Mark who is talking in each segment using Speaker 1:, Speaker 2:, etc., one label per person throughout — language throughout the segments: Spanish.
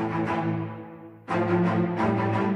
Speaker 1: Thank you.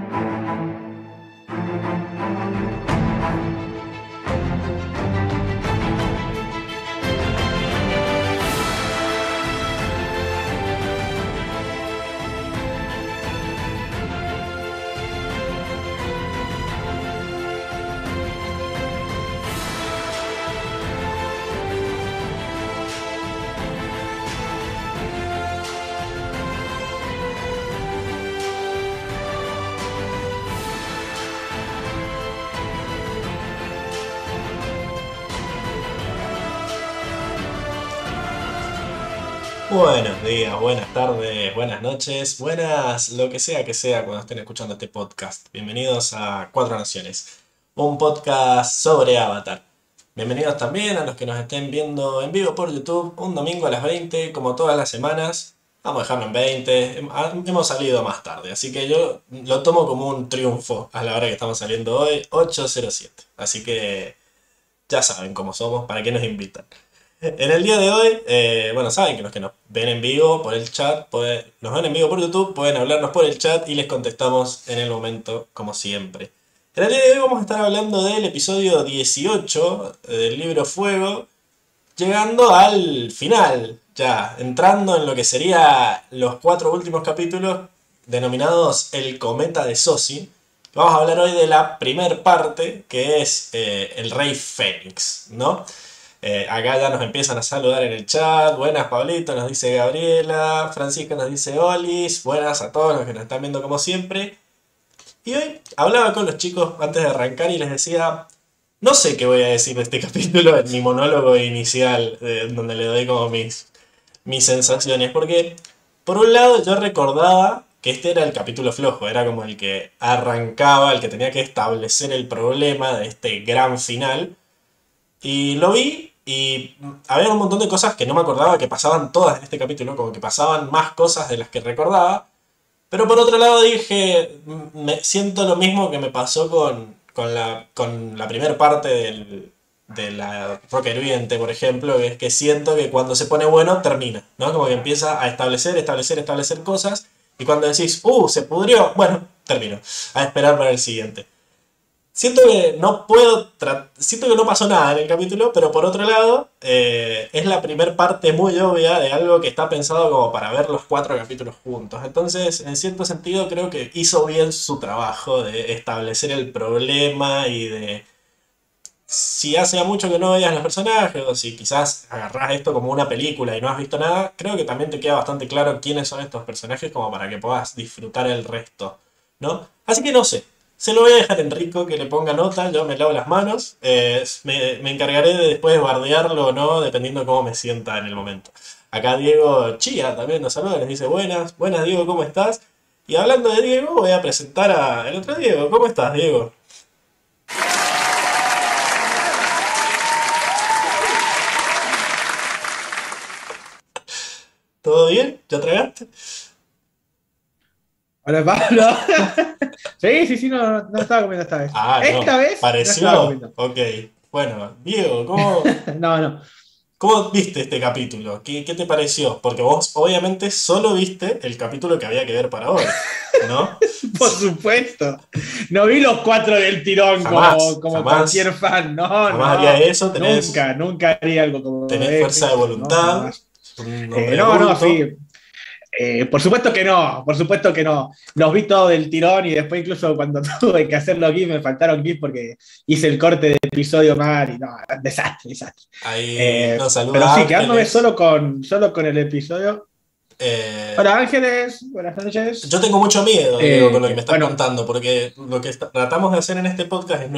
Speaker 1: Buenas tardes, buenas noches, buenas lo que sea que sea cuando estén escuchando este podcast. Bienvenidos a Cuatro Naciones, un podcast sobre Avatar. Bienvenidos también a los que nos estén viendo en vivo por YouTube un domingo a las 20, como todas las semanas. Vamos a dejarlo en 20, hemos salido más tarde, así que yo lo tomo como un triunfo a la hora que estamos saliendo hoy, 8.07. Así que ya saben cómo somos, para qué nos invitan. En el día de hoy, eh, bueno, saben que los que nos ven en vivo por el chat, nos ven en vivo por YouTube, pueden hablarnos por el chat y les contestamos en el momento, como siempre. En el día de hoy vamos a estar hablando del episodio 18 del libro Fuego, llegando al final, ya, entrando en lo que serían los cuatro últimos capítulos denominados El Cometa de Sosi. Vamos a hablar hoy de la primer parte, que es eh, el Rey Fénix, ¿no? Eh, acá ya nos empiezan a saludar en el chat. Buenas, Pablito, nos dice Gabriela. Francisca nos dice Olis. Buenas a todos los que nos están viendo como siempre. Y hoy hablaba con los chicos antes de arrancar y les decía, no sé qué voy a decir de este capítulo en mi monólogo inicial, donde le doy como mis, mis sensaciones. Porque, por un lado, yo recordaba que este era el capítulo flojo, era como el que arrancaba, el que tenía que establecer el problema de este gran final. Y lo vi y había un montón de cosas que no me acordaba que pasaban todas en este capítulo, como que pasaban más cosas de las que recordaba. Pero por otro lado dije, me siento lo mismo que me pasó con, con la, con la primera parte del, de la Roca por ejemplo, que es que siento que cuando se pone bueno termina, ¿no? Como que empieza a establecer, establecer, establecer cosas. Y cuando decís, uh, se pudrió, bueno, termino. A esperar para el siguiente. Siento que no puedo. Siento que no pasó nada en el capítulo, pero por otro lado, eh, es la primera parte muy obvia de algo que está pensado como para ver los cuatro capítulos juntos. Entonces, en cierto sentido, creo que hizo bien su trabajo de establecer el problema y de. Si hace mucho que no veas los personajes, o si quizás agarras esto como una película y no has visto nada, creo que también te queda bastante claro quiénes son estos personajes como para que puedas disfrutar el resto, ¿no? Así que no sé, se lo voy a dejar a Enrico que le ponga nota, yo me lavo las manos. Eh, me, encargaré de después de bardearlo o no, dependiendo de cómo me sienta en el momento. Acá Diego Chía también nos saluda, les dice buenas, buenas Diego, ¿cómo estás? Y hablando de Diego, voy a presentar al otro Diego. ¿Cómo estás, Diego? ¿Todo bien? ¿Ya tragaste?
Speaker 2: Hola Pablo. sí, sí, sí, no, no estaba comiendo esta vez.
Speaker 1: Ah, esta vez. Pareció. No ok. Bueno, Diego, ¿cómo.
Speaker 2: no, no.
Speaker 1: ¿Cómo viste este capítulo? ¿Qué, ¿Qué, te pareció? Porque vos obviamente solo viste el capítulo que había que ver para hoy, ¿no?
Speaker 2: Por supuesto. No vi los cuatro del tirón como, como cualquier fan, no, jamás no.
Speaker 1: haría eso, tenés,
Speaker 2: Nunca, nunca haría algo como.
Speaker 1: Tenés fuerza de voluntad.
Speaker 2: Eh, no, no, sí. Eh, por supuesto que no, por supuesto que no. Los vi todo del tirón y después incluso cuando tuve que hacer los GIFs me faltaron GIFs porque hice el corte del episodio mal y no, desastre, desastre.
Speaker 1: Ahí eh,
Speaker 2: Pero sí, quedándome solo con, solo con el episodio. Eh, Hola Ángeles, buenas noches.
Speaker 1: Yo tengo mucho miedo con lo que me están contando, porque lo que tratamos de hacer en este podcast es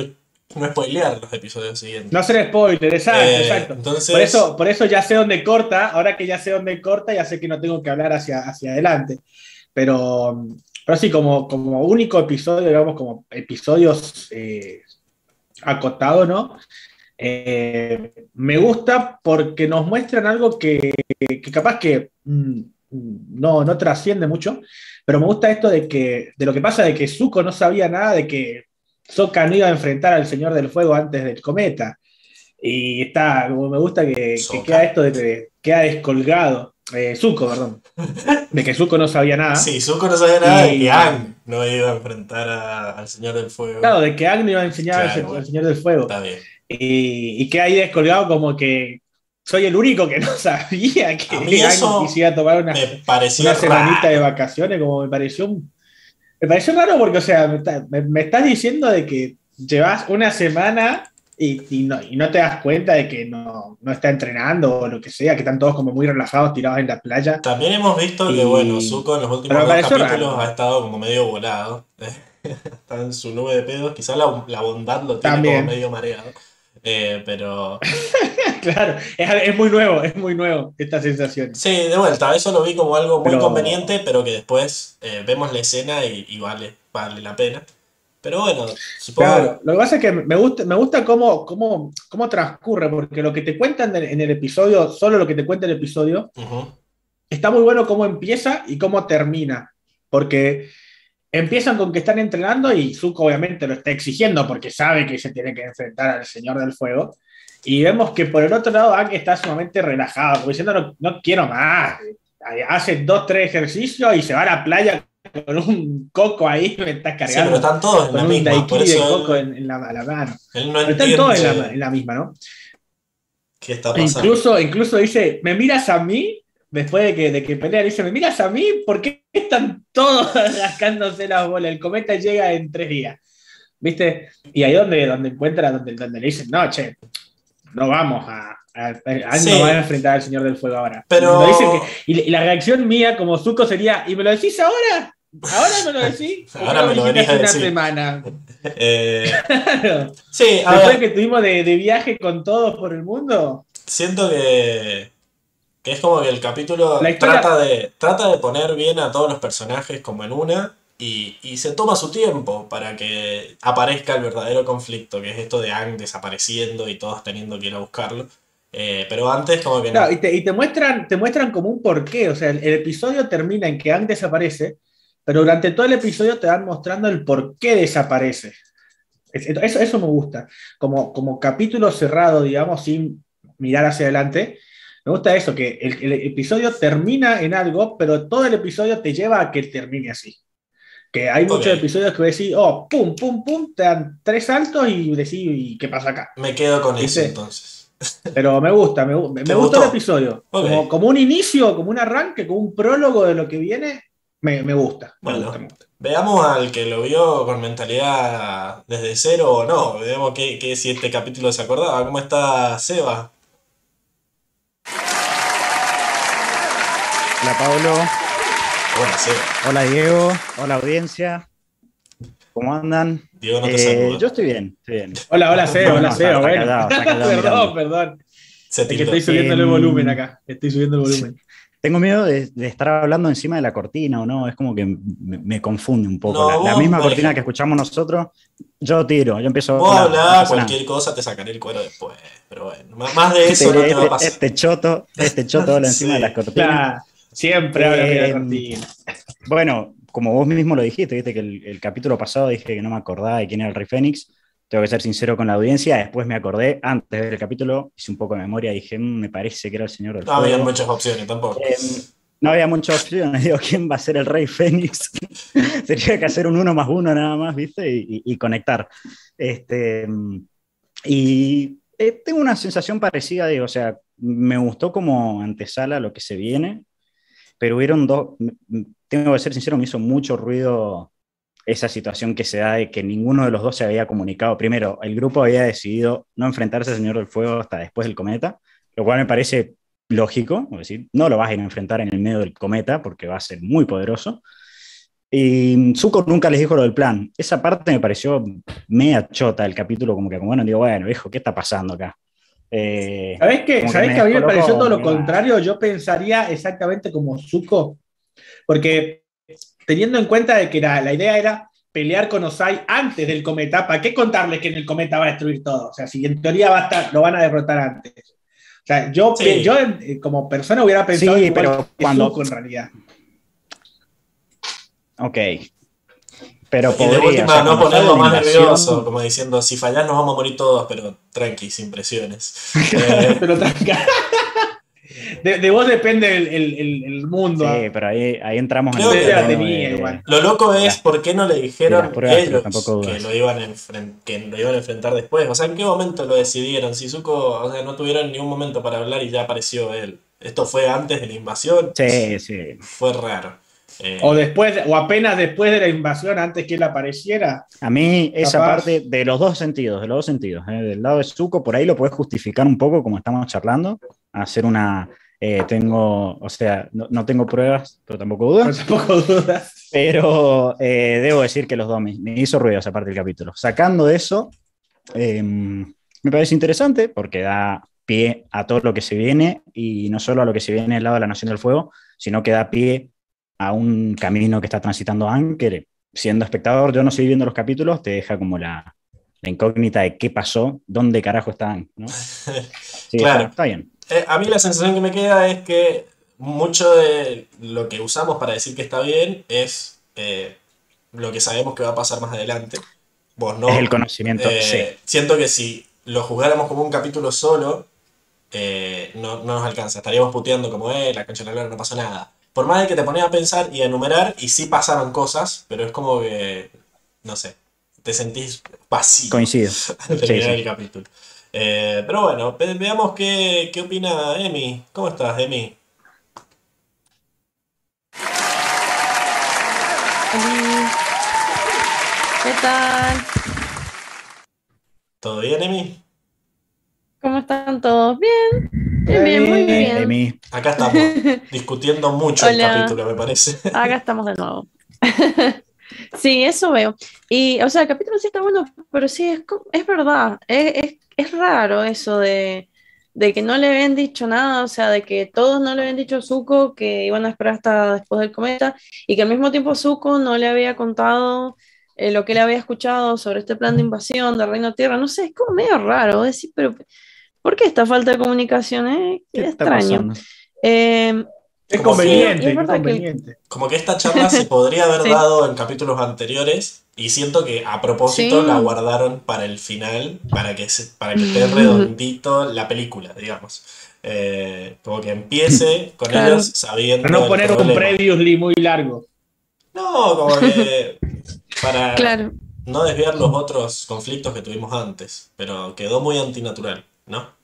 Speaker 1: no spoilear los episodios siguientes.
Speaker 2: No hacer spoiler, exacto, eh, exacto. Por, eso, por eso ya sé dónde corta, ahora que ya sé dónde corta, ya sé que no tengo que hablar hacia, hacia adelante. Pero, pero sí, como, como único episodio, digamos, como episodios eh, acotados, ¿no? Eh, me gusta porque nos muestran algo que, que capaz que mm, no, no trasciende mucho, pero me gusta esto de que de lo que pasa de que Zuko no sabía nada de que Soka no iba a enfrentar al Señor del Fuego antes del cometa. Y está, como me gusta que, queda esto de que queda descolgado eh, Zuko, perdón. De que Zuko no sabía nada.
Speaker 1: Sí, Zuko no sabía nada y... de que Ang no iba a enfrentar al Señor del Fuego.
Speaker 2: Claro, de que Ang no iba a enseñar al, Señor del Fuego. Está bien. Y, y que ahí descolgado como que soy el único que no sabía que Ang quisiera tomar una, una semanita de vacaciones, como me pareció me pareció raro porque, o sea, me, me estás diciendo de que llevas una semana y, no, y, no, te das cuenta de que no, no, está entrenando o lo que sea, que están todos como muy relajados, tirados en la playa.
Speaker 1: También hemos visto que, bueno, Zuko en los últimos dos capítulos ha estado como medio volado. está en su nube de pedos. Quizás la, la, bondad lo tiene como medio mareado. Eh, pero.
Speaker 2: claro, es, es, muy nuevo, es muy nuevo esta sensación.
Speaker 1: Sí, de vuelta, eso lo vi como algo muy conveniente, pero que después eh, vemos la escena y, y vale, vale la pena. Pero bueno,
Speaker 2: supongo... Claro, lo que pasa es que me gusta, me gusta cómo, cómo, cómo transcurre, porque lo que te cuentan en el episodio, solo lo que te cuenta el episodio, está muy bueno cómo empieza y cómo termina. Porque empiezan con que están entrenando y Zuko obviamente lo está exigiendo porque sabe que se tiene que enfrentar al Señor del Fuego. Y vemos que por el otro lado Ang está sumamente relajado, diciendo no, no quiero más. Hace dos, tres ejercicios y se va a la playa con un coco ahí, me estás cargando. Sí,
Speaker 1: pero están todos en la misma. Un por eso
Speaker 2: de coco en, la, mano. Él no están todos en la, misma, ¿no?
Speaker 1: ¿Qué está pasando?
Speaker 2: Incluso, incluso dice, ¿me miras a mí? Después de que, de que pelea, dice, ¿me miras a mí? ¿Por qué están todos rascándose las bolas? El cometa llega en tres días. ¿Viste? Y ahí donde, donde encuentra, donde, donde le dicen, no, che, no vamos a, a, no va a enfrentar al Señor del Fuego ahora.
Speaker 1: Pero...
Speaker 2: y, y, la reacción mía como Zuko sería, ¿y me lo decís ahora? Ahora me lo decís.
Speaker 1: Ahora me lo
Speaker 2: hace
Speaker 1: una
Speaker 2: semana.
Speaker 1: Eh,
Speaker 2: Sí, a Después que tuvimos de, de, viaje con todos por el mundo.
Speaker 1: Siento que, que es como que el capítulo trata, de, trata de poner bien a todos los personajes como en una y, y, se toma su tiempo para que aparezca el verdadero conflicto, que es esto de Ang desapareciendo y todos teniendo que ir a buscarlo. Eh, pero antes como que
Speaker 2: no. y, te, y te, muestran, te muestran como un porqué. O sea, el, el episodio termina en que Ang desaparece pero durante todo el episodio te van mostrando el por qué desaparece. Eso, eso me gusta. Como, como capítulo cerrado, digamos, sin mirar hacia adelante, me gusta eso, que el, episodio termina en algo, pero todo el episodio te lleva a que termine así. Que hay muchos episodios que decís, oh, pum, pum, pum, te dan tres saltos y decís, ¿y qué pasa acá?
Speaker 1: Me quedo con eso entonces.
Speaker 2: Pero me gusta, me, me gustó? el episodio. Como, como, un inicio, como un arranque, como un prólogo de lo que viene, me, gusta.
Speaker 1: Bueno, veamos al que lo vio con mentalidad desde cero o no. Veamos que, si este capítulo se acordaba. ¿Cómo está Seba?
Speaker 3: Hola Pablo.
Speaker 1: Hola Seba.
Speaker 3: Hola Diego. Hola audiencia. ¿Cómo andan?
Speaker 1: Diego no te eh, saluda.
Speaker 3: Yo estoy bien, estoy bien.
Speaker 2: Hola, hola Seba, hola Seba. Bueno. perdón, perdón. Es que estoy subiendo el volumen acá. Estoy subiendo el volumen.
Speaker 3: Tengo miedo de, estar hablando encima de la cortina o no, es como que me, confunde un poco. la, misma cortina que escuchamos nosotros, yo tiro, yo empiezo
Speaker 1: a hablar. cualquier cosa, te sacaré el cuero después. Pero bueno, más de eso este, no te va a pasar.
Speaker 3: Este choto, este choto habla encima de las cortinas.
Speaker 2: Siempre la eh, cortina.
Speaker 3: Bueno, como vos mismo lo dijiste, viste que el, el, capítulo pasado dije que no me acordaba de quién era el Rey Fénix tengo que ser sincero con la audiencia, después me acordé, antes de ver el capítulo, hice un poco de memoria y dije, mm, me parece que era el señor del
Speaker 1: No había muchas opciones tampoco.
Speaker 3: Em, no había muchas opciones, digo, ¿quién va a ser el rey Fénix? Sería que hacer un uno más uno nada más, ¿viste? Y, conectar. Este, y eh, tengo una sensación parecida, digo, o sea, me gustó como antesala lo que se viene, pero hubieron dos, tengo que ser sincero, me hizo mucho ruido esa situación que se da de que ninguno de los dos se había comunicado. Primero, el grupo había decidido no enfrentarse al Señor del Fuego hasta después del cometa, lo cual me parece lógico, decir, no lo vas a ir a enfrentar en el medio del cometa porque va a ser muy poderoso. Y Zuko nunca les dijo lo del plan. Esa parte me pareció media chota el capítulo, como que, bueno, digo, bueno, hijo, ¿qué está pasando acá?
Speaker 2: Eh, ¿Sabés qué? ¿Sabés que, a mí me pareció todo lo contrario? Yo pensaría exactamente como Zuko, porque teniendo en cuenta de que la, idea era pelear con Osai antes del cometa, ¿para qué contarles que en el cometa va a destruir todo? O sea, si en teoría va a estar, lo van a derrotar antes. O sea, yo, yo eh, como persona hubiera pensado
Speaker 3: sí, pero cuando
Speaker 2: en realidad.
Speaker 3: Ok. Pero
Speaker 1: y de última, no ponerlo más nervioso, como diciendo, si fallas nos vamos a morir todos, pero tranqui, sin presiones.
Speaker 2: pero tranqui. de, vos depende el, mundo.
Speaker 3: Sí, pero ahí, ahí entramos
Speaker 1: en Lo loco es por qué no le dijeron ellos que lo, iban a que lo iban a enfrentar después. O sea, ¿en qué momento lo decidieron? Si Zuko, o sea, no tuvieron ni un momento para hablar y ya apareció él. Esto fue antes de la invasión.
Speaker 3: Sí, sí.
Speaker 1: Fue raro.
Speaker 2: Eh, o después, o apenas después de la invasión, antes que él apareciera.
Speaker 3: A mí, esa parte de los dos sentidos, de los dos sentidos, eh, del lado de Zuko, por ahí lo puedes justificar un poco, como estamos charlando, hacer una. Eh, tengo, o sea, no, tengo pruebas, pero tampoco dudas.
Speaker 2: tampoco dudas.
Speaker 3: Pero debo decir que los dos me, hizo ruido esa parte del capítulo. Sacando de eso, em, me parece interesante porque da pie a todo lo que se viene y no solo a lo que se viene del lado de la Nación del Fuego, sino que da pie a un camino que está transitando Anker. Siendo espectador, yo no estoy viendo los capítulos, te deja como la, incógnita de qué pasó, dónde carajo están. ¿no?
Speaker 1: claro. Está, bien. Eh, a mí la sensación que me queda es que mucho de lo que usamos para decir que está bien es eh, lo que sabemos que va a pasar más adelante. Vos no.
Speaker 3: Es el conocimiento.
Speaker 1: Eh, siento que si lo juzgáramos como un capítulo solo, no, nos alcanza. Estaríamos puteando como, eh, la cancha de la no pasó nada por más de que te pones a pensar y a enumerar, y sí pasaron cosas, pero es como que, no sé, te sentís vacío.
Speaker 3: Coincido.
Speaker 1: al terminar el capítulo. Eh, pero bueno, veamos qué, qué opina Emi. ¿Cómo estás, Emi?
Speaker 4: ¿Qué tal?
Speaker 1: ¿Todo bien, Emi?
Speaker 4: ¿Cómo están todos? Bien. Bien, bien, muy bien.
Speaker 1: Acá estamos discutiendo mucho el capítulo, me parece.
Speaker 4: Acá estamos de nuevo. sí, eso veo. Y, o sea, el capítulo sí está bueno, pero sí, es, es verdad. Es, es, raro eso de, de, que no le habían dicho nada, o sea, de que todos no le habían dicho a Zuko que iban a esperar hasta después del cometa y que al mismo tiempo Zuko no le había contado eh, lo que le había escuchado sobre este plan de invasión de Reino Tierra. No sé, es como medio raro decir, pero ¿Por qué esta falta de comunicación? Eh? Qué, extraño.
Speaker 2: Eh, es conveniente,
Speaker 1: Como que esta charla se podría haber dado en capítulos anteriores y siento que a propósito la guardaron para el final, para que, para que esté redondito la película, digamos. Eh, como que empiece con ellos sabiendo.
Speaker 2: Para no poner un previously muy largo.
Speaker 1: No, como que. Para no desviar los otros conflictos que tuvimos antes. Pero quedó muy antinatural. ¿No?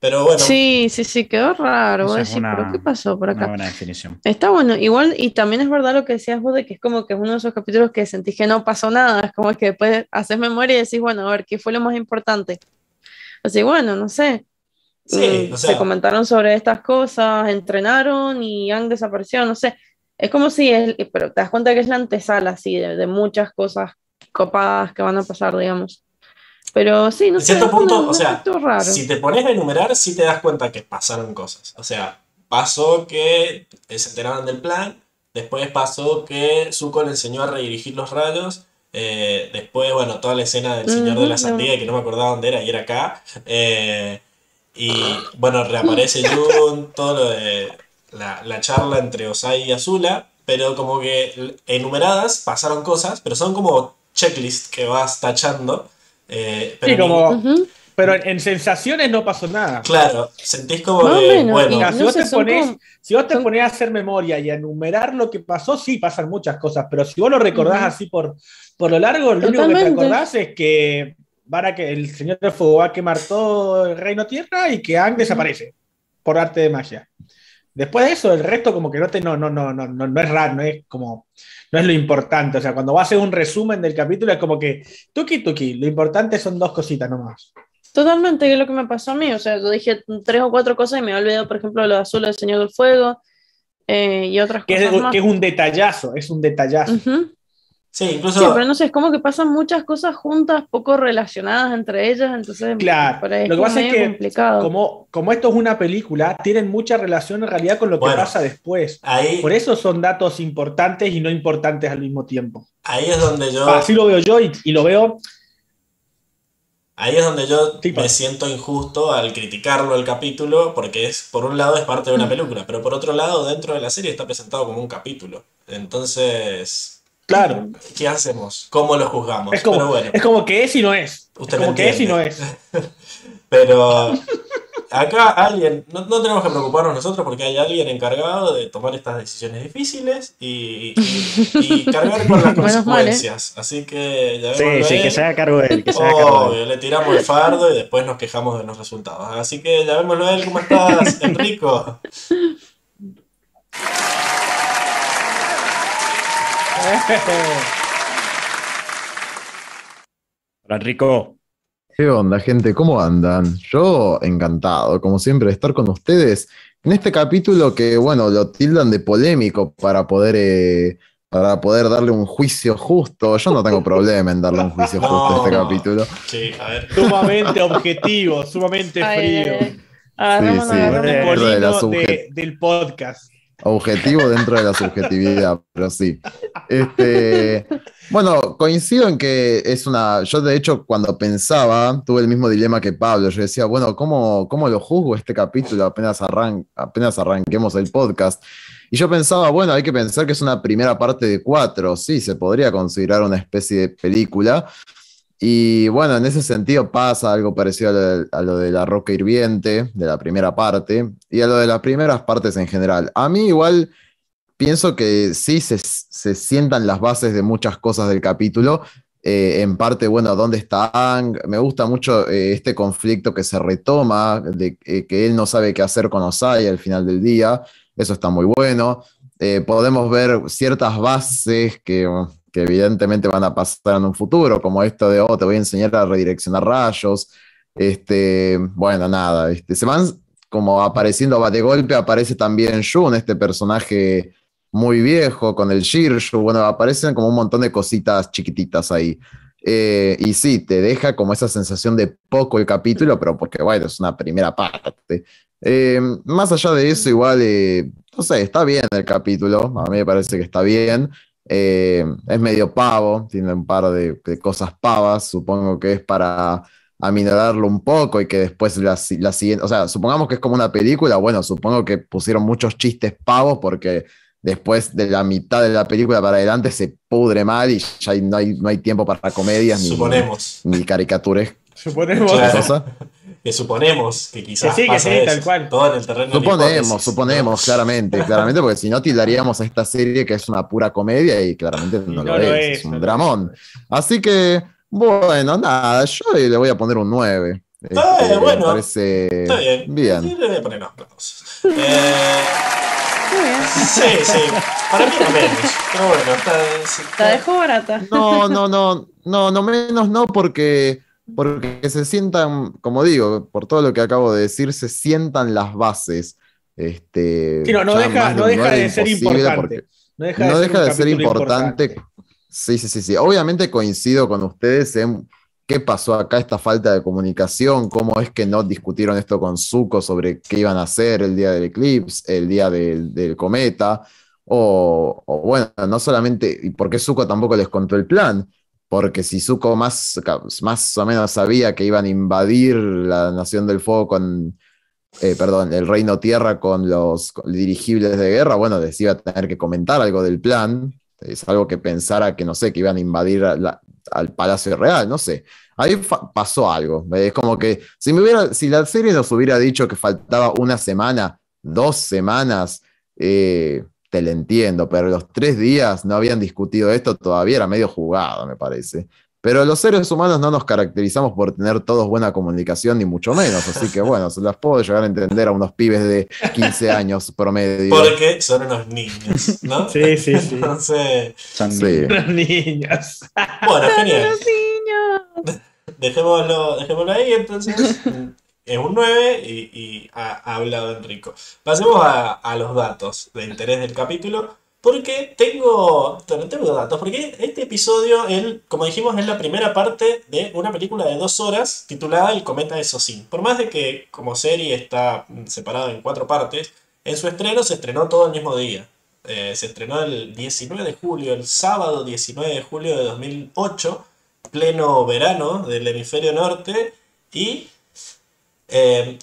Speaker 1: Pero bueno.
Speaker 4: Sí, sí, sí, quedó raro. ¿pero qué pasó por acá?
Speaker 3: buena definición.
Speaker 4: Está bueno, igual, y también es verdad lo que decías vos de que es como que es uno de esos capítulos que sentís que no pasó nada. Es como que después haces memoria y decís, bueno, a ver, ¿qué fue lo más importante? Así, bueno, no sé. Sí, mm, Se comentaron sobre estas cosas, entrenaron y han desaparecido, no sé. Es como si, es, pero te das cuenta que es la antesala, así, de, de muchas cosas copadas que van a pasar, digamos. Pero sí, no
Speaker 1: sé. cierto punto, o sea, si te pones a enumerar, sí te das cuenta que pasaron cosas. O sea, pasó que se enteraron del plan, después pasó que Zuko le enseñó a redirigir los rayos, eh, después, bueno, toda la escena del Señor de la Sandía, que no me acordaba dónde era, y era acá. Eh, y bueno, reaparece Jun, todo lo de la, la charla entre Osai y Azula, pero como que enumeradas pasaron cosas, pero son como checklist que vas tachando. Eh, pero
Speaker 2: sí, como, pero en, sensaciones no pasó nada.
Speaker 1: Claro, sentís como bueno.
Speaker 2: si, vos te pones, si vos te a hacer memoria y a enumerar lo que pasó, sí pasan muchas cosas, pero si vos lo recordás así por, por lo largo, lo único que te acordás es que, para que el Señor del Fuego va a quemar todo el Reino Tierra y que Ang desaparece por arte de magia. Después de eso, el resto como que no te, no, no, no, no, no es raro, no es como no es lo importante. O sea, cuando vas a hacer un resumen del capítulo es como que tuki tuki, lo importante son dos cositas nomás.
Speaker 4: Totalmente, es lo que me pasó a mí. O sea, yo dije tres o cuatro cosas y me he olvidado, por ejemplo, lo azul del Señor del Fuego eh, y otras
Speaker 2: que
Speaker 4: cosas.
Speaker 2: Es,
Speaker 4: más.
Speaker 2: Que es un detallazo, es un detallazo.
Speaker 1: Sí, incluso.
Speaker 4: Sí, pero no sé, es como que pasan muchas cosas juntas, poco relacionadas entre ellas, entonces.
Speaker 2: Claro, lo que pasa es que,
Speaker 4: complicado.
Speaker 2: Como, como esto es una película, tienen mucha relación en realidad con lo que pasa después. Por eso son datos importantes y no importantes al mismo tiempo.
Speaker 1: Ahí es donde yo.
Speaker 2: Así lo veo yo y, lo veo.
Speaker 1: Ahí es donde yo me siento injusto al criticarlo el capítulo, porque es, por un lado es parte de una mm. película, pero por otro lado, dentro de la serie está presentado como un capítulo. Entonces
Speaker 2: Claro.
Speaker 1: ¿Qué hacemos? ¿Cómo lo juzgamos?
Speaker 2: Es como, es como que es y no es.
Speaker 1: Usted
Speaker 2: como que es y no es.
Speaker 1: Pero acá alguien, no, tenemos que preocuparnos nosotros porque hay alguien encargado de tomar estas decisiones difíciles y, cargar con las ¿eh? consecuencias. Así que
Speaker 3: ya Sí, sí, que se haga cargo de él. Que
Speaker 1: Le tiramos el fardo y después nos quejamos de los resultados. Así que ya vemoslo a él. ¿Cómo estás, Enrico?
Speaker 3: Hola, Enrico.
Speaker 5: ¿Qué onda, gente? ¿Cómo andan? Yo encantado, como siempre, de estar con ustedes en este capítulo que, bueno, lo tildan de polémico para poder, eh, para poder darle un juicio justo. Yo no tengo problema en darle un juicio justo a este capítulo.
Speaker 2: Sí, a ver. Sumamente objetivo, sumamente frío. sí, sí. del podcast
Speaker 5: objetivo dentro de la subjetividad, pero sí. Este, bueno, coincido en que es una. Yo, de hecho, cuando pensaba, tuve el mismo dilema que Pablo. Yo decía, bueno, ¿cómo, cómo lo juzgo este capítulo apenas, arran apenas arranquemos el podcast? Y yo pensaba, bueno, hay que pensar que es una primera parte de cuatro. Sí, se podría considerar una especie de película. Y bueno, en ese sentido pasa algo parecido a lo, de, la roca hirviente, de la primera parte, y a lo de las primeras partes en general. A mí igual pienso que sí se, sientan las bases de muchas cosas del capítulo. Eh, en parte, bueno, ¿dónde están? Me gusta mucho eh, este conflicto que se retoma, de eh, que él no sabe qué hacer con Osai al final del día. Eso está muy bueno. podemos ver ciertas bases que que evidentemente van a pasar en un futuro, como esto de, oh, te voy a enseñar a redireccionar rayos. Este, bueno, nada, este, se van como apareciendo, de golpe aparece también Jun, este personaje muy viejo con el Shirshu, bueno, aparecen como un montón de cositas chiquititas ahí. Eh, y sí, te deja como esa sensación de poco el capítulo, pero porque, bueno, es una primera parte. Eh, más allá de eso, igual, eh, no sé, está bien el capítulo, a mí me parece que está bien. Eh, es medio pavo, tiene un par de, cosas pavas, supongo que es para aminorarlo un poco y que después la, la, siguiente, o sea, supongamos que es como una película, bueno, supongo que pusieron muchos chistes pavos porque después de la mitad de la película para adelante se pudre mal y ya no hay, no hay tiempo para comedias ni, ni caricaturas.
Speaker 2: Suponemos
Speaker 1: que suponemos que quizás.
Speaker 2: sí, que sí, tal cual.
Speaker 1: Todo en el terreno
Speaker 5: Suponemos, suponemos, claramente, claramente, porque si no tildaríamos a esta serie que es una pura comedia y claramente no, lo, es, es, un dramón. Así que, bueno, nada, yo le voy a poner un 9.
Speaker 1: Este, bueno, me
Speaker 5: parece
Speaker 1: está bien.
Speaker 5: bien.
Speaker 1: Sí, le voy a poner unos Eh, sí, sí. Para mí no menos. Pero bueno, está,
Speaker 4: está... La dejo barata.
Speaker 5: No, no, no. No, no menos no, porque porque se sientan, como digo, por todo lo que acabo de decir, se sientan las bases. Este,
Speaker 2: no, deja, no deja de ser importante.
Speaker 5: No deja de, ser, importante. Sí, sí, sí, sí. Obviamente coincido con ustedes en qué pasó acá, esta falta de comunicación, cómo es que no discutieron esto con Zuko sobre qué iban a hacer el día del eclipse, el día del, cometa, o, o, bueno, no solamente, y por qué Zuko tampoco les contó el plan, porque si Zuko más, más o menos sabía que iban a invadir la Nación del Fuego con, eh, perdón, el Reino Tierra con los dirigibles de guerra, bueno, les iba a tener que comentar algo del plan, es algo que pensara que, no sé, que iban a invadir al Palacio Real, no sé. Ahí pasó algo, es como que si, me hubiera, si la serie nos hubiera dicho que faltaba una semana, dos semanas, eh, te lo entiendo, pero los tres días no habían discutido esto, todavía era medio jugado, me parece. Pero los seres humanos no nos caracterizamos por tener todos buena comunicación, ni mucho menos. Así que bueno, se las puedo llegar a entender a unos pibes de 15 años promedio.
Speaker 1: Porque son unos niños, ¿no?
Speaker 2: Sí, sí, sí.
Speaker 1: Entonces.
Speaker 2: Son sí. unos niños.
Speaker 1: Bueno, genial.
Speaker 4: Los niños.
Speaker 1: Dejémoslo, dejémoslo ahí, entonces es un 9 y, ha, hablado Enrico. Pasemos a, los datos de interés del capítulo. Porque tengo, tengo datos, porque este episodio, el, como dijimos, es la primera parte de una película de dos horas titulada El cometa de Sosin. Por más de que como serie está separada en cuatro partes, en su estreno se estrenó todo el mismo día. Eh, se estrenó el 19 de julio, el sábado 19 de julio de 2008, pleno verano del hemisferio norte, y eh,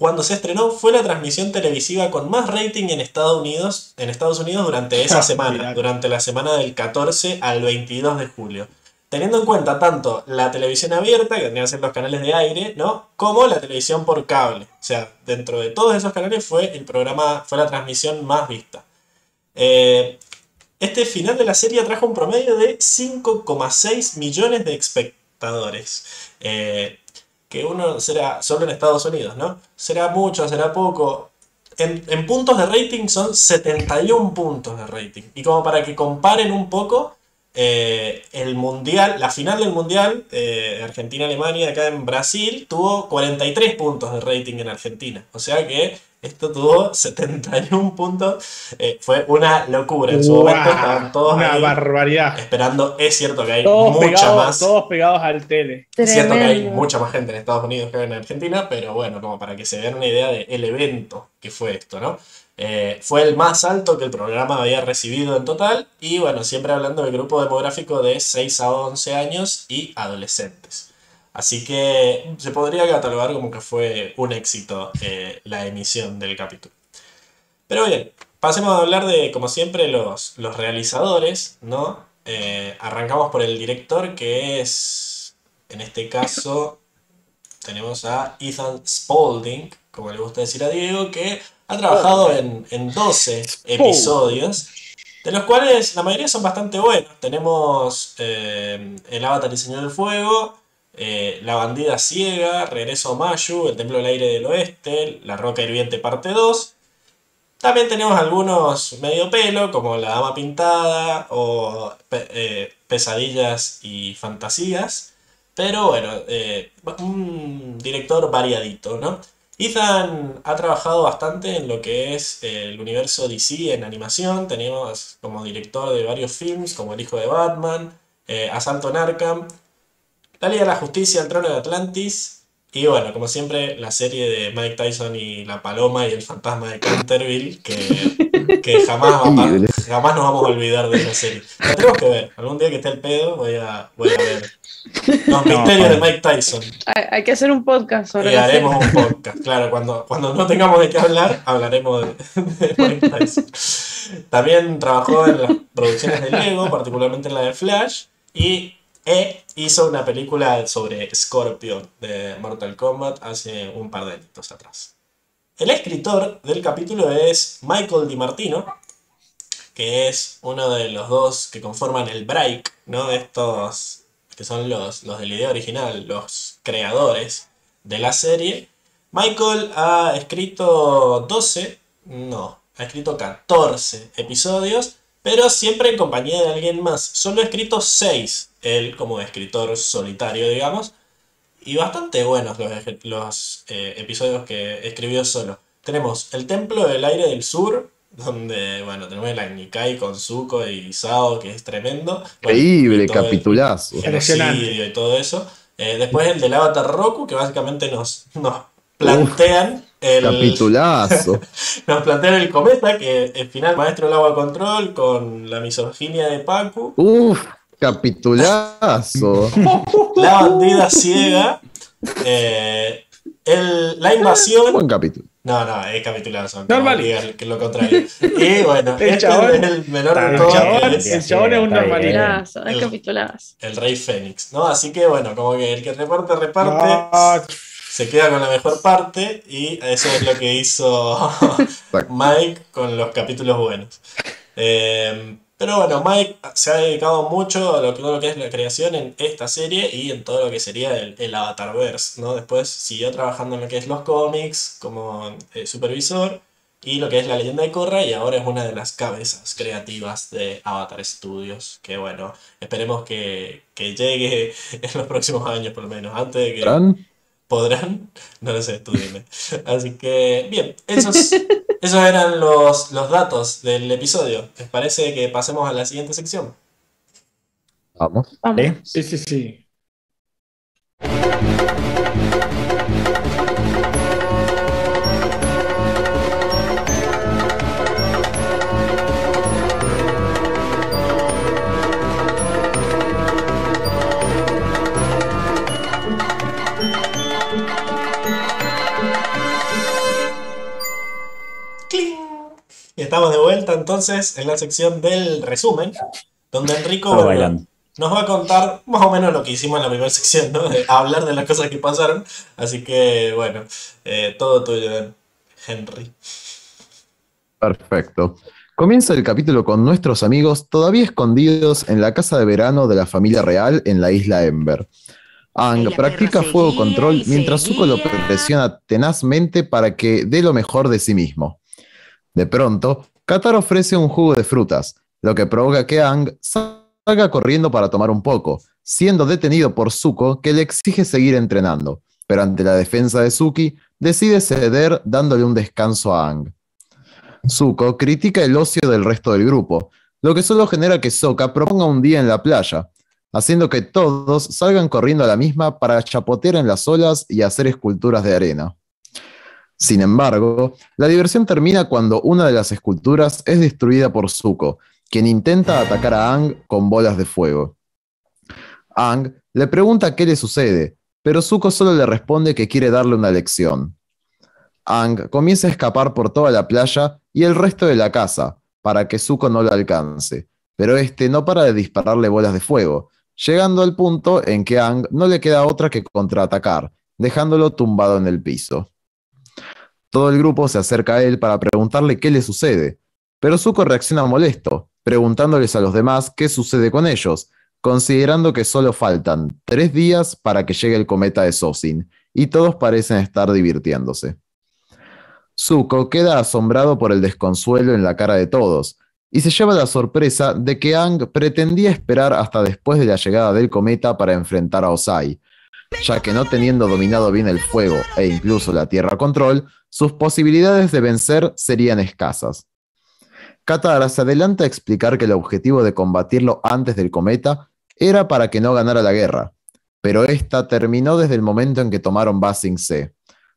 Speaker 1: cuando se estrenó fue la transmisión televisiva con más rating en Estados Unidos, en Estados Unidos durante esa semana, durante la semana del 14 al 22 de julio. teniendo en cuenta tanto la televisión abierta, que tendrían que ser los canales de aire, ¿no? Como la televisión por cable. O sea, dentro de todos esos canales fue el programa, fue la transmisión más vista. Eh, este final de la serie trajo un promedio de 5,6 millones de espectadores. Eh, que uno será solo en Estados Unidos, ¿no? Será mucho, será poco. En, puntos de rating son 71 puntos de rating. Y como para que comparen un poco, eh, el mundial, la final del mundial, eh, Argentina-Alemania, acá en Brasil, tuvo 43 puntos de rating en Argentina. O sea que esto tuvo 71 puntos. Eh, fue una locura. En su momento estaban todos
Speaker 2: una barbaridad.
Speaker 1: esperando. Es cierto que hay mucha más.
Speaker 2: Todos pegados al tele.
Speaker 1: Es cierto que hay mucha más gente en Estados Unidos que en Argentina, pero bueno, como para que se den una idea del evento que fue esto, ¿no? Eh, fue el más alto que el programa había recibido en total y bueno, siempre hablando del grupo demográfico de 6 a 11 años y adolescentes. Así que se podría catalogar como que fue un éxito eh, la emisión del capítulo. Pero bien, pasemos a hablar de, como siempre, los, los realizadores, ¿no? Eh, arrancamos por el director que es, en este caso, tenemos a Ethan Spaulding, como le gusta decir a Diego, que ha trabajado en, 12 episodios, de los cuales la mayoría son bastante buenos. Tenemos eh, El Avatar y Señor del Fuego, eh, La Bandida Ciega, Regreso a Mayu, El Templo del Aire del Oeste, La Roca Hirviente Parte 2. También tenemos algunos medio pelo, como La Dama Pintada o eh, Pesadillas y Fantasías. Pero bueno, un director variadito, ¿no? Ethan ha trabajado bastante en lo que es el universo DC en animación. Tenemos como director de varios films, como El Hijo de Batman, eh, Asalto en Arkham, La Liga de la Justicia, El Trono de Atlantis. Y bueno, como siempre, la serie de Mike Tyson y La Paloma y el fantasma de Canterville, que, jamás, jamás nos vamos a olvidar de esa serie. La tenemos que ver. Algún día que esté el pedo, voy a, voy a ver los misterios de Mike Tyson.
Speaker 4: Hay, que hacer un podcast sobre
Speaker 1: y haremos un podcast, claro. Cuando, cuando no tengamos de qué hablar, hablaremos de, Mike Tyson. También trabajó en las producciones de Lego, particularmente en la de Flash. Y e hizo una película sobre Scorpion de Mortal Kombat hace un par de años atrás. El escritor del capítulo es Michael DiMartino, que es uno de los dos que conforman el Break, ¿no? Estos que son los, los de la idea original, los creadores de la serie, Michael ha escrito 12, no, ha escrito 14 episodios, pero siempre en compañía de alguien más. Solo ha escrito 6, él como escritor solitario, digamos, y bastante buenos los, eh, episodios que escribió solo. Tenemos El Templo del Aire del Sur, donde, bueno, tenemos la Nikai con Zuko y Sao, que es tremendo.
Speaker 5: Increíble, capitulazo.
Speaker 1: Genocidio y todo eso. Eh, después el del Avatar Roku, que básicamente nos, nos plantean el.
Speaker 5: Capitulazo.
Speaker 1: nos plantean el cometa, que el final maestro del agua control, con la misoginia de Paku.
Speaker 5: Uf, capitulazo.
Speaker 1: la bandida ciega. Eh, el, la invasión.
Speaker 5: Buen capítulo.
Speaker 1: No, no, es capitulazo. Normal. Que lo contrario. Y bueno, el este es el menor de todos.
Speaker 2: El chabón es un
Speaker 4: normalito. Es capitulazo.
Speaker 1: El rey Fénix, ¿no? Así que bueno, como que el que reparte, reparte. Se queda con la mejor parte y eso es lo que hizo Mike con los capítulos buenos. Eh, pero bueno, Mike se ha dedicado mucho a lo, todo lo que es la creación en esta serie y en todo lo que sería el, el Avatarverse, ¿no? Después siguió trabajando en lo que es los cómics como eh, supervisor y lo que es la leyenda de Korra y ahora es una de las cabezas creativas de Avatar Studios, que bueno, esperemos que, llegue en los próximos años por lo menos, antes de que... ¿Podrán? No lo sé, tú dime. Así que, bien, esos, esos eran los, los datos del episodio. ¿Les parece que pasemos a la siguiente sección?
Speaker 5: Vamos.
Speaker 2: Sí, sí, sí.
Speaker 1: Estamos de vuelta entonces en la sección del resumen, donde Enrico nos va a contar más o menos lo que hicimos en la primera sección, ¿no? hablar de las cosas que pasaron. Así que, bueno, eh, todo tuyo, Henry.
Speaker 5: Perfecto. Comienza el capítulo con nuestros amigos todavía escondidos en la casa de verano de la familia real en la isla Ember. Ang practica fuego control mientras Zuko lo presiona tenazmente para que dé lo mejor de sí mismo. De pronto, Katar ofrece un jugo de frutas, lo que provoca que Ang salga corriendo para tomar un poco, siendo detenido por Zuko que le exige seguir entrenando, pero ante la defensa de Suki decide ceder dándole un descanso a Ang. Zuko critica el ocio del resto del grupo, lo que solo genera que Sokka proponga un día en la playa, haciendo que todos salgan corriendo a la misma para chapotear en las olas y hacer esculturas de arena. Sin embargo, la diversión termina cuando una de las esculturas es destruida por Zuko, quien intenta atacar a Ang con bolas de fuego. Ang le pregunta qué le sucede, pero Zuko solo le responde que quiere darle una lección. Ang comienza a escapar por toda la playa y el resto de la casa, para que Zuko no lo alcance, pero este no para de dispararle bolas de fuego, llegando al punto en que Ang no le queda otra que contraatacar, dejándolo tumbado en el piso. Todo el grupo se acerca a él para preguntarle qué le sucede, pero Zuko reacciona molesto, preguntándoles a los demás qué sucede con ellos, considerando que solo faltan tres días para que llegue el cometa de Sosin, y todos parecen estar divirtiéndose. Zuko queda asombrado por el desconsuelo en la cara de todos, y se lleva la sorpresa de que Ang pretendía esperar hasta después de la llegada del cometa para enfrentar a Osai, ya que no teniendo dominado bien el fuego e incluso la tierra control, sus posibilidades de vencer serían escasas. Katara se adelanta a explicar que el objetivo de combatirlo antes del cometa era para que no ganara la guerra, pero esta terminó desde el momento en que tomaron Basing C,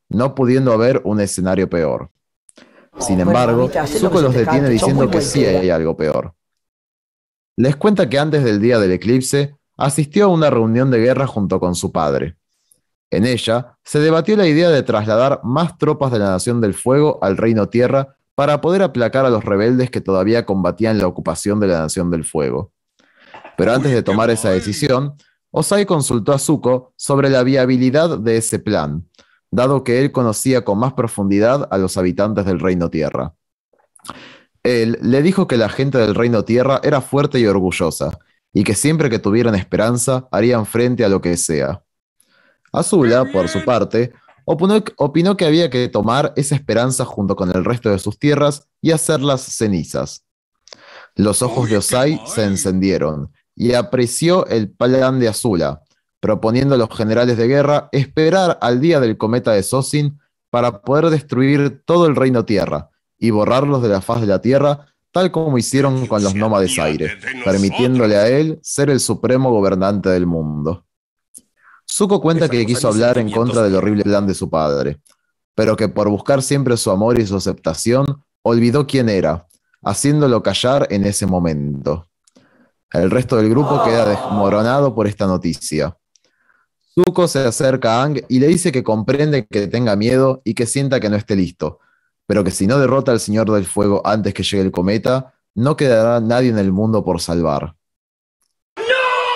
Speaker 5: no pudiendo haber un escenario peor. Sin embargo, Zuko los detiene diciendo que sí hay algo peor. Les cuenta que antes del día del eclipse asistió a una reunión de guerra junto con su padre. En ella se debatió la idea de trasladar más tropas de la Nación del Fuego al Reino Tierra para poder aplacar a los rebeldes que todavía combatían la ocupación de la Nación del Fuego. Pero antes de tomar esa decisión, Osai consultó a Zuko sobre la viabilidad de ese plan, dado que él conocía con más profundidad a los habitantes del Reino Tierra. Él le dijo que la gente del Reino Tierra era fuerte y orgullosa, y que siempre que tuvieran esperanza harían frente a lo que sea. Azula, por su parte, opinó, que había que tomar esa esperanza junto con el resto de sus tierras y hacerlas cenizas. Los ojos de Osai se encendieron y apreció el plan de Azula, proponiendo a los generales de guerra esperar al día del cometa de Sosin para poder destruir todo el reino tierra y borrarlos de la faz de la tierra, tal como hicieron con los nómades aire, permitiéndole a él ser el supremo gobernante del mundo. Zuko cuenta que quiso hablar en contra del horrible plan de su padre, pero que por buscar siempre su amor y su aceptación, olvidó quién era, haciéndolo callar en ese momento. El resto del grupo queda desmoronado por esta noticia. Zuko se acerca a Ang y le dice que comprende que tenga miedo y que sienta que no esté listo, pero que si no derrota al Señor del Fuego antes que llegue el cometa, no quedará nadie en el mundo por salvar.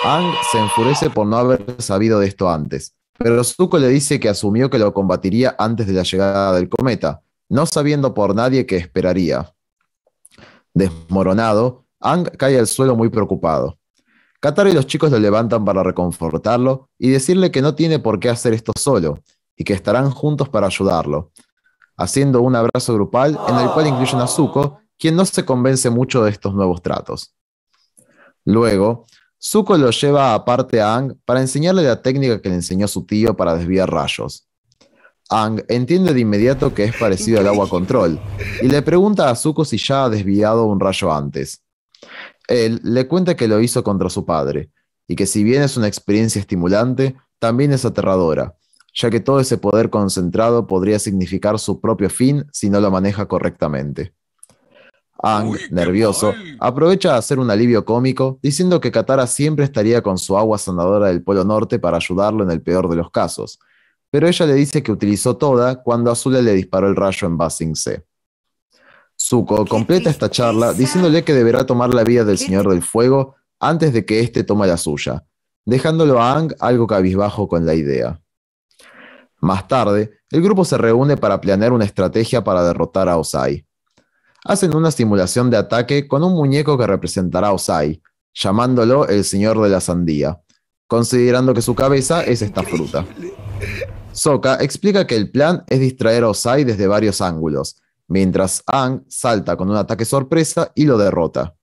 Speaker 5: Ang se enfurece por no haber sabido de esto antes, pero Zuko le dice que asumió que lo combatiría antes de la llegada del cometa, no sabiendo por nadie que esperaría. Desmoronado, Ang cae al suelo muy preocupado. Katara y los chicos lo levantan para reconfortarlo y decirle que no tiene por qué hacer esto solo y que estarán juntos para ayudarlo, haciendo un abrazo grupal en el cual incluyen a Zuko, quien no se convence mucho de estos nuevos tratos. Luego, Zuko lo lleva aparte a Ang para enseñarle la técnica que le enseñó su tío para desviar rayos. Ang entiende de inmediato que es parecido al agua control y le pregunta a Zuko si ya ha desviado un rayo antes. Él le cuenta que lo hizo contra su padre, y que si bien es una experiencia estimulante, también es aterradora, ya que todo ese poder concentrado podría significar su propio fin si no lo maneja correctamente. Ang, nervioso, aprovecha a hacer un alivio cómico, diciendo que Katara siempre estaría con su agua sanadora del Polo Norte para ayudarlo en el peor de los casos, pero ella le dice que utilizó toda cuando Azula le disparó el rayo en Basing C. Zuko completa esta charla diciéndole que deberá tomar la vida del Señor del Fuego antes de que éste tome la suya, dejándolo a Ang algo cabizbajo con la idea. Más tarde, el grupo se reúne para planear una estrategia para derrotar a Osai. Hacen una simulación de ataque con un muñeco que representará a Osai, llamándolo el Señor de la Sandía, considerando que su cabeza es esta fruta. Soka explica que el plan es distraer a Osai desde varios ángulos, mientras Ang salta con un ataque sorpresa y lo derrota.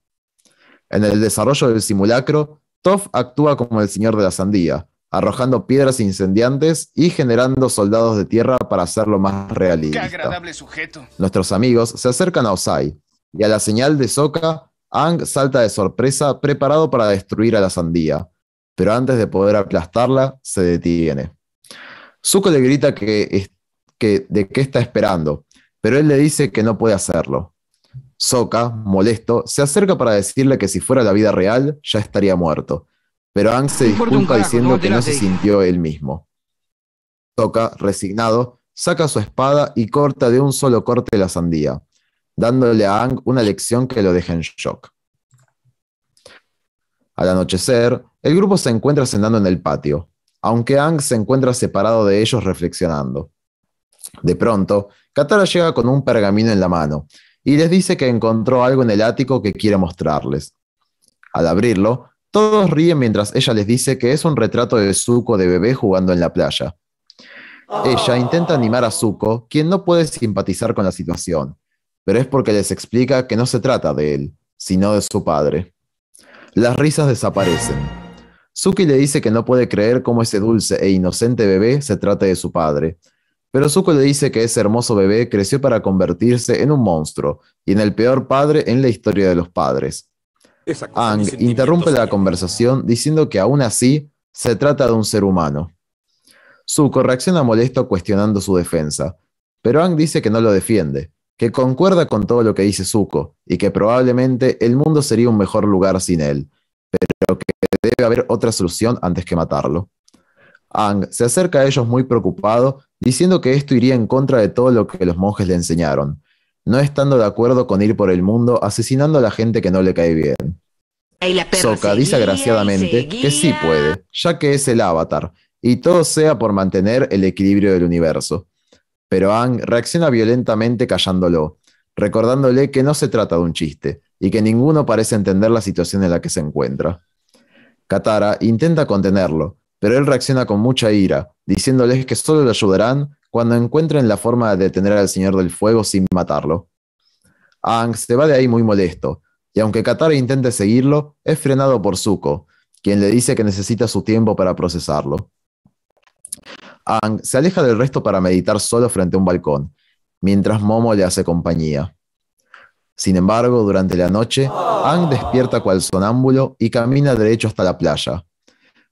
Speaker 5: En el desarrollo del simulacro, Toph actúa como el señor de la sandía, arrojando piedras incendiantes y generando soldados de tierra para hacerlo más realista. Qué agradable sujeto. Nuestros amigos se acercan a Osai, y a la señal de Soka, Ang salta de sorpresa preparado para destruir a la sandía, pero antes de poder aplastarla, se detiene. Zuko le grita que, que, de qué está esperando, pero él le dice que no puede hacerlo. Soka, molesto, se acerca para decirle que si fuera la vida real, ya estaría muerto. Pero Ang se disculpa diciendo que no se sintió él mismo. Soka, resignado, saca su espada y corta de un solo corte la sandía, dándole a Ang una lección que lo deja en shock. Al anochecer, el grupo se encuentra cenando en el patio, aunque Ang se encuentra separado de ellos reflexionando. De pronto, Katara llega con un pergamino en la mano y les dice que encontró algo en el ático que quiere mostrarles. Al abrirlo, todos ríen mientras ella les dice que es un retrato de Zuko de bebé jugando en la playa. Ella intenta animar a Zuko, quien no puede simpatizar con la situación, pero es porque les explica que no se trata de él, sino de su padre. Las risas desaparecen. Suki le dice que no puede creer cómo ese dulce e inocente bebé se trata de su padre, pero Zuko le dice que ese hermoso bebé creció para convertirse en un monstruo y en el peor padre en la historia de los padres. Ang interrumpe la conversación diciendo que aún así se trata de un ser humano. Zuko reacciona molesto cuestionando su defensa, pero Ang dice que no lo defiende, que concuerda con todo lo que dice Zuko y que probablemente el mundo sería un mejor lugar sin él, pero que debe haber otra solución antes que matarlo. Ang se acerca a ellos muy preocupado diciendo que esto iría en contra de todo lo que los monjes le enseñaron, no estando de acuerdo con ir por el mundo asesinando a la gente que no le cae bien. Soka dice agraciadamente que sí puede, ya que es el avatar, y todo sea por mantener el equilibrio del universo. Pero Ang reacciona violentamente callándolo, recordándole que no se trata de un chiste, y que ninguno parece entender la situación en la que se encuentra. Katara intenta contenerlo, pero él reacciona con mucha ira, diciéndoles que solo lo ayudarán cuando encuentren la forma de detener al Señor del Fuego sin matarlo. Aang se va de ahí muy molesto, y aunque Katara intente seguirlo, es frenado por Zuko, quien le dice que necesita su tiempo para procesarlo. Aang se aleja del resto para meditar solo frente a un balcón, mientras Momo le hace compañía. Sin embargo, durante la noche, Aang despierta cual sonámbulo y camina derecho hasta la playa,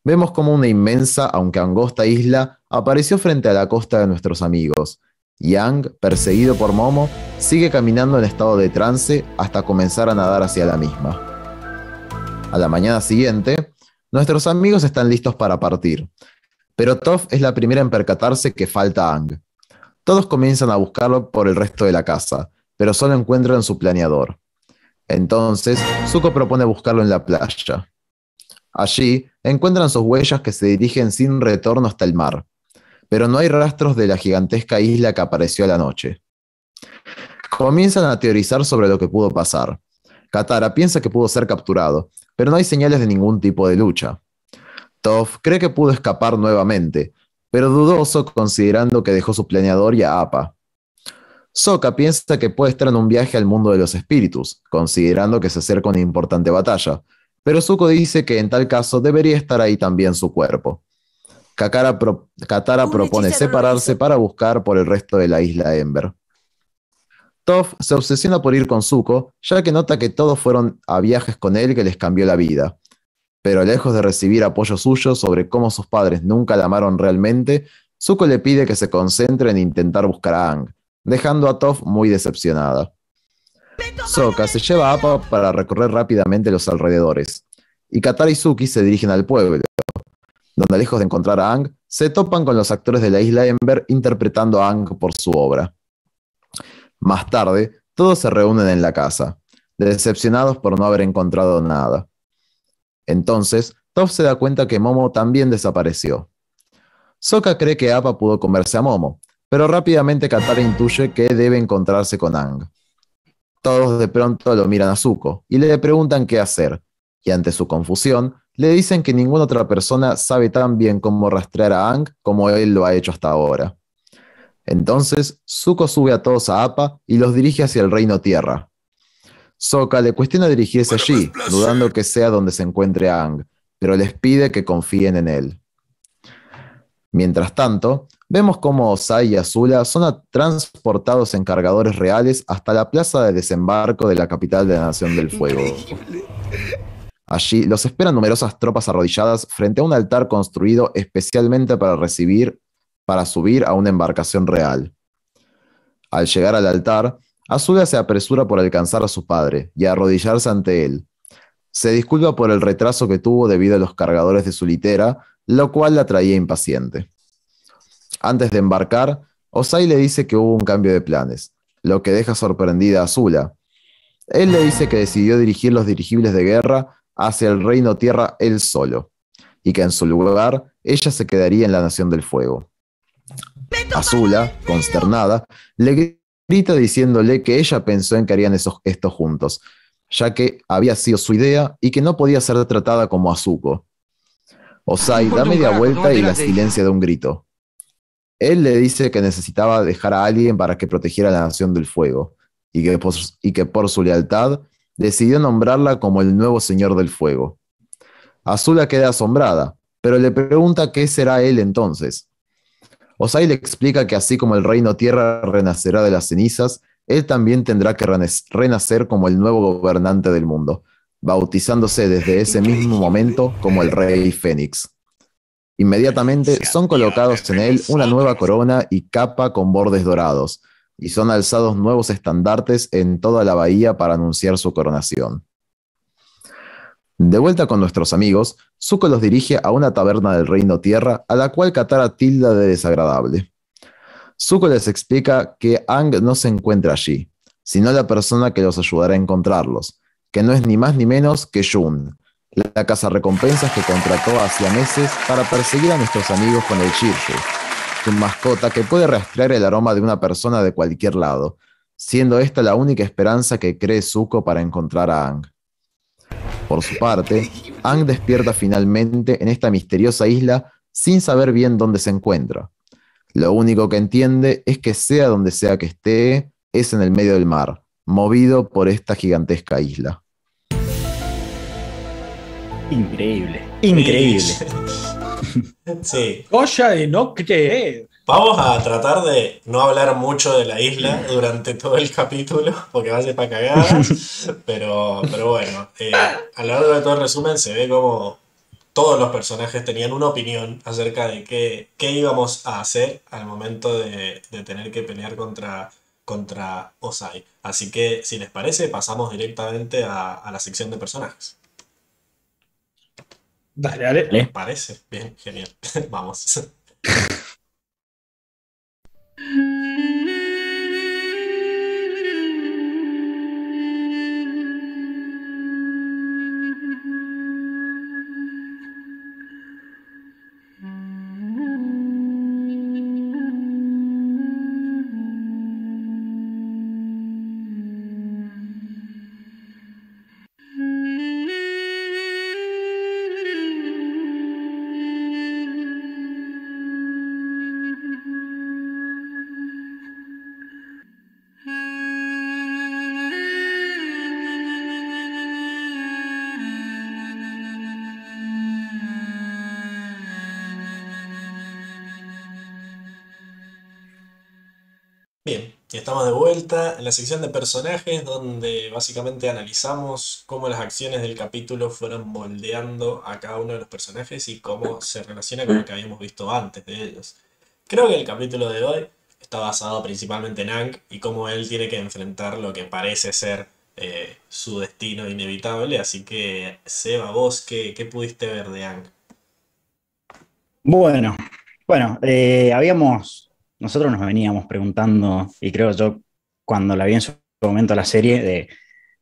Speaker 5: vemos como una inmensa, aunque angosta isla apareció frente a la costa de nuestros amigos. Yang, perseguido por Momo, sigue caminando en estado de trance hasta comenzar a nadar hacia la misma. A la mañana siguiente, nuestros amigos están listos para partir, pero Toph es la primera en percatarse que falta Ang. Todos comienzan a buscarlo por el resto de la casa, pero solo encuentran su planeador. Entonces, Zuko propone buscarlo en la playa. Allí encuentran sus huellas que se dirigen sin retorno hasta el mar, pero no hay rastros de la gigantesca isla que apareció a la noche. Comienzan a teorizar sobre lo que pudo pasar. Katara piensa que pudo ser capturado, pero no hay señales de ningún tipo de lucha. Toph cree que pudo escapar nuevamente, pero dudoso considerando que dejó su planeador y a Appa. Sokka piensa que puede estar en un viaje al mundo de los espíritus, considerando que se acerca una importante batalla, pero Zuko dice que en tal caso debería estar ahí también su cuerpo. Katara propone separarse para buscar por el resto de la isla Ember. Toph se obsesiona por ir con Zuko, ya que nota que todos fueron a viajes con él que les cambió la vida. Pero lejos de recibir apoyo suyo sobre cómo sus padres nunca la amaron realmente, Zuko le pide que se concentre en intentar buscar a Aang, dejando a Toph muy decepcionada. Sokka se lleva a Appa para recorrer rápidamente los alrededores, y Katara y Suki se dirigen al pueblo, donde lejos de encontrar a Ang, se topan con los actores de la isla Ember interpretando a Ang por su obra. Más tarde, todos se reúnen en la casa, decepcionados por no haber encontrado nada. Entonces, Toph se da cuenta que Momo también desapareció. Sokka cree que Appa pudo comerse a Momo, pero rápidamente Katara intuye que debe encontrarse con Ang. Todos de pronto lo miran a Zuko y le preguntan qué hacer, y ante su confusión, le dicen que ninguna otra persona sabe tan bien cómo rastrear a Ang como él lo ha hecho hasta ahora. Entonces, Zuko sube a todos a Appa y los dirige hacia el Reino Tierra. Sokka le cuestiona dirigirse allí, dudando que sea donde se encuentre Ang, pero les pide que confíen en él. Mientras tanto, vemos cómo Osai y Azula son transportados en cargadores reales hasta la plaza de desembarco de la capital de la Nación del Fuego. Allí los esperan numerosas tropas arrodilladas frente a un altar construido especialmente para recibir, para subir a una embarcación real. Al llegar al altar, Azula se apresura por alcanzar a su padre y arrodillarse ante él. Se disculpa por el retraso que tuvo debido a los cargadores de su litera, lo cual la traía impaciente. Antes de embarcar, Osai le dice que hubo un cambio de planes, lo que deja sorprendida a Azula. Él le dice que decidió dirigir los dirigibles de guerra hacia el reino tierra él solo, y que en su lugar ella se quedaría en la Nación del Fuego. Azula, consternada, le grita diciéndole que ella pensó en que harían esos, esto juntos, ya que había sido su idea y que no podía ser tratada como Azuko. Osai da media vuelta y la silencia de un grito. Él le dice que necesitaba dejar a alguien para que protegiera la Nación del Fuego, y que y que por su lealtad decidió nombrarla como el nuevo Señor del Fuego. Azula queda asombrada, pero le pregunta qué será él entonces. Osai le explica que así como el reino tierra renacerá de las cenizas, él también tendrá que renacer como el nuevo gobernante del mundo, bautizándose desde ese mismo momento como el rey Fénix. Inmediatamente son colocados en él una nueva corona y capa con bordes dorados, y son alzados nuevos estandartes en toda la bahía para anunciar su coronación. De vuelta con nuestros amigos, Zuko los dirige a una taberna del Reino Tierra, a la cual Katara tilda de desagradable. Zuko les explica que Ang no se encuentra allí, sino la persona que los ayudará a encontrarlos, que no es ni más ni menos que Jun, la casa recompensas que contrató hacía meses para perseguir a nuestros amigos con el Shirshu, su mascota que puede rastrear el aroma de una persona de cualquier lado, siendo esta la única esperanza que cree Zuko para encontrar a Ang. Por su parte, Ang despierta finalmente en esta misteriosa isla sin saber bien dónde se encuentra. Lo único que entiende es que sea donde sea que esté, es en el medio del mar, movido por esta gigantesca isla.
Speaker 3: Increíble, increíble.
Speaker 1: Sí.
Speaker 2: Cosa de no creer.
Speaker 1: Vamos a tratar de no hablar mucho de la isla durante todo el capítulo, porque va a ser para cagar. pero, pero bueno, eh, a lo largo de todo el resumen se ve como todos los personajes tenían una opinión acerca de qué, qué íbamos a hacer al momento de, tener que pelear contra, contra Osai. Así que, si les parece, pasamos directamente a, a la sección de personajes.
Speaker 2: Dale, dale. ¿Les
Speaker 1: parece? Bien, genial. Vamos. Estamos de vuelta en la sección de personajes donde básicamente analizamos cómo las acciones del capítulo fueron moldeando a cada uno de los personajes y cómo se relaciona con lo que habíamos visto antes de ellos. Creo que el capítulo de hoy está basado principalmente en Ang y cómo él tiene que enfrentar lo que parece ser eh, su destino inevitable. Así que, Seba, vos, ¿qué, pudiste ver de Ang?
Speaker 3: Bueno, bueno, eh, habíamos nosotros nos veníamos preguntando, y creo yo, cuando la vi en su momento la serie, de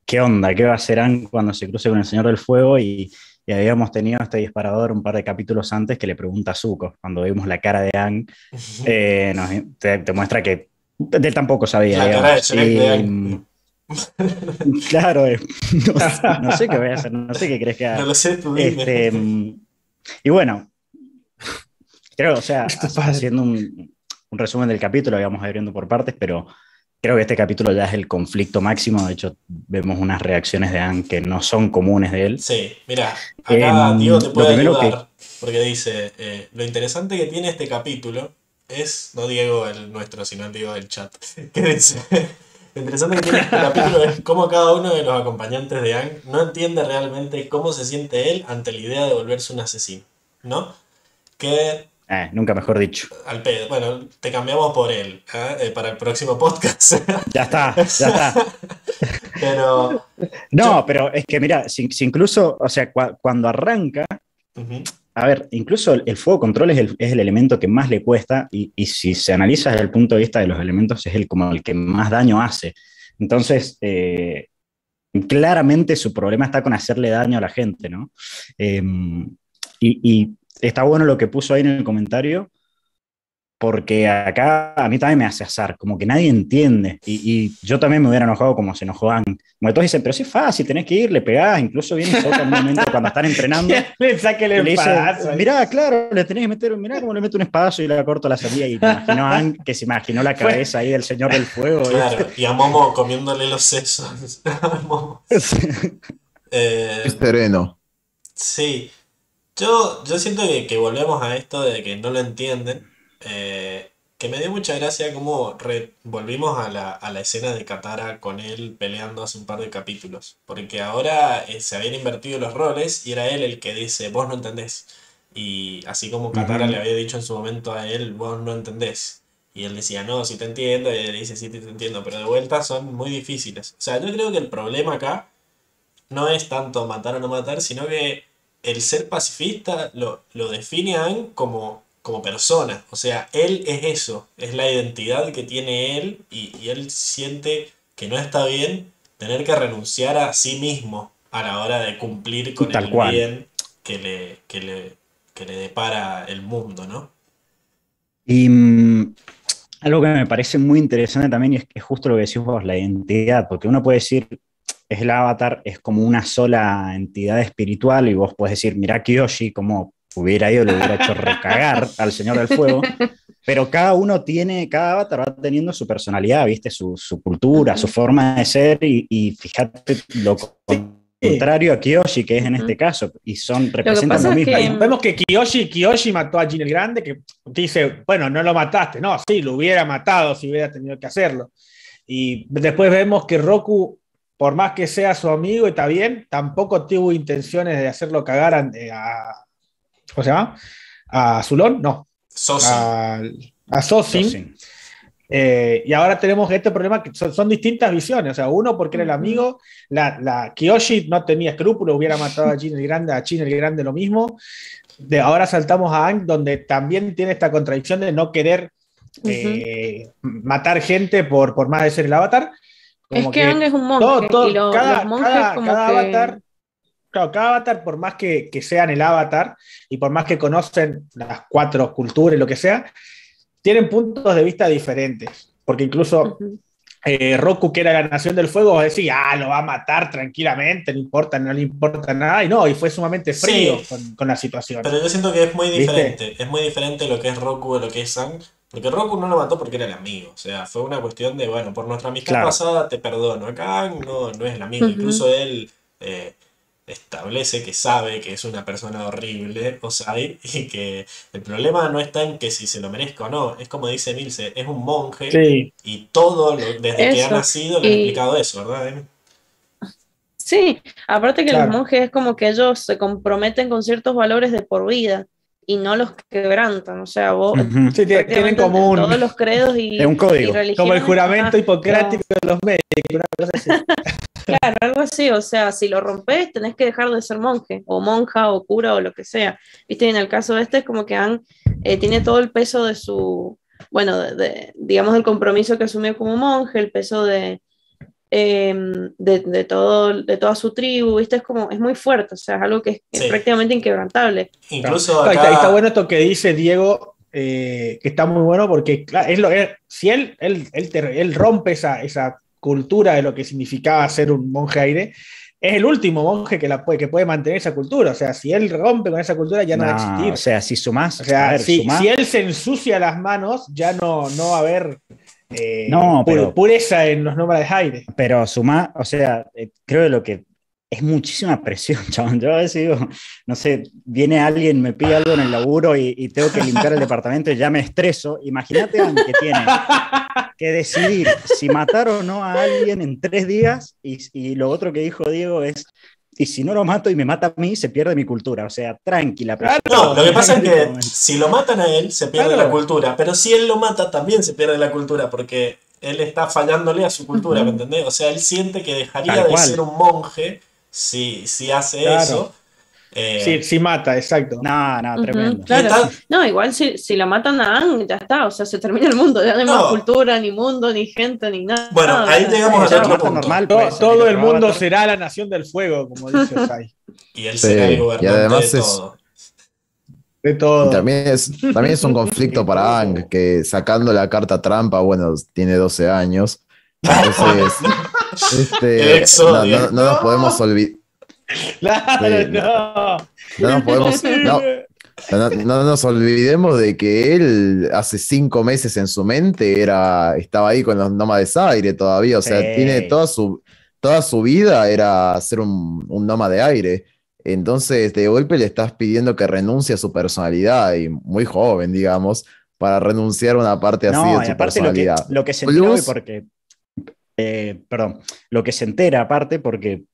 Speaker 3: qué onda, qué va a hacer Anne cuando se cruce con el Señor del Fuego, y, y habíamos tenido este disparador un par de capítulos antes que le pregunta a Zuko, cuando vimos la cara de Ang, eh, te, muestra que él tampoco sabía.
Speaker 1: La cara de
Speaker 3: claro, eh, no, sé qué voy a hacer, no sé qué crees que haga.
Speaker 1: No lo sé, tú
Speaker 3: este, y bueno, creo, o sea, haciendo un, un resumen del capítulo, íbamos abriendo por partes, pero creo que este capítulo ya es el conflicto máximo. De hecho, vemos unas reacciones de Anne que no son comunes de él.
Speaker 1: Sí, mira, acá em, Diego te puede ayudar porque dice: eh, Lo interesante que tiene este capítulo es, no Diego el nuestro, sino el Diego del chat, que dice. Lo interesante que tiene este capítulo es cómo cada uno de los acompañantes de Anne no entiende realmente cómo se siente él ante la idea de volverse un asesino, ¿no? Que
Speaker 3: eh, nunca mejor dicho.
Speaker 1: Al pedo. Bueno, te cambiamos por él ¿eh? Eh, para el próximo podcast.
Speaker 3: ya está, ya está.
Speaker 1: pero.
Speaker 3: No, pero es que mira, si, incluso, o sea, cuando arranca, a ver, incluso el, fuego control es el, es el, elemento que más le cuesta y, y, si se analiza desde el punto de vista de los elementos, es el como el que más daño hace. Entonces, claramente su problema está con hacerle daño a la gente, ¿no? Em, y, está bueno lo que puso ahí en el comentario, porque acá a mí también me hace azar, como que nadie entiende. Y, yo también me hubiera enojado como se enojó Ang. Como todos dicen, pero sí es fácil, tenés que ir, le pegás, incluso viene Soka un momento cuando están entrenando.
Speaker 2: le saque el espadazo.
Speaker 3: Mirá, claro, le tenés que meter, mirá cómo le meto un espadazo y le corto la salida. Y imaginó Ang que se imaginó la cabeza ahí del señor del fuego.
Speaker 1: Claro, y a Momo comiéndole los sesos.
Speaker 5: eh, es sereno.
Speaker 1: Sí. Yo, yo siento que, volvemos a esto de que no lo entienden. Eh, que me dio mucha gracia como volvimos a la, a la, escena de Katara con él peleando hace un par de capítulos. Porque ahora eh, se habían invertido los roles y era él el que dice, vos no entendés. Y así como Katara le había dicho en su momento a él, vos no entendés. Y él decía, no, sí te entiendo. Y él dice, sí te entiendo. Pero de vuelta son muy difíciles. O sea, yo creo que el problema acá no es tanto matar o no matar, sino que el ser pacifista lo, lo define a como, como persona. O sea, él es eso, es la identidad que tiene él y, él siente que no está bien tener que renunciar a sí mismo a la hora de cumplir con el bien que le, que, le, le depara el mundo, ¿no?
Speaker 3: Y mm, algo que me parece muy interesante también y es que es justo lo que decís vos, la identidad, porque uno puede decir, es el avatar, es como una sola entidad espiritual y vos podés decir, mira Kiyoshi, como hubiera ido, le hubiera hecho recagar al Señor del Fuego, pero cada uno tiene, cada avatar va teniendo su personalidad, viste, su, cultura, su forma de ser y, fíjate lo contrario a Kiyoshi, que es en este caso, y son representan lo, mismo.
Speaker 2: Vemos que Kiyoshi, Kiyoshi mató a Jin el Grande, que dice, bueno, no lo mataste, no, sí, lo hubiera matado si hubiera tenido que hacerlo. Y después vemos que Roku por más que sea su amigo y está bien, tampoco tuvo intenciones de hacerlo cagar a, ¿cómo se llama? A Zulón, no. A, a Sosin. Eh, y ahora tenemos este problema que son, distintas visiones. O sea, uno porque era el amigo, la, la Kiyoshi no tenía escrúpulos, hubiera matado a Jin el Grande, a Chin el Grande lo mismo. De ahora saltamos a Ang, donde también tiene esta contradicción de no querer eh, matar gente por, por más de ser el avatar
Speaker 4: es que, Ang es un monje y cada, los
Speaker 2: avatar, cada avatar, por más que, sean el avatar y por más que conocen las cuatro culturas y lo que sea, tienen puntos de vista diferentes. Porque incluso eh, Roku, que era la nación del fuego, decía, ah, lo va a matar tranquilamente, no importa, no le importa nada. Y no, y fue sumamente frío con, la situación.
Speaker 1: Pero yo siento que es muy diferente. Es muy diferente lo que es Roku de lo que es Sang porque Roku no lo mató porque era el amigo. O sea, fue una cuestión de, bueno, por nuestra amistad pasada te perdono. Acá no, no es el amigo. Incluso él eh, establece que sabe que es una persona horrible, Osai, y que el problema no está en que si se lo merezca o no. Es como dice Milce, es un monje y todo desde que ha nacido le ha explicado eso, ¿verdad?
Speaker 4: Sí, aparte que los monjes es como que ellos se comprometen con ciertos valores de por vida y no los quebrantan. O sea, vos.
Speaker 2: tienen como
Speaker 4: Todos los credos y.
Speaker 3: un código.
Speaker 2: como el juramento hipocrático de los médicos,
Speaker 4: claro, algo así. O sea, si lo rompes, tenés que dejar de ser monje, o monja, o cura, o lo que sea. Viste, en el caso de este es como que han, eh, tiene todo el peso de su. Bueno, de, digamos, el compromiso que asumió como monje, el peso de, em, de, todo, de toda su tribu, ¿viste? Es como, es muy fuerte, o sea, es algo que es, prácticamente inquebrantable.
Speaker 2: Incluso está, bueno esto que dice Diego, eh, que está muy bueno porque es lo, si él, él, él, rompe esa, esa cultura de lo que significaba ser un monje aire, es el último monje que, la puede, que puede mantener esa cultura. O sea, si él rompe con esa cultura, ya no, va a existir.
Speaker 3: O sea, si sumás.
Speaker 2: O sea, si, él se ensucia las manos, ya no, no va a haber eh, pureza en los nómadas de aire.
Speaker 3: Pero sumá, o sea, eh, creo que lo que es muchísima presión, chabón. Yo a veces digo, no sé, viene alguien, me pide algo en el laburo y, tengo que limpiar el departamento y ya me estreso. Imagínate que tiene que decidir si matar o no a alguien en tres días y, y, lo otro que dijo Diego es, y si no lo mato y me mata a mí, se pierde mi cultura. O sea, tranquila.
Speaker 1: no, lo que pasa es que si lo matan a él, se pierde la cultura. Pero si él lo mata, también se pierde la cultura porque él está fallándole a su cultura, ¿me entendés? O sea, él siente que dejaría de ser un monje si, si hace eso.
Speaker 2: Eh, sí, mata, exacto.
Speaker 3: No, no, tremendo.
Speaker 4: No, igual si, si la matan a Ang, ya está, o sea, se termina el mundo, ya no hay más cultura, ni mundo, ni gente, ni nada.
Speaker 1: Bueno, ahí llegamos a otro punto.
Speaker 2: Normal, pues, todo, el mundo será la nación del fuego, como dice Sai.
Speaker 1: y él será el gobernante y además de todo.
Speaker 2: De todo.
Speaker 5: también, es, también es un conflicto para Ang, que sacando la carta trampa, bueno, tiene 12 años. Entonces, este, no, no, no, nos podemos olvidar. No. No nos podemos. No, nos olvidemos de que él hace cinco meses en su mente era, estaba ahí con los nómades aire todavía. O sea, tiene toda su, toda su vida era ser un, un nómade aire. Entonces, de golpe le estás pidiendo que renuncie a su personalidad, y muy joven, digamos, para renunciar a una parte así de su personalidad.
Speaker 3: Lo que, se entera porque eh, perdón, lo que se entera aparte, porque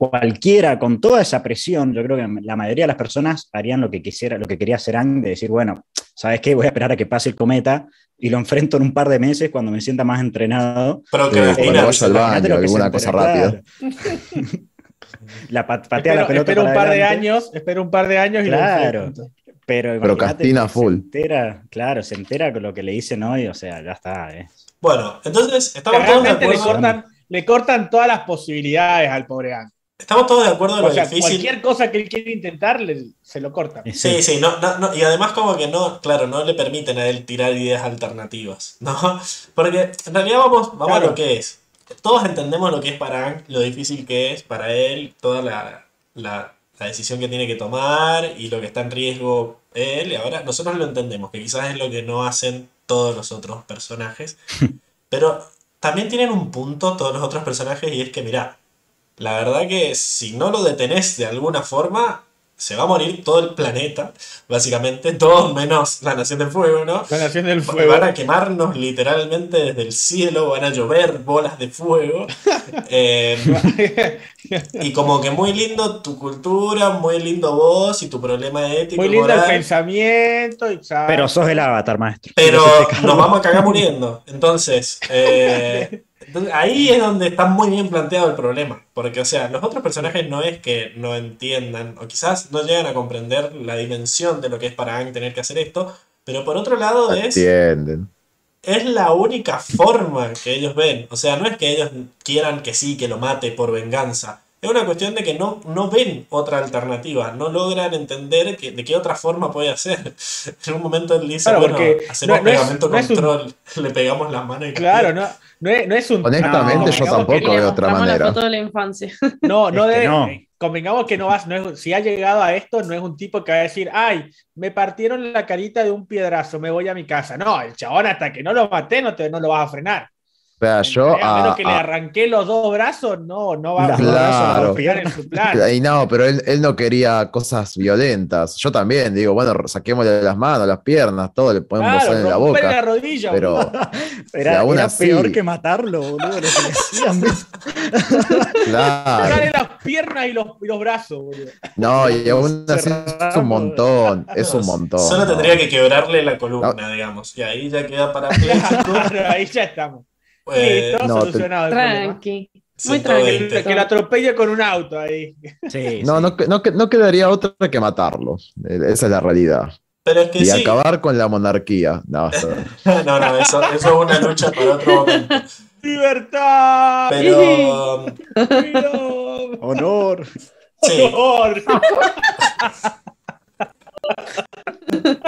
Speaker 3: cualquiera con toda esa presión, yo creo que la mayoría de las personas harían lo que quisiera, lo que quería hacer Ang, de decir, bueno, ¿sabes qué? Voy a esperar a que pase el cometa y lo enfrento en un par de meses cuando me sienta más entrenado.
Speaker 1: Pero que
Speaker 5: eh, vaya al baño, alguna cosa rápida.
Speaker 2: la patea la pelota espero un par de años, espero un par de años y
Speaker 3: claro. pero,
Speaker 5: pero Castina full.
Speaker 3: Se entera, claro, se entera con lo que le dicen hoy, o sea, ya está. Eh.
Speaker 1: Bueno, entonces estamos todos de acuerdo.
Speaker 2: Le cortan, le cortan todas las posibilidades al pobre Ang.
Speaker 1: Estamos todos de acuerdo en lo difícil.
Speaker 2: Cualquier cosa que él quiere intentar, se lo cortan.
Speaker 1: Sí, sí, no, no, y además como que no, claro, no le permiten a él tirar ideas alternativas, ¿no? Porque en realidad vamos, vamos a lo que es. Todos entendemos lo que es para Ang, lo difícil que es para él, toda la, la, la decisión que tiene que tomar y lo que está en riesgo él. Y ahora nosotros lo entendemos, que quizás es lo que no hacen todos los otros personajes. Pero también tienen un punto todos los otros personajes y es que, mira, la verdad que si no lo detenés de alguna forma, se va a morir todo el planeta, básicamente, todos menos la Nación del Fuego, ¿no?
Speaker 2: La Nación del Fuego.
Speaker 1: Van a quemarnos literalmente desde el cielo, van a llover bolas de fuego. Eh, y como que muy lindo tu cultura, muy lindo vos y tu problema ético.
Speaker 2: Muy lindo el pensamiento. Y
Speaker 3: Pero sos el avatar, maestro.
Speaker 1: Pero nos vamos a cagar muriendo. Entonces, eh, ahí es donde está muy bien planteado el problema. Porque, o sea, los otros personajes no es que no entiendan, o quizás no llegan a comprender la dimensión de lo que es para Ang tener que hacer esto, pero por otro lado es.
Speaker 5: Entienden.
Speaker 1: Es la única forma que ellos ven. O sea, no es que ellos quieran que sí, que lo mate por venganza. Es una cuestión de que no, no ven otra alternativa, no logran entender que, de qué otra forma puede hacer. En un momento él dice, bueno, hacemos pegamento control, le pegamos las manos y
Speaker 2: Claro, no, no es, no es un.
Speaker 5: Honestamente, yo tampoco veo otra manera.
Speaker 4: La foto de la infancia.
Speaker 2: No, no debe. Convengamos que no vas, no es, si ha llegado a esto, no es un tipo que va a decir, ay, me partieron la carita de un piedrazo, me voy a mi casa. No, el chabón hasta que no lo maté no, te, no lo vas a frenar
Speaker 5: yo.
Speaker 2: A menos que le arranqué los dos brazos, no, no va
Speaker 5: a pegar en su plan. Y no, pero él, él, no quería cosas violentas. Yo también, digo, bueno, saquémosle las manos, las piernas, todo, le podemos claro, en la boca.
Speaker 2: la rodilla,
Speaker 5: pero
Speaker 3: era, era peor que matarlo, boludo.
Speaker 2: claro. las piernas y los, y los brazos, boludo.
Speaker 5: No, y aún así es un montón, es un montón.
Speaker 1: Solo tendría que quebrarle la columna, digamos, y ahí ya queda para
Speaker 2: ahí ya estamos. Eh, todo solucionado.
Speaker 4: Tranqui.
Speaker 2: Muy tranquilo. Que lo atropelle con un auto ahí.
Speaker 5: Sí, no, No, no, no, quedaría otra que matarlo. Esa es la realidad. y acabar con la monarquía. No,
Speaker 1: no, no, eso, eso, es una lucha para otro momento.
Speaker 2: ¡Libertad!
Speaker 1: Pero.
Speaker 3: Honor.
Speaker 2: Honor.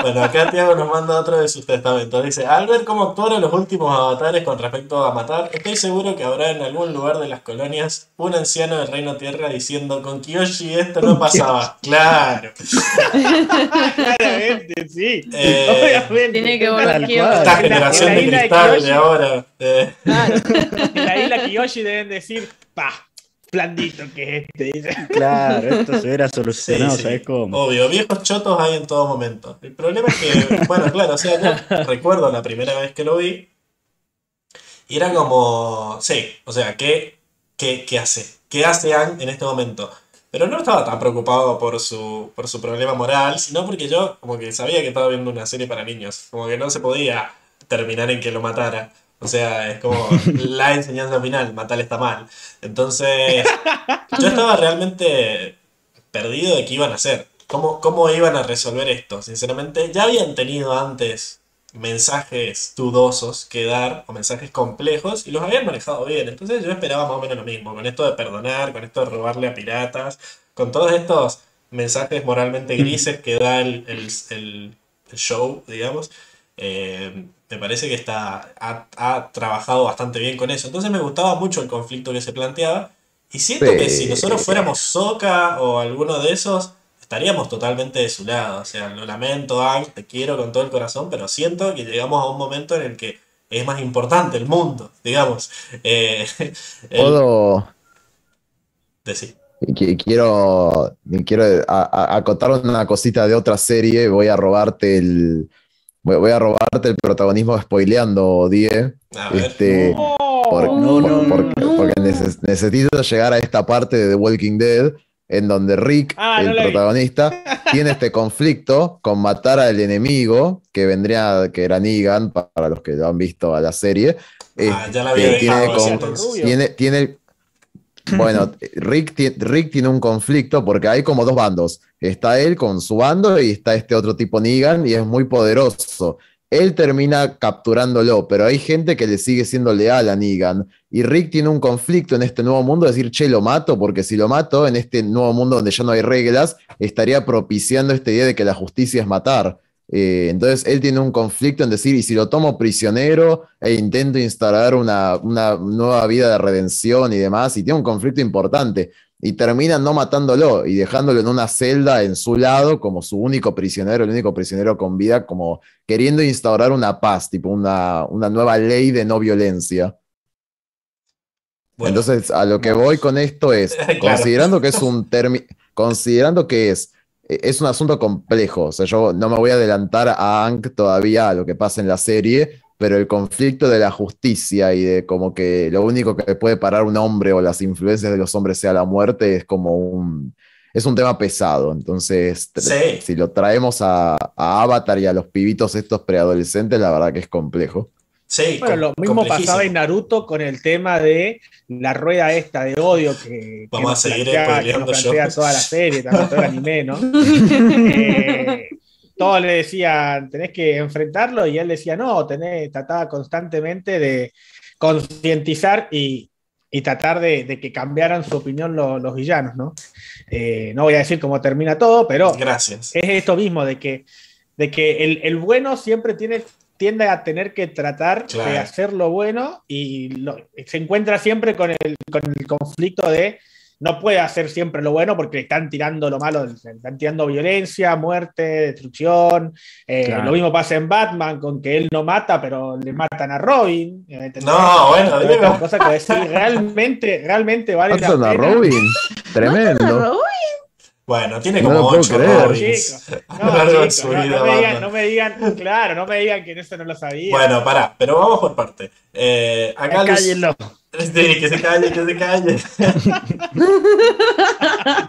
Speaker 1: Bueno, acá Tiago nos manda otro de sus testamentos. Dice, al ver cómo actuaron los últimos avatares con respecto a matar, estoy seguro que habrá en algún lugar de las colonias un anciano del Reino Tierra diciendo, con Kiyoshi esto no pasaba. Claro.
Speaker 2: Claramente, sí.
Speaker 4: Eh, Obviamente. Tiene que volver Kiyoshi.
Speaker 1: Esta generación de cristal de ahora.
Speaker 2: Eh. Claro. En la isla Kiyoshi deben decir, pa, blandito que es este.
Speaker 3: Claro, esto se hubiera solucionado, ¿sabes cómo?
Speaker 1: Obvio, viejos chotos hay en todo momento. El problema es que, bueno, claro, o sea, yo recuerdo la primera vez que lo vi y era como, sí, o sea, ¿qué, qué, qué hace? ¿Qué hace Ang en este momento? Pero no estaba tan preocupado por su, por su problema moral, sino porque yo como que sabía que estaba viendo una serie para niños, como que no se podía terminar en que lo matara. O sea, es como la enseñanza final, matar está mal. Entonces, yo estaba realmente perdido de qué iban a hacer. ¿Cómo, ¿Cómo iban a resolver esto? Sinceramente, ya habían tenido antes mensajes dudosos que dar o mensajes complejos y los habían manejado bien. Entonces yo esperaba más o menos lo mismo, con esto de perdonar, con esto de robarle a piratas, con todos estos mensajes moralmente grises que da el, el show, digamos. Eh, me parece que está, ha, trabajado bastante bien con eso. Entonces me gustaba mucho el conflicto que se planteaba. Y siento que si nosotros fuéramos Soka o alguno de esos, estaríamos totalmente de su lado. O sea, lo lamento, Ang, te quiero con todo el corazón, pero siento que llegamos a un momento en el que es más importante el mundo, digamos. Eh,
Speaker 5: Puedo.
Speaker 1: Decir.
Speaker 5: Quiero, quiero acotar una cosita de otra serie. Voy a robarte el, Voy, a robarte el protagonismo spoileando, Die. Este, porque, necesito llegar a esta parte de The Walking Dead en donde Rick, ah, el protagonista, tiene este conflicto con matar al enemigo, que vendría, que era Negan, para los que lo han visto a la serie.
Speaker 1: Ah, ya la había
Speaker 5: tiene, tiene, bueno, Rick, Rick, tiene un conflicto porque hay como dos bandos. Está él con su bando y está este otro tipo Negan y es muy poderoso. Él termina capturándolo, pero hay gente que le sigue siendo leal a Negan. Y Rick tiene un conflicto en este nuevo mundo, decir, che, lo mato, porque si lo mato en este nuevo mundo donde ya no hay reglas, estaría propiciando esta idea de que la justicia es matar. Eh, entonces él tiene un conflicto en decir, y si lo tomo prisionero e intento instalar una, nueva vida de redención y demás, y tiene un conflicto importante, y termina no matándolo y dejándolo en una celda en su lado como su único prisionero, el único prisionero con vida, como queriendo instaurar una paz, tipo una, nueva ley de no violencia. Entonces, a lo que voy con esto es, considerando que es un término, considerando que es es un asunto complejo. O sea, yo no me voy a adelantar a Ankh todavía a lo que pasa en la serie, pero el conflicto de la justicia y de como que lo único que puede parar un hombre o las influencias de los hombres sea la muerte es como un. Es un tema pesado, entonces si lo traemos a, a Avatar y a los pibitos estos preadolescentes, la verdad que es complejo.
Speaker 1: Sí,
Speaker 2: bueno, lo mismo pasaba en Naruto con el tema de la rueda esta de odio que,
Speaker 1: Vamos a seguir plantea,
Speaker 2: plantea toda la serie, también todo el anime, ¿no? eh, todos le decían, tenés que enfrentarlo, y él decía, no, tenés, trataba constantemente de concientizar y, y, tratar de, que cambiaran su opinión los, villanos, ¿no? Eh, no voy a decir cómo termina todo, pero
Speaker 1: Gracias.
Speaker 2: es esto mismo, de que, de que el, el bueno siempre tiene tiende a tener que tratar de hacer lo bueno y se encuentra siempre con el, con el conflicto de no puede hacer siempre lo bueno porque le están tirando lo malo, le están tirando violencia, muerte, destrucción. Eh, lo mismo pasa en Batman, con que él no mata, pero le matan a Robin.
Speaker 1: No, bueno, digo.
Speaker 2: Cosa que decir, realmente, realmente vale la
Speaker 5: pena. a Robin? Tremendo.
Speaker 1: Bueno, tiene como no 8 Robins.
Speaker 2: No, me digan, claro, no me digan que eso no lo sabía.
Speaker 1: Bueno, pará, pero vamos por parte. Eh, acá
Speaker 3: Cállenlo.
Speaker 1: Sí, que se calle, que se calle.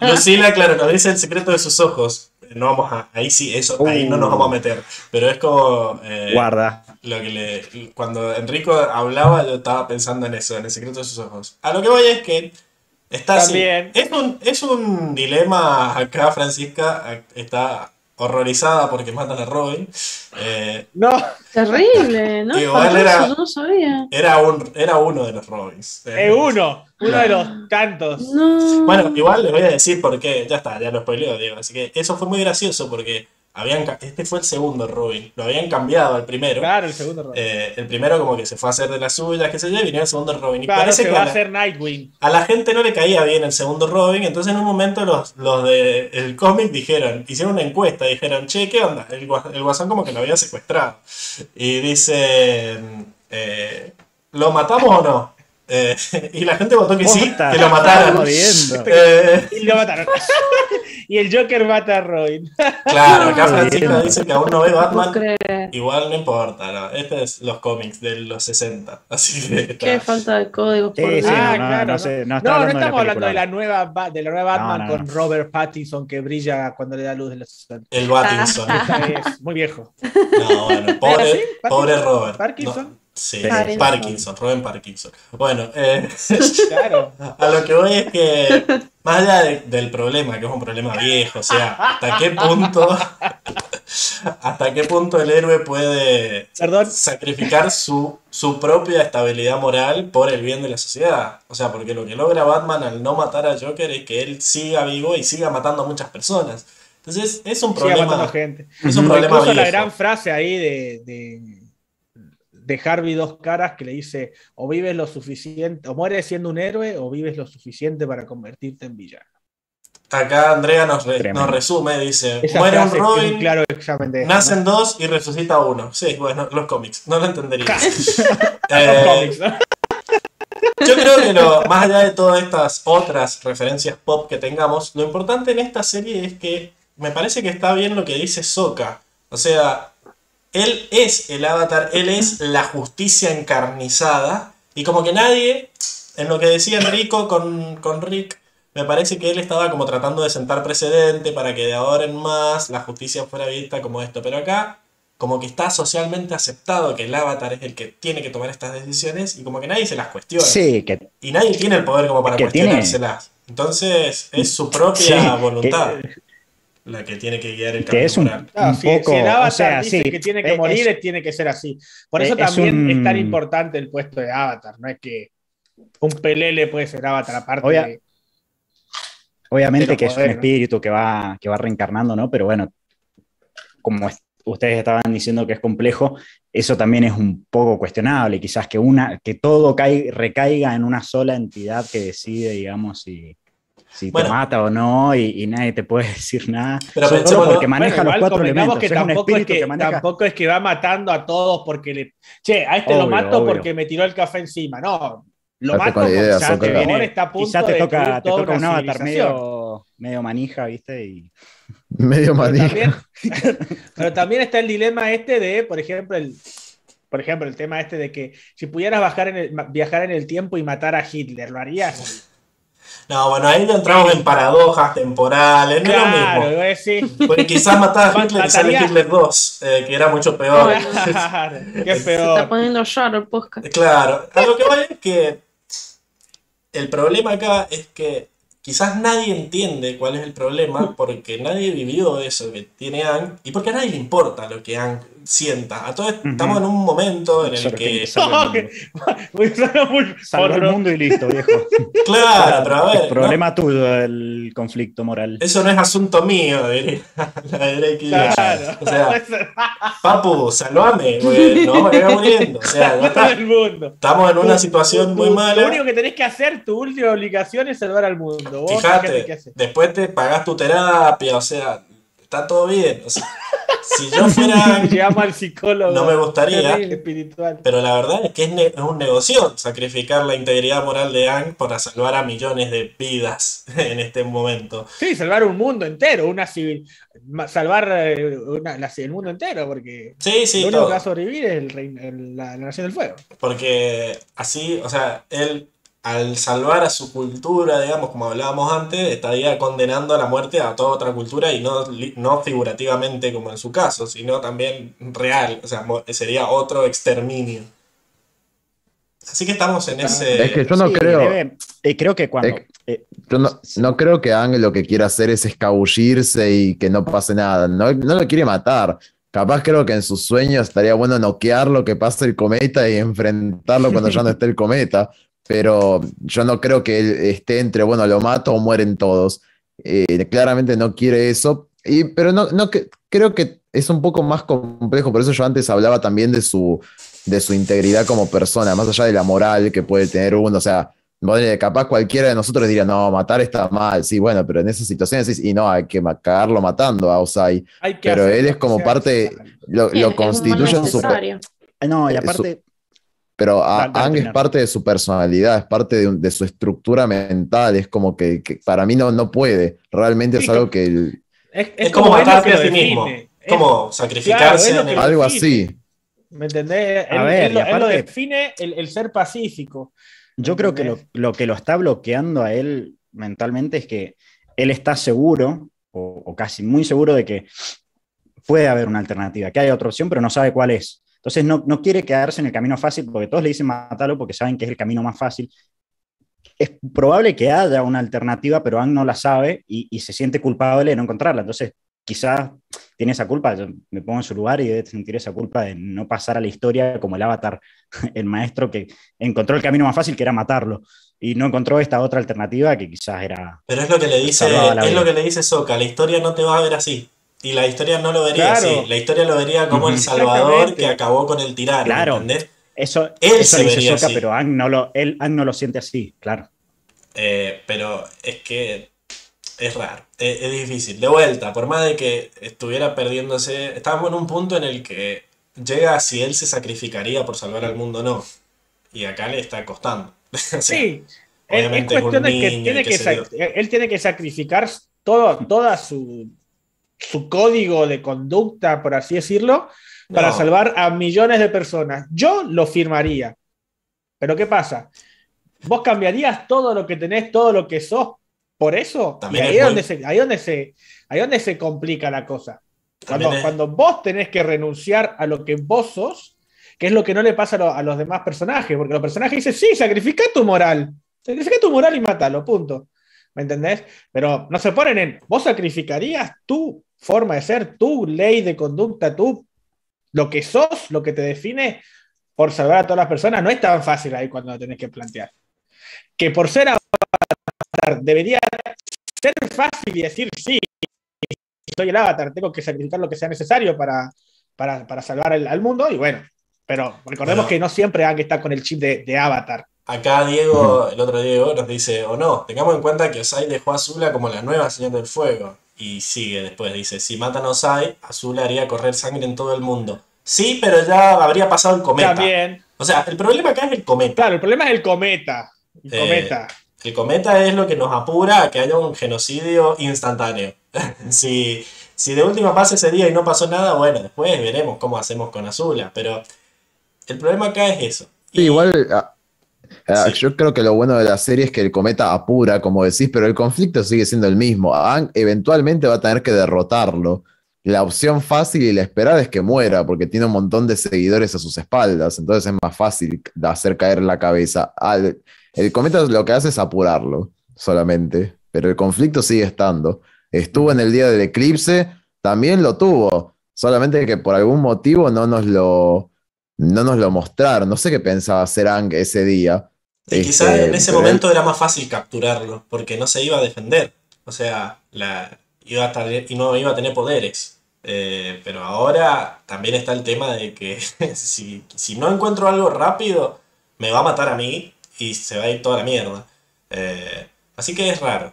Speaker 1: Lucila, claro, nos dice el secreto de sus ojos. No vamos a, ahí sí, eso, ahí no nos vamos a meter. Pero es como.
Speaker 3: Eh, Guarda.
Speaker 1: Lo que le, cuando Enrico hablaba, yo estaba pensando en eso, en el secreto de sus ojos. A lo que voy es que Está Es un, es un dilema acá, Francisca. Está horrorizada porque matan a Robin. Eh,
Speaker 2: no.
Speaker 4: Terrible, ¿no?
Speaker 1: Igual era, no sabía. Era, un, era uno de los Robins.
Speaker 2: Es uno, uno de los tantos.
Speaker 1: Bueno, igual les voy a decir por qué, ya está, ya lo spoileo, Diego. Así que eso fue muy gracioso porque habían, este fue el segundo Robin. Lo habían cambiado al primero.
Speaker 2: Claro, el segundo Robin.
Speaker 1: Eh, el primero como que se fue a hacer de las suyas, qué sé yo, y vino el segundo Robin. Y
Speaker 2: parece
Speaker 1: que
Speaker 2: va a, ser Nightwing.
Speaker 1: A la gente no le caía bien el segundo Robin, entonces en un momento los, los del el cómic dijeron, hicieron una encuesta, dijeron, che, ¿qué onda? El, el guasón como que lo había secuestrado. Y dice, eh, ¿lo matamos o no? Eh, y la gente votó que sí, que lo mataron.
Speaker 2: Eh, y lo mataron. y el Joker mata a Robin.
Speaker 1: Claro, acá Francisco dice que aún no ve Batman. Igual no importa, no. Este es los cómics de los 60. Así que.
Speaker 4: Qué falta de código.
Speaker 2: Sí, sí, ah, no, claro. No, no, estamos hablando de la nueva, de la nueva Batman con Robert Pattinson que brilla cuando le da luz de los 60.
Speaker 1: El Pattinson.
Speaker 2: es muy viejo.
Speaker 1: No, bueno, pobre, pobre Robert. Parkinson. Sí, Parkinson, Robin Parkinson. Bueno, eh, a lo que voy es que, más allá del problema, que es un problema viejo, o sea, hasta qué punto, hasta qué punto el héroe puede sacrificar su, su propia estabilidad moral por el bien de la sociedad. O sea, porque lo que logra Batman al no matar a Joker es que él siga vivo y siga matando a muchas personas. Entonces, es un problema.
Speaker 2: Gente.
Speaker 1: Es un problema
Speaker 2: viejo. la gran frase ahí de de Harvey dos caras que le dice o vives lo suficiente, o mueres siendo un héroe o vives lo suficiente para convertirte en villano.
Speaker 1: Acá Andrea nos, nos resume, dice, muere un Robin,
Speaker 2: claro
Speaker 1: nacen dos y resucita uno. Sí, bueno, los cómics, no lo entendería. Eh, yo creo que lo, más allá de todas estas otras referencias pop que tengamos, lo importante en esta serie es que me parece que está bien lo que dice Soka. O sea, él es el avatar, él es la justicia encarnizada. Y como que nadie, en lo que decía Enrico con, con Rick, me parece que él estaba como tratando de sentar precedente para que de ahora en más la justicia fuera vista como esto. Pero acá, como que está socialmente aceptado que el avatar es el que tiene que tomar estas decisiones y como que nadie se las cuestiona.
Speaker 3: Sí, que,
Speaker 1: y nadie tiene el poder como para cuestionárselas. Entonces es su propia voluntad la que tiene que guiar el camino
Speaker 3: es un,
Speaker 2: ah, si, el Avatar dice que tiene que morir, tiene que ser así. Por eso también es tan importante el puesto de Avatar, no es que un pelele puede ser Avatar aparte
Speaker 3: Obviamente que es un espíritu que va, que va reencarnando, ¿no? Pero bueno, como ustedes estaban diciendo que es complejo, eso también es un poco cuestionable, quizás que, una, que todo recaiga en una sola entidad que decide, digamos, y si te mata o no y, nadie te puede decir nada.
Speaker 1: Pero
Speaker 3: solo porque maneja los cuatro elementos.
Speaker 2: Que, tampoco, es que, tampoco es que va matando a todos porque le. Che, a este lo mato porque me tiró el café encima. No, lo mato porque
Speaker 3: ya te viene, está a punto quizás te toca, te toca un avatar medio, medio manija, ¿viste? Y...
Speaker 5: Medio manija.
Speaker 2: Pero también, pero también está el dilema este de, por ejemplo, el, por ejemplo, el tema este de que si pudieras bajar en el, viajar en el tiempo y matar a Hitler, ¿lo harías?
Speaker 1: No, bueno, ahí entramos en paradojas temporales, no es lo mismo. Sí. Porque quizás matar a Hitler y sale Hitler 2, eh, que era mucho peor.
Speaker 2: Claro, qué peor.
Speaker 4: Se está poniendo raro el podcast.
Speaker 1: Claro, a lo que voy es que el problema acá es que quizás nadie entiende cuál es el problema porque nadie vivió eso que tiene Ang y porque a nadie le importa lo que Ang sienta. A todos estamos en un momento en el que.
Speaker 3: Salva el mundo y listo, viejo.
Speaker 1: Claro, pero a ver.
Speaker 3: El problema tuyo, el conflicto moral.
Speaker 1: Eso no es asunto mío, diría la de Claro. O sea, papu, salvame, güey. No me a muriendo. O sea, estamos en una situación muy mala.
Speaker 2: Lo único que tenés que hacer, tu última obligación es salvar al mundo.
Speaker 1: Fíjate, después te pagás tu terapia, o sea, está todo bien. O sea, si yo fuera.
Speaker 2: al psicólogo.
Speaker 1: No me gustaría. Espiritual. Pero la verdad es que es, un negocio sacrificar la integridad moral de Ang para salvar a millones de vidas en este momento.
Speaker 2: Sí, salvar un mundo entero, una civil. Salvar eh, el mundo entero, porque
Speaker 1: sí, sí,
Speaker 2: lo único que va a sobrevivir es el, la Nación del Fuego.
Speaker 1: Porque así, o sea, él al salvar a su cultura, digamos, como hablábamos antes, estaría condenando a la muerte a toda otra cultura y no, no figurativamente como en su caso, sino también real, o sea, sería otro exterminio. Así que estamos en ese.
Speaker 5: Es que yo no creo.
Speaker 3: Eh, creo que cuando.
Speaker 5: Eh, yo no, no, creo que Ang lo que quiera hacer es escabullirse y que no pase nada. No, no lo quiere matar. Capaz creo que en sus sueños estaría bueno noquearlo, que pase el cometa y enfrentarlo cuando ya no esté el cometa. Pero yo no creo que él esté entre, bueno, lo mato o mueren todos. Eh, claramente no quiere eso. Y, pero no, no creo que es un poco más complejo. Por eso yo antes hablaba también de su, de su integridad como persona, más allá de la moral que puede tener uno. O sea, capaz cualquiera de nosotros diría, no, matar está mal, sí, bueno, pero en esas situaciones y no, hay que cagarlo matando a Osai. Pero él es como parte, lo, constituye en su...
Speaker 3: No, y aparte...
Speaker 5: pero Ang es parte de su personalidad, es parte de, su estructura mental, es como que, para mí no, no puede, realmente es algo que...
Speaker 1: es, como matarse a sí mismo, como sacrificarse.
Speaker 5: algo así.
Speaker 2: ¿Me entendés? A ver, él, lo define el ser pacífico.
Speaker 3: Yo creo que lo, que lo está bloqueando a él mentalmente es que él está seguro, o, casi muy seguro, de que puede haber una alternativa, que hay otra opción, pero no sabe cuál es. Entonces no, no quiere quedarse en el camino fácil porque todos le dicen matarlo porque saben que es el camino más fácil. Es probable que haya una alternativa, pero Ang no la sabe y, y se siente culpable de no encontrarla. Entonces quizás tiene esa culpa, yo me pongo en su lugar y debe sentir esa culpa de no pasar a la historia como el avatar, el maestro que encontró el camino más fácil que era matarlo y no encontró esta otra alternativa que quizás era...
Speaker 1: Pero es lo que le dice, es lo que le dice Soka, la historia no te va a ver así. Y la historia no lo vería así, la historia lo vería como el salvador que acabó con el tirano, claro. ¿entendés?
Speaker 3: Eso, él eso se dice Soka, pero Ang no, lo, él, no lo siente así, claro.
Speaker 1: Eh, pero es que es raro, es, difícil. De vuelta, por más de que estuviera perdiéndose, estamos en un punto en el que llega si él se sacrificaría por salvar al mundo o no. Y acá le está costando.
Speaker 2: sí, obviamente es cuestión de que, tiene que, él tiene que sacrificar todo, toda su, su código de conducta, por así decirlo, para salvar a millones de personas. Yo lo firmaría. Pero ¿qué pasa? Vos cambiarías todo lo que tenés, todo lo que sos por eso, ahí, es donde se, ahí, donde se, ahí donde se complica la cosa. Cuando, cuando vos tenés que renunciar a lo que vos sos, que es lo que no le pasa a, los demás personajes, porque los personajes dicen, sí, sacrifica tu moral, sacrifica tu moral y mátalo, punto. ¿Me entendés? Pero no se ponen en, vos sacrificarías tu forma de ser, tu ley de conducta, tú, lo que sos, lo que te define por salvar a todas las personas, no es tan fácil ahí cuando lo tenés que plantear. Que por ser debería ser fácil y decir, sí, soy el avatar, tengo que sacrificar lo que sea necesario para, para, salvar al mundo, y bueno, pero recordemos que no siempre que estar con el chip de, avatar.
Speaker 1: Acá Diego, el otro Diego, nos dice, o no, tengamos en cuenta que Osai dejó a Azula como la nueva señal del fuego. Y sigue después, dice, si matan a Osai, Azula haría correr sangre en todo el mundo. Sí, pero ya habría pasado el cometa.
Speaker 2: También.
Speaker 1: O sea, el problema acá es el cometa.
Speaker 2: Claro, el problema es el cometa. El eh, cometa.
Speaker 1: El cometa es lo que nos apura a que haya un genocidio instantáneo. si, si de última pasa ese día y no pasó nada, bueno, después veremos cómo hacemos con Azula. Pero el problema acá es eso.
Speaker 5: igual ah, ah, yo creo que lo bueno de la serie es que el cometa apura, como decís, pero el conflicto sigue siendo el mismo. eventualmente va a tener que derrotarlo. La opción fácil y la esperada es que muera, porque tiene un montón de seguidores a sus espaldas, entonces es más fácil de hacer caer la cabeza. Al, el cometa lo que hace es apurarlo solamente, pero el conflicto sigue estando. Estuvo en el día del eclipse, también lo tuvo, solamente que por algún motivo no nos lo, no nos lo mostraron. No sé qué pensaba Serang ese día.
Speaker 1: Y quizás este, en ese momento era más fácil capturarlo, porque no se iba a defender. O sea, la, iba a y no iba a tener poderes. Eh, pero ahora también está el tema de que si, si no encuentro algo rápido, me va a matar a mí y se va a ir toda la mierda. Eh, así que es raro.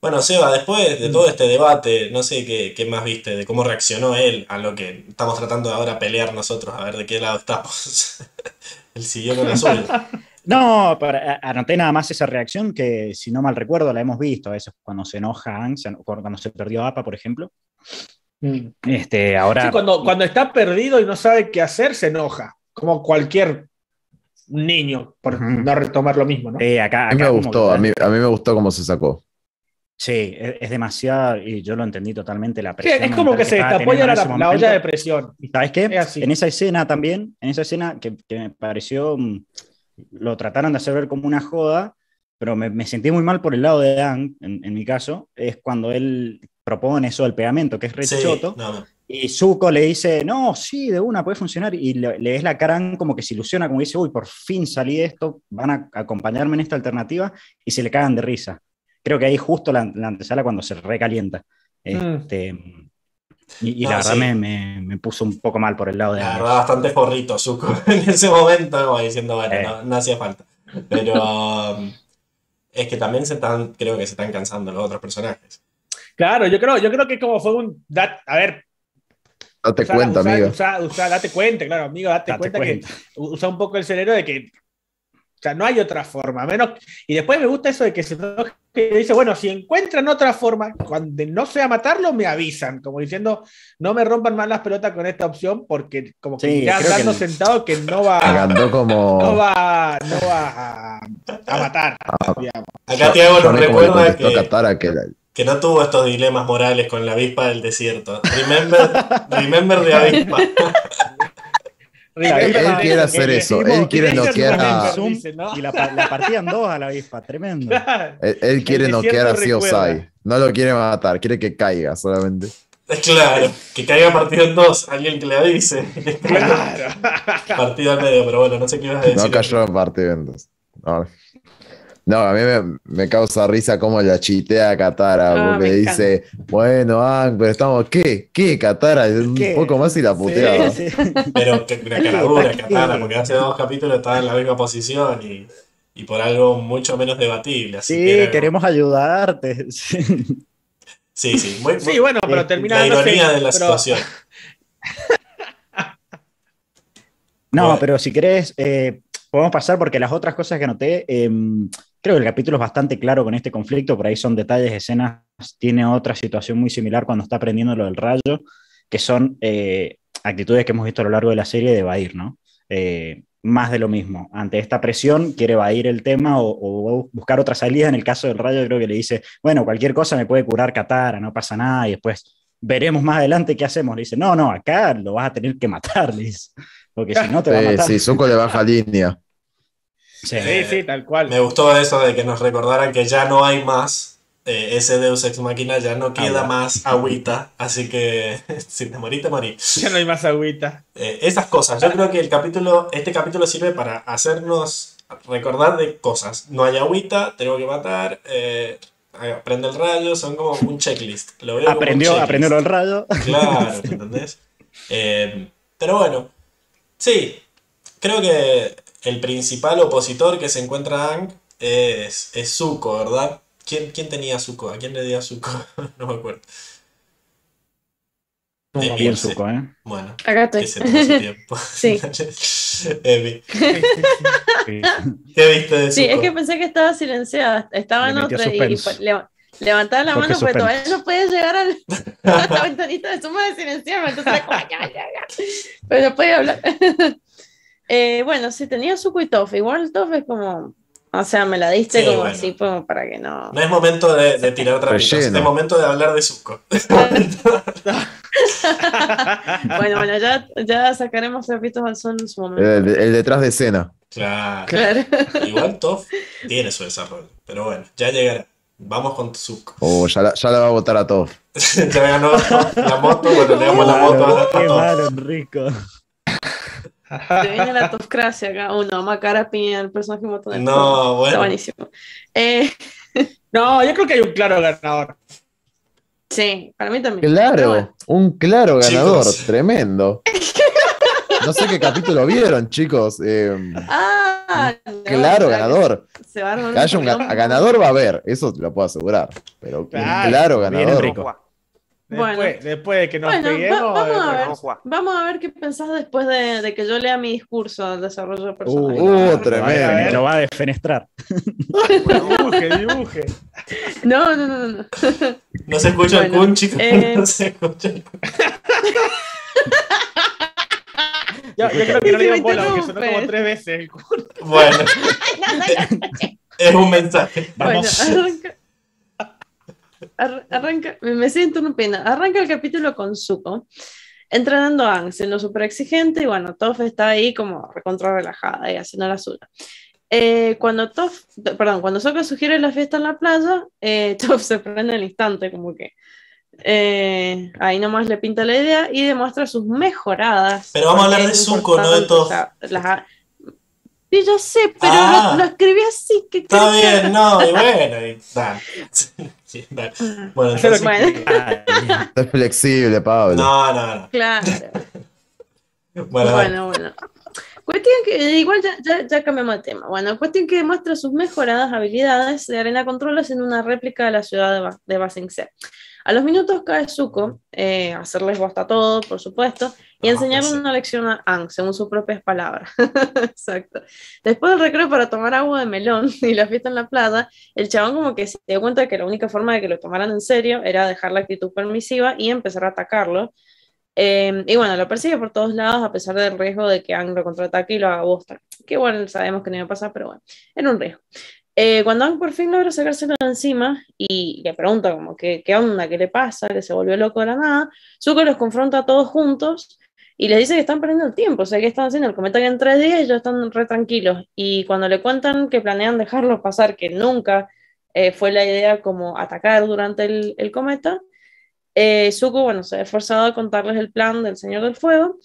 Speaker 1: Bueno, Seba, después de todo este debate, no sé qué, más viste, de cómo reaccionó él a lo que estamos tratando ahora de pelear nosotros, a ver de qué lado estamos. él siguió con azul.
Speaker 3: No, anoté nada más esa reacción que, si no mal recuerdo, la hemos visto a veces cuando se enoja cuando se perdió APA, por ejemplo. Mm. Este, ahora...
Speaker 2: cuando, cuando está perdido y no sabe qué hacer, se enoja, como cualquier niño, por no retomar lo mismo, ¿no?
Speaker 5: acá, a mí me gustó, a mí, me gustó cómo se sacó.
Speaker 3: Sí, es, demasiado, y yo lo entendí totalmente, la presión.
Speaker 2: es como que se destapó la, la, olla de presión.
Speaker 3: ¿Sabes qué? En esa escena también, en esa escena que, me pareció mm, lo trataron de hacer ver como una joda, pero me, sentí muy mal por el lado de Dan, en, mi caso, es cuando él propone eso del pegamento, que es re choto, y Zuko le dice, no, sí, de una puede funcionar, y le, le es la cara como que se ilusiona, como dice, uy, por fin salí de esto, van a acompañarme en esta alternativa, y se le cagan de risa. Creo que ahí justo la, antesala cuando se recalienta. Mm. Y, la verdad me, me, puso un poco mal por el lado de...
Speaker 1: La verdad, bastante forrito Zuko en ese momento, diciendo, bueno, eh. no, hacía falta. Pero um, es que también se están, creo que se están cansando los otros personajes.
Speaker 2: Claro, yo creo, yo creo que como fue un... a ver,
Speaker 5: Date cuenta, amigo.
Speaker 2: date cuenta, claro, amigo, date, cuenta, que usa un poco el cerebro de que o sea, no hay otra forma. Menos, y después me gusta eso de que se dice, bueno, si encuentran otra forma, cuando no sea matarlo, me avisan, como diciendo, no me rompan más las pelotas con esta opción, porque como que ya dando sentado que no va,
Speaker 5: como...
Speaker 2: no va, no va a, matar. Ah,
Speaker 1: Acá Tiago nos recuerda que, que, no tuvo estos dilemas morales con la avispa del desierto. Remember, remember de avispa.
Speaker 5: él, quiere hacer eso, él quiere noquear a...
Speaker 3: Y la, la partían dos a la avispa, tremendo.
Speaker 5: Él, quiere noquear a Siosai, no lo quiere matar, quiere que caiga solamente.
Speaker 1: Claro, que caiga partido en dos, alguien que le avise. Claro. partido al medio, pero bueno, no sé qué ibas a decir.
Speaker 5: No cayó en partido en dos. No. No, a mí me, causa risa como la chitea a Katara, ah, porque dice, bueno, ah, pero estamos, ¿qué? ¿Qué, Katara? Un poco más y la puteaba.
Speaker 1: Pero que una cara dura, Katara, porque hace dos capítulos estaba en la misma posición y, por algo mucho menos debatible.
Speaker 3: sí, queremos ayudarte.
Speaker 1: Sí, sí, muy,
Speaker 2: sí, bueno, pero termina
Speaker 1: la ironía de la situación.
Speaker 3: No, pero si querés, eh, podemos pasar porque las otras cosas que anoté, em, creo que el capítulo es bastante claro con este conflicto, por ahí son detalles, escenas, tiene otra situación muy similar cuando está aprendiendo lo del rayo, que son eh, actitudes que hemos visto a lo largo de la serie de evadir, ¿no? Eh, más de lo mismo. Ante esta presión, quiere evadir el tema o, buscar otra salida. En el caso del rayo, creo que le dice, bueno, cualquier cosa me puede curar Katara, no pasa nada, y después veremos más adelante qué hacemos. Le dice, no, no, acá lo vas a tener que matar, porque si no te va a matar.
Speaker 5: Sí, Zuko de baja línea.
Speaker 2: Sí, sí, tal cual.
Speaker 1: Me gustó eso de que nos recordaran que ya no hay más eh, ese Deus Ex Máquina, ya no queda más agüita, así que si te morí, te morí.
Speaker 2: Ya no hay más agüita.
Speaker 1: Eh, esas cosas, yo creo que el capítulo, este capítulo sirve para hacernos recordar de cosas. No hay agüita, tengo que matar, eh, aprende el rayo, son como un checklist.
Speaker 3: Lo veo aprendió, como aprendió el rayo.
Speaker 1: Claro, ¿entendés? pero bueno, sí, creo que el principal opositor que se encuentra Ang es, es Zuko, ¿verdad? ¿Quién, ¿Quién tenía Zuko? ¿A quién le dio Zuko? no me acuerdo.
Speaker 3: No, bien Zuko, ¿eh?
Speaker 1: Bueno,
Speaker 4: acá estoy.
Speaker 1: tiempo.
Speaker 4: sí.
Speaker 1: Emi. ¿Qué viste de Zuko?
Speaker 4: Sí, es que pensé que estaba silenciada. Estaba en otra y, levantaba la mano, pero todavía no puede llegar al, a la ventanita de suma de silenciarme. Entonces, como, ya, ya, ya. Pero no puede hablar. Eh, bueno, sí, tenía Zuko y Toff. Igual Toff es como. O sea, me la diste como así como para que no.
Speaker 1: No es momento de, tirar trapitos, es momento de hablar de Zuko.
Speaker 4: bueno, bueno, ya, ya sacaremos trapitos al sol en su momento.
Speaker 5: El, detrás de escena.
Speaker 1: Claro. claro. Igual Toff tiene su desarrollo, pero bueno, ya llegará. Vamos con Zuko.
Speaker 5: Oh, ya la, ya la va a votar a Toff.
Speaker 1: ya ganó la moto, bueno, le damos la moto a,
Speaker 3: Qué malo, rico.
Speaker 4: Te viene la toscracia acá. Uno, Macara Piña, el personaje motor.
Speaker 1: No, bueno.
Speaker 4: Está buenísimo. Eh,
Speaker 2: no, yo creo que hay un claro ganador.
Speaker 4: Sí, para mí también.
Speaker 5: Claro, un claro ganador, tremendo. No sé qué capítulo vieron, chicos. Eh,
Speaker 4: ah,
Speaker 5: claro, ganador. Se va a que un ganador va a haber, eso te lo puedo asegurar. Pero un claro ganador.
Speaker 2: Después, después de que nos peguemos.
Speaker 4: vamos, a ver, vamos, a ver, qué pensás después de, de, que yo lea mi discurso de desarrollo personal.
Speaker 5: Uh, uh tremendo.
Speaker 3: Lo va a defenestrar.
Speaker 2: dibuje, dibuje.
Speaker 4: No, no, no, no.
Speaker 1: No se escucha el kun, chicos. Eh... No se escucha el
Speaker 2: Yo, yo creo que no le digo bola porque sonó como tres veces el kun.
Speaker 1: Bueno. es un mensaje.
Speaker 4: Vamos. Bueno, arranca arranca, me siento una pena. Arranca el capítulo con Zuko entrenando a Ang, siendo súper exigente, y bueno, Toph está ahí como recontra relajada y haciendo la suya. Eh, cuando Toph, perdón, cuando Sokka sugiere la fiesta en la playa, eh, Toph se prende al instante, como que eh, ahí nomás le pinta la idea y demuestra sus mejoradas.
Speaker 1: Pero vamos a hablar de Zuko, no de Toph.
Speaker 4: Sí, yo sé, pero lo, lo, escribí así. Que
Speaker 1: Está bien, no, y bueno, y, dale. Sí, dale. Bueno, entonces,
Speaker 5: bueno. Es flexible, Pablo.
Speaker 1: No, no, no.
Speaker 4: Claro. bueno, bueno, bueno. Cuestión que, igual ya, ya, ya, cambiamos de tema. Bueno, cuestión que demuestra sus mejoradas habilidades de arena controles en una réplica de la ciudad de, de Basing A los minutos cae Zuko, eh, hacerles bosta a todos, por supuesto, y enseñarle una lección a Ang, según sus propias palabras. Exacto. Después del recreo para tomar agua de melón y la fiesta en la playa, el chabón como que se dio cuenta de que la única forma de que lo tomaran en serio era dejar la actitud permisiva y empezar a atacarlo Em, y bueno, lo persigue por todos lados a pesar del riesgo de que Ang lo contraataque y lo haga bosta. Que bueno, sabemos que no iba a pasar, pero bueno, era un riesgo. Eh, cuando Ang por fin logra sacárselo de encima y le pregunta como qué, qué onda, qué le pasa, que se volvió loco de la nada, Zuko los confronta a todos juntos y les dice que están perdiendo el tiempo, o sea, que están haciendo? El cometa que en tres días ellos están re tranquilos. Y cuando le cuentan que planean dejarlo pasar, que nunca eh, fue la idea como atacar durante el, el cometa, eh, Zuko, bueno, se ha esforzado a contarles el plan del Señor del Fuego.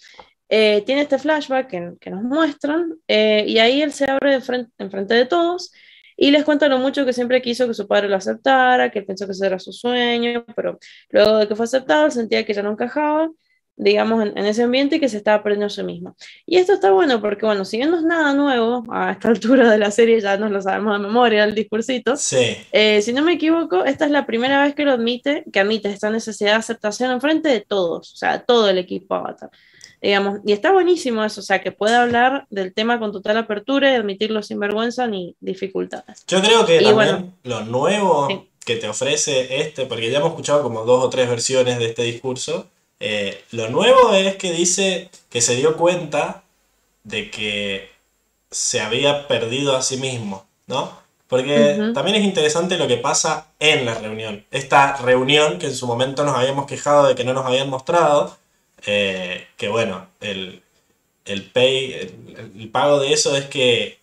Speaker 4: Eh, tiene este flashback que, nos muestran eh, y ahí él se abre frente, en frente de todos y les cuenta lo mucho que siempre quiso que su padre lo aceptara, que pensó que ese era su sueño, pero luego de que fue aceptado sentía que ya no encajaba digamos, en, ese ambiente y que se estaba aprendiendo a sí mismo. Y esto está bueno porque, bueno, si bien no es nada nuevo, a esta altura de la serie ya nos lo sabemos de memoria, el discursito,
Speaker 1: sí.
Speaker 4: Eh, si no me equivoco, esta es la primera vez que lo admite, que admite esta necesidad de aceptación en frente de todos, o sea, todo el equipo Avatar. Digamos, y está buenísimo eso, o sea, que puede hablar del tema con total apertura y admitirlo sin vergüenza ni dificultades.
Speaker 1: Yo creo que también lo nuevo que te ofrece este, porque ya hemos escuchado como dos o tres versiones de este discurso, eh, lo nuevo es que dice que se dio cuenta de que se había perdido a sí mismo, ¿no? Porque también es interesante lo que pasa en la reunión. Esta reunión que en su momento nos habíamos quejado de que no nos habían mostrado, eh, que bueno, el, pay, el, pago de eso es que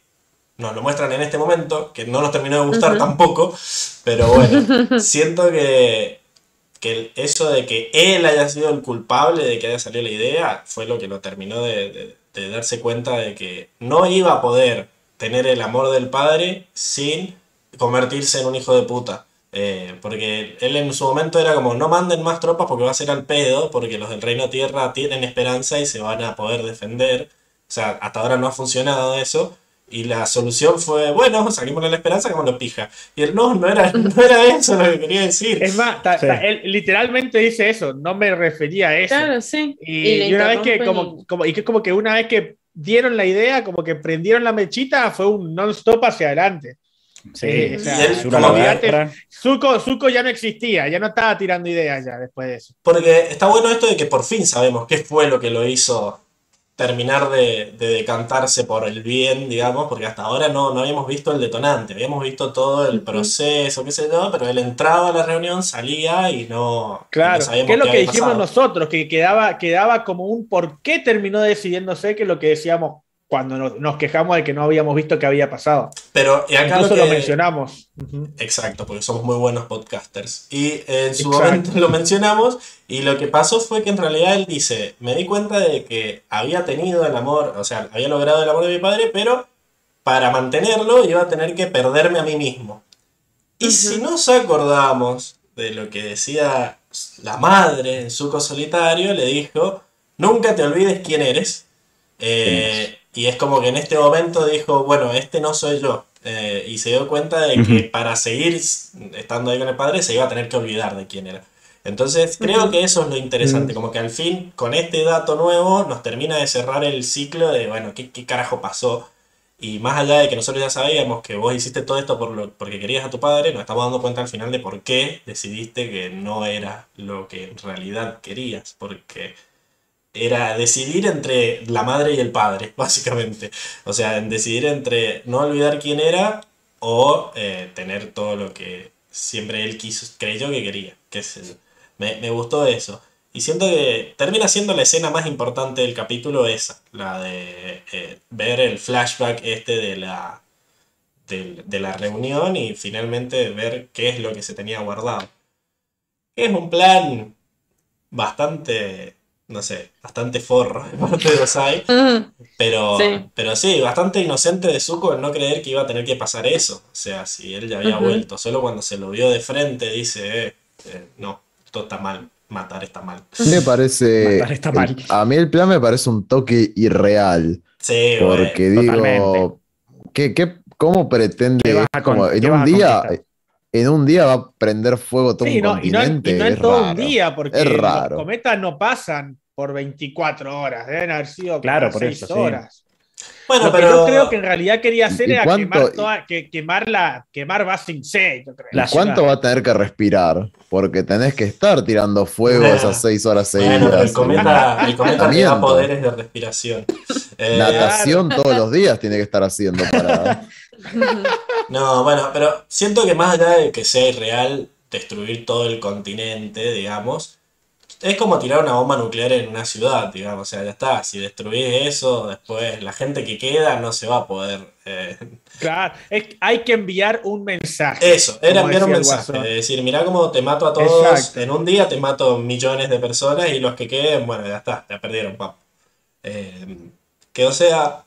Speaker 1: nos lo muestran en este momento, que no nos terminó de gustar tampoco, pero bueno, siento que que eso de que él haya sido el culpable de que haya salido la idea fue lo que lo terminó de, darse cuenta de que no iba a poder tener el amor del padre sin convertirse en un hijo de puta. Eh, porque él en su momento era como, no manden más tropas porque va a ser al pedo, porque los del Reino Tierra tienen esperanza y se van a poder defender. O sea, hasta ahora no ha funcionado eso. Y la solución fue, bueno, saquemos la esperanza, como lo pija. Y él, no, no era, no era eso lo que quería decir.
Speaker 2: Es más, él literalmente dice eso, no me refería a eso.
Speaker 4: Claro, sí.
Speaker 2: Y, una vez que, como, como, y que como que una vez que dieron la idea, como que prendieron la mechita, fue un non-stop hacia adelante. Sí, eh, Zuko, ya no existía, ya no estaba tirando ideas ya después de eso.
Speaker 1: Porque está bueno esto de que por fin sabemos qué fue lo que lo hizo terminar de, decantarse por el bien, digamos, porque hasta ahora no, no habíamos visto el detonante, habíamos visto todo el proceso, qué sé yo, pero él entraba a la reunión, salía y no,
Speaker 2: claro, ¿qué es lo que dijimos nosotros? Que quedaba, quedaba como un por qué terminó decidiéndose que lo que decíamos cuando nos, quejamos de que no habíamos visto qué había pasado.
Speaker 1: Pero y acá
Speaker 2: Incluso lo, mencionamos.
Speaker 1: Exacto, porque somos muy buenos podcasters. Y en su momento lo mencionamos y lo que pasó fue que en realidad él dice, me di cuenta de que había tenido el amor, o sea, había logrado el amor de mi padre, pero para mantenerlo iba a tener que perderme a mí mismo. Y si nos acordamos de lo que decía la madre en Suco Solitario, le dijo, nunca te olvides quién eres. Eh, y es como que en este momento dijo, bueno, este no soy yo. Eh, y se dio cuenta de que para seguir estando ahí con el padre se iba a tener que olvidar de quién era. Entonces creo que eso es lo interesante, como que al fin con este dato nuevo nos termina de cerrar el ciclo de, bueno, ¿qué, qué carajo pasó? Y más allá de que nosotros ya sabíamos que vos hiciste todo esto por lo, porque querías a tu padre, nos estamos dando cuenta al final de por qué decidiste que no era lo que en realidad querías, porque era decidir entre la madre y el padre, básicamente. O sea, decidir entre no olvidar quién era o eh, tener todo lo que siempre él quiso, creyó que quería. Que es me, gustó eso. Y siento que termina siendo la escena más importante del capítulo esa, la de eh, ver el flashback este de la, de, la reunión y finalmente ver qué es lo que se tenía guardado. Es un plan bastante, no sé, bastante forro de parte de Osai, pero, sí. pero sí, bastante inocente de Zuko el no creer que iba a tener que pasar eso. O sea, si él ya había vuelto, solo cuando se lo vio de frente dice, eh, eh, no, esto está mal. Matar está mal.
Speaker 5: Me parece.
Speaker 3: está mal.
Speaker 5: a mí el plan me parece un toque irreal.
Speaker 1: Sí,
Speaker 5: Porque digo. ¿qué, qué, cómo pretende? en un día. En un día va a prender fuego todo un continente.
Speaker 2: Y no, en todo un día, porque los cometas no pasan por 24 horas, deben haber sido
Speaker 3: claro, por 6
Speaker 2: horas. Bueno, pero yo creo que en realidad quería hacer era quemar, toda, que, quemar, la, quemar Basing C, yo creo.
Speaker 5: ¿Cuánto va a tener que respirar? Porque tenés que estar tirando fuego esas seis horas seguidas.
Speaker 1: Bueno, el cometa, el cometa te da poderes de respiración.
Speaker 5: Eh, Natación todos los días tiene que estar haciendo para.
Speaker 1: no, bueno, pero siento que más allá de que sea irreal destruir todo el continente, digamos, es como tirar una bomba nuclear en una ciudad, digamos. O sea, ya está. Si destruís eso, después la gente que queda no se va a poder. Eh,
Speaker 2: claro, hay que enviar un mensaje.
Speaker 1: Eso, era enviar un mensaje. Es decir, mira cómo te mato a todos. En un día te mato millones de personas y los que queden, bueno, ya está, ya perdieron, papá. Eh, que o sea,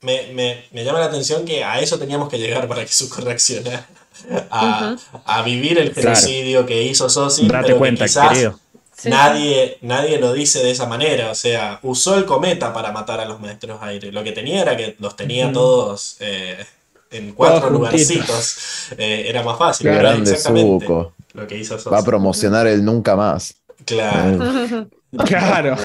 Speaker 1: me, llama la atención que a eso teníamos que llegar para que Zuko reaccionara. A, a vivir el genocidio que hizo Sosi.
Speaker 3: Date cuenta, querido
Speaker 1: nadie, nadie lo dice de esa manera. O sea, usó el cometa para matar a los maestros aire. Lo que tenía era que los tenía todos eh, en cuatro lugarcitos. Eh, era más fácil.
Speaker 5: grande exactamente lo que hizo Va a promocionar el nunca más.
Speaker 1: Claro.
Speaker 2: claro.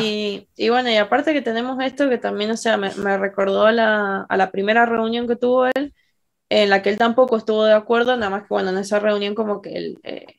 Speaker 4: Y, bueno, y aparte que tenemos esto que también, o sea, me, recordó a la, primera reunión que tuvo él, en la que él tampoco estuvo de acuerdo, nada más que bueno, en esa reunión como que él eh,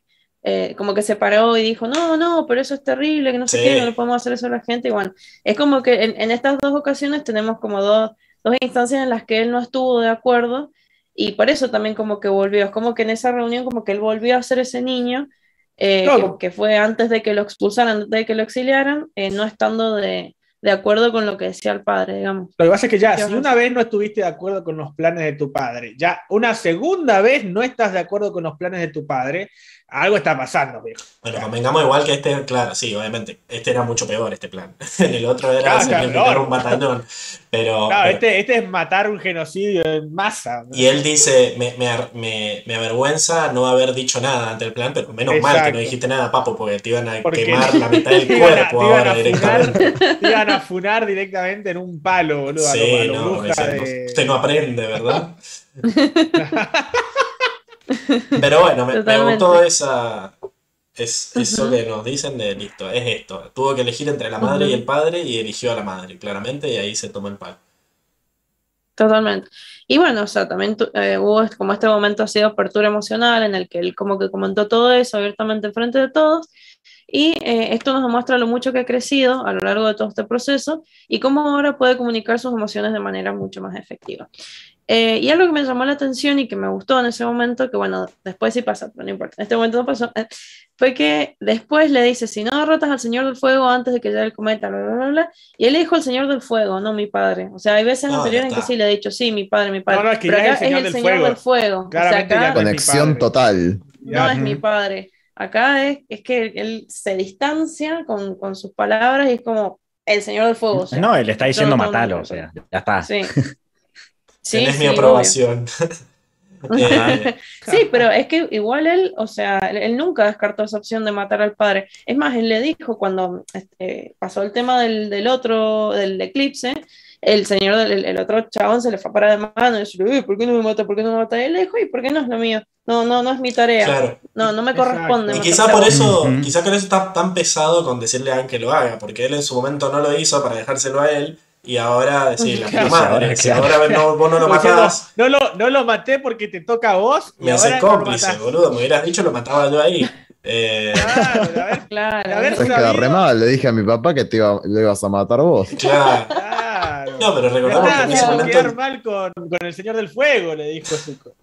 Speaker 4: eh, como que se paró y dijo, no, no, pero eso es terrible, que no sé qué, no le podemos hacer eso a la gente. Y bueno, es como que en, estas dos ocasiones tenemos como dos, dos, instancias en las que él no estuvo de acuerdo y por eso también como que volvió. Es como que en esa reunión como que él volvió a ser ese niño eh, que, fue antes de que lo expulsaran, antes de que lo exiliaran, eh, no estando de, de acuerdo con lo que decía el padre, digamos.
Speaker 2: Lo que pasa es que ya, si una vez no estuviste de acuerdo con los planes de tu padre, ya una segunda vez no estás de acuerdo con los planes de tu padre, algo está pasando, viejo.
Speaker 1: Bueno, convengamos igual que este, claro, sí, obviamente, este era mucho peor, este plan. el otro era claro, un batallón. Pero,
Speaker 2: claro, Este, este es matar un genocidio en masa.
Speaker 1: Y él dice, me, me, me, avergüenza no haber dicho nada ante el plan, pero menos mal que no dijiste nada, papo, porque te iban a quemar la mitad del cuerpo ahora directamente.
Speaker 2: te iban a funar directamente en un palo, boludo. Sí, no,
Speaker 1: usted no aprende, ¿verdad? Pero bueno, me, gustó esa. Es, eso que nos dicen de listo, es esto. Tuvo que elegir entre la madre y el padre y eligió a la madre, claramente, y ahí se tomó el palo.
Speaker 4: Totalmente. Y bueno, o sea, también eh, hubo como este momento así de apertura emocional en el que él como que comentó todo eso abiertamente en frente de todos. Y eh, esto nos demuestra lo mucho que ha crecido a lo largo de todo este proceso y cómo ahora puede comunicar sus emociones de manera mucho más efectiva. Eh, y algo que me llamó la atención y que me gustó en ese momento, que bueno, después sí pasa, pero no importa, en este momento no pasó, eh, fue que después le dice, si no derrotas al Señor del Fuego antes de que llegue el cometa, bla, bla, bla, y él dijo el Señor del Fuego, no mi padre. O sea, hay veces anteriores en que sí le he dicho, sí, mi padre, mi padre. No, es que pero acá es el Señor, del, Fuego.
Speaker 5: Conexión total.
Speaker 4: No es mi padre. Acá es, es que él se distancia con, con, sus palabras y es como el Señor del Fuego.
Speaker 3: no, él está diciendo matalo, o sea, ya está.
Speaker 4: Sí.
Speaker 1: Sí, mi aprobación.
Speaker 4: Eh, sí, pero es que igual él, o sea, él, nunca descartó esa opción de matar al padre. Es más, él le dijo cuando este, pasó el tema del, del, otro, del eclipse, el señor, del, el otro chabón se le fue para de mano y dice, ¿por qué no me mata? ¿Por qué no me mata? Y él le dijo, ¿y por qué no es lo mío? No, no, no es mi tarea. No, no me corresponde.
Speaker 1: Y quizá por eso, quizá por eso está tan pesado con decirle a alguien que lo haga, porque él en su momento no lo hizo para dejárselo a él y ahora decir, la madre, si ahora vos no lo matás.
Speaker 2: No, lo, no lo maté porque te toca a vos.
Speaker 1: Me haces cómplice, boludo. Me hubieras dicho, lo mataba yo ahí. Eh...
Speaker 4: Claro, a ver, claro. A ver,
Speaker 5: queda re mal. Le dije a mi papá que te iba, lo ibas a matar vos.
Speaker 1: Claro. No, pero recordamos que en ese momento.
Speaker 2: quedar mal con, con, el Señor del Fuego, le dijo Zuko.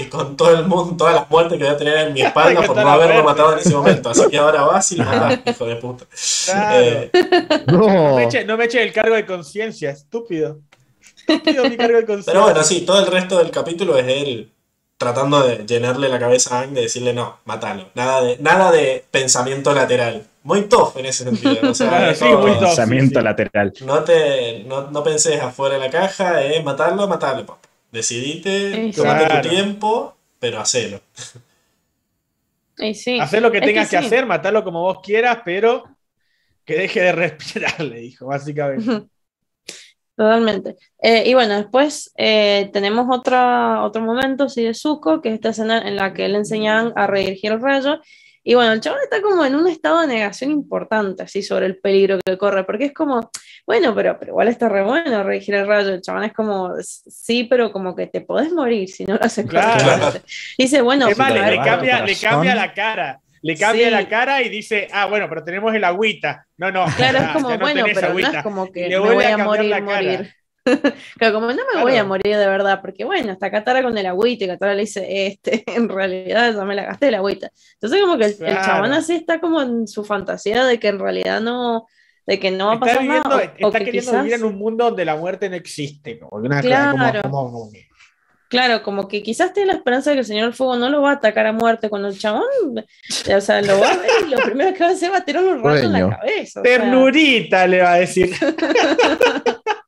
Speaker 1: y con todo el mundo, todas las muertes que voy a tener en mi espalda por no haberlo matado en ese momento. Así que ahora vas y lo matás, hijo de puta.
Speaker 2: Claro. Eh, no. No, me eche, no me eche el cargo de conciencia, estúpido.
Speaker 1: Pero bueno, sí, todo el resto del capítulo es él tratando de llenarle la cabeza a Ang de decirle no, matalo. Nada de, nada de pensamiento lateral. Muy tough en ese sentido. O sea,
Speaker 3: sí, muy pensamiento lateral.
Speaker 1: No, te, no, no penses afuera de la caja, es matarlo, matarlo. Decidite, tomate tu tiempo, pero hacelo.
Speaker 2: Sí. Hacer lo que tengas que, hacer, matarlo como vos quieras, pero que deje de respirar, le dijo, básicamente.
Speaker 4: Totalmente. Eh, y bueno, después eh, tenemos otra, otro momento, sí, de Zuko, que es esta escena en la que le enseñan a redirigir el rayo. Y bueno, el chaval está como en un estado de negación importante, así, sobre el peligro que corre, porque es como, bueno, pero, pero igual está re bueno redirigir el rayo. El chaval es como, sí, pero como que te podés morir si no lo haces claro. Dice, bueno,
Speaker 2: le, cambia, le cambia la cara le cambia la cara y dice, ah, bueno, pero tenemos el agüita. No, no.
Speaker 4: Claro, es como, bueno, pero no es como que me voy a, morir, morir. claro, como no me voy a morir de verdad, porque bueno, está Katara con el agüita y Katara le dice, este, en realidad ya me la gasté el agüita. Entonces como que el, chabón así está como en su fantasía de que en realidad no, de que no va a pasar nada.
Speaker 2: está queriendo vivir en un mundo donde la muerte no existe. Como, claro. como,
Speaker 4: Claro, como que quizás tiene la esperanza de que el Señor Fuego no lo va a atacar a muerte cuando el chabón, o sea, lo va a ver y lo primero que va a hacer va a tirar un rato en la cabeza.
Speaker 2: Ternurita le va a decir.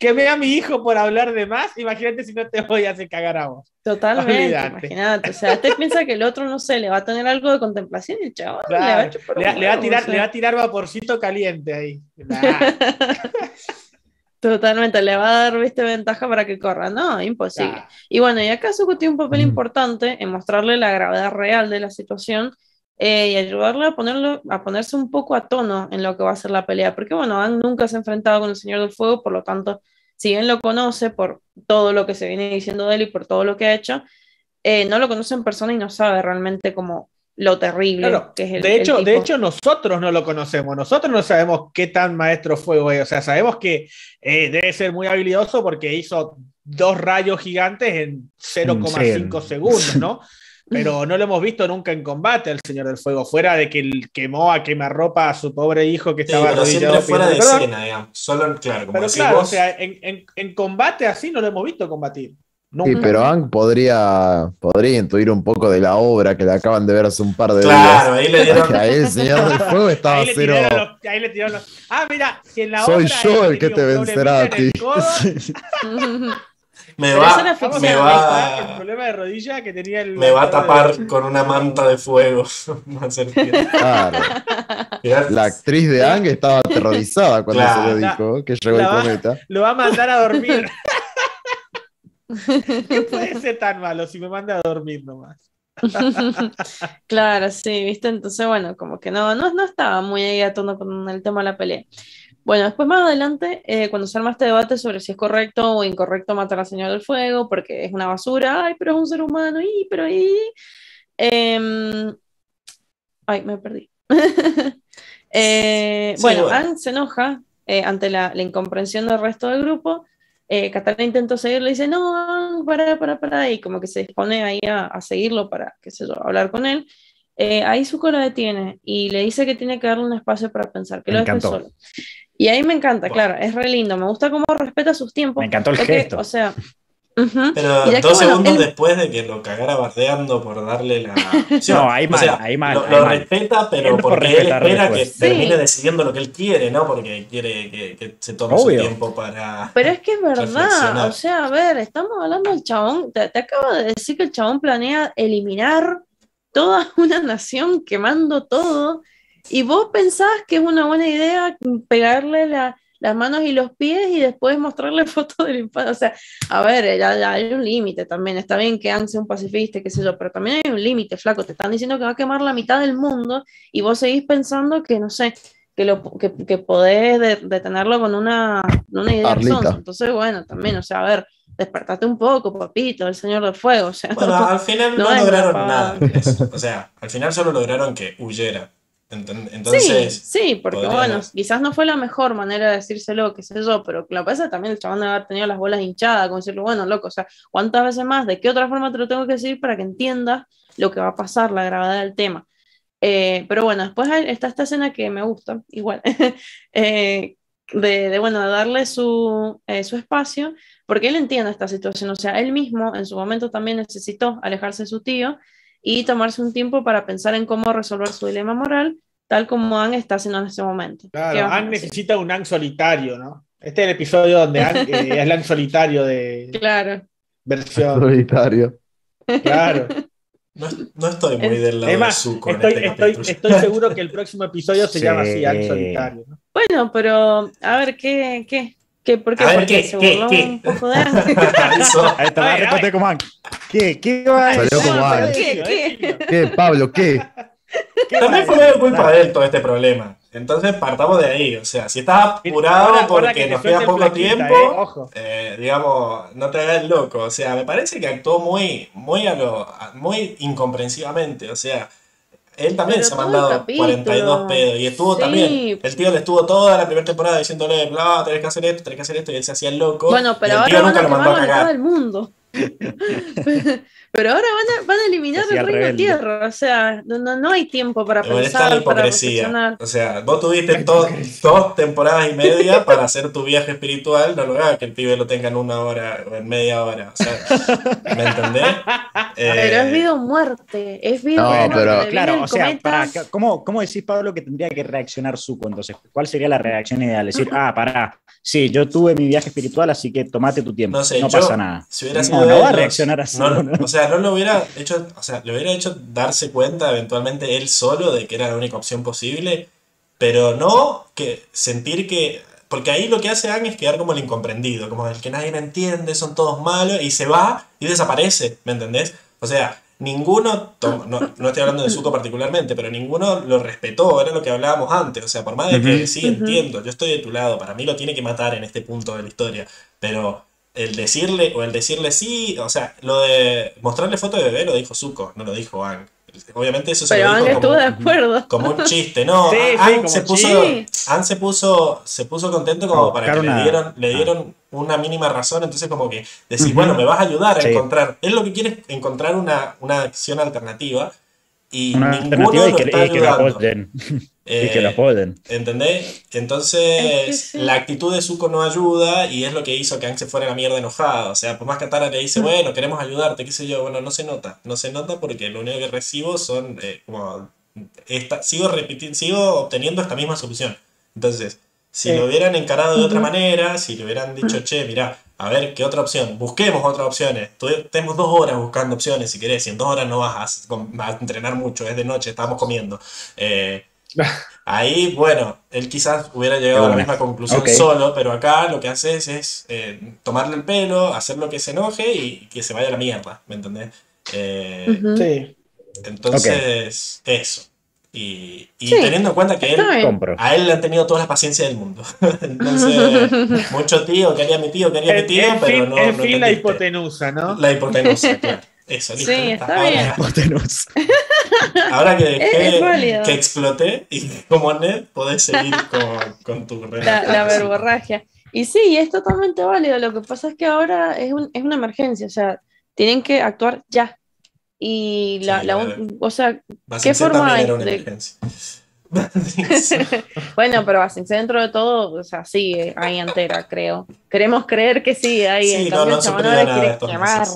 Speaker 2: que vea a mi hijo por hablar de más, imagínate si no te voy a hacer cagar a vos.
Speaker 4: Totalmente, imagínate. O sea, usted piensa que el otro, no sé, le va a tener algo de contemplación y el chabón le, va a
Speaker 2: le, va a tirar, le va a tirar vaporcito caliente ahí.
Speaker 4: Totalmente, le va a dar ¿viste, ventaja para que corra. No, imposible. Y bueno, y acá Zuko tiene un papel importante en mostrarle la gravedad real de la situación eh, y ayudarle a, ponerlo, a ponerse un poco a tono en lo que va a ser la pelea. Porque bueno, Han nunca se ha enfrentado con el Señor del Fuego, por lo tanto, si bien lo conoce por todo lo que se viene diciendo de él y por todo lo que ha hecho, eh, no lo conoce en persona y no sabe realmente cómo lo terrible que es el
Speaker 2: de hecho De hecho, nosotros no lo conocemos, nosotros no sabemos qué tan maestro fuego es, o sea, sabemos que eh, debe ser muy habilidoso porque hizo dos rayos gigantes en 0,5 segundos, ¿no? Pero no lo hemos visto nunca en combate al Señor del Fuego, fuera de que él quemó a quemarropa a su pobre hijo que estaba
Speaker 1: sí, siempre fuera de escena, digamos. Solo, claro, como
Speaker 2: pero claro, o sea, en, en, en combate así no lo hemos visto combatir.
Speaker 5: Sí, pero Ang podría, podría intuir un poco de la obra que le acaban de ver hace un par de
Speaker 1: días. Claro, ahí le dieron.
Speaker 5: Ahí el Señor del Fuego estaba ahí cero.
Speaker 2: ahí le tiraron los... Ah, mira, si en la
Speaker 5: Soy yo el que te vencerá a ti.
Speaker 1: me va, me va,
Speaker 2: el problema de rodilla que tenía el
Speaker 1: me va a tapar con una manta de fuego.
Speaker 5: claro. La actriz de Ang estaba aterrorizada cuando se lo dijo, que llegó el cometa.
Speaker 2: Lo va a mandar a dormir. ¿Qué puede ser tan malo si me manda a dormir nomás?
Speaker 4: claro, sí, viste, entonces bueno, como que no, no, no estaba muy ahí a tono con el tema de la pelea. Bueno, después más adelante, eh, cuando se arma este debate sobre si es correcto o incorrecto matar al Señor del Fuego, porque es una basura, ay, pero es un ser humano, y, pero y... Em, ay, me perdí. Eh, bueno, bueno, se enoja eh, ante la, la, incomprensión del resto del grupo Catalina intentó seguirlo y dice, no, para, para, para, y como que se dispone ahí a, seguirlo para, qué sé yo, hablar con él. Eh, ahí su lo detiene y le dice que tiene que darle un espacio para pensar, que lo deje solo. Y ahí me encanta, claro, es re lindo, me gusta cómo respeta sus tiempos.
Speaker 3: Me encantó el gesto.
Speaker 4: O sea,
Speaker 1: pero dos segundos después de que lo cagara bardeando por darle la.
Speaker 3: no, ahí mal, ahí mal.
Speaker 1: Lo, respeta, pero porque él espera que termine decidiendo lo que él quiere, ¿no? Porque quiere que, se tome su tiempo para.
Speaker 4: Pero es que es verdad. O sea, a ver, estamos hablando del chabón. Te, te acabo de decir que el chabón planea eliminar toda una nación quemando todo. Y vos pensás que es una buena idea pegarle la las manos y los pies y después mostrarle fotos del infancia. O sea, a ver, ya, hay un límite también. Está bien que Ang sea un pacifista, qué sé yo, pero también hay un límite, flaco. Te están diciendo que va a quemar la mitad del mundo y vos seguís pensando que, no sé, que, lo, que, que podés detenerlo con una, una idea Entonces, bueno, también, o sea, a ver, despertate un poco, papito, el señor del fuego. O sea,
Speaker 1: bueno, al final no, lograron nada. O sea, al final solo lograron que huyera. Entonces,
Speaker 4: sí, sí, porque bueno, quizás no fue la mejor manera de decírselo, qué sé yo, pero lo que pasa también el chabón debe haber tenido las bolas hinchadas, con decirlo, bueno, loco, o sea, ¿cuántas veces más? ¿De qué otra forma te lo tengo que decir para que entiendas lo que va a pasar, la gravedad del tema? Eh, pero bueno, después está esta escena que me gusta, igual, eh, de, bueno, darle su, eh, su espacio, porque él entiende esta situación, o sea, él mismo en su momento también necesitó alejarse de su tío y tomarse un tiempo para pensar en cómo resolver su dilema moral, tal como Ang está haciendo en este momento.
Speaker 2: Claro, Ang necesita un Ang solitario, ¿no? Este es el episodio donde Ang eh, es el Ang solitario de
Speaker 4: claro.
Speaker 2: versión.
Speaker 5: Solitario.
Speaker 2: Claro.
Speaker 1: No, estoy muy del lado de Zuko
Speaker 2: estoy, estoy, estoy, seguro que el próximo episodio se llama así, Ang solitario. ¿no?
Speaker 4: Bueno, pero a ver, ¿qué? qué? ¿Qué? ¿Por qué? ¿Por qué? ¿Se burló un poco de Ang?
Speaker 3: Ahí está, va a responder como Ang. ¿Qué? ¿Qué va a
Speaker 5: Salió como.
Speaker 4: ¿Qué? ¿Qué?
Speaker 5: ¿Qué, Pablo? ¿Qué?
Speaker 1: También fue culpa de él todo este problema. Entonces partamos de ahí. O sea, si estás apurado porque nos queda poco tiempo, eh, digamos, no te hagas loco. O sea, me parece que actuó muy, muy a lo, muy incomprensivamente. O sea, él también se ha mandado 42 pedos. Y estuvo también. El tío le estuvo toda la primera temporada diciéndole, bla, tenés que hacer esto, tenés que hacer esto. Y él se hacía el loco.
Speaker 4: Bueno, pero ahora nunca lo mandó a cagar. todo el mundo. Pero ahora van a, van a eliminar el reino tierra, o sea, no, no, hay tiempo para Pero pensar, la hipocresía.
Speaker 1: o sea, vos tuviste dos temporadas y media para hacer tu viaje espiritual, no lo hagas que el pibe lo tenga en una hora o en media hora, o sea, ¿me entendés?
Speaker 4: pero es vida o muerte, es vida o muerte.
Speaker 3: Pero, claro, o sea, para, ¿cómo, ¿cómo decís, Pablo, que tendría que reaccionar Zuko entonces? ¿Cuál sería la reacción ideal? Decir, ah, pará, sí, yo tuve mi viaje espiritual, así que tomate tu tiempo, no, sé, no pasa nada.
Speaker 1: Si hubiera
Speaker 3: sido no, no va a reaccionar
Speaker 1: o sea, no lo hubiera hecho, o sea, le hubiera hecho darse cuenta eventualmente él solo de que era la única opción posible, pero no que sentir que. Porque ahí lo que hace Ang es quedar como el incomprendido, como el que nadie me entiende, son todos malos, y se va y desaparece, ¿me entendés? O sea, ninguno, no, estoy hablando de Zuko particularmente, pero ninguno lo respetó, era lo que hablábamos antes, o sea, por más de que sí entiendo, yo estoy de tu lado, para mí lo tiene que matar en este punto de la historia, pero el decirle o el decirle sí, o sea, lo de mostrarle foto de bebé lo dijo Zuko, no lo dijo Ang. Obviamente eso se
Speaker 4: Pero
Speaker 1: lo
Speaker 4: dijo como, de acuerdo.
Speaker 1: como un chiste, ¿no? Ang, se puso, se puso se puso contento como para que le dieron, le ah. dieron una mínima razón, entonces como que decir, bueno, me vas a ayudar a encontrar, él lo que quiere es encontrar una, una acción alternativa y ninguno lo está
Speaker 3: y que la pueden.
Speaker 1: Eh, ¿Entendés? Entonces, la actitud de Zuko no ayuda y es lo que hizo que Aang se fuera a la mierda enojada. O sea, por más que Atara le dice, mm. bueno, queremos ayudarte, qué sé yo, bueno, no se nota. No se nota porque lo único que recibo son eh, como. Esta, sigo, repitiendo, sigo obteniendo esta misma solución. Entonces, si lo hubieran encarado de otra manera, si le hubieran dicho, che, mira, a ver, ¿qué otra opción? Busquemos otras opciones. Tenemos dos horas buscando opciones si querés, y en dos horas no vas a, entrenar mucho, es de noche, estamos comiendo. Eh, Ahí, bueno, él quizás hubiera llegado a la misma conclusión solo, pero acá lo que haces es eh, tomarle el pelo, hacer lo que se enoje y que se vaya a la mierda, ¿me entendés? Eh, sí. Entonces, eso. Y, teniendo en cuenta que él, a él le han tenido toda la paciencia del mundo. Entonces, mucho tío, quería mi tío, quería mi tío, pero no.
Speaker 2: En fin, la hipotenusa, ¿no?
Speaker 1: La hipotenusa, claro. Eso, listo.
Speaker 4: Sí, está bien.
Speaker 1: Ahora que dejé que exploté y como Ned podés seguir con, con tu
Speaker 4: la, la, verborragia. Y sí, es totalmente válido. Lo que pasa es que ahora es, un, es una emergencia, o sea, tienen que actuar ya. Y la, la o sea, ¿qué forma hay de... bueno, pero así dentro de todo, o sea, sí, hay entera, creo. Queremos creer que sí, hay
Speaker 1: sí, en no, no se quiere
Speaker 4: quemar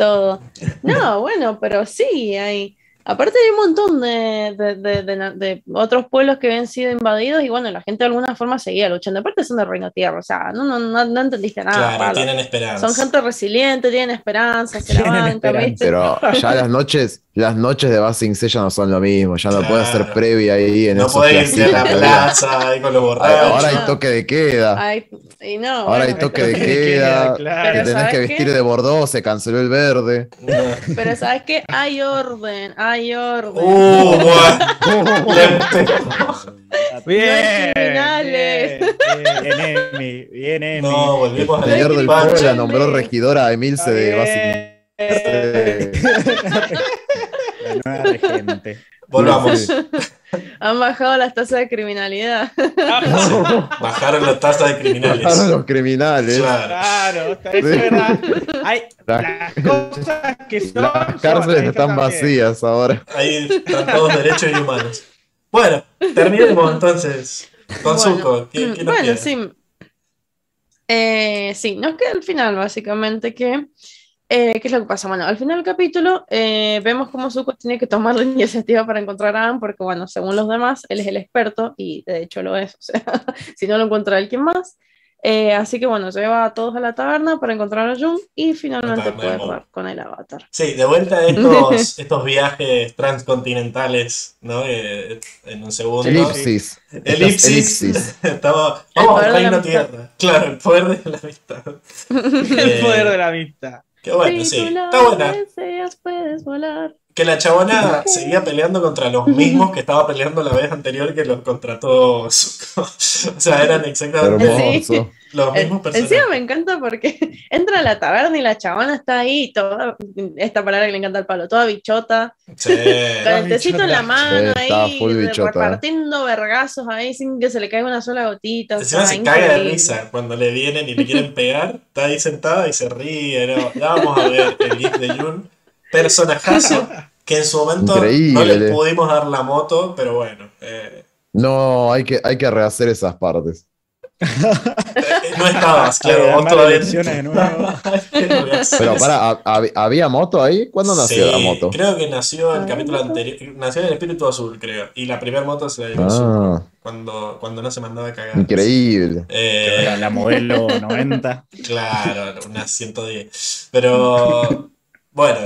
Speaker 4: todo. No, bueno, pero sí, hay. Aparte hay un montón de, otros pueblos que habían sido invadidos y bueno, la gente de alguna forma seguía luchando. Aparte son de Reino Tierra, o sea, no, no, no, entendiste nada.
Speaker 1: Claro, tienen esperanza.
Speaker 4: Son gente resiliente, tienen esperanza, se la bancan,
Speaker 5: Pero ya las noches, las noches de Basing ya no son lo mismo, ya no puede hacer previa ahí en
Speaker 1: No puedes ir a la plaza ahí con los borrachos.
Speaker 5: Ahora hay toque de queda. Ahora hay toque de queda. Que tenés que vestir de bordó, se canceló el verde.
Speaker 4: Pero sabes que hay orden, hay orden. Uh,
Speaker 2: bien,
Speaker 3: criminales. Bien, Emi, bien, Emi. No,
Speaker 1: volvimos
Speaker 5: El señor del pueblo la nombró regidora a Emilce de Basing.
Speaker 3: Nueva regente.
Speaker 1: Volvamos.
Speaker 4: Han bajado las tasas de criminalidad.
Speaker 1: Bajaron las tasas de criminales.
Speaker 5: Bajaron los criminales.
Speaker 2: Claro, es verdad. Hay las cosas que son.
Speaker 5: Las cárceles están vacías ahora.
Speaker 1: Ahí están todos derechos y humanos. Bueno, terminemos entonces. Con Zuko, ¿qué, qué
Speaker 4: Bueno, sí. Eh, sí, nos queda el final, básicamente, que eh, ¿Qué es lo que pasa? Bueno, al final del capítulo eh, vemos cómo Zuko tiene que tomar la iniciativa para encontrar a Anne, porque, bueno, según los demás, él es el experto y de hecho lo es. O sea, si no lo encuentra alguien más, eh, así que bueno, lleva a todos a la taberna para encontrar a Jun y finalmente puede jugar con el avatar.
Speaker 1: Sí, de vuelta estos, estos viajes transcontinentales, ¿no? Eh, en un segundo.
Speaker 5: Elipsis.
Speaker 1: Elipsis. Estamos, vamos al reino tierra. Claro, el poder de la vista.
Speaker 2: el poder de la vista.
Speaker 1: Qué bueno, sí. Está buena.
Speaker 4: puedes volar.
Speaker 1: Que la chabona seguía peleando contra los mismos que estaba peleando la vez anterior que los contrató Zuko. o sea, eran exactamente los mismos personajes.
Speaker 4: Encima me encanta porque entra a la taberna y la chabona está ahí, toda, esta palabra que le encanta al palo, toda bichota.
Speaker 1: Sí.
Speaker 4: Con el tecito en la mano ahí, repartiendo vergazos ahí sin que se le caiga una sola gotita.
Speaker 1: Encima se caga de risa cuando le vienen y le quieren pegar. Está ahí sentada y se ríe. ¿no? Ya vamos a ver el gif de Jun personajazo que en su momento no le pudimos dar la moto, pero bueno. Eh.
Speaker 5: No, hay que, hay que rehacer esas partes.
Speaker 1: Eh, no estabas, claro, vos todavía.
Speaker 5: Pero para, ¿había moto ahí? ¿Cuándo nació la moto?
Speaker 1: Creo que nació en el capítulo anterior. Nació en el Espíritu Azul, creo. Y la primera moto se la dio ah. cuando, cuando no se mandaba a cagar.
Speaker 5: Increíble.
Speaker 3: Eh, la modelo 90.
Speaker 1: Claro, una 110. Pero bueno,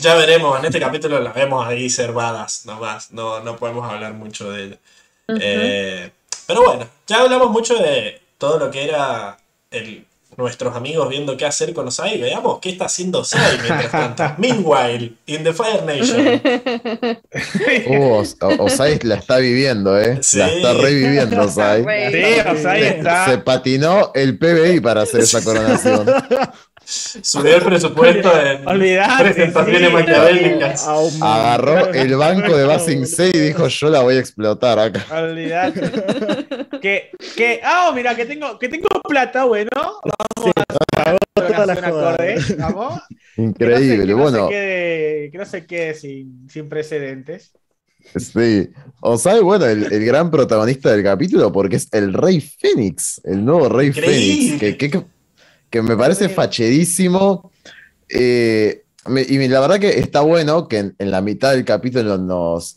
Speaker 2: ya
Speaker 1: veremos, en este capítulo las vemos ahí cervadas nomás, no, no podemos hablar mucho de ello. Eh, pero bueno, ya hablamos mucho de todo lo que era el, nuestros amigos viendo qué hacer con Osai. Veamos qué está haciendo Osai mientras tanto. Meanwhile, in the Fire Nation.
Speaker 5: Uh, Osai la está viviendo, ¿eh? La está reviviendo Osai.
Speaker 2: Sí, Osai está.
Speaker 5: Se patinó el PBI para hacer esa coronación.
Speaker 1: Subió el presupuesto en presentaciones maquiavélicas.
Speaker 5: Agarró el banco de Basing y dijo: Yo la voy a explotar acá.
Speaker 2: Olvidate. que, que, ah, mira, que tengo, que tengo plata, bueno. Vamos a hacer acorde. ¿Vamos?
Speaker 5: Increíble,
Speaker 2: que
Speaker 5: no bueno.
Speaker 2: Se quede, que no se quede sin, sin precedentes.
Speaker 5: Sí, o sea, bueno, el, el, gran protagonista del capítulo, porque es el Rey Fénix, el nuevo Rey Fénix. Que, que, que me parece fachedísimo. Eh, y la verdad que está bueno que en, la mitad del capítulo nos.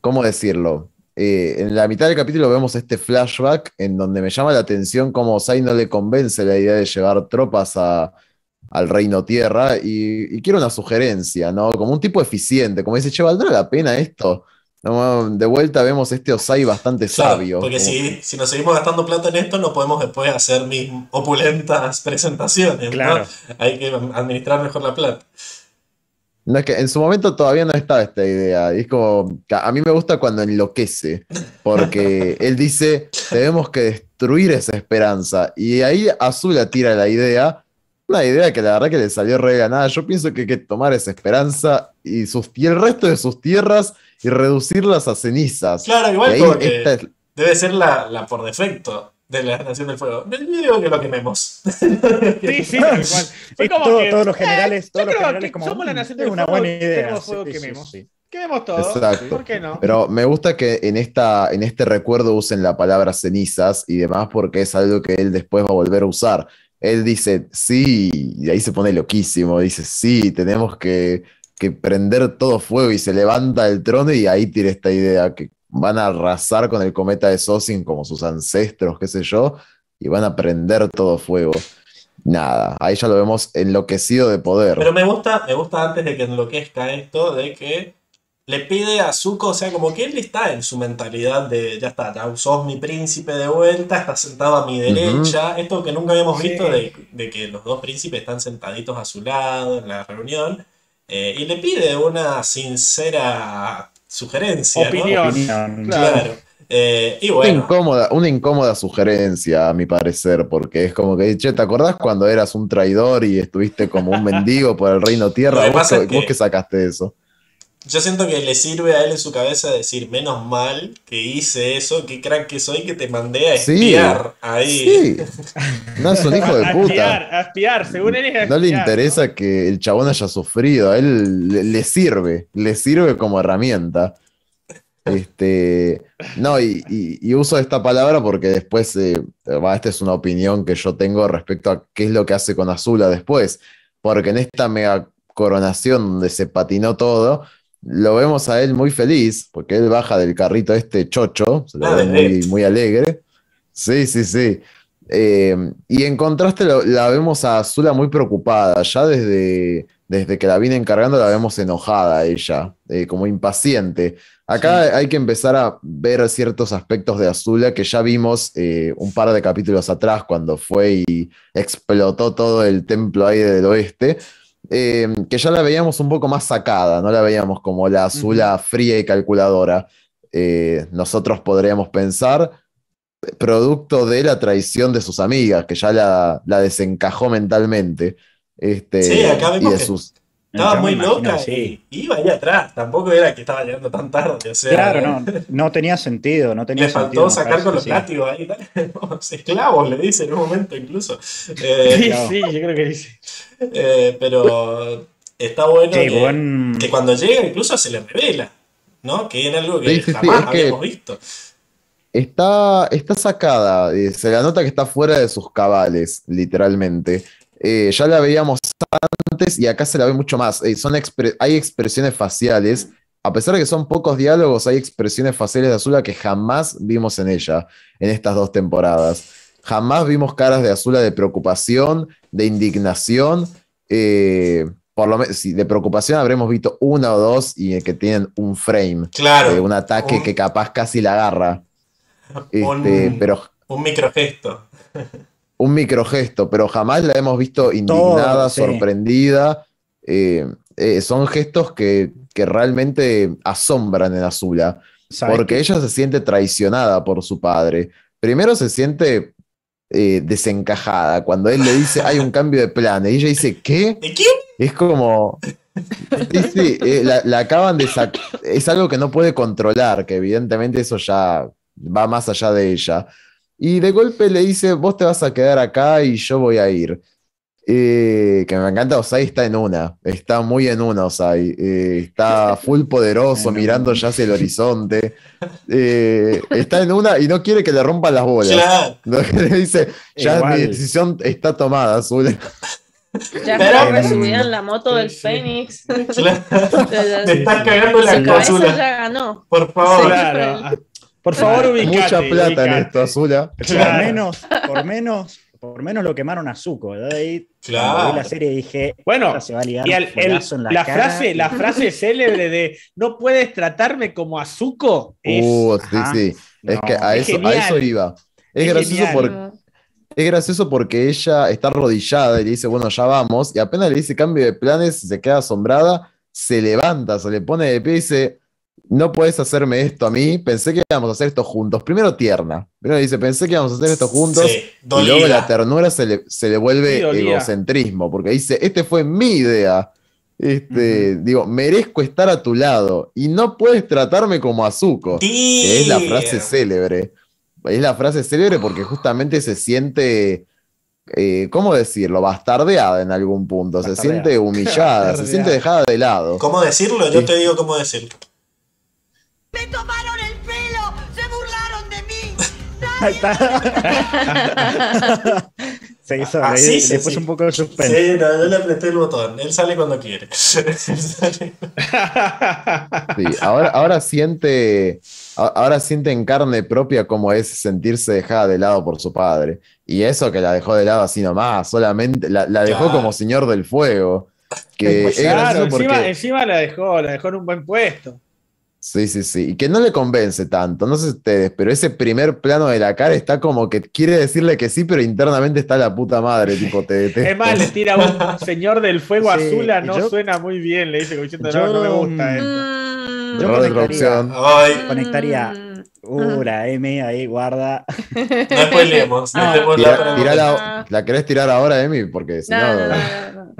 Speaker 5: ¿Cómo decirlo? Eh, en la mitad del capítulo vemos este flashback en donde me llama la atención cómo Sai no le convence la idea de llevar tropas al Reino Tierra. Y, y, quiero una sugerencia, ¿no? Como un tipo eficiente, como dice, che, ¿valdrá la pena esto? De vuelta vemos este Osai bastante sabio.
Speaker 1: Porque si, si, nos seguimos gastando plata en esto, no podemos después hacer mis opulentas presentaciones. Claro. Hay que administrar mejor la plata.
Speaker 5: No, es que en su momento todavía no estaba esta idea. es como. A mí me gusta cuando enloquece. Porque él dice: Tenemos que destruir esa esperanza. Y ahí Azula tira la idea. Una idea que la verdad que le salió reganada. Yo pienso que hay que tomar esa esperanza y, sus, y el resto de sus tierras y reducirlas a cenizas.
Speaker 1: Claro, igual que debe ser la, la, por defecto de la Nación del Fuego. Yo digo que lo quememos.
Speaker 2: Sí, sí, igual.
Speaker 3: Fue como todo, que, todos los generales, eh, todos los generales
Speaker 2: como somos la Nación del Fuego, una buena idea. Fuego, sí, quememos. Sí, Quememos todo.
Speaker 5: Exacto.
Speaker 2: ¿Por qué no?
Speaker 5: Pero me gusta que en, esta, en este recuerdo usen la palabra cenizas y demás porque es algo que él después va a volver a usar. Él dice, sí, y ahí se pone loquísimo, dice, sí, tenemos que que prender todo fuego y se levanta el trono y ahí tiene esta idea que van a arrasar con el cometa de Sosin como sus ancestros, qué sé yo, y van a prender todo fuego. Nada, ahí ya lo vemos enloquecido de poder.
Speaker 1: Pero me gusta, me gusta antes de que enloquezca esto, de que le pide a Zuko, o sea, como que él está en su mentalidad de, ya está, ya sos mi príncipe de vuelta, está sentado a mi derecha, esto que nunca habíamos visto de, de, que los dos príncipes están sentaditos a su lado en la reunión, eh, y le pide una sincera sugerencia.
Speaker 2: Opinión.
Speaker 1: Claro. Eh, y bueno.
Speaker 5: una, incómoda, una incómoda sugerencia, a mi parecer, porque es como que, che, ¿te acordás cuando eras un traidor y estuviste como un mendigo por el reino tierra? ¿Vos, ¿Vos que sacaste eso?
Speaker 1: Yo siento que le sirve a él en su cabeza decir, menos mal que hice eso, qué crack que soy que te mandé a espiar ahí.
Speaker 5: Sí. No es un hijo de puta.
Speaker 2: A espiar, según él es
Speaker 5: No le interesa que el chabón haya sufrido, a él le, sirve, le sirve como herramienta. Este, no, y, uso esta palabra porque después, eh, esta es una opinión que yo tengo respecto a qué es lo que hace con Azula después, porque en esta mega coronación donde se patinó todo, lo vemos a él muy feliz, porque él baja del carrito este chocho, se lo ah, ve muy, alegre. Sí, sí, sí. Eh, y en contraste la vemos a Azula muy preocupada, ya desde, desde que la vine encargando la vemos enojada ella, eh, como impaciente. Acá hay que empezar a ver ciertos aspectos de Azula que ya vimos eh, un par de capítulos atrás cuando fue y explotó todo el templo ahí del oeste, eh, que ya la veíamos un poco más sacada, no la veíamos como la Azula fría y calculadora. nosotros podríamos pensar, producto de la traición de sus amigas, que ya la, la desencajó mentalmente. Este,
Speaker 1: sí, acá vemos que estaba muy loca y iba ahí atrás. Tampoco era que estaba llegando tan tarde.
Speaker 3: claro, no, no tenía sentido. No tenía
Speaker 1: le faltó sacar con los látigos ahí. esclavos, le dice en un momento incluso. Eh,
Speaker 2: sí, sí, yo creo que dice.
Speaker 1: Eh, pero está bueno que, cuando llega incluso se le revela, ¿no? Que era algo que jamás habíamos visto.
Speaker 5: Está, está sacada, se la nota que está fuera de sus cabales, literalmente. Eh, ya la veíamos antes y acá se la ve mucho más. Eh, son hay expresiones faciales, a pesar de que son pocos diálogos, hay expresiones faciales de Azula que jamás vimos en ella, en estas dos temporadas. Jamás vimos caras de Azula de preocupación, de indignación. Eh, por lo menos, de preocupación habremos visto una o dos y que tienen un frame.
Speaker 1: Claro.
Speaker 5: un ataque que capaz casi la agarra. Este, pero,
Speaker 1: un microgesto
Speaker 5: un microgesto, pero jamás la hemos visto indignada, sorprendida. Eh, eh, son gestos que, realmente asombran en Azula, porque ella se siente traicionada por su padre. Primero se siente eh, desencajada cuando él le dice hay un cambio de plan y ella dice ¿qué?
Speaker 1: ¿De qué?
Speaker 5: Es como sí, sí, la, acaban de sacar. Es algo que no puede controlar, que evidentemente eso ya va más allá de ella. Y de golpe le dice, vos te vas a quedar acá y yo voy a ir. Eh, que me encanta, Osai está en una, está muy en una Osai, eh, está full poderoso mirando ya hacia el horizonte, eh, está en una y no quiere que le rompan las bolas. Le dice, ya mi decisión está tomada, Azul.
Speaker 4: Ya pero resumida en la moto del Fénix. Te
Speaker 1: estás cagando la
Speaker 4: cabeza ya ganó.
Speaker 1: Por favor.
Speaker 2: Por favor, ubicate.
Speaker 5: Mucha plata en esto, Azula.
Speaker 3: Por menos, por menos, por menos lo quemaron a Zuko. Ahí claro. vi la serie dije,
Speaker 2: bueno, se va a liar y la, frase, la frase célebre de no puedes tratarme como a Zuko.
Speaker 5: Es, uh, sí, sí. es que a eso, a eso, iba. Es, gracioso porque. Es gracioso porque ella está arrodillada y le dice, bueno, ya vamos, y apenas le dice cambio de planes, se queda asombrada, se levanta, se le pone de pie y dice, no puedes hacerme esto a mí, pensé que íbamos a hacer esto juntos. Primero tierna, primero dice, pensé que íbamos a hacer esto juntos, y luego la ternura se le, vuelve egocentrismo, porque dice, este fue mi idea. Este, Digo, merezco estar a tu lado y no puedes tratarme como Azuko, que es la frase célebre. Es la frase célebre porque justamente se siente, eh, ¿cómo decirlo? Bastardeada en algún punto, se siente humillada, se siente dejada de lado.
Speaker 1: ¿Cómo decirlo? Yo te digo cómo decirlo.
Speaker 6: ¡Me tomaron el pelo! ¡Se burlaron de mí!
Speaker 3: Ahí está. se hizo ah, sí, sí, después un poco de suspense.
Speaker 1: Sí, no, yo le apreté el botón. Él sale cuando quiere. sí,
Speaker 5: ahora, ahora siente. Ahora siente en carne propia cómo es sentirse dejada de lado por su padre. Y eso que la dejó de lado así nomás, solamente la, dejó como señor del fuego. Que
Speaker 2: pues claro, encima, encima la dejó, la dejó en un buen puesto.
Speaker 5: Sí, sí, sí. Y que no le convence tanto, no sé ustedes, pero ese primer plano de la cara está como que quiere decirle que sí, pero internamente está la puta madre, tipo, te
Speaker 2: Es más, le tira un señor del fuego azul, no suena muy bien, le dice, diciendo, no, no me gusta esto.
Speaker 3: Mm, yo conectaría, conectaría Ura, M, ahí, guarda.
Speaker 1: No spoilemos. No,
Speaker 5: la, la, querés tirar ahora, Emi? Porque si no. no,
Speaker 3: no,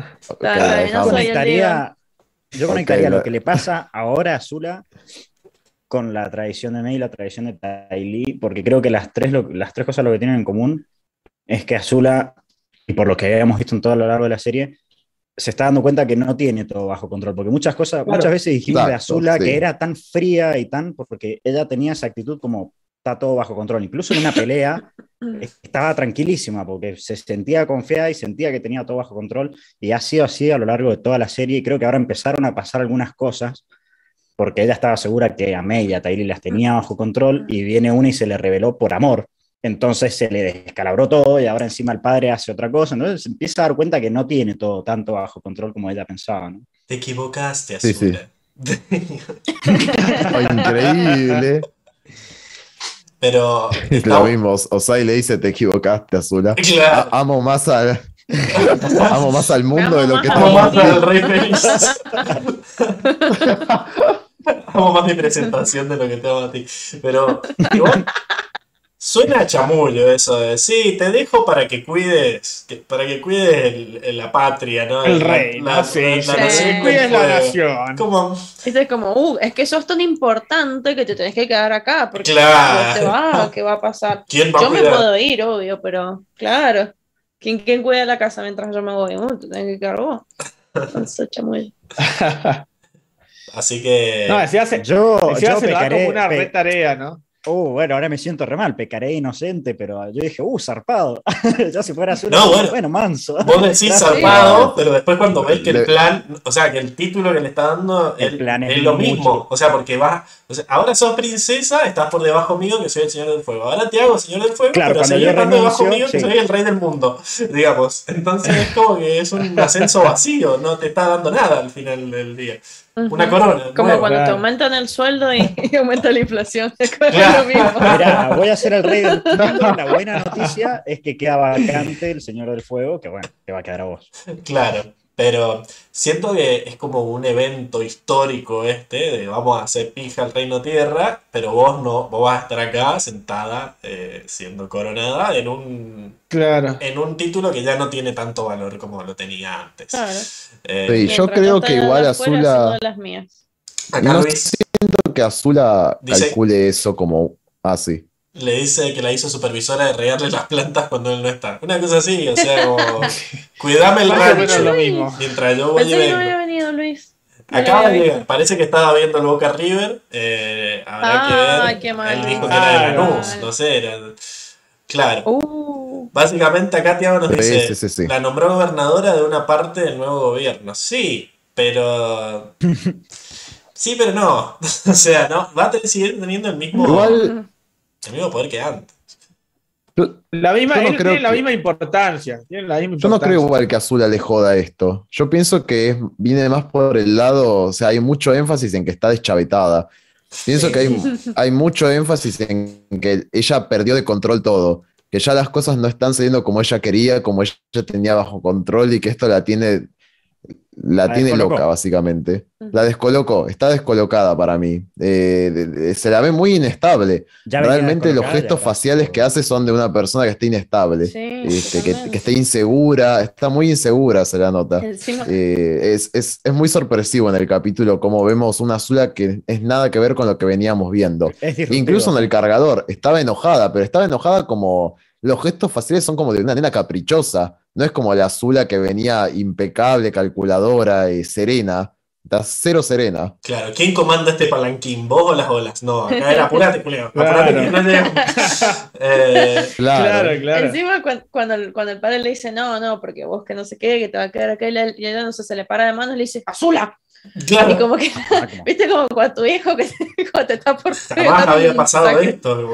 Speaker 3: yo conectaría, yo conectaría lo que le pasa ahora a Zula con la tradición de Mei y la tradición de Ty porque creo que las tres, las tres cosas lo que tienen en común es que Azula, y por lo que habíamos visto en todo a lo largo de la serie, se está dando cuenta que no tiene todo bajo control, porque muchas cosas, muchas veces dijimos de Azula que era tan fría y tan, porque ella tenía esa actitud como está todo bajo control, incluso en una pelea estaba tranquilísima porque se sentía confiada y sentía que tenía todo bajo control y ha sido así a lo largo de toda la serie y creo que ahora empezaron a pasar algunas cosas porque ella estaba segura que a May y a Tyree las tenía bajo control y viene una y se le reveló por amor entonces se le descalabró todo y ahora encima el padre hace otra cosa. Entonces se empieza a dar cuenta que no tiene todo tanto bajo control como ella pensaba. ¿no?
Speaker 1: Te equivocaste, Azula. Sí,
Speaker 5: sí. increíble.
Speaker 1: Pero.
Speaker 5: Es lo mismo. Osai le dice: Te equivocaste, Azula. Claro. amo más al. amo más al mundo de lo que
Speaker 1: Amo más al Rey Félix. amo más mi presentación de lo que te amo a ti. Pero igual, Suena chamullo eso de, sí, te dejo para que cuides, para que cuides la patria, ¿no?
Speaker 2: El rey, la, sí, cuides la nación.
Speaker 1: Como...
Speaker 4: Es como, uh, es que sos tan importante que te tenés que quedar acá, porque claro. te vas, ¿qué va a pasar?
Speaker 1: ¿Quién
Speaker 4: va
Speaker 1: yo
Speaker 4: me puedo ir, obvio, pero claro, ¿quién, quién cuida la casa mientras yo me voy? Uh, te tenés que quedar vos. Eso chamullo.
Speaker 1: Así que...
Speaker 2: No, hace, yo, si yo hace como una re tarea, ¿no?
Speaker 3: Uh, bueno, ahora me siento re mal, pecaré inocente, pero yo dije, uh, zarpado. ya si fuera azul,
Speaker 1: no, bueno,
Speaker 3: bueno, manso.
Speaker 1: Vos decís zarpado, pero después cuando ves que el plan, o sea, que el título que le está dando el plan es, lo mismo. O sea, porque vas, o sea, ahora sos princesa, estás por debajo mío, que soy el señor del fuego. Ahora te hago señor del fuego, pero seguís estando debajo mío, que soy el rey del mundo, digamos. Entonces es como que es un ascenso vacío, no te está dando nada al final del día. Una corona.
Speaker 4: Como cuando te aumentan el sueldo y, aumenta la inflación. lo mismo.
Speaker 3: Mira, voy a ser el rey del mundo. La buena noticia es que queda vacante el Señor del Fuego, que bueno, te va a quedar a vos.
Speaker 1: Claro. Pero siento que es como un evento histórico este, de vamos a hacer pija al Reino Tierra, pero vos no, vos vas a estar acá sentada, eh, siendo coronada, en un,
Speaker 2: claro.
Speaker 1: en un título que ya no tiene tanto valor como lo tenía antes.
Speaker 4: Claro.
Speaker 5: Eh, yo creo que igual Azula... no siento que Azula calcule eso como así.
Speaker 1: Le dice que la hizo supervisora de regarle las plantas cuando él no está. Una cosa así, o sea, como, cuidame el rancho
Speaker 2: lo mismo.
Speaker 1: mientras yo voy
Speaker 4: y vengo. no había venido, Luis.
Speaker 1: Acaba de llegar, parece que estaba viendo el Boca River, eh, habrá
Speaker 4: ah,
Speaker 1: que ver. Él dijo que era de Lanús, no sé, era... Claro.
Speaker 4: Uh.
Speaker 1: Básicamente acá Tiago nos dice, la nombró gobernadora de una parte del nuevo gobierno. Sí, pero... sí, pero no. o sea, no, va a seguir teniendo el mismo...
Speaker 5: Igual
Speaker 1: el mismo poder que antes.
Speaker 2: La misma, tiene la misma importancia. Yo
Speaker 5: no creo igual que Azula le joda esto. Yo pienso que viene más por el lado, o sea, hay mucho énfasis en que está deschavetada. Pienso que hay, hay mucho énfasis en que ella perdió de control todo, que ya las cosas no están saliendo como ella quería, como ella tenía bajo control y que esto la tiene la, tiene loca, básicamente. La descolocó, está descolocada para mí. Eh, se la ve muy inestable. Realmente los gestos faciales que hace son de una persona que está inestable, este, que, está insegura, está muy insegura, se la nota. Eh, es, muy sorpresivo en el capítulo como vemos una Azula que es nada que ver con lo que veníamos viendo. Incluso en el cargador, estaba enojada, pero estaba enojada como... Los gestos faciales son como de una nena caprichosa no es como la Azula que venía impecable, calculadora y serena. Está cero serena.
Speaker 1: Claro, ¿quién comanda este palanquín? ¿Vos o las olas? No, acá era apurate, culeo. Apurate
Speaker 2: eh, claro. claro,
Speaker 4: Encima, cuando, el, cuando el padre le dice, no, no, porque vos que no sé qué, que te va a quedar acá, y ella no sé, se le para de manos y le dice, ¡Azula! Claro. Y como que, ah, viste, como cuando tu hijo que cuando te está por.
Speaker 1: Jamás había pasado esto.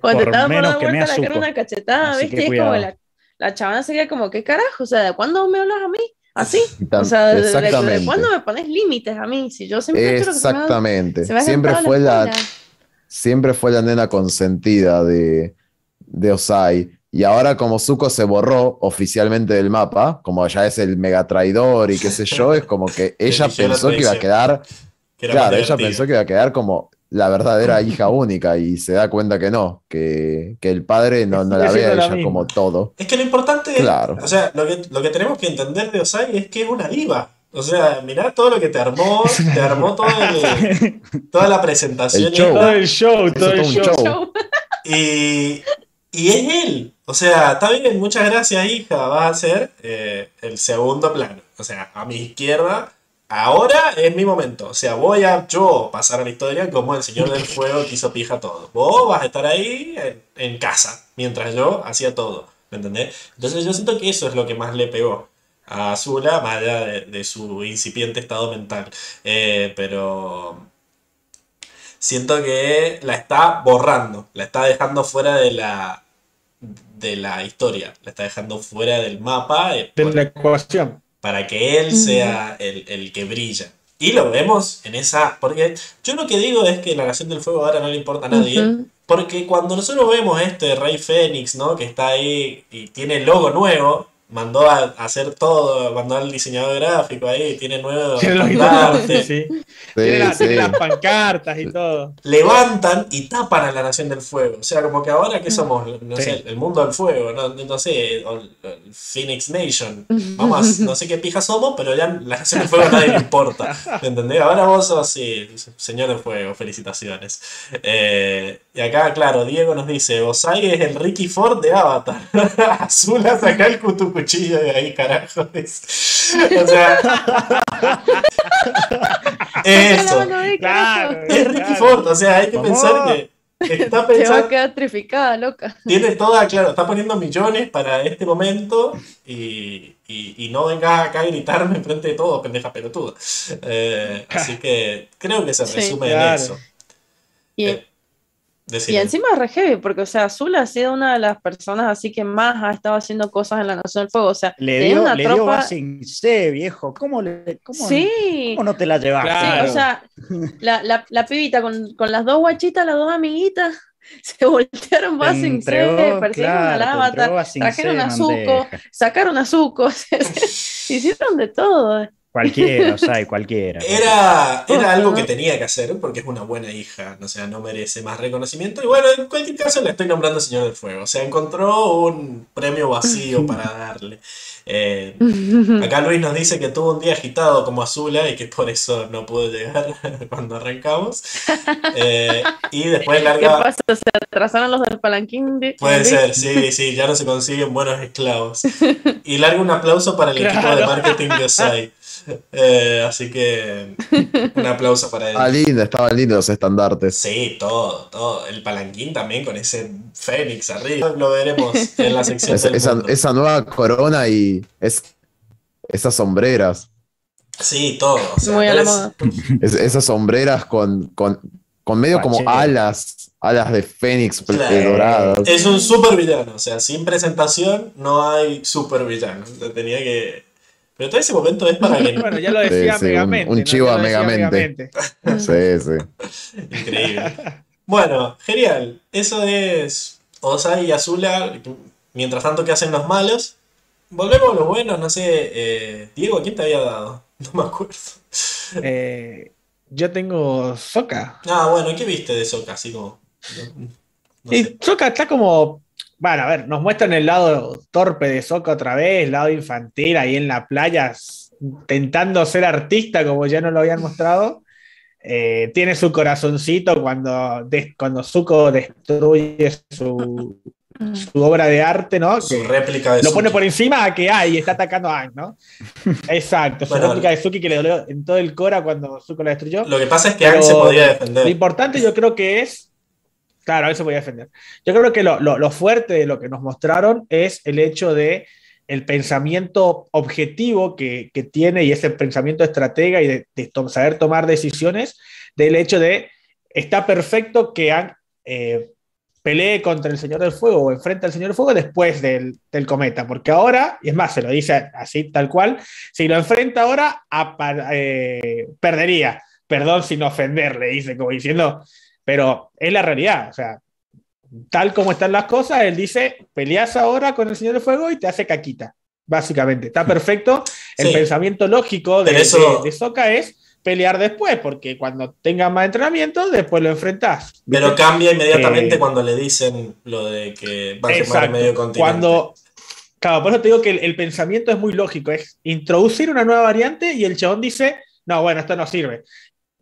Speaker 4: Cuando te estaba por dar vuelta la cara una cachetada, viste, es como la la chavana sería como, ¿qué carajo? O sea, ¿de cuándo me hablas a mí? Así. O sea, ¿de, cuándo me pones límites a mí? Si yo siempre
Speaker 5: Exactamente. siempre fue la, siempre fue la nena consentida de, de Osai. Y ahora como Zuko se borró oficialmente del mapa, como ya es el mega traidor y qué sé yo, es como que ella pensó que iba a quedar... Claro, ella pensó que iba a quedar como la verdadera hija única y se da cuenta que no, que, el padre no, no la ve a ella como todo.
Speaker 1: Es que lo importante, claro. o sea, lo que, lo que tenemos que entender de Osai es que es una diva. O sea, mirá todo lo que te armó, te armó todo toda la presentación.
Speaker 2: Todo el show, todo el show.
Speaker 1: Y, y es él. O sea, está bien, muchas gracias, hija. Va a ser eh, el segundo plano. o sea, a mi izquierda, ahora es mi momento. O sea, voy a yo pasar a la historia como el Señor del Fuego que hizo pija todo. Vos vas a estar ahí en, casa, mientras yo hacía todo. ¿Me entendés? Entonces yo siento que eso es lo que más le pegó a Azula, más allá de, su incipiente estado mental. Eh, pero siento que la está borrando, la está dejando fuera de la, de la historia, la está dejando fuera del mapa.
Speaker 2: Eh, de la ecuación.
Speaker 1: Para que él sea el, que brilla. Y lo vemos en esa. Porque yo lo que digo es que la Nación del Fuego ahora no le importa a nadie. Porque cuando nosotros vemos este Rey Fénix, ¿no? Que está ahí y tiene el logo nuevo, mandó a, hacer todo, mandó al diseñador gráfico ahí, tiene nuevos
Speaker 2: tiene, tiene, las pancartas y todo.
Speaker 1: Levantan y tapan a la Nación del Fuego. O sea, como que ahora que somos, no sé, el mundo del fuego, no, no sé, Phoenix Nation. Vamos, no sé qué pija somos, pero ya la Nación del Fuego a nadie le importa. ¿Me entendés? Ahora vos sos, sí, señor del fuego, felicitaciones. Eh, y acá, claro, Diego nos dice, Osai es el Ricky Ford de Avatar. Azula saca el cutucu cuchillo de ahí, carajo. O sea. eso. Claro, es Ricky Ford, o sea, hay que pensar que. Está pensando,
Speaker 4: Te va a quedar trificada, loca.
Speaker 1: Tiene toda, claro, está poniendo millones para este momento y, y, no vengas acá a gritarme enfrente de todo, pendeja pelotuda. Eh, así que creo que se resume en eso.
Speaker 4: Y, eh, y encima es re heavy, porque, o sea, Azul ha sido una de las personas así que más ha estado haciendo cosas en la Nación del Fuego. O sea,
Speaker 3: le dio una le tropa. Dio C, viejo. ¿Cómo, le, cómo,
Speaker 4: sí.
Speaker 3: ¿cómo no te la llevas?
Speaker 4: Sí, o sea, la, la, la pibita con, con, las dos guachitas, las dos amiguitas, se voltearon más sin C, persiguieron al avatar, trajeron a Zuko, sacaron a Zuko, hicieron de todo.
Speaker 3: Cualquiera, o sea, cualquiera.
Speaker 1: Era, era algo que tenía que hacer porque es una buena hija, o sea, no merece más reconocimiento. Y bueno, en cualquier caso le estoy nombrando Señor del Fuego. O sea, encontró un premio vacío para darle. Eh, acá Luis nos dice que tuvo un día agitado como Azula y que por eso no pudo llegar cuando arrancamos. Eh, y después larga.
Speaker 4: ¿Qué pasa? ¿Se atrasaron los del palanquín?
Speaker 1: Puede ser, sí, sí, ya no se consiguen buenos esclavos. Y larga un aplauso para el equipo de marketing de Osai. Eh, así que un aplauso para él.
Speaker 5: Estaba lindo, estaban lindos los estandartes.
Speaker 1: Sí, todo, todo. El palanquín también con ese fénix arriba. Lo veremos en la sección.
Speaker 5: esa, nueva corona y es, esas sombreras.
Speaker 1: Sí, todo.
Speaker 4: Muy a la moda.
Speaker 5: esas sombreras con, con, medio como alas, alas de fénix doradas.
Speaker 1: Es un super villano, o sea, sin presentación no hay super villano. Tenía que pero todo ese momento es para que.
Speaker 2: bueno, ya lo decía Megamente.
Speaker 5: Un, chivo a Megamente. sí, sí.
Speaker 1: Increíble. Bueno, genial. Eso es Osai y Azula. Mientras tanto, ¿qué hacen los malos? Volvemos a los buenos, no sé. Eh, Diego, ¿quién te había dado? No me acuerdo.
Speaker 2: Eh, yo tengo Soca.
Speaker 1: Ah, bueno, ¿qué viste de Soca? Así como.
Speaker 2: y Soca está como bueno, a ver, nos muestran el lado torpe de Soca otra vez, el lado infantil ahí en la playa, intentando ser artista como ya no lo habían mostrado. Eh, tiene su corazoncito cuando, cuando Zuko destruye su, su obra de arte, ¿no?
Speaker 1: Su réplica de
Speaker 2: Lo pone por encima a que hay y está atacando a Aang, ¿no? Exacto, su réplica de Suki que le dolió en todo el cora cuando Zuko la destruyó.
Speaker 1: Lo que pasa es que Aang se podía defender.
Speaker 2: Lo importante yo creo que es Claro, eso voy a defender. Yo creo que lo, fuerte de lo que nos mostraron es el hecho de el pensamiento objetivo que, tiene y ese pensamiento estratega y de, saber tomar decisiones, del hecho de está perfecto que han, eh, pelee contra el Señor del Fuego o enfrente al Señor del Fuego después del, cometa, porque ahora, y es más, se lo dice así tal cual, si lo enfrenta ahora, eh, perdería. Perdón sin ofenderle, dice, como diciendo, pero es la realidad, o sea, tal como están las cosas, él dice, peleas ahora con el Señor de Fuego y te hace caquita, básicamente. Está perfecto. El pensamiento lógico de, eso... de, Soka es pelear después, porque cuando tengas más entrenamiento, después lo enfrentas.
Speaker 1: Pero cambia inmediatamente eh, cuando le dicen lo de que va a ser medio continente. Cuando,
Speaker 2: claro, por eso te digo que el, pensamiento es muy lógico, es introducir una nueva variante y el chabón dice, no, bueno, esto no sirve.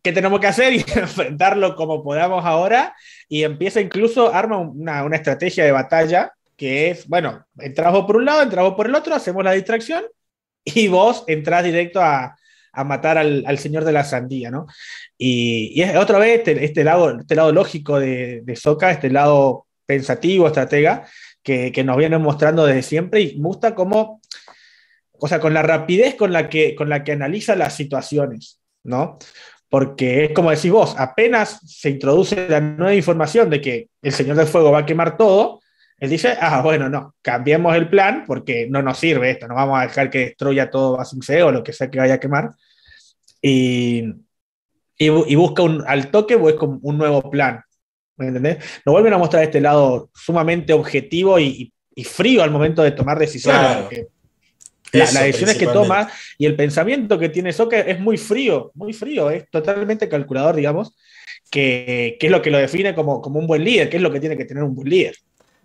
Speaker 2: ¿Qué tenemos que hacer? Y enfrentarlo como podamos ahora. Y empieza incluso, arma una, una estrategia de batalla que es, bueno, entramos por un lado, entramos por el otro, hacemos la distracción y vos entrás directo a, matar al, señor de la sandía, ¿no? Y, es otra vez este, este, lado, este lado lógico de, de Soka, este lado pensativo, estratega, que, nos viene mostrando desde siempre y gusta cómo, o sea, con la rapidez con la que, con la que analiza las situaciones, ¿no? Porque es como decís vos, apenas se introduce la nueva información de que el Señor del Fuego va a quemar todo, él dice, ah, bueno, no, cambiemos el plan porque no nos sirve esto, no vamos a dejar que destruya todo C o lo que sea que vaya a quemar. Y, y, busca un, al toque busca un, nuevo plan. ¿Me entendés? Nos vuelven a mostrar este lado sumamente objetivo y, frío al momento de tomar decisiones. Las decisiones que toma y el pensamiento que tiene Soka es muy frío, muy frío, es totalmente calculador, digamos, que, que, es lo que lo define como, como un buen líder, que es lo que tiene que tener un buen líder.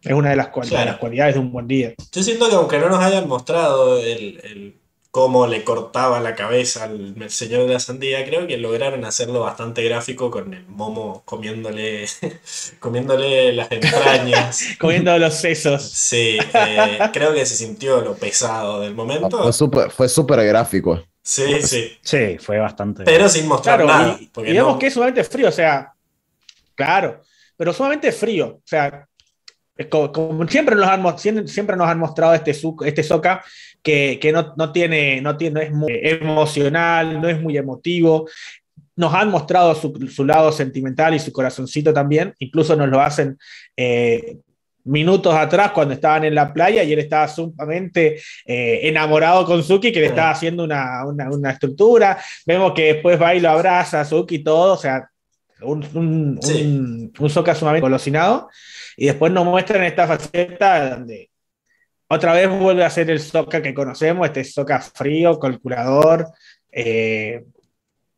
Speaker 2: Es una de las, cualidades de un buen líder.
Speaker 1: Yo siento que aunque no nos hayan mostrado el, cómo le cortaba la cabeza al señor de la sandía, creo que lograron hacerlo bastante gráfico con el momo comiéndole, comiéndole las entrañas.
Speaker 2: Comiendo los sesos.
Speaker 1: Sí, eh, creo que se sintió lo pesado del momento.
Speaker 5: Fue súper gráfico.
Speaker 1: Sí, sí.
Speaker 3: Sí, fue bastante.
Speaker 1: Pero sin mostrar nada.
Speaker 2: Y, digamos que es sumamente frío, o sea, claro, pero sumamente frío. O sea, como, siempre, nos han, siempre nos han mostrado este, este Soca que, que no, no, tiene, no, tiene, no es muy emocional, no es muy emotivo. Nos han mostrado su, su lado sentimental y su corazoncito también, incluso nos lo hacen eh, minutos atrás cuando estaban en la playa y él estaba sumamente eh, enamorado con Suki, que le estaba haciendo una, una, una, estructura. Vemos que después va y lo abraza a Suki y todo, o sea, un, un, un, un Soka sumamente colosinado. Y después nos muestran esta faceta donde otra vez vuelve a ser el Soca que conocemos, este Soca frío, calculador, eh,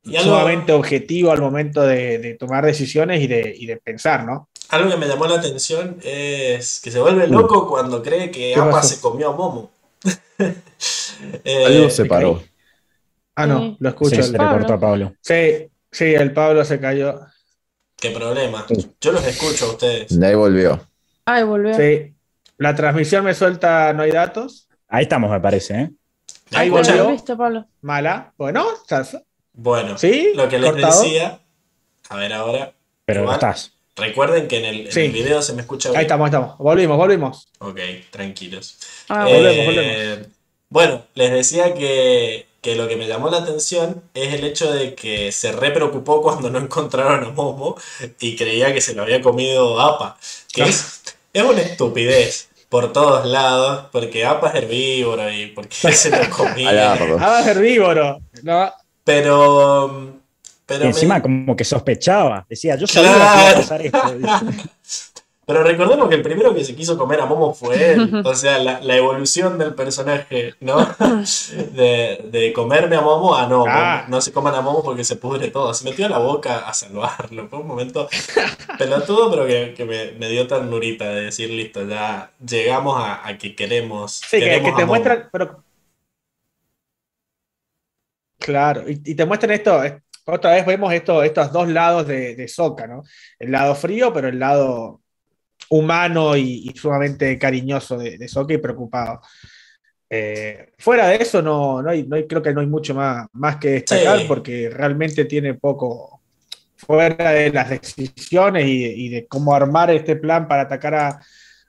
Speaker 2: sumamente objetivo al momento de, tomar decisiones y de, pensar, ¿no?
Speaker 1: Algo que me llamó la atención es que se vuelve loco cuando cree que Apa se comió a Momo.
Speaker 5: eh, Algo se paró.
Speaker 2: Ah, no, lo escucho.
Speaker 3: se le cortó a Pablo.
Speaker 2: Sí, sí, el Pablo se cayó.
Speaker 1: Qué problema. Yo los escucho a ustedes.
Speaker 5: De ahí volvió.
Speaker 4: Ahí volvió.
Speaker 2: Sí. La transmisión me suelta, no hay datos.
Speaker 3: Ahí estamos, me parece, ¿eh?
Speaker 2: Ahí volvió. Mala. Bueno,
Speaker 1: Bueno, ¿Sí? lo que les decía. A ver ahora.
Speaker 3: Pero estás.
Speaker 1: Recuerden que en el, video se me escucha
Speaker 2: bien. Ahí estamos, ahí estamos. Volvimos, volvimos.
Speaker 1: Ok, tranquilos. Ah, volvemos, volvemos. Eh, bueno, les decía que que lo que me llamó la atención es el hecho de que se re preocupó cuando no encontraron a Momo y creía que se lo había comido APA. Que es, una estupidez por todos lados, porque APA es herbívoro y porque se lo comía.
Speaker 2: APA es herbívoro. No.
Speaker 1: Pero. pero
Speaker 3: encima, como que sospechaba. Decía, yo sabía que iba a pasar esto.
Speaker 1: Pero recordemos que el primero que se quiso comer a Momo fue él. O sea, la, evolución del personaje, ¿no? De, comerme a Momo a no, ah. no se coman a Momo porque se pudre todo. Se metió a la boca a salvarlo. Fue un momento pelotudo, pero que, me, dio tan nurita de decir, listo, ya llegamos a, que queremos.
Speaker 2: Sí, que, te muestran, pero. Claro, y, te muestran esto, otra vez vemos esto, estos dos lados de, de Soca, ¿no? El lado frío, pero el lado humano y, sumamente cariñoso de, de y preocupado. Eh, fuera de eso, no, no, hay, creo que no hay mucho más, más que destacar porque realmente tiene poco, fuera de las decisiones y, de cómo armar este plan para atacar a,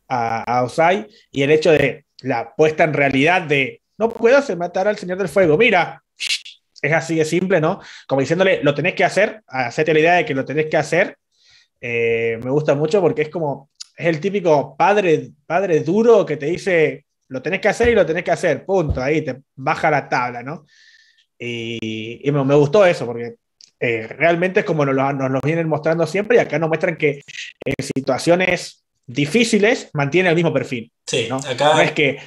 Speaker 2: a, Osai y el hecho de la puesta en realidad de no puedo hacer matar al Señor del Fuego, mira, es así de simple, ¿no? Como diciéndole, lo tenés que hacer, hacerte la idea de que lo tenés que hacer, eh, me gusta mucho porque es como, es el típico padre, padre duro que te dice, lo tenés que hacer y lo tenés que hacer, punto, ahí te baja la tabla, ¿no? Y, me, gustó eso, porque eh, realmente es como nos lo, vienen mostrando siempre y acá nos muestran que en situaciones difíciles mantiene el mismo perfil.
Speaker 1: Sí,
Speaker 2: ¿no? acá... No es que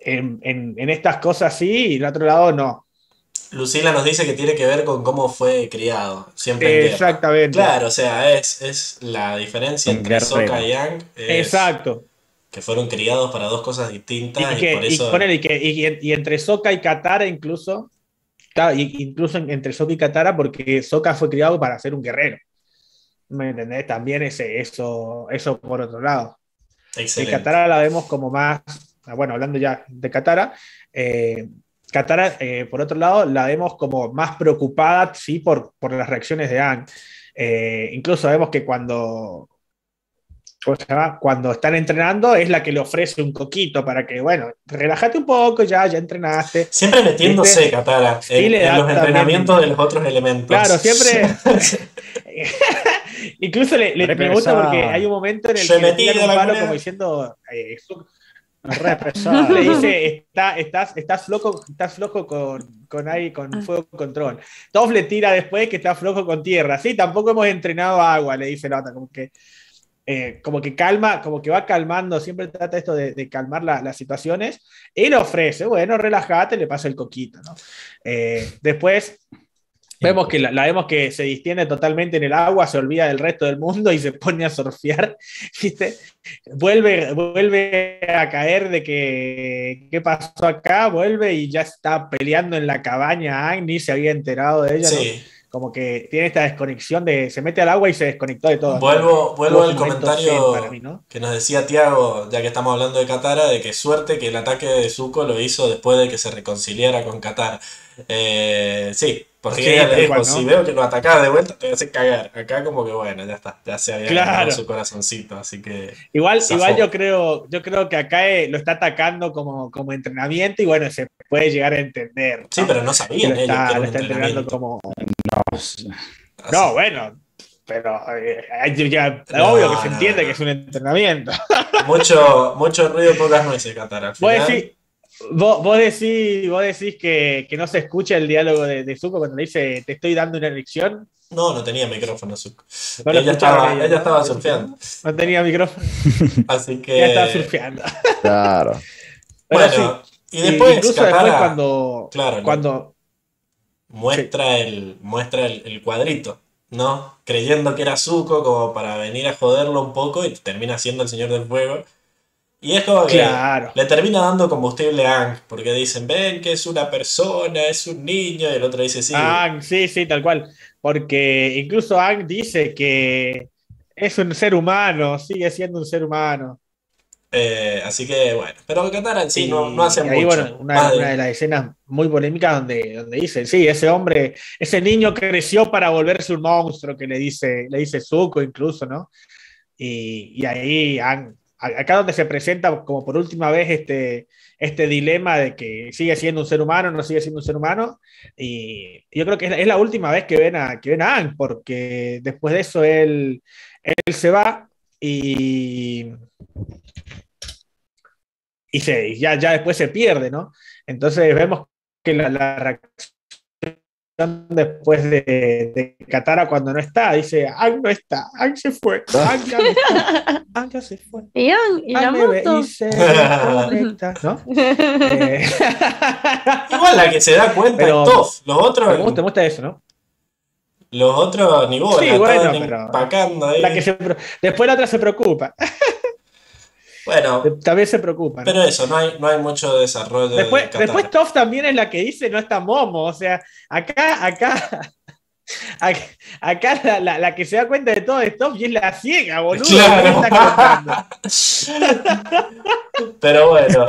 Speaker 2: en, en, estas cosas sí y en otro lado no.
Speaker 1: Lucila nos dice que tiene que ver con cómo fue criado. Siempre
Speaker 2: Exactamente.
Speaker 1: Claro, o sea, es, es la diferencia entre Soka y Yang.
Speaker 2: Exacto.
Speaker 1: Que fueron criados para dos cosas distintas. Y,
Speaker 2: que,
Speaker 1: por eso...
Speaker 2: y, entre Soka y Katara incluso, incluso entre Soka y Katara, porque Soka fue criado para ser un guerrero. ¿Me entendés? También ese, eso, eso por otro lado. Excelente. Y Katara la vemos como más, bueno, hablando ya de Katara, eh, Katara, eh, por otro lado, la vemos como más preocupada, sí, por, por las reacciones de Anne. Eh, incluso vemos que cuando, cuando están entrenando es la que le ofrece un coquito para que, bueno, relájate un poco, ya, ya entrenaste.
Speaker 1: Siempre metiéndose, Katara, en, los entrenamientos de los otros elementos.
Speaker 2: Claro, siempre. Incluso le, le me gusta porque hay un momento en el que le tiran un palo como diciendo. Eh, le dice, estás, estás flojo, estás flojo con, con, ahí, con ah. fuego control. Toff le tira después que está flojo con tierra. Sí, tampoco hemos entrenado agua, le dice la otra, como que eh, como que calma, como que va calmando, siempre trata esto de, calmar las situaciones. Y le ofrece, bueno, relájate, le pasa el coquito, ¿no? Eh, después vemos que la, vemos que se distiende totalmente en el agua, se olvida del resto del mundo y se pone a surfear, ¿viste? Vuelve, vuelve a caer de que qué pasó acá, vuelve y ya está peleando en la cabaña, ni se había enterado de ella, como que tiene esta desconexión de se mete al agua y se desconectó de todo.
Speaker 1: Vuelvo, vuelvo al comentario que nos decía Tiago, ya que estamos hablando de Katara, de que suerte que el ataque de Zuko lo hizo después de que se reconciliara con Katara. Eh, sí, porque ella le dijo, si veo que lo atacaba de vuelta, te voy a hacer cagar. Acá como que bueno, ya está, ya se había claro. su corazoncito, así que...
Speaker 2: Igual, igual yo creo, yo creo que acá eh, lo está atacando como, como entrenamiento y bueno, se puede llegar a entender.
Speaker 1: Sí, pero no sabían
Speaker 2: está, lo está entrenando como... No, bueno, pero eh, obvio que se entiende que es un entrenamiento.
Speaker 1: Mucho, mucho ruido, pocas nueces, Qatar.
Speaker 2: Voy a decir, Vos, vos, decís, vos decís que, que, no se escucha el diálogo de, de Zuko cuando le dice te estoy dando una elección.
Speaker 1: No, no tenía micrófono Zuko. ella, estaba, ella, estaba surfeando.
Speaker 2: No tenía micrófono.
Speaker 1: Así que.
Speaker 2: Ella estaba surfeando.
Speaker 5: Claro.
Speaker 1: bueno, y después,
Speaker 2: incluso después cuando.
Speaker 1: Claro,
Speaker 2: cuando
Speaker 1: muestra, el, muestra el, el, cuadrito, ¿no? Creyendo que era Zuko como para venir a joderlo un poco y termina siendo el Señor del Fuego. Y es como que le termina dando combustible a Ang, porque dicen, ven que es una persona, es un niño, y el otro dice, sí.
Speaker 2: Ang, sí, sí, tal cual. Porque incluso Ang dice que es un ser humano, sigue siendo un ser humano.
Speaker 1: Eh, así que bueno, pero Katara en sí, no, no, hace
Speaker 2: mucho. bueno, una, de... las escenas muy polémicas donde, donde dicen, sí, ese hombre, ese niño creció para volverse un monstruo, que le dice, le dice Zuko incluso, ¿no? Y, y ahí Ang acá donde se presenta como por última vez este, este dilema de que sigue siendo un ser humano, no sigue siendo un ser humano, y yo creo que es, la última vez que ven a, que Ang, porque después de eso él, él se va y, y se, ya, ya después se pierde, ¿no? Entonces vemos que la, la reacción después de, de Katara cuando no está. Dice, Ang no está, Ang se fue, Ang ya no está, Ang ya se fue.
Speaker 4: Y Ang, y la moto.
Speaker 2: ¿no?
Speaker 1: eh. Igual la que se da cuenta Pero, es Toff. Los otros...
Speaker 2: Me gusta, me gusta eso, ¿no?
Speaker 1: Los otros ni bola,
Speaker 2: sí, bueno, pero
Speaker 1: ahí.
Speaker 2: La que se, después la otra se preocupa.
Speaker 1: Bueno,
Speaker 2: también se preocupan.
Speaker 1: Pero eso, no hay, no hay mucho desarrollo.
Speaker 2: Después, de después Toff también es la que dice no está Momo. O sea, acá, acá, acá, la, la, que se da cuenta de todo es Toff y es la ciega, boludo. Claro.
Speaker 1: pero bueno,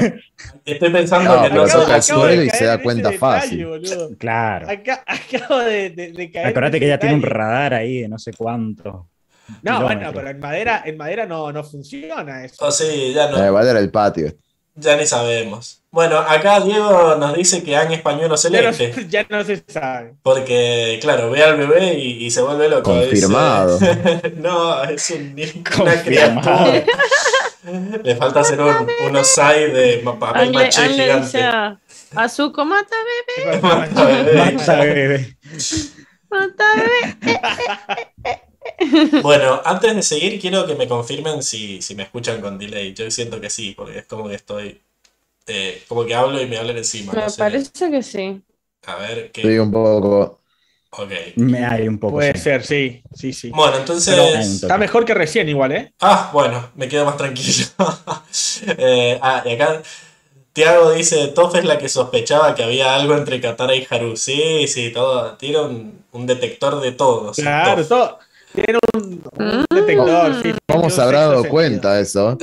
Speaker 1: estoy pensando no, que no
Speaker 5: acabo, acabo y se da cuenta fácil.
Speaker 2: Boludo.
Speaker 3: Claro.
Speaker 2: Acá, acabo de, de, de caer.
Speaker 3: Acordate que ella tiene un radar ahí de no sé cuánto.
Speaker 2: No, bueno, pero en madera, en madera no, no funciona eso.
Speaker 1: Oh, sí, ya no.
Speaker 5: Eh, madera el patio.
Speaker 1: Ya ni sabemos. Bueno, acá Diego nos dice que han español celeste.
Speaker 2: Ya no, ya no, se sabe.
Speaker 1: Porque, claro, ve al bebé y, y se vuelve loco.
Speaker 5: Confirmado.
Speaker 1: no, es un, una criatura. Le falta hacer un, un osai de papel maché gigante.
Speaker 4: A, a Zuko, mata bebé.
Speaker 1: mata bebé.
Speaker 3: Mata bebé.
Speaker 4: Mata bebé.
Speaker 1: Bueno, antes de seguir, quiero que me confirmen si, si me escuchan con delay. Yo siento que sí, porque es como que estoy. Eh, como que hablo y me hablan encima.
Speaker 4: Me parece que sí.
Speaker 1: A ver, que.
Speaker 5: Estoy un poco.
Speaker 1: Ok.
Speaker 3: Me hay un poco.
Speaker 2: Puede ser, sí, sí, sí.
Speaker 1: Bueno, entonces.
Speaker 2: está mejor que recién, igual, ¿eh?
Speaker 1: Ah, bueno, me quedo más tranquilo. eh, ah, y acá. Tiago dice, Toff es la que sospechaba que había algo entre Katara y Haru. Sí, sí, todo. Tiene un, un detector de todo.
Speaker 2: Claro, todo. Tiene un, detector. Sí,
Speaker 5: ¿Cómo se habrá dado cuenta eso?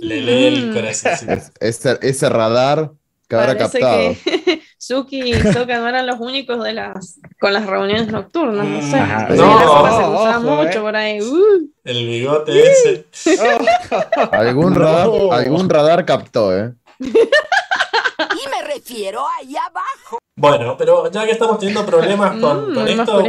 Speaker 1: Le lee el corazón.
Speaker 5: ese, ese radar que habrá captado.
Speaker 4: Que Suki y Soka no eran los únicos de las con las reuniones nocturnas, no sé.
Speaker 1: Mm,
Speaker 4: no, se usaba mucho eh. por ahí. Uh.
Speaker 1: El bigote ese.
Speaker 5: algún, radar, algún radar captó, ¿eh?
Speaker 6: y me refiero ahí abajo.
Speaker 1: Bueno, pero ya que estamos teniendo problemas con, mm, esto,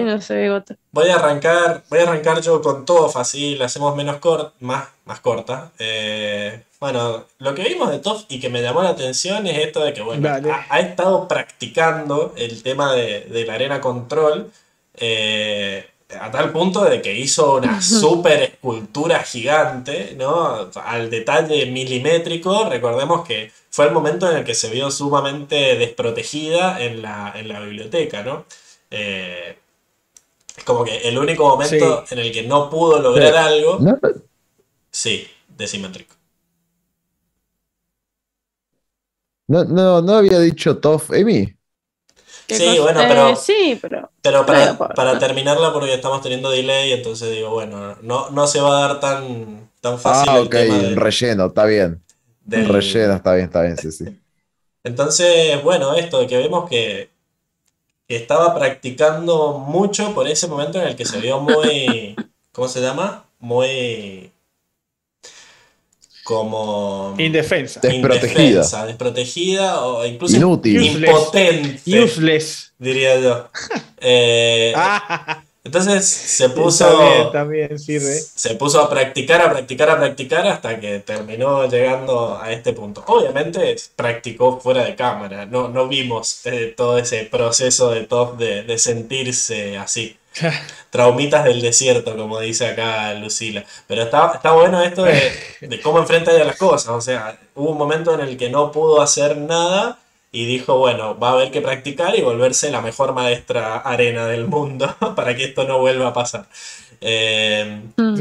Speaker 1: voy a arrancar, voy a arrancar yo con todo fácil, hacemos menos cort, más, más corta. Eh, bueno, lo que vimos de Toff y que me llamó la atención es esto de que, bueno, ha, estado practicando el tema de, la arena control eh, a tal punto de que hizo una super escultura gigante, ¿no? Al detalle milimétrico, recordemos que fue el momento en el que se vio sumamente desprotegida en la, biblioteca, ¿no? Eh, como que el único momento en el que no pudo lograr algo... Sí, decimétrico.
Speaker 5: No, no, no había dicho Toff Emi.
Speaker 1: Sí, bueno, pero.
Speaker 4: Eh, sí, pero.
Speaker 1: Pero para, para, terminarla, porque estamos teniendo delay, entonces digo, bueno, no, no se va a dar tan, tan fácil.
Speaker 5: Ah, ok, el relleno, está bien. El Relleno, está bien, está bien, sí, sí.
Speaker 1: Entonces, bueno, esto de que vemos que, que estaba practicando mucho por ese momento en el que se vio muy. ¿Cómo se llama? Muy como
Speaker 2: indefensa,
Speaker 5: desprotegida,
Speaker 1: desprotegida o incluso
Speaker 5: Inútil.
Speaker 1: impotente,
Speaker 2: useless,
Speaker 1: diría yo. Eh, entonces se puso,
Speaker 2: también,
Speaker 1: se puso a practicar, a practicar, a practicar hasta que terminó llegando a este punto. Obviamente practicó fuera de cámara, no, no vimos eh, todo ese proceso de top de, de sentirse así. Traumitas del desierto, como dice acá Lucila. Pero está, está bueno esto de, cómo enfrenta ella las cosas. O sea, hubo un momento en el que no pudo hacer nada y dijo, bueno, va a haber que practicar y volverse la mejor maestra arena del mundo para que esto no vuelva a pasar. Eh, mm.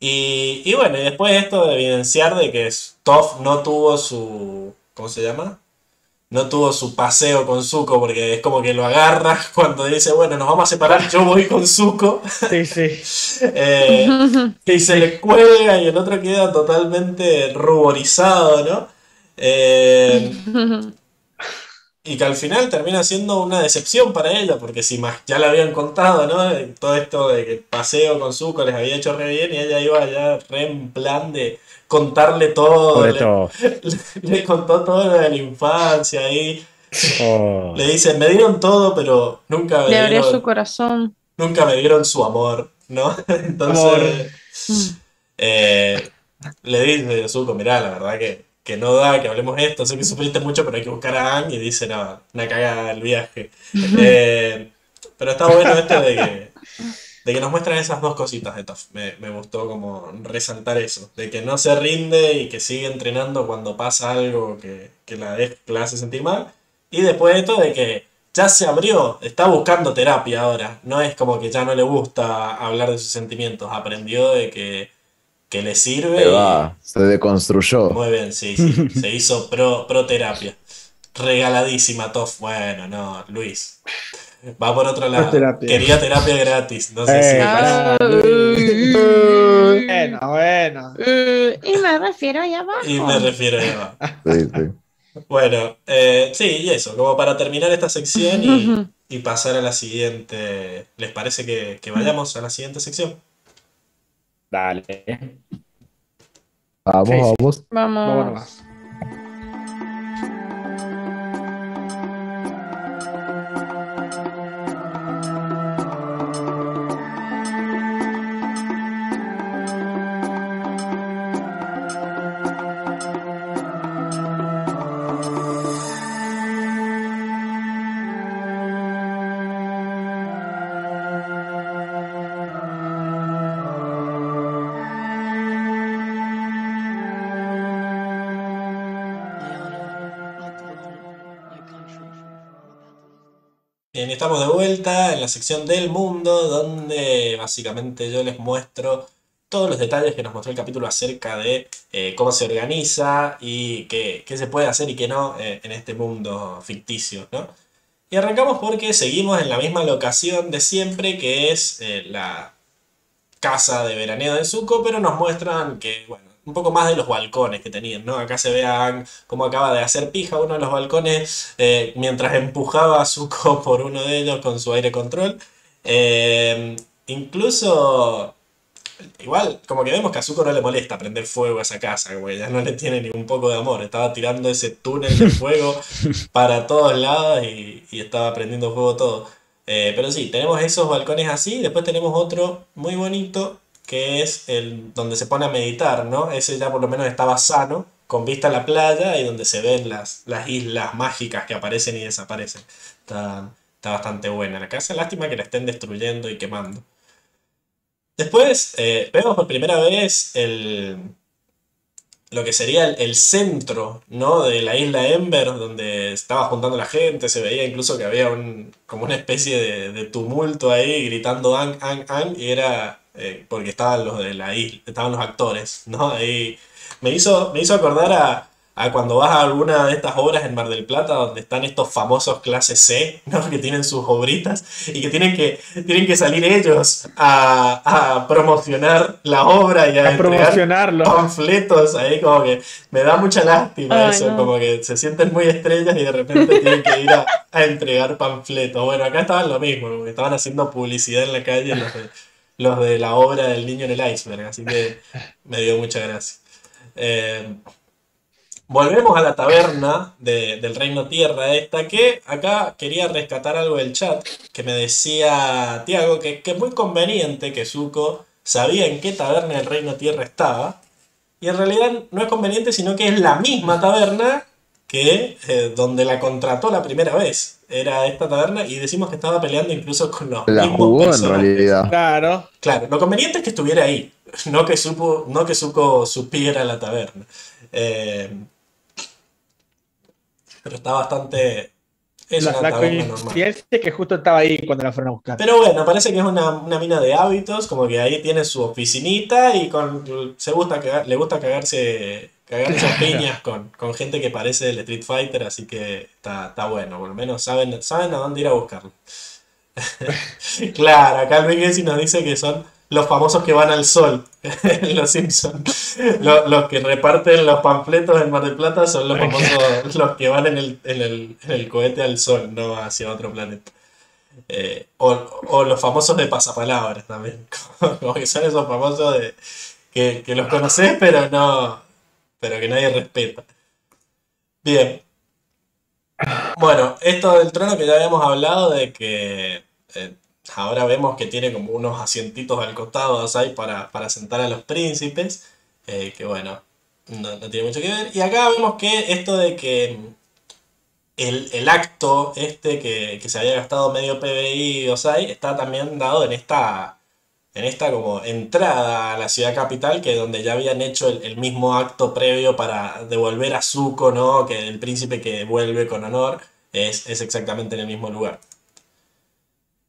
Speaker 1: y, y, bueno, y después esto de evidenciar de que Toff no tuvo su... ¿Cómo se llama? no tuvo su paseo con Zuko, porque es como que lo agarra cuando dice, bueno, nos vamos a separar, yo voy con Zuko.
Speaker 2: Sí, sí.
Speaker 1: Eh, y se le cuelga y el otro queda totalmente ruborizado, ¿no? Eh, y que al final termina siendo una decepción para ella, porque si más ya le habían contado, ¿no? Todo esto de que paseo con Zuko les había hecho re bien y ella iba ya re en plan de contarle todo. Le, contó todo de la infancia ahí. Oh. Le dice, me dieron todo, pero nunca me
Speaker 4: Le abrió su corazón.
Speaker 1: Nunca me dieron su amor, ¿no? Entonces, eh, le dice Zuko, mirá, la verdad que, que, no da que hablemos esto, sé que sufriste mucho, pero hay que buscar a Ang y dice, no, una cagada el viaje. Eh, pero está bueno esto de que de que nos muestran esas dos cositas de Toff. Me, gustó como resaltar eso, de que no se rinde y que sigue entrenando cuando pasa algo que, la, la hace sentir mal. Y después de esto de que ya se abrió, está buscando terapia ahora. No es como que ya no le gusta hablar de sus sentimientos, aprendió de que, le sirve.
Speaker 5: se deconstruyó.
Speaker 1: Muy bien, sí, sí. se hizo pro, pro terapia. Regaladísima, Toff. Bueno, no, Luis. Va por otro lado. Quería terapia gratis. No sé si.
Speaker 2: Eh,
Speaker 1: ah,
Speaker 2: bueno, bueno.
Speaker 4: y me refiero allá abajo.
Speaker 1: Y me refiero allá abajo. Bueno, eh, sí, y eso, como para terminar esta sección y, pasar a la siguiente. ¿Les parece que, que, vayamos a la siguiente sección?
Speaker 2: Dale.
Speaker 5: Vamos, vamos.
Speaker 4: Vamos. vamos.
Speaker 1: estamos la sección del mundo, donde básicamente yo les muestro todos los detalles que nos mostró el capítulo acerca de eh, cómo se organiza y qué, se puede hacer y qué no eh, en este mundo ficticio. ¿no? Y arrancamos porque seguimos en la misma locación de siempre, que es eh, la casa de veraneo de Zuko, pero nos muestran que, bueno, un poco más de los balcones que tenían, ¿no? Acá se ve a cómo acaba de hacer pija uno de los balcones eh, mientras empujaba a Zuko por uno de ellos con su aire control. Eh, incluso, igual, como que vemos que a Zuko no le molesta prender fuego a esa casa, güey, ya no le tiene ni un poco de amor. Estaba tirando ese túnel de fuego para todos lados y, y estaba prendiendo fuego todo. Eh, pero sí, tenemos esos balcones así, después tenemos otro muy bonito que es el donde se pone a meditar, ¿no? Ese ya por lo menos estaba sano, con vista a la playa y donde se ven las, las islas mágicas que aparecen y desaparecen. Está, bastante buena la casa, lástima que la estén destruyendo y quemando. Después eh, vemos por primera vez el, lo que sería el, centro ¿no? de la isla Ember, donde estaba juntando la gente, se veía incluso que había un, como una especie de, tumulto ahí, gritando Ang, Ang, Ang, y era eh, porque estaban los de la isla, estaban los actores, ¿no? Ahí me hizo, me hizo acordar a, a cuando vas a alguna de estas obras en Mar del Plata donde están estos famosos clase C, ¿no? que tienen sus obritas y que tienen que, tienen que salir ellos a, a promocionar la obra y a,
Speaker 2: a promocionarlo.
Speaker 1: panfletos, ahí como que me da mucha lástima eso, como que se sienten muy estrellas y de repente tienen que ir a, a, entregar panfletos. Bueno, acá estaban lo mismo, estaban haciendo publicidad en la calle los de, los de la obra del niño en el iceberg, así que me dio mucha gracia. Eh, Volvemos a la taberna del Reino Tierra esta, que acá quería rescatar algo del chat, que me decía Tiago, que, que, es muy conveniente que Zuko sabía en qué taberna del Reino Tierra estaba, y en realidad no es conveniente, sino que es la misma taberna que eh, donde la contrató la primera vez. Era esta taberna y decimos que estaba peleando incluso con los
Speaker 5: la
Speaker 1: mismos
Speaker 5: en realidad.
Speaker 2: Claro.
Speaker 1: Claro, lo conveniente es que estuviera ahí, no que, supo, no que Zuko supiera la taberna. Eh, pero está bastante. Es
Speaker 2: la, una que justo estaba ahí cuando la fueron a buscar.
Speaker 1: Pero bueno, parece que es una, mina de hábitos, como que ahí tiene su oficinita y con, se gusta le gusta cagarse, cagarse piñas con, con, gente que parece del Street Fighter, así que está, está bueno, por lo menos saben, saben a dónde ir a buscarlo. claro, acá el nos dice que son los famosos que van al sol, los Simpsons. Los, que reparten los panfletos en Mar del Plata son los famosos, los que van en el, en el, cohete al sol, no hacia otro planeta. Eh, o, los famosos de pasapalabras también. Como que son esos famosos de, que, que los conoces pero no. Pero que nadie respeta. Bien. Bueno, esto del trono que ya habíamos hablado de que eh, Ahora vemos que tiene como unos asientitos al costado ahí para, para sentar a los príncipes. Eh, que bueno, no, tiene mucho que ver. Y acá vemos que esto de que el, acto este que, se había gastado medio PBI Osai está también dado en esta, en esta como entrada a la ciudad capital, que donde ya habían hecho el, mismo acto previo para devolver a Zuko, ¿no? Que el príncipe que vuelve con honor es, es exactamente en el mismo lugar.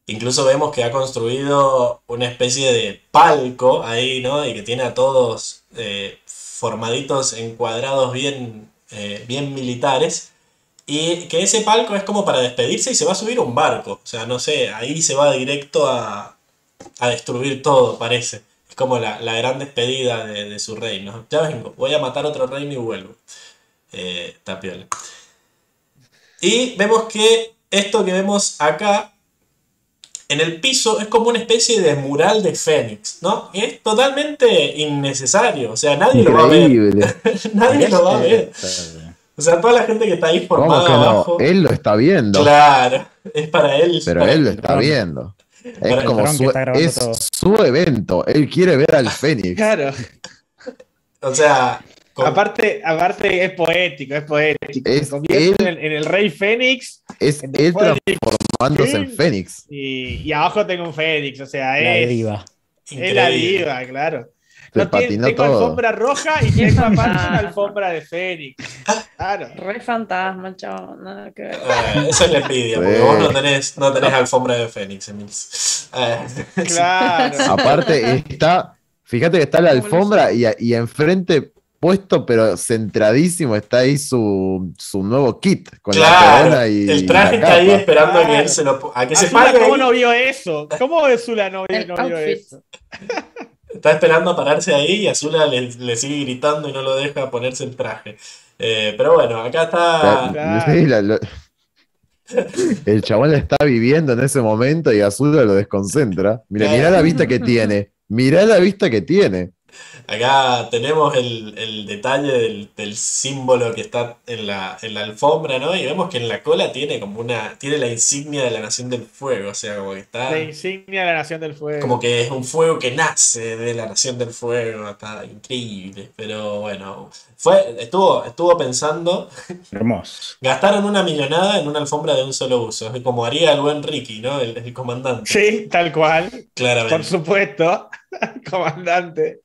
Speaker 1: Incluso vemos que ha construido una especie de palco ahí, ¿no? Y que tiene a todos eh, formaditos, encuadrados bien, eh, bien militares. Y que ese palco es como para despedirse y se va a subir un barco. O sea, no sé, ahí se va directo a, a destruir todo, parece. Es como la, gran despedida de, su reino. Ya vengo, voy a matar otro reino y vuelvo. Eh, Tapiola. Y vemos que esto que vemos acá en el piso es como una especie de mural de Fénix, ¿no? es totalmente innecesario, o sea, nadie lo va a ver. nadie lo va a ver. O sea, toda la gente que está ahí formada abajo.
Speaker 5: Él lo está viendo.
Speaker 1: Claro, es para él.
Speaker 5: Pero él lo está viendo. Es como su, es su evento. Él quiere ver al Fénix.
Speaker 2: Claro.
Speaker 1: O sea,
Speaker 2: Aparte, aparte es poético, es poético.
Speaker 5: Es
Speaker 2: en, el, Rey Fénix.
Speaker 5: Es él transformándose en Fénix.
Speaker 2: Y, abajo tengo un Fénix, o sea,
Speaker 3: la
Speaker 2: es.
Speaker 3: Diva.
Speaker 2: Es la diva, claro. No tiene, tengo alfombra roja y tengo aparte una alfombra de Fénix. Claro.
Speaker 4: Re fantasma, chavo. Nada que ver.
Speaker 1: Eh, eso es la envidia, porque vos no tenés, no tenés alfombra de Fénix, Emil.
Speaker 2: Eh, claro.
Speaker 5: Aparte, está. Fíjate que está la alfombra y, y enfrente puesto, pero centradísimo, está ahí su, su nuevo kit con la corona y.
Speaker 1: El traje está ahí esperando a que él se lo a que se
Speaker 2: ¿Cómo no vio eso? ¿Cómo Zula no, no vio eso?
Speaker 1: Está esperando a pararse ahí y Azula le, sigue gritando y no lo deja ponerse el traje. Eh, pero bueno, acá está.
Speaker 5: el chabón la está viviendo en ese momento y Azula lo desconcentra. Mira, mira la vista que tiene. Mira la vista que tiene.
Speaker 1: Acá tenemos el, detalle del, símbolo que está en la, en la, alfombra, ¿no? Y vemos que en la cola tiene como una. tiene la insignia de la Nación del Fuego. O sea, como que está.
Speaker 2: La insignia de la Nación del Fuego.
Speaker 1: Como que es un fuego que nace de la Nación del Fuego. Está increíble. Pero bueno. Fue, estuvo, estuvo pensando.
Speaker 3: Hermoso.
Speaker 1: Gastaron una millonada en una alfombra de un solo uso. Es como haría el buen Ricky, ¿no? El, el comandante.
Speaker 2: Sí, tal cual.
Speaker 1: Claramente.
Speaker 2: Por supuesto. comandante.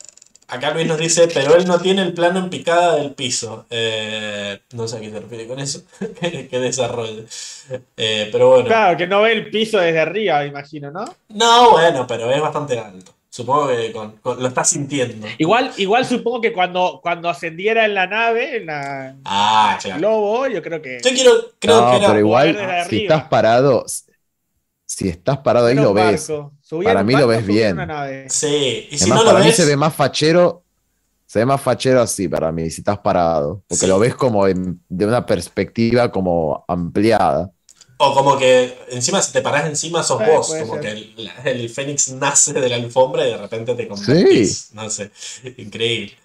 Speaker 1: Acá Luis nos dice, pero él no tiene el plano en picada del piso. Eh, no sé a qué se refiere con eso. que desarrolle. Eh, pero bueno.
Speaker 2: Claro, que no ve el piso desde arriba, imagino, ¿no?
Speaker 1: No, bueno, pero es bastante alto. Supongo que lo está sintiendo.
Speaker 2: Igual, igual supongo que cuando, cuando ascendiera en la nave, en la
Speaker 1: ah,
Speaker 2: globo, yo creo que.
Speaker 1: Yo quiero, creo
Speaker 5: no, pero igual, si estás parado, si estás parado ahí lo ves. Para mí lo ves bien.
Speaker 1: Sí, y
Speaker 5: si no lo para mí se ve más fachero. Se ve más fachero así para mí, si estás parado. Porque lo ves como de una perspectiva como ampliada.
Speaker 1: O como que encima si te paras encima sos vos, como que el, Fénix nace de la alfombra y de repente te convertís. No sé, increíble.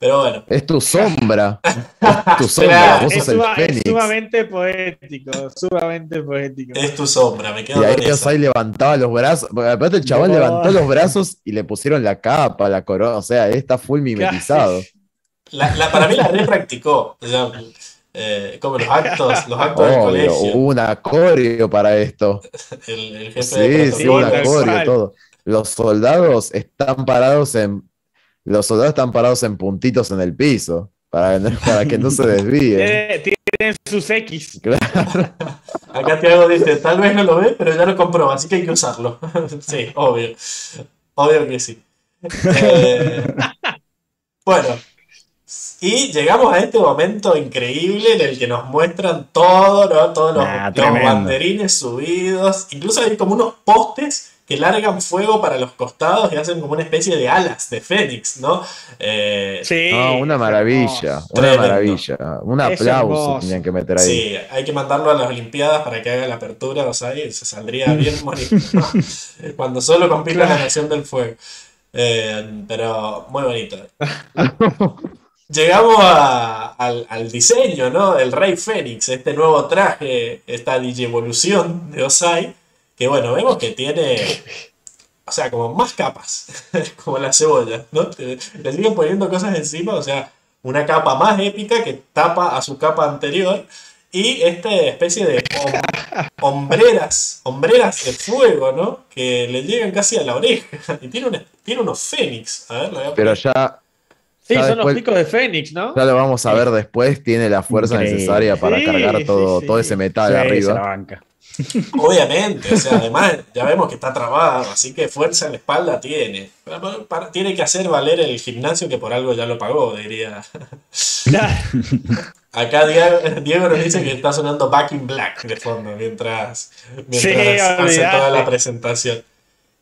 Speaker 1: Pero bueno.
Speaker 5: Es tu sombra. es tu sombra. Vos sos el Fénix.
Speaker 2: Es sumamente poético. Sumamente poético.
Speaker 1: Es tu sombra, me quedo
Speaker 5: Y ahí levantaba los brazos. Aparte, el chaval levantó los brazos y le pusieron la capa, la corona. O sea, está full mimetizado.
Speaker 1: La, para mí la re practicó. eh, como los actos, los actos del colegio.
Speaker 5: Hubo un acorio para esto.
Speaker 1: el, el jefe
Speaker 5: sí, de sí, un acorio, todo. Los soldados están parados en los soldados están parados en puntitos en el piso para, para que no se desvíen.
Speaker 2: Tienen sus X.
Speaker 1: Acá Tiago dice, tal vez no lo ve, pero ya lo compró, así que hay que usarlo. sí, obvio. Obvio que sí. Eh, bueno, y llegamos a este momento increíble en el que nos muestran todo, todos los, los banderines subidos. Incluso hay como unos postes que largan fuego para los costados y hacen como una especie de alas de Fénix, ¿no?
Speaker 5: Eh, sí. una maravilla, una maravilla. Un aplauso tenían que meter ahí.
Speaker 1: Sí, hay que mandarlo a las Olimpiadas para que haga la apertura, o sea, y se saldría bien bonito. Cuando solo compite la Nación del Fuego. Eh, pero muy bonito. Llegamos al, al, diseño, ¿no? El Rey Fénix, este nuevo traje, esta digievolución de Osai que bueno, vemos que tiene, o sea, como más capas, como la cebolla, ¿no? Le siguen poniendo cosas encima, o sea, una capa más épica que tapa a su capa anterior y esta especie de hombreras, hombreras de fuego, ¿no? Que le llegan casi a la oreja. Y tiene, tiene unos fénix. A ver, voy a
Speaker 5: Pero ya.
Speaker 2: Sí, son los picos de fénix, ¿no?
Speaker 5: Ya lo vamos a ver después. Tiene la fuerza necesaria para cargar todo, todo ese metal arriba.
Speaker 1: Obviamente, o sea, además ya vemos que está trabado, así que fuerza en la espalda tiene. tiene que hacer valer el gimnasio que por algo ya lo pagó, diría. Acá Diego, nos dice que está sonando Back in Black de fondo mientras, mientras hace toda la presentación.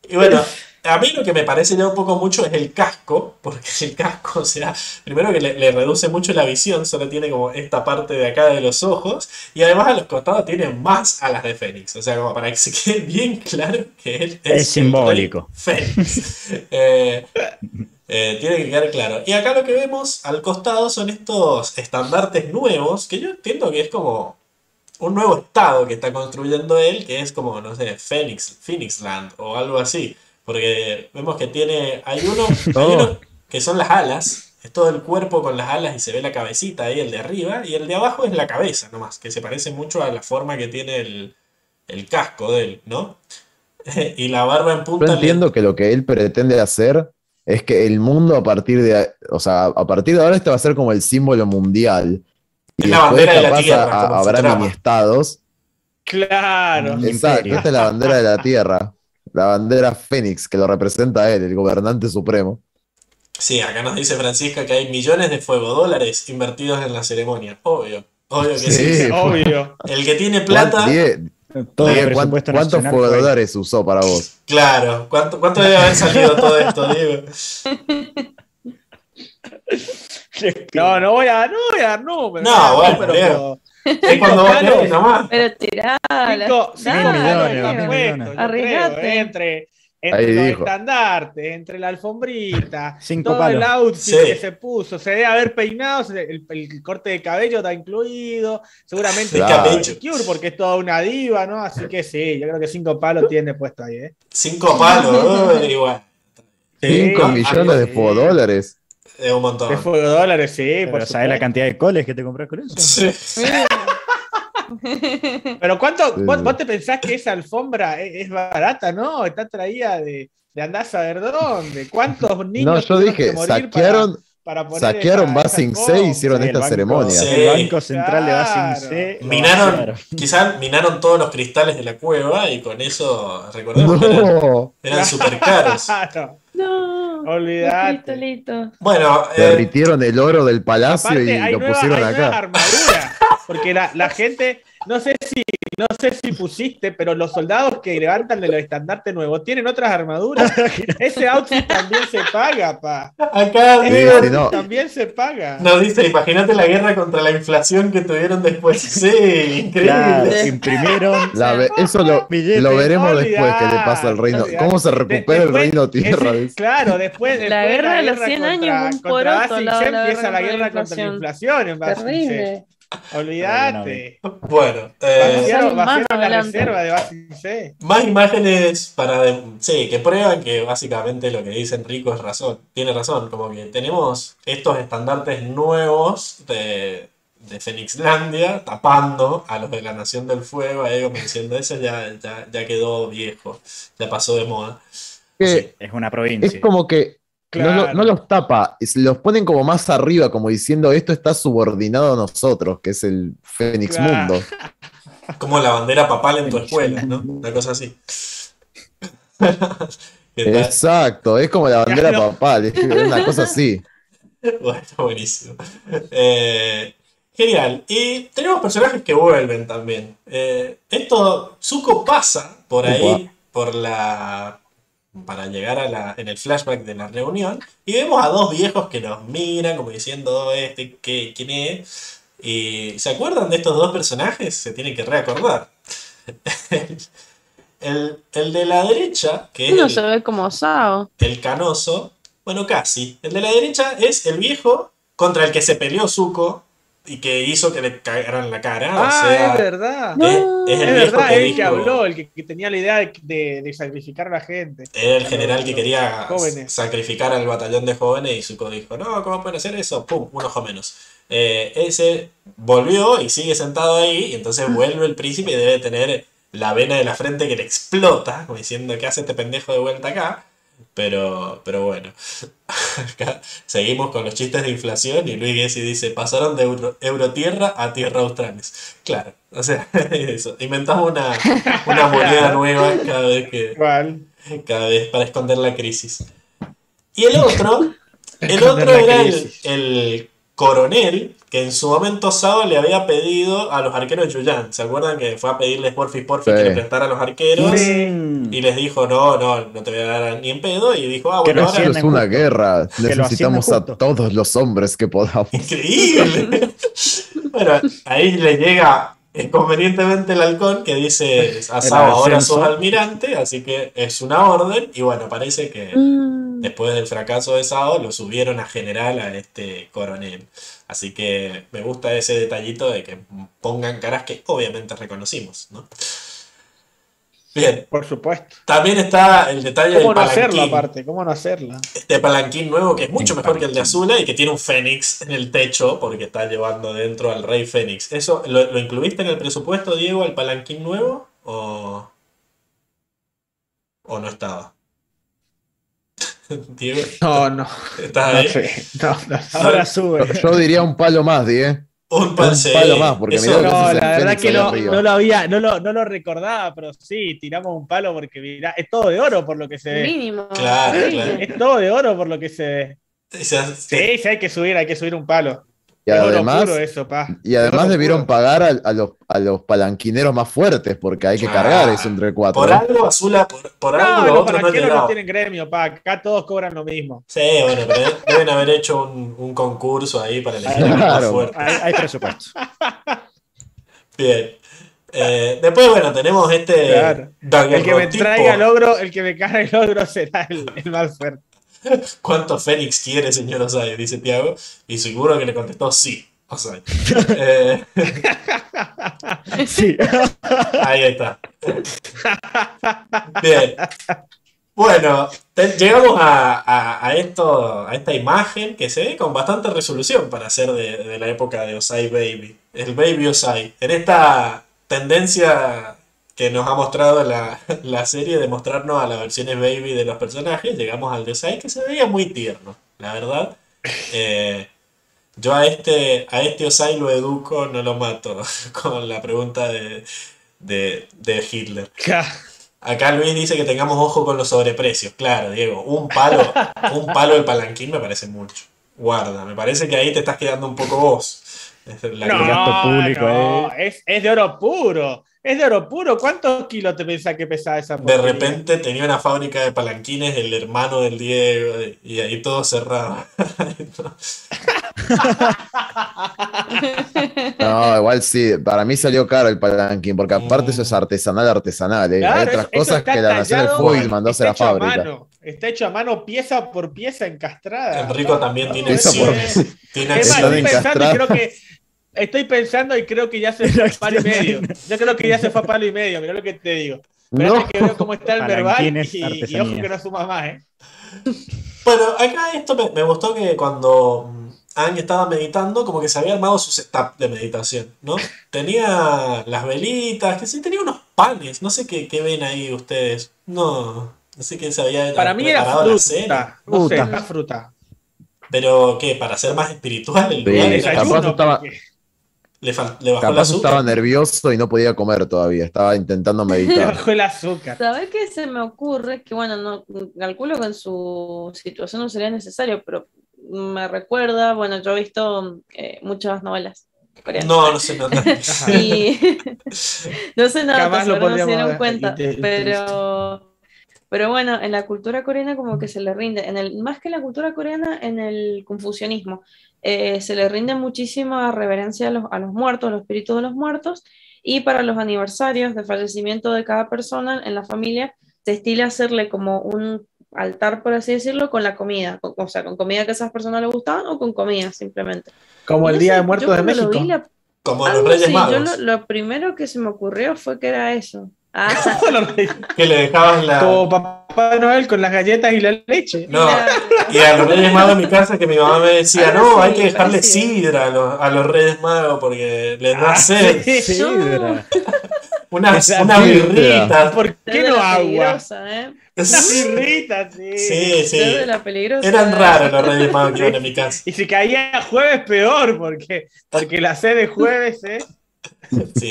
Speaker 1: Y bueno, a mí lo que me parece ya un poco mucho es el casco, porque el casco, o sea, primero que le, reduce mucho la visión, solo tiene como esta parte de acá de los ojos, y además a los costados tiene más alas de Fénix, o sea, como para que se quede bien claro que él
Speaker 3: es, es simbólico.
Speaker 1: Fénix. Eh, eh, tiene que quedar claro. Y acá lo que vemos al costado son estos estandartes nuevos, que yo entiendo que es como un nuevo estado que está construyendo él, que es como, no sé, Phoenix, Phoenixland o algo así. Porque vemos que tiene. Hay uno, que son las alas. Es todo el cuerpo con las alas y se ve la cabecita ahí, el de arriba. Y el de abajo es la cabeza nomás, que se parece mucho a la forma que tiene el, casco de él, ¿no? y la barba en punta.
Speaker 5: Yo entiendo que lo que él pretende hacer es que el mundo a partir de. O sea, a partir de ahora este va a ser como el símbolo mundial.
Speaker 1: Y la bandera de la tierra.
Speaker 5: habrá mini estados.
Speaker 2: Claro.
Speaker 5: Exacto, esta es la bandera de la tierra la bandera Fénix, que lo representa a él, el gobernante supremo.
Speaker 1: Sí, acá nos dice Francisca que hay millones de fuego dólares invertidos en la ceremonia. Obvio, obvio que sí.
Speaker 2: Obvio.
Speaker 1: El que tiene plata.
Speaker 5: ¿Cuántos dólares usó para vos?
Speaker 1: Claro, ¿cuánto, cuánto debe haber salido todo esto, Diego?
Speaker 2: No, no voy a, no voy a dar números.
Speaker 1: No, bueno, pero, es cuando vos querés nomás.
Speaker 4: Pero tirá.
Speaker 2: Cinco, cinco millones,
Speaker 4: Arriesgate.
Speaker 2: Entre entre los estandartes, entre la alfombrita,
Speaker 3: Cinco
Speaker 2: todo el outfit que se puso, se debe haber peinado, el, corte de cabello está incluido, seguramente
Speaker 1: claro.
Speaker 2: Cure porque es toda una diva, ¿no? Así que sí, yo creo que cinco palos tiene puesto ahí, ¿eh?
Speaker 1: Cinco palos, igual.
Speaker 5: Cinco millones de dólares.
Speaker 1: Es un montón.
Speaker 2: De fuego dólares, sí.
Speaker 3: Pero ¿sabes la cantidad de coles que te compras con eso? Sí.
Speaker 2: Pero ¿cuánto, vos, te pensás que esa alfombra es, barata, no? Está traída de, de andar a saber dónde. ¿Cuántos niños
Speaker 5: No, yo dije, saquearon, para, saquearon Basing C y hicieron esta ceremonia.
Speaker 3: El Banco Central de Basing C.
Speaker 1: Minaron, quizás minaron todos los cristales de la cueva y con eso, recordemos que eran, súper caros.
Speaker 4: No,
Speaker 2: olvidate.
Speaker 1: Bueno,
Speaker 5: eh, derritieron el oro del palacio y lo pusieron acá.
Speaker 2: Porque la, la gente, no sé si no sé si pusiste, pero los soldados que levantan de los estandartes nuevos tienen otras armaduras. Ese outfit también se paga, pa.
Speaker 1: Acá
Speaker 2: Ese también se paga.
Speaker 1: No, dice, imagínate la guerra contra la inflación que tuvieron después. Sí, increíble.
Speaker 3: imprimieron.
Speaker 5: eso lo, lo veremos después que le pasa al reino. ¿Cómo se recupera el reino tierra?
Speaker 2: claro, después,
Speaker 4: La guerra de los 100 años, un poroto,
Speaker 2: empieza la guerra contra la inflación en
Speaker 4: Terrible.
Speaker 2: Olvídate.
Speaker 1: Bueno,
Speaker 2: eh, la reserva de
Speaker 1: Más imágenes para sí, que prueban que básicamente lo que dice Enrico es razón. Tiene razón, como que tenemos estos estandartes nuevos de, de Fenixlandia tapando a los de la Nación del Fuego, ahí como diciendo eso ya, ya, quedó viejo, ya pasó de moda.
Speaker 3: es una provincia.
Speaker 5: Es como que no, los tapa, los ponen como más arriba, como diciendo esto está subordinado a nosotros, que es el Fénix Mundo.
Speaker 1: Como la bandera papal en tu escuela, ¿no? Una cosa así.
Speaker 5: Exacto, es como la bandera papal, es una cosa así.
Speaker 1: Bueno, buenísimo. Eh, genial. Y tenemos personajes que vuelven también. Eh, esto, Zuko pasa por ahí, por la para llegar a la, en el flashback de la reunión y vemos a dos viejos que nos miran como diciendo oh, este ¿qué, quién es y se acuerdan de estos dos personajes se tienen que reacordar. El, de la derecha que
Speaker 4: es
Speaker 1: se
Speaker 4: ve como Sao
Speaker 1: el canoso bueno casi. El de la derecha es el viejo contra el que se peleó Zuko y que hizo que le cagaran la cara.
Speaker 2: Ah, es verdad.
Speaker 1: Es, el
Speaker 2: verdad, que, el que habló, el que, tenía la idea de, sacrificar a la gente.
Speaker 1: Era el general que quería sacrificar al batallón de jóvenes y Zuko dijo, no, ¿cómo pueden hacer eso? Pum, un ojo menos. Eh, ese volvió y sigue sentado ahí y entonces vuelve el príncipe y debe tener la vena de la frente que le explota, como diciendo, ¿qué hace este pendejo de vuelta acá? Pero, pero bueno, seguimos con los chistes de inflación y Luis Gessi dice, pasaron de euro, Eurotierra a Tierra Australis. Claro, o sea, eso, inventamos una, una moneda nueva cada vez que... Cada vez para esconder la crisis. Y el otro, el otro era el, el coronel que en su momento Sao le había pedido a los arqueros de Yuyan. ¿Se acuerdan que fue a pedirles porfi porfi que le prestara a los arqueros? Y les dijo, no, no, no te voy a dar ni en pedo. Y dijo, ah, bueno,
Speaker 5: ahora... es una guerra. Necesitamos a todos los hombres que podamos.
Speaker 1: Increíble. bueno, ahí le llega convenientemente el halcón que dice a Sao ahora sos almirante, así que es una orden. Y bueno, parece que mm. Después del fracaso de Sao lo subieron a general a este coronel. Así que me gusta ese detallito de que pongan caras que obviamente reconocimos, ¿no? Bien.
Speaker 2: Por supuesto.
Speaker 1: También está el detalle
Speaker 2: ¿Cómo no hacerla aparte? ¿Cómo no hacerla?
Speaker 1: Este palanquín nuevo que es mucho mejor que el de Azula y que tiene un fénix en el techo porque está llevando dentro al rey fénix. ¿Eso lo, lo incluiste en el presupuesto, Diego, al palanquín nuevo? ¿O, o no estaba?
Speaker 2: Diego. No, no.
Speaker 1: ¿Estás ahí?
Speaker 2: No, no, ahora sube.
Speaker 5: Yo diría un palo más, Diego.
Speaker 1: Un, palo
Speaker 5: más, porque
Speaker 2: no, la verdad que no, no, lo había, no lo, no lo recordaba, pero sí, tiramos un palo porque mira, es todo de oro por lo que se ve.
Speaker 4: Mínimo.
Speaker 1: Claro, claro.
Speaker 2: Es todo de oro por lo que se ve.
Speaker 1: Sí,
Speaker 2: sí, hay que subir, hay que subir un palo.
Speaker 5: Y además, y además debieron pagar a, los, a los palanquineros más fuertes porque hay que cargar eso entre cuatro.
Speaker 1: Por algo, Azula, por, algo
Speaker 2: los palanquineros no, tienen gremio, pa. Acá todos cobran lo mismo.
Speaker 1: Sí, bueno, pero deben haber hecho un, un concurso ahí para elegir a los más fuertes.
Speaker 3: Hay, hay presupuesto.
Speaker 1: Bien. Eh, después, bueno, tenemos este.
Speaker 2: El que me traiga el logro, el que me cargue el logro será el, el más fuerte.
Speaker 1: ¿Cuánto Fénix quiere, señor Osai? Dice Tiago. Y seguro que le contestó sí. Osai. Eh,
Speaker 3: sí.
Speaker 1: Ahí está. Bien. Bueno, llegamos a, esto, a esta imagen que se ve con bastante resolución para ser de, de la época de Osai Baby. El Baby Osai. En esta tendencia que nos ha mostrado la, serie de mostrarnos a las versiones baby de los personajes, llegamos al de Osai que se veía muy tierno, la verdad. Eh, yo a este, a este Osai lo educo, no lo mato, con la pregunta de, de, de Hitler. Acá Luis dice que tengamos ojo con los sobreprecios. Claro, Diego, un palo, un palo del palanquín me parece mucho. Guarda, me parece que ahí te estás quedando un poco vos.
Speaker 2: no, público, es, es, de oro puro. Es de oro puro. ¿Cuántos kilos te pensás que pesaba esa
Speaker 1: De repente tenía una fábrica de palanquines, el hermano del Diego, y ahí todo cerrado.
Speaker 5: no, igual sí. Para mí salió caro el palanquín, porque aparte eso es artesanal, artesanal. ¿eh? Hay otras cosas que la Nación del Foil mandó a hacer a la fábrica.
Speaker 2: Está hecho a mano pieza por pieza encastrada.
Speaker 1: Enrico también tiene,
Speaker 5: por
Speaker 1: tiene,
Speaker 2: creo que estoy pensando y creo que ya se fue a palo y medio. Yo creo que ya se fue a palo y medio, mira lo que te digo. Pero que veo cómo está el verbal y, ojo que no suma más, ¿eh?
Speaker 1: Bueno, acá esto me, gustó que cuando Ang estaba meditando, como que se había armado su setup de meditación, ¿no? Tenía las velitas, que sí, tenía unos panes, no sé qué, qué ven ahí ustedes. No, no sé qué se había
Speaker 2: Para mí era fruta, no sé, fruta.
Speaker 1: Pero, ¿qué? ¿Para ser más espiritual el lugar?
Speaker 5: estaba...
Speaker 1: Le, le bajó
Speaker 5: el azúcar. estaba nervioso y no podía comer todavía, estaba intentando meditar.
Speaker 2: bajó el azúcar.
Speaker 4: ¿Sabes qué se me ocurre? Que bueno, no calculo que en su situación no sería necesario, pero me recuerda, bueno, yo he visto eh, muchas novelas.
Speaker 1: Coreanas. No, no sé nada.
Speaker 4: y, no sé nada, pero no se dieron cuenta. pero pero bueno, en la cultura coreana como que se le rinde, en el, más que en la cultura coreana, en el confucianismo, eh, se le rinde muchísima reverencia a los, a los muertos, a los espíritus de los muertos, y para los aniversarios de fallecimiento de cada persona en la familia, se estila hacerle como un altar, por así decirlo, con la comida, o sea, con comida que a esas personas les gustaban o con comida simplemente.
Speaker 2: Como el Día de Muertos de México.
Speaker 1: como los Reyes Magos.
Speaker 4: lo, primero que se me ocurrió fue que era eso. Ah.
Speaker 1: que le dejaban la.
Speaker 2: Como Papá Noel con las galletas y la leche.
Speaker 1: No, y a los Reyes Magos en mi casa que mi mamá me decía, ah, no, hay que dejarle sidra a los, a los, Reyes Magos porque les da ah, sed.
Speaker 2: sidra.
Speaker 1: Unas una birritas.
Speaker 2: ¿Por qué no agua? ¿eh? Unas birritas, sí.
Speaker 1: Sí, sí. Eran raros los Reyes Magos que iban en mi casa.
Speaker 2: Y si caía jueves, peor, porque, porque la sed de jueves, ¿eh?
Speaker 1: Sí,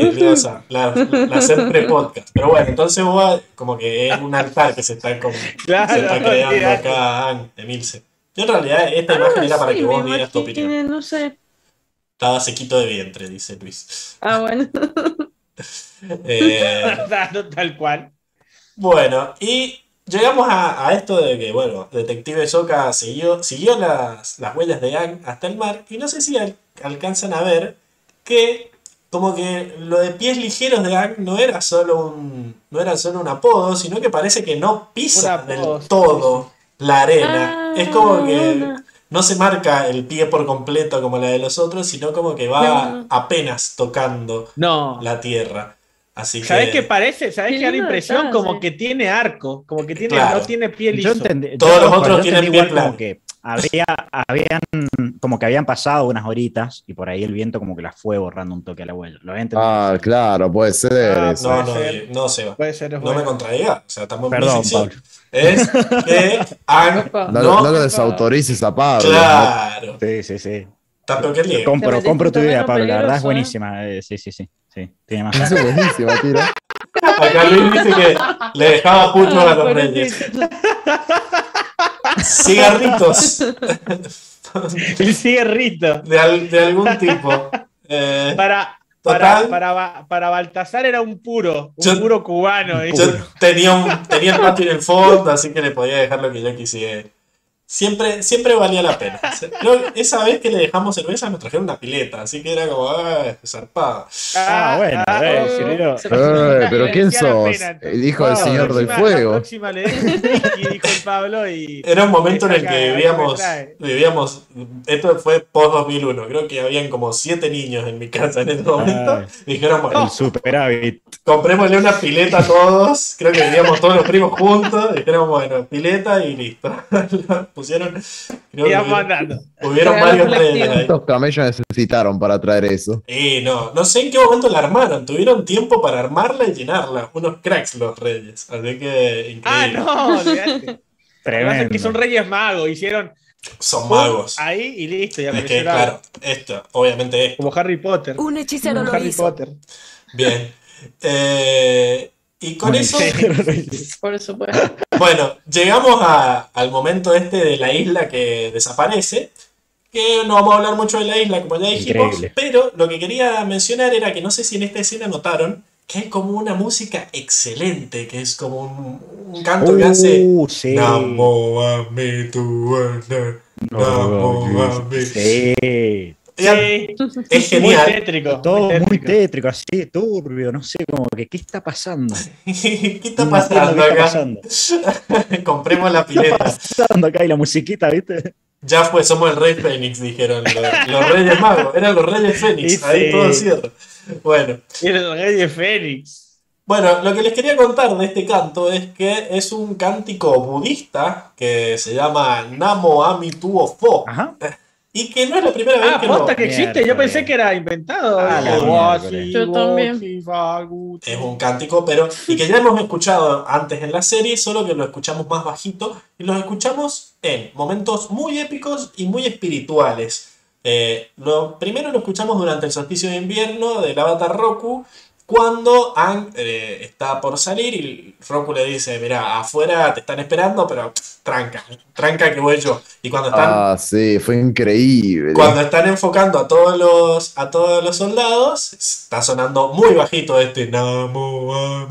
Speaker 1: la, la hacer pre-podcast. Pero bueno, entonces vos como que es un altar que se está, como,
Speaker 2: claro,
Speaker 1: se está creando acá de Milce. Yo en realidad esta ah, imagen era para que vos dieras tu opinión.
Speaker 4: No sé.
Speaker 1: Estaba sequito de vientre, dice Luis.
Speaker 4: Ah, bueno.
Speaker 1: eh,
Speaker 2: Tal cual.
Speaker 1: Bueno, y llegamos a, a, esto de que, bueno, Detective Soka siguió, siguió las, las huellas de Yang hasta el mar y no sé si alcanzan a ver que como que lo de pies ligeros de Ang no era solo un no era solo un apodo, sino que parece que no pisa del todo la arena. es como que no se marca el pie por completo como la de los otros, sino como que va apenas tocando la tierra. Así
Speaker 2: ¿Sabes qué parece? ¿Sabes qué da la impresión? Como que tiene arco, como que tiene, no tiene pie liso.
Speaker 1: Todos los otros tienen pie plano
Speaker 3: había, habían, como que habían pasado unas horitas y por ahí el viento como que las fue borrando un toque a la vuelta.
Speaker 5: ah, claro, puede ser.
Speaker 1: Ah, no, no, no, se va.
Speaker 2: Puede ser,
Speaker 1: no me contradiga. O sea, estamos
Speaker 3: Perdón, Pablo.
Speaker 1: Es que
Speaker 5: no, no, lo desautorices a Pablo.
Speaker 1: Claro.
Speaker 3: Sí, sí, sí.
Speaker 1: que
Speaker 3: compro, compro tu idea, Pablo. La verdad es buenísima. Eh, sí, sí, sí. sí. Tiene más.
Speaker 5: Es buenísima, tira.
Speaker 1: Acá Luis dice que le dejaba puto a los reyes. Cigarritos.
Speaker 2: El cierrito.
Speaker 1: De, de algún tipo.
Speaker 2: Eh, para, para, para, para, Baltasar era un puro, un puro cubano.
Speaker 1: Yo tenía, un, tenía el patio en el fondo, así que le podía dejar lo que yo quisiera. Siempre, siempre valía la pena. esa vez que le dejamos cerveza nos trajeron una pileta, así que era como, ah, zarpada.
Speaker 3: Ah, bueno, ah, eh,
Speaker 5: eh, pero ¿quién sos? El hijo del Señor del Fuego.
Speaker 1: Era un momento en el que vivíamos, vivíamos, esto fue post 2001, creo que habían como siete niños en mi casa en ese momento. dijeron, bueno,
Speaker 3: el superávit.
Speaker 1: comprémosle una pileta a todos, creo que vivíamos todos los primos juntos, dijeron, bueno, pileta y listo. pusieron. Hubieron varios reyes.
Speaker 5: ¿Cuántos camellos necesitaron para traer eso?
Speaker 1: Eh, no, no sé en qué momento la armaron. Tuvieron tiempo para armarla y llenarla. Unos cracks los reyes. Así que increíble.
Speaker 2: Ah, no, Tremendo. que son reyes magos. Hicieron.
Speaker 1: Son magos.
Speaker 2: Ahí y listo. Ya
Speaker 1: es que, claro, esto, obviamente es.
Speaker 2: Como Harry Potter.
Speaker 6: Un hechicero lo
Speaker 2: Harry Potter.
Speaker 1: Bien. Eh, y con eso.
Speaker 4: Por supuesto.
Speaker 1: Bueno, llegamos al momento este de la isla que desaparece. Que no vamos a hablar mucho de la isla, como ya dijimos. Pero lo que quería mencionar era que no sé si en esta escena notaron que hay como una música excelente, que es como un, canto que hace.
Speaker 3: Uh, sí.
Speaker 1: Sí. Es genial.
Speaker 2: Muy tétrico.
Speaker 3: Todo muy tétrico. así, turbio, no sé, como que, ¿qué está pasando?
Speaker 1: ¿Qué está pasando acá? Compremos la pileta. ¿Qué
Speaker 3: está pasando acá y la musiquita, viste?
Speaker 1: Ya fue, somos el rey Fénix, dijeron los, reyes magos. Eran los reyes Fénix, ahí todo cierto. Bueno.
Speaker 2: Eran los reyes Fénix.
Speaker 1: Bueno, lo que les quería contar de este canto es que es un cántico budista que se llama Namo Amituo Fo. Ajá. Y que no es la primera vez
Speaker 2: ah,
Speaker 1: que
Speaker 2: lo... que existe, yo pensé que era inventado.
Speaker 4: Ah, yo también.
Speaker 1: Es un cántico, pero. Y que ya hemos escuchado antes en la serie, solo que lo escuchamos más bajito. Y lo escuchamos en momentos muy épicos y muy espirituales. Eh, lo primero lo escuchamos durante el solsticio de invierno del Avatar Roku, cuando Ang eh, está por salir y Roku le dice, mira, afuera te están esperando, pero tranca, tranca que voy yo. Y cuando están...
Speaker 5: Ah, sí, fue increíble.
Speaker 1: Cuando están enfocando a todos los, a todos los soldados, está sonando muy bajito este Namo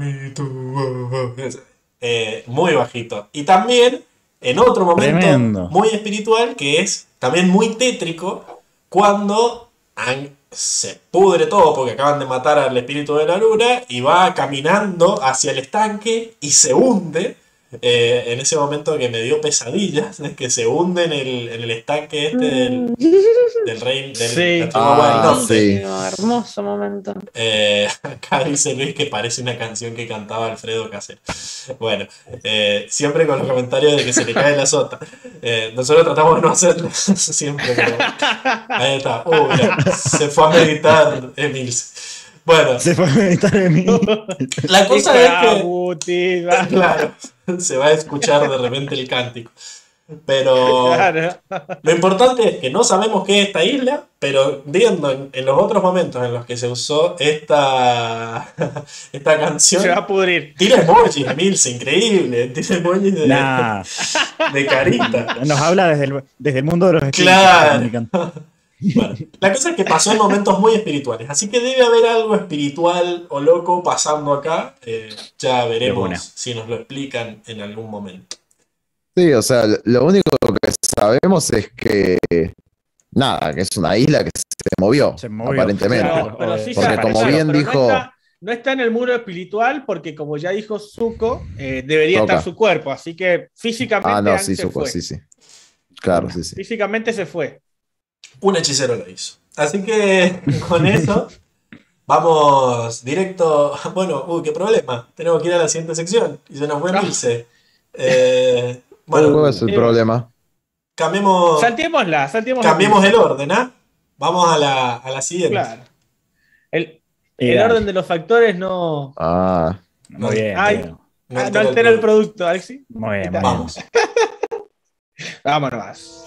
Speaker 1: eh, muy bajito. Y también, en otro momento muy espiritual, que es también muy tétrico, cuando Ang se pudre todo porque acaban de matar al espíritu de la luna y va caminando hacia el estanque y se hunde. Eh, en ese momento que me dio pesadillas, es que se hunde en el, en el estanque este del, mm. del rey del
Speaker 2: sí.
Speaker 1: ah,
Speaker 4: sí. Hermoso momento.
Speaker 1: Eh, acá dice Luis que parece una canción que cantaba Alfredo Casero. Bueno, eh, siempre con los comentarios de que se le cae la sota. nosotros tratamos de no hacerlo siempre, pero ahí está. Uh, se fue a meditar Emil. Bueno.
Speaker 3: Se fue a meditar Emil.
Speaker 1: La cosa es que. Claro se va a escuchar de repente el cántico. Pero lo importante es que no sabemos qué es esta isla, pero viendo en, los otros momentos en los que se usó esta, esta canción.
Speaker 2: Se va a pudrir.
Speaker 1: Tira emojis, Mills, increíble. Tira emojis de, de carita.
Speaker 3: Nos habla desde el, desde el mundo de los
Speaker 1: Claro. Bueno, la cosa es que pasó en momentos muy espirituales, así que debe haber algo espiritual o loco pasando acá. Eh, ya veremos si nos lo explican en algún momento.
Speaker 5: Sí, o sea, lo único que sabemos es que nada, que es una isla que se movió, aparentemente. porque como bien dijo...
Speaker 2: No está, en el muro espiritual porque como ya dijo Zuko, eh, debería estar su cuerpo, así que físicamente...
Speaker 5: Ah, no, sí, Zuko, sí, sí. Claro, sí, sí.
Speaker 2: Físicamente se fue
Speaker 1: un hechicero lo hizo. Así que con eso vamos directo. Bueno, uy, qué problema. Tenemos que ir a la siguiente sección y se nos fue Milce. Eh, bueno,
Speaker 5: ¿Cuál es el problema?
Speaker 1: Cambiemos.
Speaker 2: Saltémosla,
Speaker 1: Cambiemos el orden, ¿ah? Vamos a la, a la siguiente.
Speaker 2: Claro. El, el orden de los factores no.
Speaker 5: Ah.
Speaker 3: Muy bien.
Speaker 2: no, altera, el, producto, Alexi.
Speaker 3: Muy bien,
Speaker 1: vamos.
Speaker 2: Vámonos.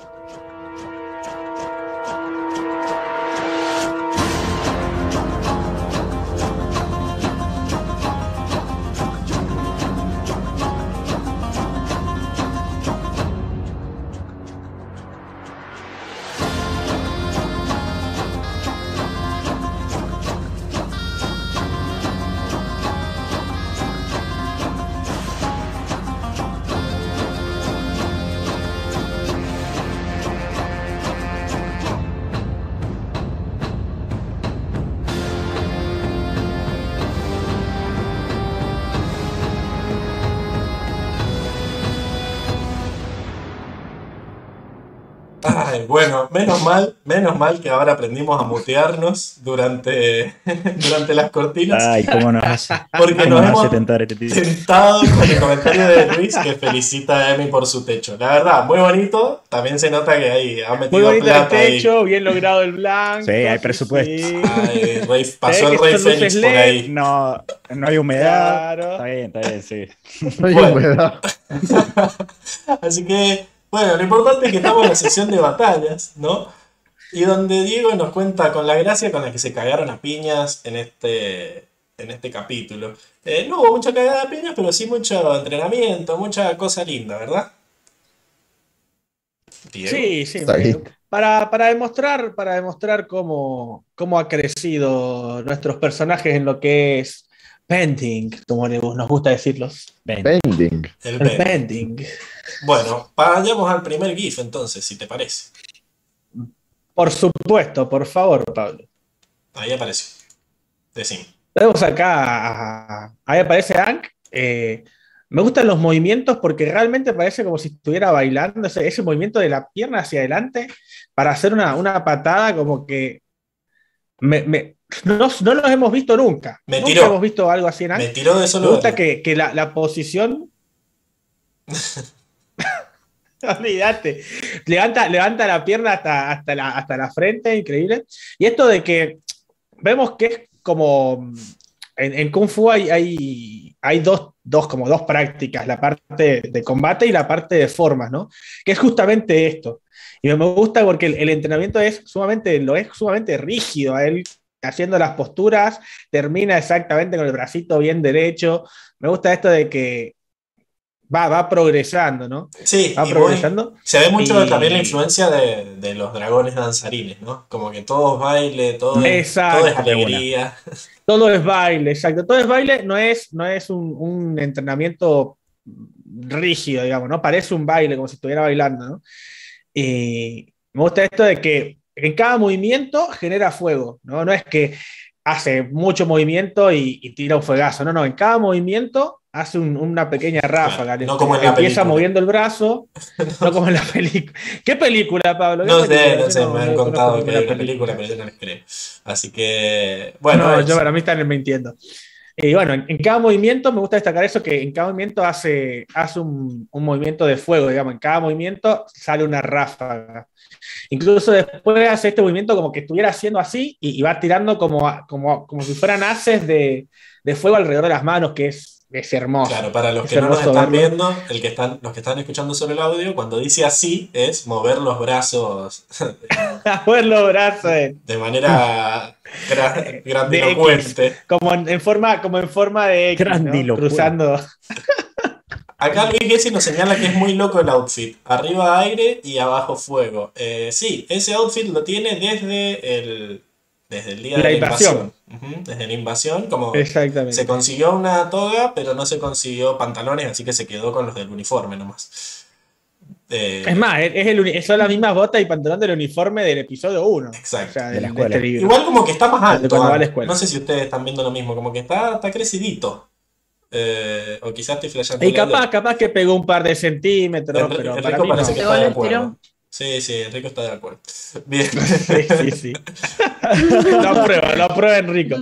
Speaker 1: Bueno, menos mal, menos mal que ahora aprendimos a mutearnos durante, durante las cortinas.
Speaker 3: Ay, cómo nos hace.
Speaker 1: Porque nos, hemos
Speaker 3: este
Speaker 1: sentado con el comentario de Luis que felicita a Emi por su techo. La verdad, muy bonito. También se nota que ahí ha metido
Speaker 2: muy bonito
Speaker 1: plata
Speaker 2: el techo, bien logrado el blanco.
Speaker 3: Sí, hay presupuesto.
Speaker 1: Sí. pasó el Rey Fénix por ahí.
Speaker 3: No, no hay humedad. Está bien, está bien, sí.
Speaker 5: No hay humedad.
Speaker 1: Así que bueno, lo importante es que estamos en la sección de batallas, ¿no? Y donde Diego nos cuenta con la gracia con la que se cagaron a piñas en este, en este capítulo. Eh, no hubo mucha cagada de piñas, pero sí mucho entrenamiento, mucha cosa linda, ¿verdad?
Speaker 2: Sí, sí. Para, para, demostrar, para demostrar cómo, cómo ha crecido nuestros personajes en lo que es Pending, como nos gusta decirlos.
Speaker 5: Pending.
Speaker 1: El,
Speaker 2: pending.
Speaker 1: Bueno, vayamos al primer GIF entonces, si te parece.
Speaker 2: Por supuesto, por favor, Pablo.
Speaker 1: Ahí apareció. Decime.
Speaker 2: Tenemos acá, ahí aparece Hank. Eh, me gustan los movimientos porque realmente parece como si estuviera bailando ese, movimiento de la pierna hacia adelante para hacer una, una patada como que me, no, no los hemos visto nunca.
Speaker 1: Me
Speaker 2: nunca hemos visto algo así en
Speaker 1: Me tiró de solo.
Speaker 2: Me gusta que, que la, la, posición. Olvídate. Levanta, levanta la pierna hasta, hasta, la, hasta la frente, increíble. Y esto de que vemos que es como. En, en Kung Fu hay, hay, hay dos, dos, como dos prácticas, la parte de combate y la parte de formas, ¿no? Que es justamente esto. Y me gusta porque el, el, entrenamiento es sumamente, lo es sumamente rígido. A él haciendo las posturas, termina exactamente con el bracito bien derecho. Me gusta esto de que va, va progresando, ¿no?
Speaker 1: Sí,
Speaker 2: va progresando.
Speaker 1: se ve mucho también la influencia de, de, los dragones danzarines, ¿no? Como que todo es baile, todo, es, todo es alegría.
Speaker 2: Todo es baile, exacto. Todo es baile, no es, no es un, un entrenamiento rígido, digamos, ¿no? Parece un baile, como si estuviera bailando, ¿no? Y me gusta esto de que en cada movimiento genera fuego, ¿no? No es que hace mucho movimiento y, tira un fuegazo, no, no, en cada movimiento hace una pequeña ráfaga.
Speaker 1: no como en
Speaker 2: la Empieza moviendo el brazo, no como en la película. ¿Qué película, Pablo?
Speaker 1: No sé, no sé, me han contado que hay una película, pero yo no les creo. Así que, bueno.
Speaker 2: No, yo para mí están mintiendo. Y bueno, en, cada movimiento me gusta destacar eso, que en cada movimiento hace, hace un, un, movimiento de fuego, digamos, en cada movimiento sale una ráfaga. Incluso después hace este movimiento como que estuviera haciendo así y, va tirando como, como, como si fueran haces de, de, fuego alrededor de las manos, que es, es hermoso.
Speaker 1: Claro, para los que no nos están viendo, el que están, los que están escuchando solo el audio, cuando dice así es mover los brazos.
Speaker 2: mover los brazos. Eh.
Speaker 1: De manera grandilocuente.
Speaker 2: Como en, forma, como en forma de X, cruzando.
Speaker 1: Acá Luis Gessi nos señala que es muy loco el outfit. Arriba aire y abajo fuego. Eh, sí, ese outfit lo tiene desde el, desde el día de la invasión. desde la invasión, como se consiguió una toga, pero no se consiguió pantalones, así que se quedó con los del uniforme nomás.
Speaker 2: Eh, es más, es el, son las mismas botas y pantalón del uniforme del episodio 1.
Speaker 1: Exacto. Este Igual como que está más alto. Ah, no sé si ustedes están viendo lo mismo, como que está, está crecidito. Eh, o quizás estoy flasheando.
Speaker 2: Y capaz, capaz que pegó un par de centímetros, pero
Speaker 1: Enrico para mí parece que está de acuerdo. Sí, sí, Enrico está de acuerdo. Bien.
Speaker 2: Sí, sí, sí. lo aprueba, lo aprueba Enrico.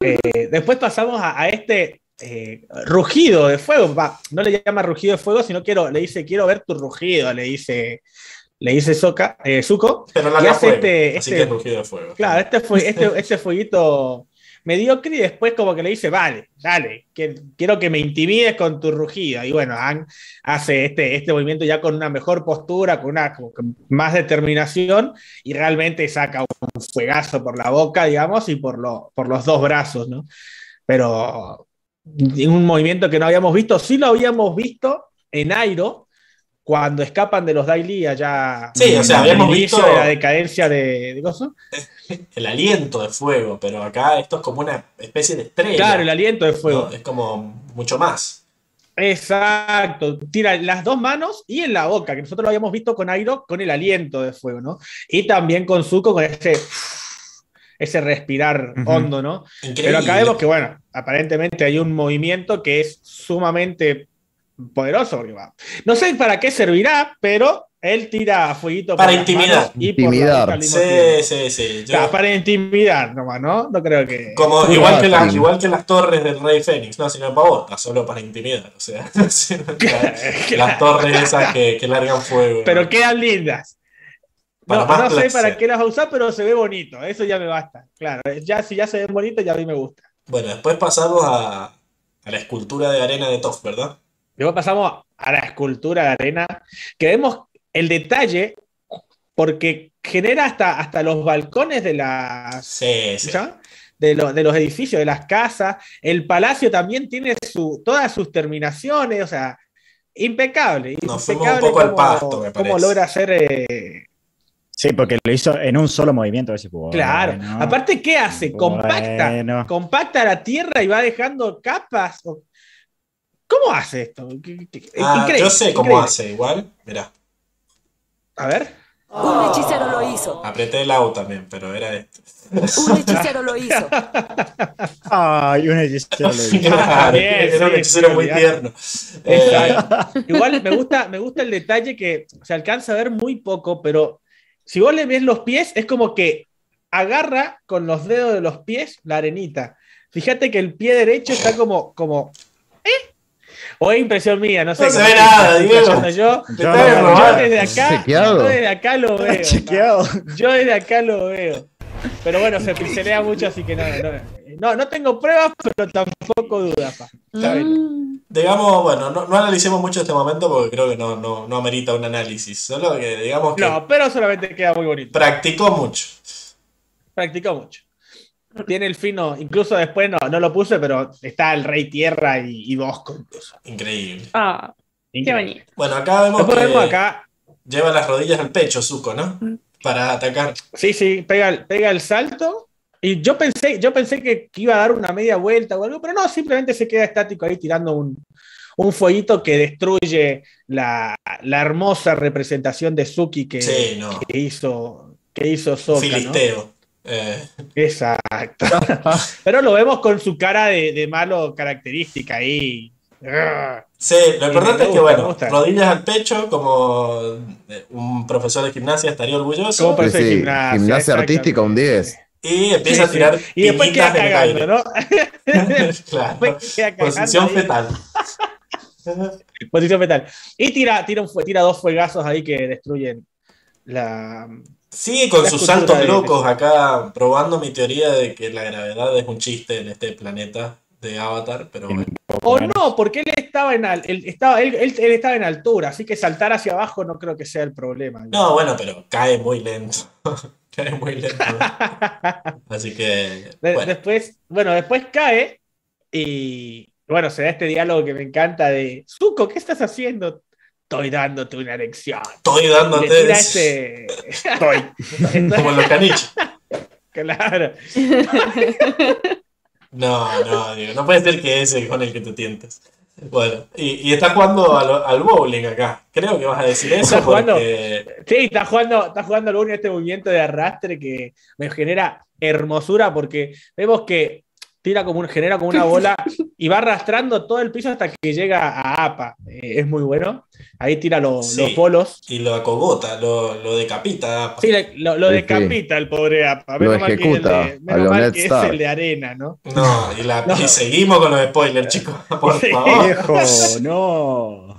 Speaker 2: Eh, después pasamos a, a este eh, rugido de fuego. Va, no le llama rugido de fuego, sino quiero, le dice, quiero ver tu rugido, le dice, le dice Soca, eh, Zuko.
Speaker 1: Pero no y hace este, así este, que rugido de fuego.
Speaker 2: Claro, este, fue, este, este fueguito mediocre y después como que le dice, vale, dale, que, quiero que me intimides con tu rugido. Y bueno, Han hace este, este movimiento ya con una mejor postura, con una más determinación y realmente saca un fuegazo por la boca, digamos, y por, lo, por los dos brazos, ¿no? Pero un movimiento que no habíamos visto, sí lo habíamos visto en Airo, cuando escapan de los Daily allá.
Speaker 1: Sí, o sea, habíamos visto.
Speaker 2: de la decadencia de, de
Speaker 1: El aliento de fuego, pero acá esto es como una especie de estrella.
Speaker 2: Claro, el aliento de fuego.
Speaker 1: Es como mucho más.
Speaker 2: Exacto, tira las dos manos y en la boca, que nosotros lo habíamos visto con Airo con el aliento de fuego, ¿no? Y también con Zuko con ese ese respirar hondo, ¿no? Pero acá vemos que, bueno, aparentemente hay un movimiento que es sumamente poderoso. No sé para qué servirá, pero él tira fueguito
Speaker 1: para intimidar.
Speaker 5: Y intimidar.
Speaker 1: Sí, sí, sí.
Speaker 2: para intimidar nomás, ¿no? No creo que.
Speaker 1: Como, igual, que las, igual que las torres del Rey Fénix, no, sino para vos, solo para intimidar. O sea, las torres esas que, que largan fuego.
Speaker 2: Pero quedan lindas. no, no sé para qué las va a usar, pero se ve bonito. Eso ya me basta. Claro, ya si ya se ven bonitos, ya a mí me gusta.
Speaker 1: Bueno, después pasamos a, a la escultura de arena de Toff, ¿verdad?
Speaker 2: Luego pasamos a la escultura de arena, que vemos el detalle porque genera hasta, hasta los balcones de las... De, de, los edificios, de las casas. El palacio también tiene su, todas sus terminaciones, o sea, impecable.
Speaker 1: Nos fuimos un poco al pasto, me
Speaker 2: parece. Cómo logra hacer... Eh,
Speaker 3: sí, porque lo hizo en un solo movimiento.
Speaker 2: claro. Aparte, ¿qué hace? Compacta, compacta la tierra y va dejando capas. ¿Cómo hace esto?
Speaker 1: Ah, yo sé cómo hace, igual. Mirá.
Speaker 2: A ver.
Speaker 6: Un hechicero lo hizo.
Speaker 1: Apreté el auto también, pero era esto.
Speaker 6: Un hechicero lo hizo.
Speaker 3: Ay, un hechicero lo hizo.
Speaker 1: era un hechicero muy tierno.
Speaker 2: Eh, igual me gusta, me gusta el detalle que se alcanza a ver muy poco, pero si vos le ves los pies, es como que agarra con los dedos de los pies la arenita. Fíjate que el pie derecho está como, como. O es impresión mía, no sé.
Speaker 1: No se ve nada, Diego.
Speaker 2: Yo, yo, desde acá, yo desde acá lo veo. Yo desde acá lo veo. Pero bueno, se pincelea mucho, así que no, no, no, tengo pruebas, pero tampoco dudas.
Speaker 1: Mm. Digamos, bueno, no, no, analicemos mucho este momento porque creo que no, no, no amerita un análisis. Solo que digamos que.
Speaker 2: No, pero solamente queda muy bonito.
Speaker 1: Practicó mucho.
Speaker 2: Practicó mucho tiene el fino, incluso después no, no lo puse, pero está el Rey Tierra y, Bosco incluso.
Speaker 1: Increíble.
Speaker 4: Ah, qué bonito.
Speaker 1: Bueno, acá vemos que acá... lleva las rodillas al pecho, Zuko, ¿no? Mm. Para atacar.
Speaker 2: Sí, sí, pega, pega el salto. Y yo pensé, yo pensé que iba a dar una media vuelta o algo, pero no, simplemente se queda estático ahí tirando un, un fueguito que destruye la, hermosa representación de Suki que, hizo que hizo
Speaker 1: Filisteo.
Speaker 2: Eh. Exacto. Pero lo vemos con su cara de, malo característica ahí.
Speaker 1: Sí, lo importante es que, bueno, rodillas al pecho, como un profesor de gimnasia estaría orgulloso.
Speaker 5: gimnasia, artística, un 10.
Speaker 1: Y empieza a tirar
Speaker 2: Y después queda cagando, ¿no?
Speaker 1: claro. Posición fetal.
Speaker 2: Posición fetal. Y tira, tira, un, tira dos fuegazos ahí que destruyen la,
Speaker 1: Sigue con sus saltos locos acá, probando mi teoría de que la gravedad es un chiste en este planeta de Avatar, pero
Speaker 2: O no, porque él estaba en él estaba, él, estaba en altura, así que saltar hacia abajo no creo que sea el problema.
Speaker 1: No, bueno, pero cae muy lento. cae muy lento. así que.
Speaker 2: Bueno. Después, bueno, después cae y bueno, se da este diálogo que me encanta de Zuko, ¿qué estás haciendo? Estoy dándote una lección.
Speaker 1: Estoy dándote.
Speaker 2: Ese...
Speaker 1: Estoy. Como los canichos.
Speaker 2: Claro.
Speaker 1: No, no, digo, no puede ser que ese con el que te tientes. Bueno, y, y está jugando al, bowling acá. Creo que vas a decir eso. porque...
Speaker 2: sí, está jugando, está jugando al bowling este movimiento de arrastre que me genera hermosura porque vemos que tira como un, genera como una bola y va arrastrando todo el piso hasta que llega a APA. Eh, es muy bueno. Ahí tira los polos.
Speaker 1: Y lo acogota, lo, lo decapita. APA.
Speaker 2: Sí, lo, decapita el pobre APA.
Speaker 5: Menos mal que, de,
Speaker 2: menos mal que es el de arena, ¿no?
Speaker 1: No, y, la, y seguimos con los spoilers, chicos. Por favor.
Speaker 3: Viejo, no.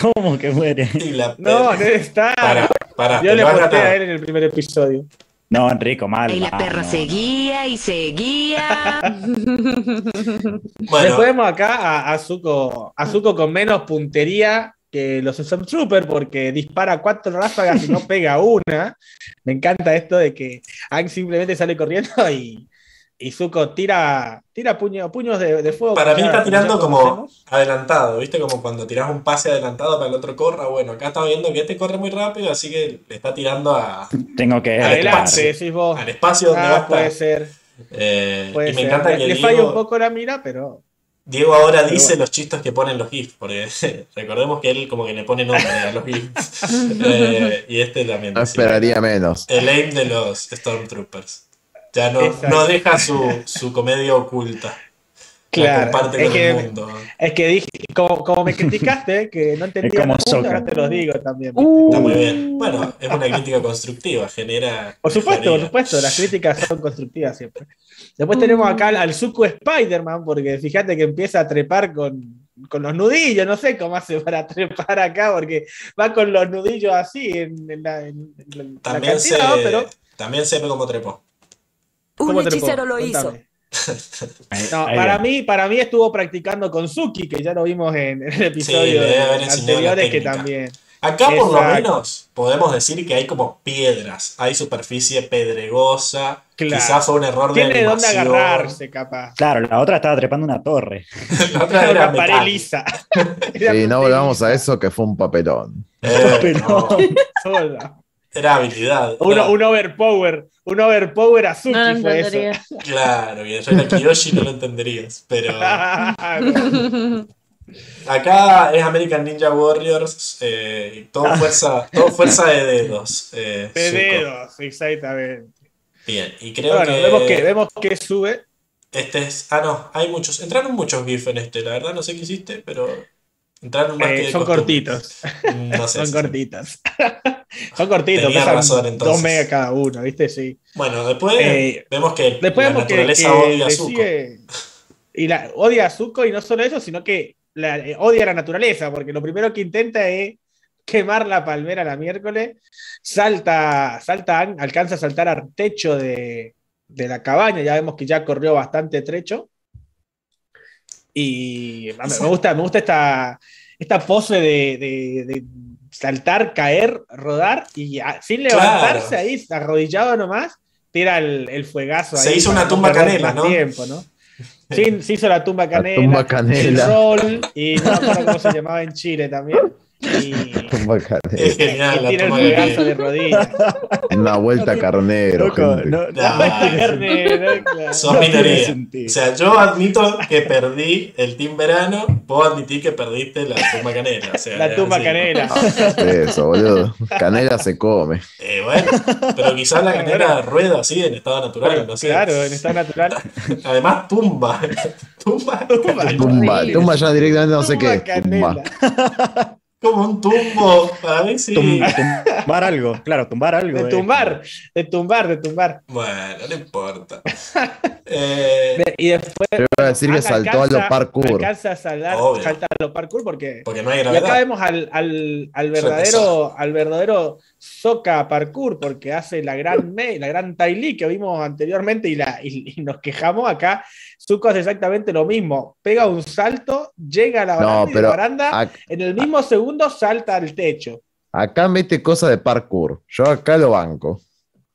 Speaker 3: ¿Cómo que muere?
Speaker 2: no, no está.
Speaker 1: Para, para,
Speaker 2: Yo le conté a él en el primer episodio.
Speaker 3: No, Enrico, mal.
Speaker 6: Y la perra seguía y seguía.
Speaker 2: bueno. Después vemos acá a Azuko, Azuko con menos puntería que los Stormtroopers porque dispara cuatro ráfagas y no pega una. Me encanta esto de que Ang simplemente sale corriendo y, y Zuko tira, tira puños de, fuego.
Speaker 1: Para mí está tirando como adelantado, ¿viste? Como cuando tiras un pase adelantado para que el otro corra. Bueno, acá está viendo que este corre muy rápido, así que le está tirando a.
Speaker 3: Tengo que.
Speaker 2: Adelante, decís vos.
Speaker 1: Al espacio donde ah, va a
Speaker 2: Puede ser.
Speaker 1: Eh, y me encanta que.
Speaker 2: Le
Speaker 1: Diego,
Speaker 2: falla un poco la mira, pero.
Speaker 1: Diego ahora dice los chistes que ponen los GIFs, porque recordemos que él como que le pone nombre a los GIFs. Eh, y este también.
Speaker 5: No esperaría menos.
Speaker 1: El aim de los Stormtroopers. Ya no, no deja su, su, comedia oculta.
Speaker 2: Claro, es que, es que dije, como, me criticaste, que no entendía
Speaker 3: como
Speaker 2: ahora te lo digo también.
Speaker 1: Uh. Está muy bien. Bueno, es una crítica constructiva, genera.
Speaker 2: Por supuesto, por supuesto, las críticas son constructivas siempre. Después tenemos acá al, Zuko Spider-Man, porque fíjate que empieza a trepar con, con, los nudillos, no sé cómo hace para trepar acá, porque va con los nudillos así en, la,
Speaker 1: también se, pero... También se ve cómo trepó.
Speaker 6: Un hechicero lo hizo.
Speaker 2: para, mí, para mí estuvo practicando con Suki, que ya lo vimos en, el episodio anteriores que también.
Speaker 1: Acá por lo menos podemos decir que hay como piedras, hay superficie pedregosa, quizás fue un error
Speaker 2: de Tiene dónde agarrarse, capaz.
Speaker 3: Claro, la otra estaba trepando una torre.
Speaker 2: la otra era una pared lisa.
Speaker 5: sí, no volvamos a eso que fue un papelón.
Speaker 1: Eh, Era habilidad.
Speaker 2: Un, un overpower. Un overpower Azuki no fue eso.
Speaker 1: Claro, y en era Kiyoshi no lo entenderías. Pero. Acá es American Ninja Warriors. Eh, todo, fuerza, todo fuerza de dedos. Eh,
Speaker 2: de dedos, exactamente.
Speaker 1: Bien, y creo que.
Speaker 2: Vemos que, vemos que sube.
Speaker 1: Este es. Ah, no, hay muchos. Entraron muchos GIF en este, la verdad, no sé qué hiciste, pero. Entraron más
Speaker 2: eh, que Son cortitos.
Speaker 1: No sé.
Speaker 2: son cortitos. son cortitos. Dos megas cada uno, ¿viste? Sí.
Speaker 1: Bueno, después eh, vemos que después la vemos naturaleza que, odia a Zuko.
Speaker 2: Y la, odia a Zuko y no solo eso, sino que la, eh, odia a la naturaleza, porque lo primero que intenta es quemar la palmera la miércoles, salta, salta, alcanza a saltar al techo de, de la cabaña, ya vemos que ya corrió bastante trecho. Y me gusta, me gusta esta, esta pose de, saltar, caer, rodar y sin levantarse ahí, arrodillado nomás, tira el, fuegazo.
Speaker 1: Se hizo una tumba canela, ¿no?
Speaker 2: Tiempo, ¿no? Sí, se hizo la tumba canela.
Speaker 5: La tumba canela.
Speaker 2: El rol, y no me cómo se llamaba en Chile también. Y,
Speaker 1: es genial,
Speaker 2: y tiene el pedazo de rodillas.
Speaker 5: Una vuelta carnero.
Speaker 2: No, no, carnero,
Speaker 1: claro. Minoría. O sea, yo admito que perdí el Team Verano, puedo admitir que perdiste la tumba canela. O sea,
Speaker 2: la tumba canela.
Speaker 5: Eso, boludo. Canela se come.
Speaker 1: Eh, bueno, pero quizás la canela rueda así en estado natural, no sé.
Speaker 2: Claro, en estado natural.
Speaker 1: Además, tumba. tumba.
Speaker 5: Tumba, tumba, tumba ya directamente no sé qué. Tumba
Speaker 1: como un tumbo, para mí sí.
Speaker 3: tumbar algo, claro, tumbar algo.
Speaker 2: De tumbar, de tumbar, de tumbar.
Speaker 1: Bueno, no importa. eh,
Speaker 2: y después.
Speaker 5: Pero iba a decir que saltó a lo parkour.
Speaker 2: Alcanza a saltar, salta a lo parkour porque.
Speaker 1: Porque no hay gravedad.
Speaker 2: Y acá vemos al, al, al verdadero, al verdadero Soca Parkour porque hace la gran, la gran Tai Li que vimos anteriormente y, la, y, nos quejamos acá. Zuko hace exactamente lo mismo. Pega un salto, llega a la baranda, en el mismo segundo salta al techo.
Speaker 5: Acá mete cosas de parkour. Yo acá lo banco.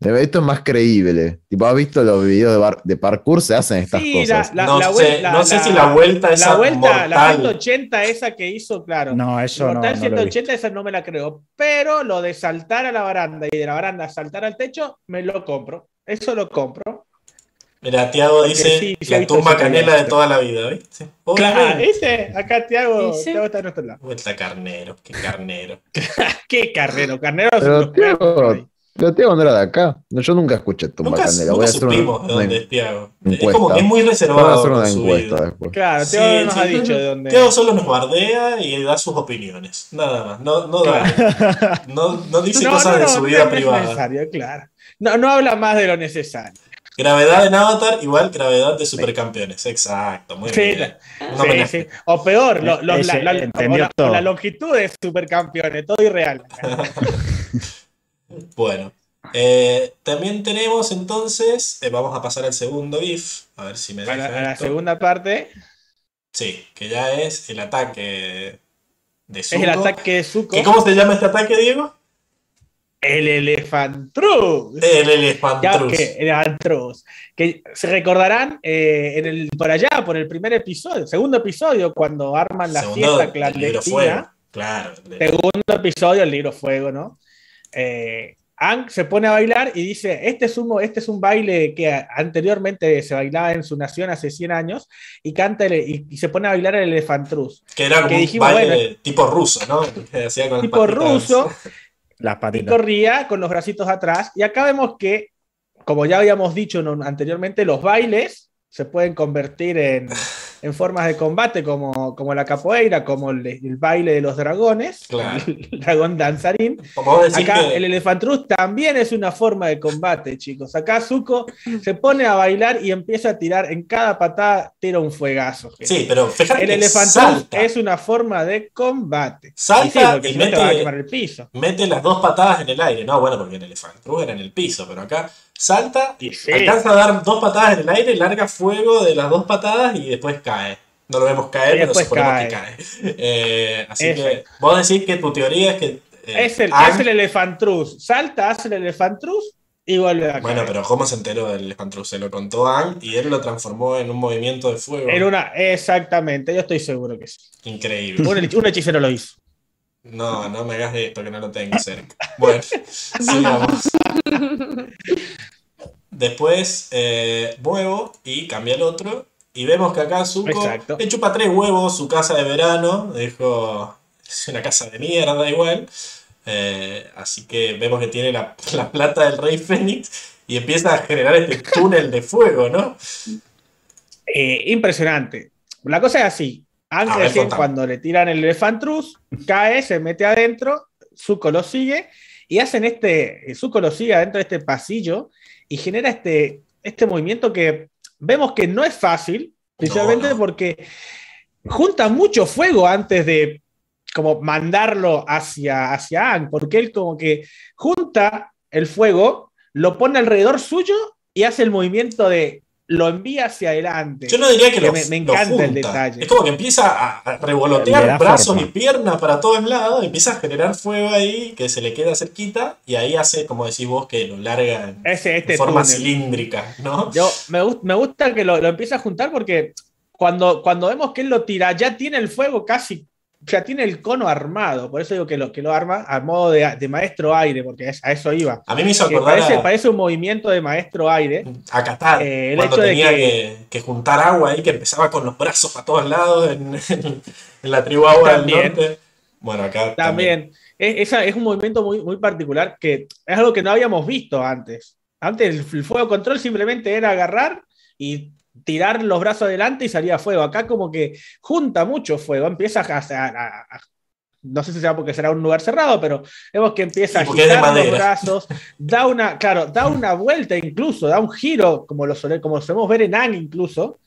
Speaker 5: Esto es más creíble. Tipo, ¿has visto los videos de, parkour? Se hacen estas cosas.
Speaker 1: no, sé, si la vuelta es
Speaker 2: La vuelta, la 180 esa que hizo, claro.
Speaker 3: No, eso
Speaker 2: no.
Speaker 3: La
Speaker 2: 180 esa no me la creo. Pero lo de saltar a la baranda y de la baranda saltar al techo, me lo compro. Eso lo compro.
Speaker 1: Mira, Tiago dice la tumba canela de toda la vida, ¿viste?
Speaker 2: Claro, dice, acá Tiago, Tiago está a nuestro lado.
Speaker 1: Vuelta carnero, qué carnero.
Speaker 2: qué carnero, carnero.
Speaker 5: Pero, pero Tiago no era de acá. yo nunca escuché Tumba
Speaker 1: nunca,
Speaker 5: Canela.
Speaker 1: Voy a hacer una, de dónde es Tiago. Es como que es muy reservado.
Speaker 5: Voy a hacer una encuesta después.
Speaker 2: Claro, Tiago nos ha dicho de dónde.
Speaker 1: Tiago solo nos bardea y da sus opiniones. Nada más. No, no, da, no, no dice cosas de su vida privada.
Speaker 2: Claro. No, no habla más de lo necesario.
Speaker 1: Gravedad en Avatar igual gravedad de supercampeones. Exacto, muy bien.
Speaker 2: Sí, sí. O peor, lo, lo, la, la, la, la, longitud de supercampeones, todo irreal.
Speaker 1: Bueno, eh, también tenemos entonces, eh, vamos a pasar al segundo GIF, a ver si me deja.
Speaker 2: A la, segunda parte.
Speaker 1: Sí, que ya es el ataque de Zuko.
Speaker 2: Es el ataque de Zuko.
Speaker 1: ¿Y cómo se llama este ataque, Diego?
Speaker 2: El Elefantrus.
Speaker 1: El Elefantrus.
Speaker 2: Que, Elefantrus. Que se recordarán eh, en el, por allá, por el primer episodio, segundo episodio, cuando arman la fiesta clandestina.
Speaker 1: Claro.
Speaker 2: Segundo episodio, el libro Fuego, ¿no? eh, se pone a bailar y dice, este es, un, este es un baile que anteriormente se bailaba en su nación hace 100 años, y canta y, se pone a bailar el elefantrus.
Speaker 1: Que era como un baile tipo ruso, ¿no?
Speaker 2: tipo ruso.
Speaker 3: Las
Speaker 2: Y corría con los bracitos atrás. Y acá vemos que, como ya habíamos dicho anteriormente, los bailes se pueden convertir en, en formas de combate como, como la capoeira, como el, baile de los dragones, el dragón danzarín. Acá el elefantruz también es una forma de combate, chicos. Acá Zuko se pone a bailar y empieza a tirar, en cada patada tira un fuegazo.
Speaker 1: Sí, pero fíjate
Speaker 2: El elefantruz es una forma de combate.
Speaker 1: Salta y, mete, el piso. mete las dos patadas en el aire. No, bueno, porque el elefantruz era en el piso, pero acá salta, alcanza a dar dos patadas en el aire, larga fuego de las dos patadas y después cae. No lo vemos caer, pero suponemos cae. que cae. Eh, así que vos decís que tu teoría es que.
Speaker 2: Eh, es, el, el elefantruz. Salta, hace el elefantruz y vuelve a caer.
Speaker 1: Bueno, pero ¿cómo se enteró del elefantruz? Se lo contó Ang y él lo transformó en un movimiento de fuego.
Speaker 2: En una, exactamente, yo estoy seguro que sí.
Speaker 1: Increíble.
Speaker 2: Un, hechicero lo hizo.
Speaker 1: No, no me hagas de esto que no lo tengo cerca. Bueno, sigamos. Después eh, muevo y cambia el otro. Y vemos que acá Zuko le chupa tres huevos su casa de verano. Dijo, es una casa de mierda igual. Eh, así que vemos que tiene la, plata del rey Fénix y empieza a generar este túnel de fuego, ¿no?
Speaker 2: Eh, impresionante. La cosa es así. Antes, cuando le tiran el elefantrus, cae, se mete adentro, Zuko lo sigue y hacen este, Zuko lo sigue adentro de este pasillo y genera este, este movimiento que vemos que no es fácil, principalmente porque junta mucho fuego antes de como mandarlo hacia, hacia Ang, porque él como que junta el fuego, lo pone alrededor suyo y hace el movimiento de lo envía hacia adelante.
Speaker 1: Yo no diría que, lo, me, me, encanta el detalle. Es como que empieza a revolotear brazos y piernas para todos lados, empieza a generar fuego ahí que se le queda cerquita y ahí hace, como decís vos, que lo larga en, este forma cilíndrica, ¿no?
Speaker 2: Yo me, me gusta que lo, lo empieza a juntar porque cuando, cuando vemos que él lo tira, ya tiene el fuego casi ya tiene el cono armado, por eso digo que lo, que lo arma a modo de, maestro aire, porque a eso iba.
Speaker 1: A mí me hizo acordar.
Speaker 2: Parece, parece, un movimiento de maestro aire.
Speaker 1: Acá está. Eh, cuando tenía que... juntar agua ahí, que empezaba con los brazos para todos lados en, la tribu agua del norte. Bueno, acá
Speaker 2: también. Es, es, un movimiento muy, muy particular que es algo que no habíamos visto antes. Antes el fuego control simplemente era agarrar y tirar los brazos adelante y salía fuego. Acá como que junta mucho fuego, empieza a, no sé si será porque será un lugar cerrado, pero vemos que empieza a girar los brazos, da una, claro, da una vuelta incluso, da un giro, como lo, como solemos ver en Ang incluso,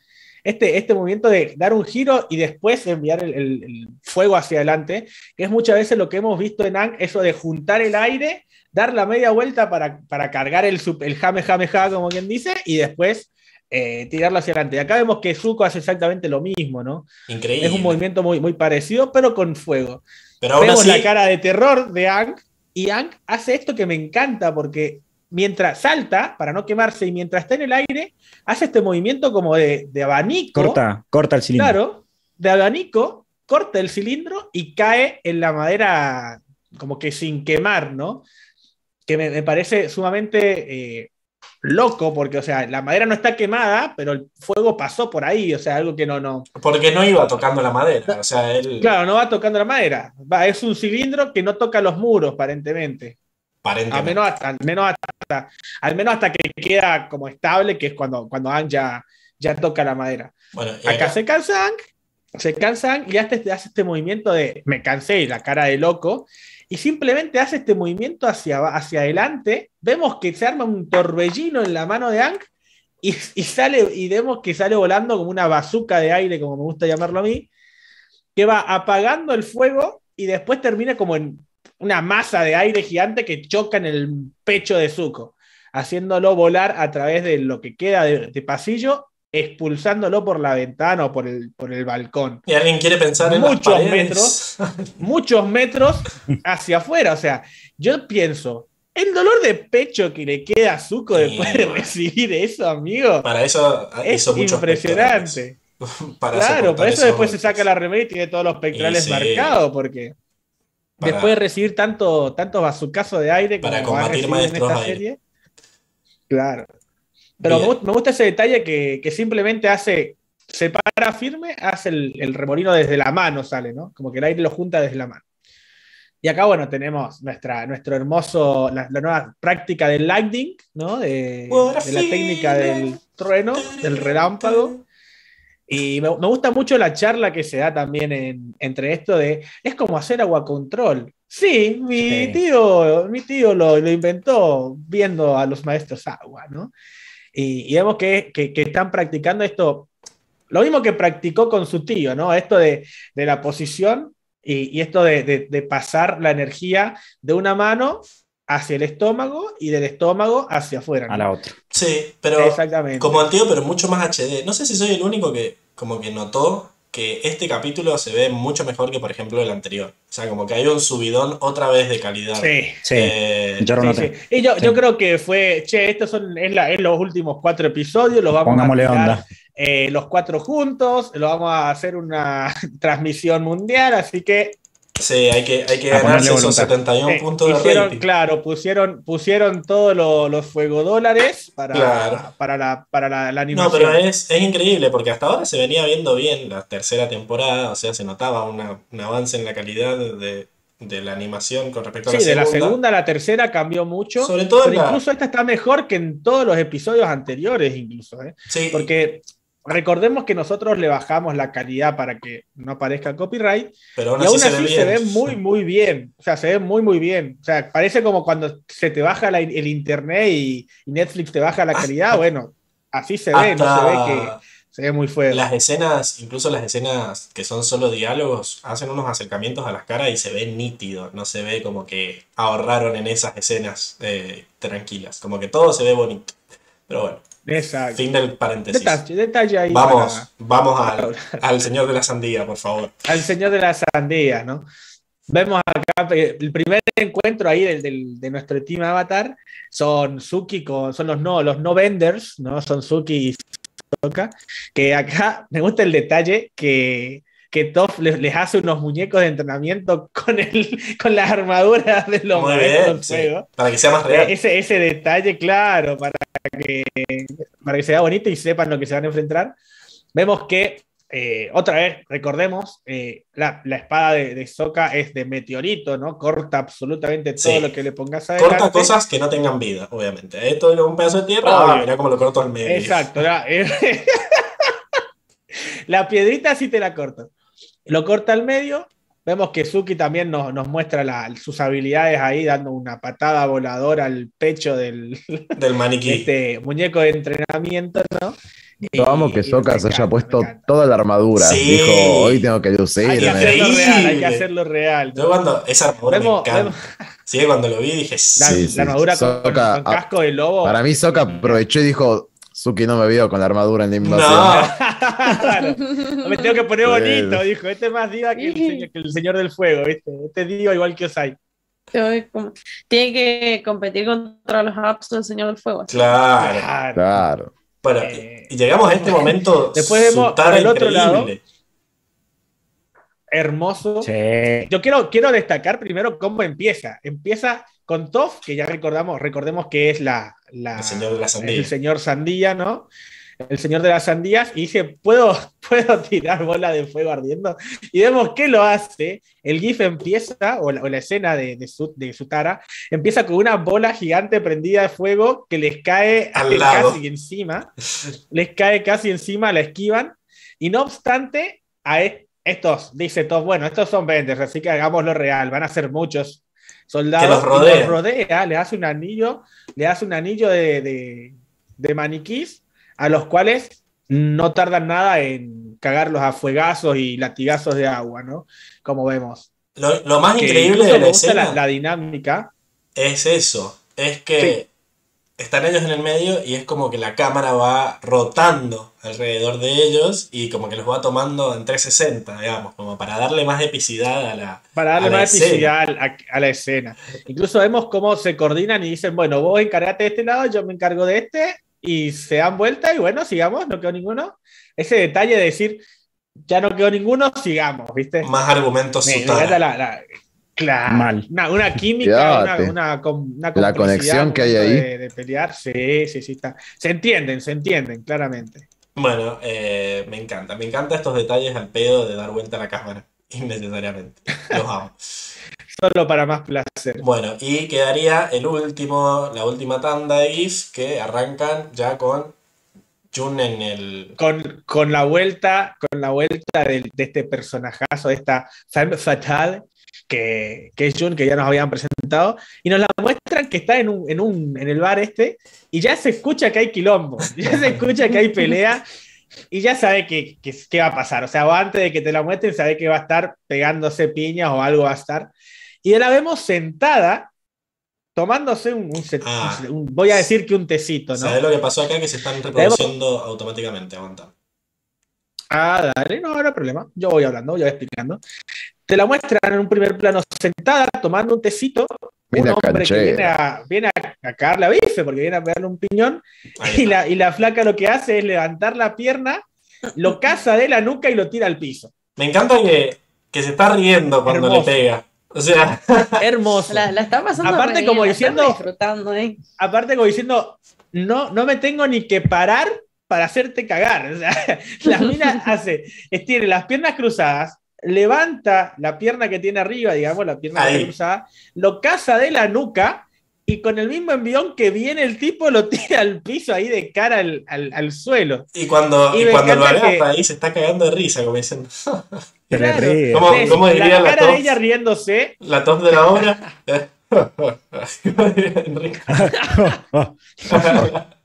Speaker 2: este, este movimiento de dar un giro y después enviar el, fuego hacia adelante, que es muchas veces lo que hemos visto en Ang, eso de juntar el aire, dar la media vuelta para, para cargar el, el jame, jame, jame, como quien dice, y después eh, tirarlo hacia adelante. Y acá vemos que Zuko hace exactamente lo mismo, ¿no?
Speaker 1: Increíble.
Speaker 2: Es un movimiento muy, muy parecido, pero con fuego. Pero vemos la cara de terror de Ang, y Ang hace esto que me encanta porque mientras salta para no quemarse y mientras está en el aire, hace este movimiento como de, abanico.
Speaker 3: Corta, corta el cilindro.
Speaker 2: Claro, de abanico, corta el cilindro y cae en la madera como que sin quemar, ¿no? Que me, parece sumamente eh, loco, porque, o sea, la madera no está quemada, pero el fuego pasó por ahí, o sea, algo que no, no.
Speaker 1: Porque no iba tocando la madera, o sea, él.
Speaker 2: Claro, no va tocando la madera. Va, es un cilindro que no toca los muros, aparentemente.
Speaker 1: Aparentemente.
Speaker 2: Al menos hasta, al menos hasta, al menos hasta que queda como estable, que es cuando, cuando ya, ya toca la madera. Bueno, Acá se cansan, se cansan y hace, hace este movimiento de me cansé y la cara de loco y simplemente hace este movimiento hacia, hacia adelante. Vemos que se arma un torbellino en la mano de Ankh y, sale, y vemos que sale volando como una bazuca de aire, como me gusta llamarlo a mí, que va apagando el fuego y después termina como en una masa de aire gigante que choca en el pecho de Zuko, haciéndolo volar a través de lo que queda de pasillo expulsándolo por la ventana o por el, por el balcón.
Speaker 1: Y alguien quiere pensar en
Speaker 2: muchos metros, muchos metros hacia afuera. O sea, yo pienso, el dolor de pecho que le queda a Zuko después de recibir eso, amigo.
Speaker 1: Para eso
Speaker 2: es impresionante. claro, por eso después se saca la remera y tiene todos los pectorales marcados, porque después de recibir tanto, tantos bazucazos de aire
Speaker 1: para combatir maestros en esta
Speaker 2: serie. Claro. Pero me, gusta ese detalle que, simplemente hace, se para firme, hace el, remolino desde la mano, sale, ¿no? Como que el aire lo junta desde la mano. Y acá, bueno, tenemos nuestra, nuestro hermoso, la, nueva práctica del lightning, ¿no? De, la técnica del trueno, del relámpago. Y me, gusta mucho la charla que se da también entre esto de, es como hacer agua control. Sí, mi tío, mi tío lo, inventó viendo a los maestros agua, ¿no? Y, vemos que, están practicando esto, lo mismo que practicó con su tío, ¿no? Esto de, la posición y, esto de, pasar la energía de una mano hacia el estómago y del estómago hacia afuera.
Speaker 3: A la otra.
Speaker 1: Sí, pero Exactamente. como el tío, pero mucho más HD. No sé si soy el único que como que notó que este capítulo se ve mucho mejor que, por ejemplo, el anterior. O sea, como que hay un subidón otra vez de calidad.
Speaker 2: Sí, sí. Eh, yo, Y yo, creo que fue, che, estos son es, los últimos cuatro episodios, los vamos a
Speaker 3: onda.
Speaker 2: Eh, los cuatro juntos, lo vamos a hacer una transmisión mundial, así que
Speaker 1: Sí, hay que, hay que ganarse esos 71 puntos
Speaker 2: de rating. Claro, pusieron, pusieron todos los, fuego dólares para, para, la, para la, animación.
Speaker 1: No, pero es, es, increíble porque hasta ahora se venía viendo bien la tercera temporada, o sea, se notaba una, un avance en la calidad de, de la animación con respecto a la segunda.
Speaker 2: Sí, de la segunda a la tercera cambió mucho.
Speaker 1: Sobre todo
Speaker 2: pero incluso esta está mejor que en todos los episodios anteriores, incluso. ¿eh?
Speaker 1: Sí.
Speaker 2: Porque recordemos que nosotros le bajamos la calidad para que no aparezca copyright.
Speaker 1: Pero aún
Speaker 2: y
Speaker 1: aún
Speaker 2: así, se, ve muy, muy bien. O sea, se ve muy, muy bien. O sea, parece como cuando se te baja el internet y, Netflix te baja la ah, calidad. Ah. bueno, así se ve, no se ve que se ve muy fuerte.
Speaker 1: Las escenas, incluso las escenas que son solo diálogos, hacen unos acercamientos a las caras y se ve nítido. No se ve como que ahorraron en esas escenas eh, tranquilas. Como que todo se ve bonito. Pero bueno.
Speaker 2: Exacto.
Speaker 1: Fin del paréntesis.
Speaker 2: Detalle, ahí.
Speaker 1: Vamos, vamos al, señor de la sandía, por favor.
Speaker 2: Al señor de la sandía, ¿no? Vemos acá el primer encuentro ahí del, de nuestro team Avatar son Suki con, son los no, los no venders, ¿no? Son Suki y Soka. Que acá me gusta el detalle que que Toff les, hace unos muñecos de entrenamiento con, el, con las armaduras de los
Speaker 1: maestros Para que sea más real.
Speaker 2: Ese, ese detalle, claro, para que, para que sea bonito y sepan lo que se van a enfrentar. Vemos que, eh, otra vez, recordemos, eh, la, la, espada de, de Soka es de meteorito, ¿no? Corta absolutamente todo lo que le pongas adelante.
Speaker 1: Corta cosas que no tengan vida, obviamente. Esto es un pedazo de tierra, ah, mira cómo lo corto al medio.
Speaker 2: Exacto, la piedrita sí te la corto. Lo corta al medio. Vemos que Suki también nos, muestra sus habilidades ahí, dando una patada voladora al pecho del,
Speaker 1: del maniquí.
Speaker 2: Este muñeco de entrenamiento, ¿no?
Speaker 5: Vamos que Soka se haya puesto toda la armadura. Dijo, hoy tengo que lucir.
Speaker 2: Hay que hacerlo real, hay que hacerlo real.
Speaker 1: Yo cuando esa armadura me encanta. Sí, cuando lo vi dije,
Speaker 2: la, armadura con, casco de lobo.
Speaker 5: Para mí Soka aprovechó y dijo, Suki no me vio con la armadura en la invasión.
Speaker 2: No. me tengo que poner bonito, dijo. Este es más diva que el, señor, del fuego, ¿viste? Este es diva igual que Osai.
Speaker 4: Tiene que competir contra los apps del Señor del Fuego.
Speaker 1: Claro.
Speaker 5: Claro.
Speaker 1: Bueno, eh, y llegamos a este momento.
Speaker 2: Después vemos por el otro lado. Hermoso.
Speaker 3: Sí.
Speaker 2: Yo quiero, quiero destacar primero cómo empieza. Empieza con Toff, que ya recordamos, recordemos que es la,
Speaker 1: el señor de la sandía.
Speaker 2: El señor sandía, ¿no? El señor de las sandías, y dice, ¿puedo, ¿puedo tirar bola de fuego ardiendo? Y vemos que lo hace. El GIF empieza, o la, escena de, de, su, de Sutara, empieza con una bola gigante prendida de fuego que les cae casi encima. Les cae casi encima, la esquivan. Y no obstante, a estos, dice Toff, bueno, estos son vendes, así que hagámoslo real, van a ser muchos soldados.
Speaker 1: rodea.
Speaker 2: los rodea, le hace un anillo, le hace un anillo de, de, maniquís a los cuales no tardan nada en cagarlos a fuegazos y latigazos de agua, ¿no? Como vemos.
Speaker 1: Lo, más increíble de la escena.
Speaker 2: La, dinámica.
Speaker 1: Es eso. Es que están ellos en el medio y es como que la cámara va rotando alrededor de ellos y como que los va tomando en 360, digamos, como para darle más epicidad a la
Speaker 2: Para darle más epicidad a, la escena. Incluso vemos cómo se coordinan y dicen, bueno, vos encárgate de este lado, yo me encargo de este, y se dan vuelta y bueno, sigamos, no quedó ninguno. Ese detalle de decir, ya no quedó ninguno, sigamos, ¿viste?
Speaker 1: Más argumentos.
Speaker 2: Claro, Una, química, una,
Speaker 5: la conexión que hay ahí.
Speaker 2: De, pelear, sí, sí, sí, está. Se entienden, se entienden, claramente.
Speaker 1: Bueno, eh, me encanta, me encantan estos detalles al pedo de dar vuelta a la cámara, innecesariamente. Los amo.
Speaker 2: Solo para más placer.
Speaker 1: Bueno, y quedaría el último, la última tanda de GIFs que arrancan ya con Jun en el.
Speaker 2: Con, la vuelta, con la vuelta de, este personajazo, de esta femme fatale, que, que, es Jun, que ya nos habían presentado, y nos la muestran que está en, un, en, un, en el bar este, y ya se escucha que hay quilombo, ya se escucha que hay pelea, y ya sabe qué que, va a pasar. O sea, antes de que te la muestren, sabe que va a estar pegándose piñas o algo va a estar. Y la vemos sentada tomándose ah. un, voy a decir que un tecito, ¿no?
Speaker 1: ¿Sabes lo que pasó acá? Que se están reproduciendo automáticamente, aguanta.
Speaker 2: Ah, dale, no, no hay problema. Yo voy hablando, voy explicando. Te la muestran en un primer plano sentada, tomando un tecito. un hombre que viene a, viene a, cagarle a bife, porque viene a pegarle un piñón. Y la, y la, flaca lo que hace es levantar la pierna, lo caza de la nuca y lo tira al piso.
Speaker 1: Me encanta que, que se está riendo cuando le pega. O sea,
Speaker 2: hermoso.
Speaker 4: La, está pasando
Speaker 2: aparte como diciendo, aparte como diciendo, no, no me tengo ni que parar para hacerte cagar. O sea, la mina hace, tiene las piernas cruzadas, levanta la pierna que tiene arriba, digamos, la pierna cruzada, lo caza de la nuca y con el mismo envión que viene el tipo lo tira al piso ahí de cara al, suelo.
Speaker 1: Y cuando, y cuando lo agarra ahí se está cagando de risa, como diciendo.
Speaker 2: Claro. ¿Cómo, diría la, cara de ella riéndose.
Speaker 1: La tos de la obra.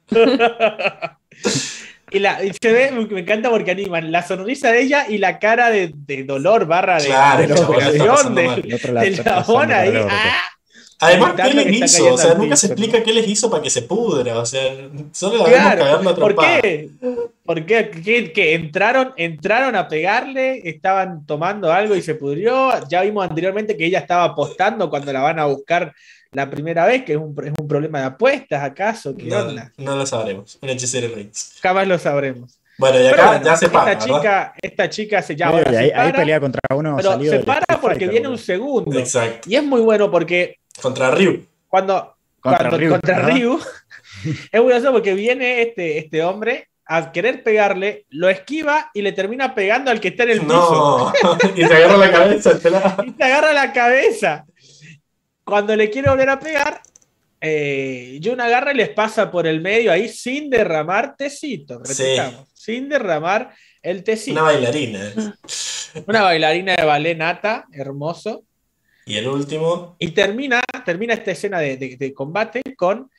Speaker 2: y, la, y se ve, me encanta porque animan la sonrisa de ella y la cara de, de dolor barra de,
Speaker 1: claro, de
Speaker 2: la operación del ahí. ¡Ah!
Speaker 1: Además, ¿qué les hizo? O sea, nunca se explica qué les hizo para que se pudra. O sea, solo la vemos cagando a
Speaker 2: ¿Por qué? ¿Por qué? ¿Qué, entraron, entraron a pegarle, estaban tomando algo y se pudrió. Ya vimos anteriormente que ella estaba apostando cuando la van a buscar la primera vez, que es un, es un problema de apuestas, ¿acaso? ¿Qué
Speaker 1: no,
Speaker 2: onda?
Speaker 1: No lo sabremos. Un hechicero Reigns.
Speaker 2: Jamás lo sabremos.
Speaker 1: Bueno, y acá ya se para.
Speaker 2: Esta chica, esta chica se llama.
Speaker 3: ahí, pelea contra uno.
Speaker 2: Pero se para porque viene un segundo.
Speaker 1: Exacto.
Speaker 2: Y es muy bueno porque
Speaker 1: contra Ryu.
Speaker 2: Cuando, contra Ryu, contra Ryu es curioso porque viene este, este hombre a querer pegarle, lo esquiva y le termina pegando al que está en el piso.
Speaker 1: No, y se agarra la cabeza.
Speaker 2: y se agarra la cabeza. Cuando le quiere volver a pegar, eh, Jun agarra y les pasa por el medio ahí sin derramar tecito. Sin derramar el tecito.
Speaker 1: Una bailarina.
Speaker 2: Una bailarina de ballet nata, hermoso.
Speaker 1: Y el último.
Speaker 2: Y termina, termina esta escena de, combate con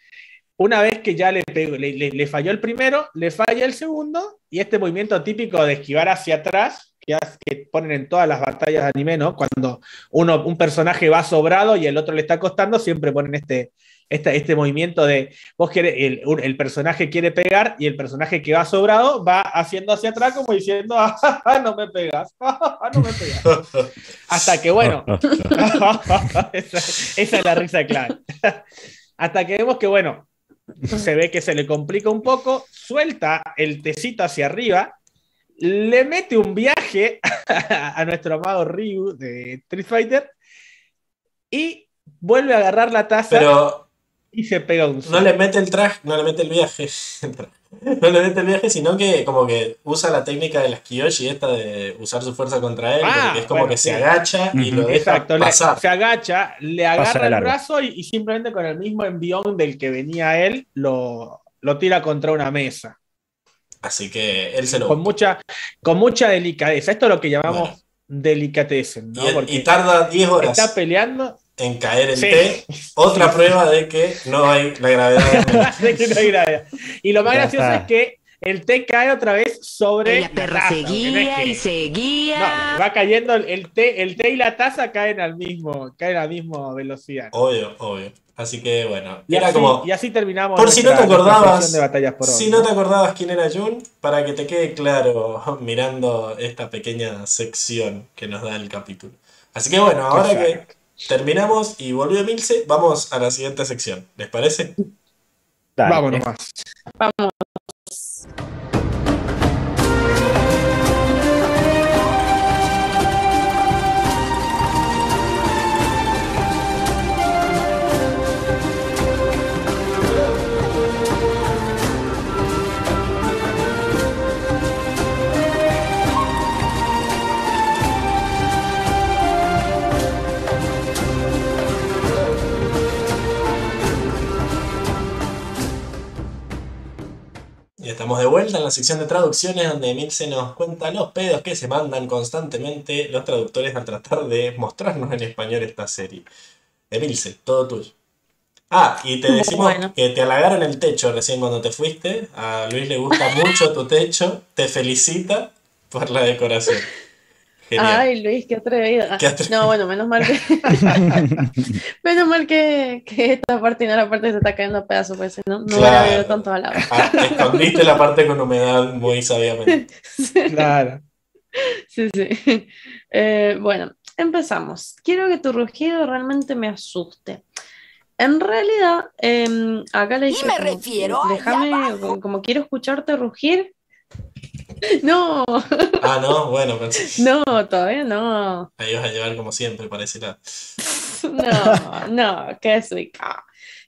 Speaker 2: una vez que ya le, le, falló el primero, le falla el segundo, y este movimiento típico de esquivar hacia atrás, que, que ponen en todas las batallas de anime, ¿no? Cuando uno, un personaje va sobrado y el otro le está costando, siempre ponen este, este, movimiento de vos querés, el, personaje quiere pegar y el personaje que va sobrado va haciendo hacia atrás como diciendo, ah, no me pegas, ah, no me pegas. Hasta que, bueno, esa, es la risa clara. Hasta que vemos que, bueno, se ve que se le complica un poco, suelta el tecito hacia arriba, le mete un viaje a nuestro amado Ryu de Street Fighter y vuelve a agarrar la taza.
Speaker 1: Pero
Speaker 2: y se pega un
Speaker 1: No le mete el traje, no le mete el viaje. no le mete el viaje, sino que como que usa la técnica de las Kiyoshi esta de usar su fuerza contra él, ah, es como que se agacha y lo deja pasar.
Speaker 2: se agacha, le agarra el brazo y, simplemente con el mismo envión del que venía él lo, lo tira contra una mesa.
Speaker 1: Así que él se lo.
Speaker 2: Con mucha, con mucha delicadeza. Esto es lo que llamamos delicadeza. ¿no?
Speaker 1: Y, tarda 10 horas.
Speaker 2: Está peleando
Speaker 1: en caer el té. Otra prueba de que no hay la gravedad.
Speaker 2: de que no hay gravedad. Y lo más gracioso es que el té cae otra vez sobre
Speaker 6: la perra seguía y seguía.
Speaker 2: va cayendo el té, el té y la taza caen al mismo, caen a la misma velocidad.
Speaker 1: Obvio, obvio. Así que bueno,
Speaker 2: y
Speaker 1: era
Speaker 2: así,
Speaker 1: como.
Speaker 2: Y así terminamos.
Speaker 1: Por si no te acordabas. si no te acordabas quién era Jun, para que te quede claro mirando esta pequeña sección que nos da el capítulo. Así que bueno, ahora que terminamos y volvió Milce, vamos a la siguiente sección. ¿Les parece?
Speaker 2: Vámonos más.
Speaker 4: Vamos.
Speaker 1: Vuelta en la sección de traducciones donde Emil se nos cuenta los pedos que se mandan constantemente los traductores al tratar de mostrarnos en español esta serie. Emilce, todo tuyo. Ah, y te decimos que te halagaron el techo recién cuando te fuiste. A Luis le gusta mucho tu techo. Te felicita por la decoración.
Speaker 4: Ay, Luis, qué atrevido. No, bueno, menos mal que. menos mal que, que, esta parte y no la parte que se está cayendo a pedazos, pues no, no hubiera habido tanto al
Speaker 1: Ah, escondiste la parte con humedad muy sabiamente.
Speaker 2: Claro.
Speaker 4: Sí, sí. Eh, bueno, empezamos. Quiero que tu rugido realmente me asuste. En realidad, eh, acá le
Speaker 6: dije. Y me refiero
Speaker 4: Déjame, como quiero escucharte rugir, No.
Speaker 1: Ah, no, bueno,
Speaker 4: No, todavía no.
Speaker 1: Ahí vas a llevar como siempre, parece
Speaker 4: No, no, qué es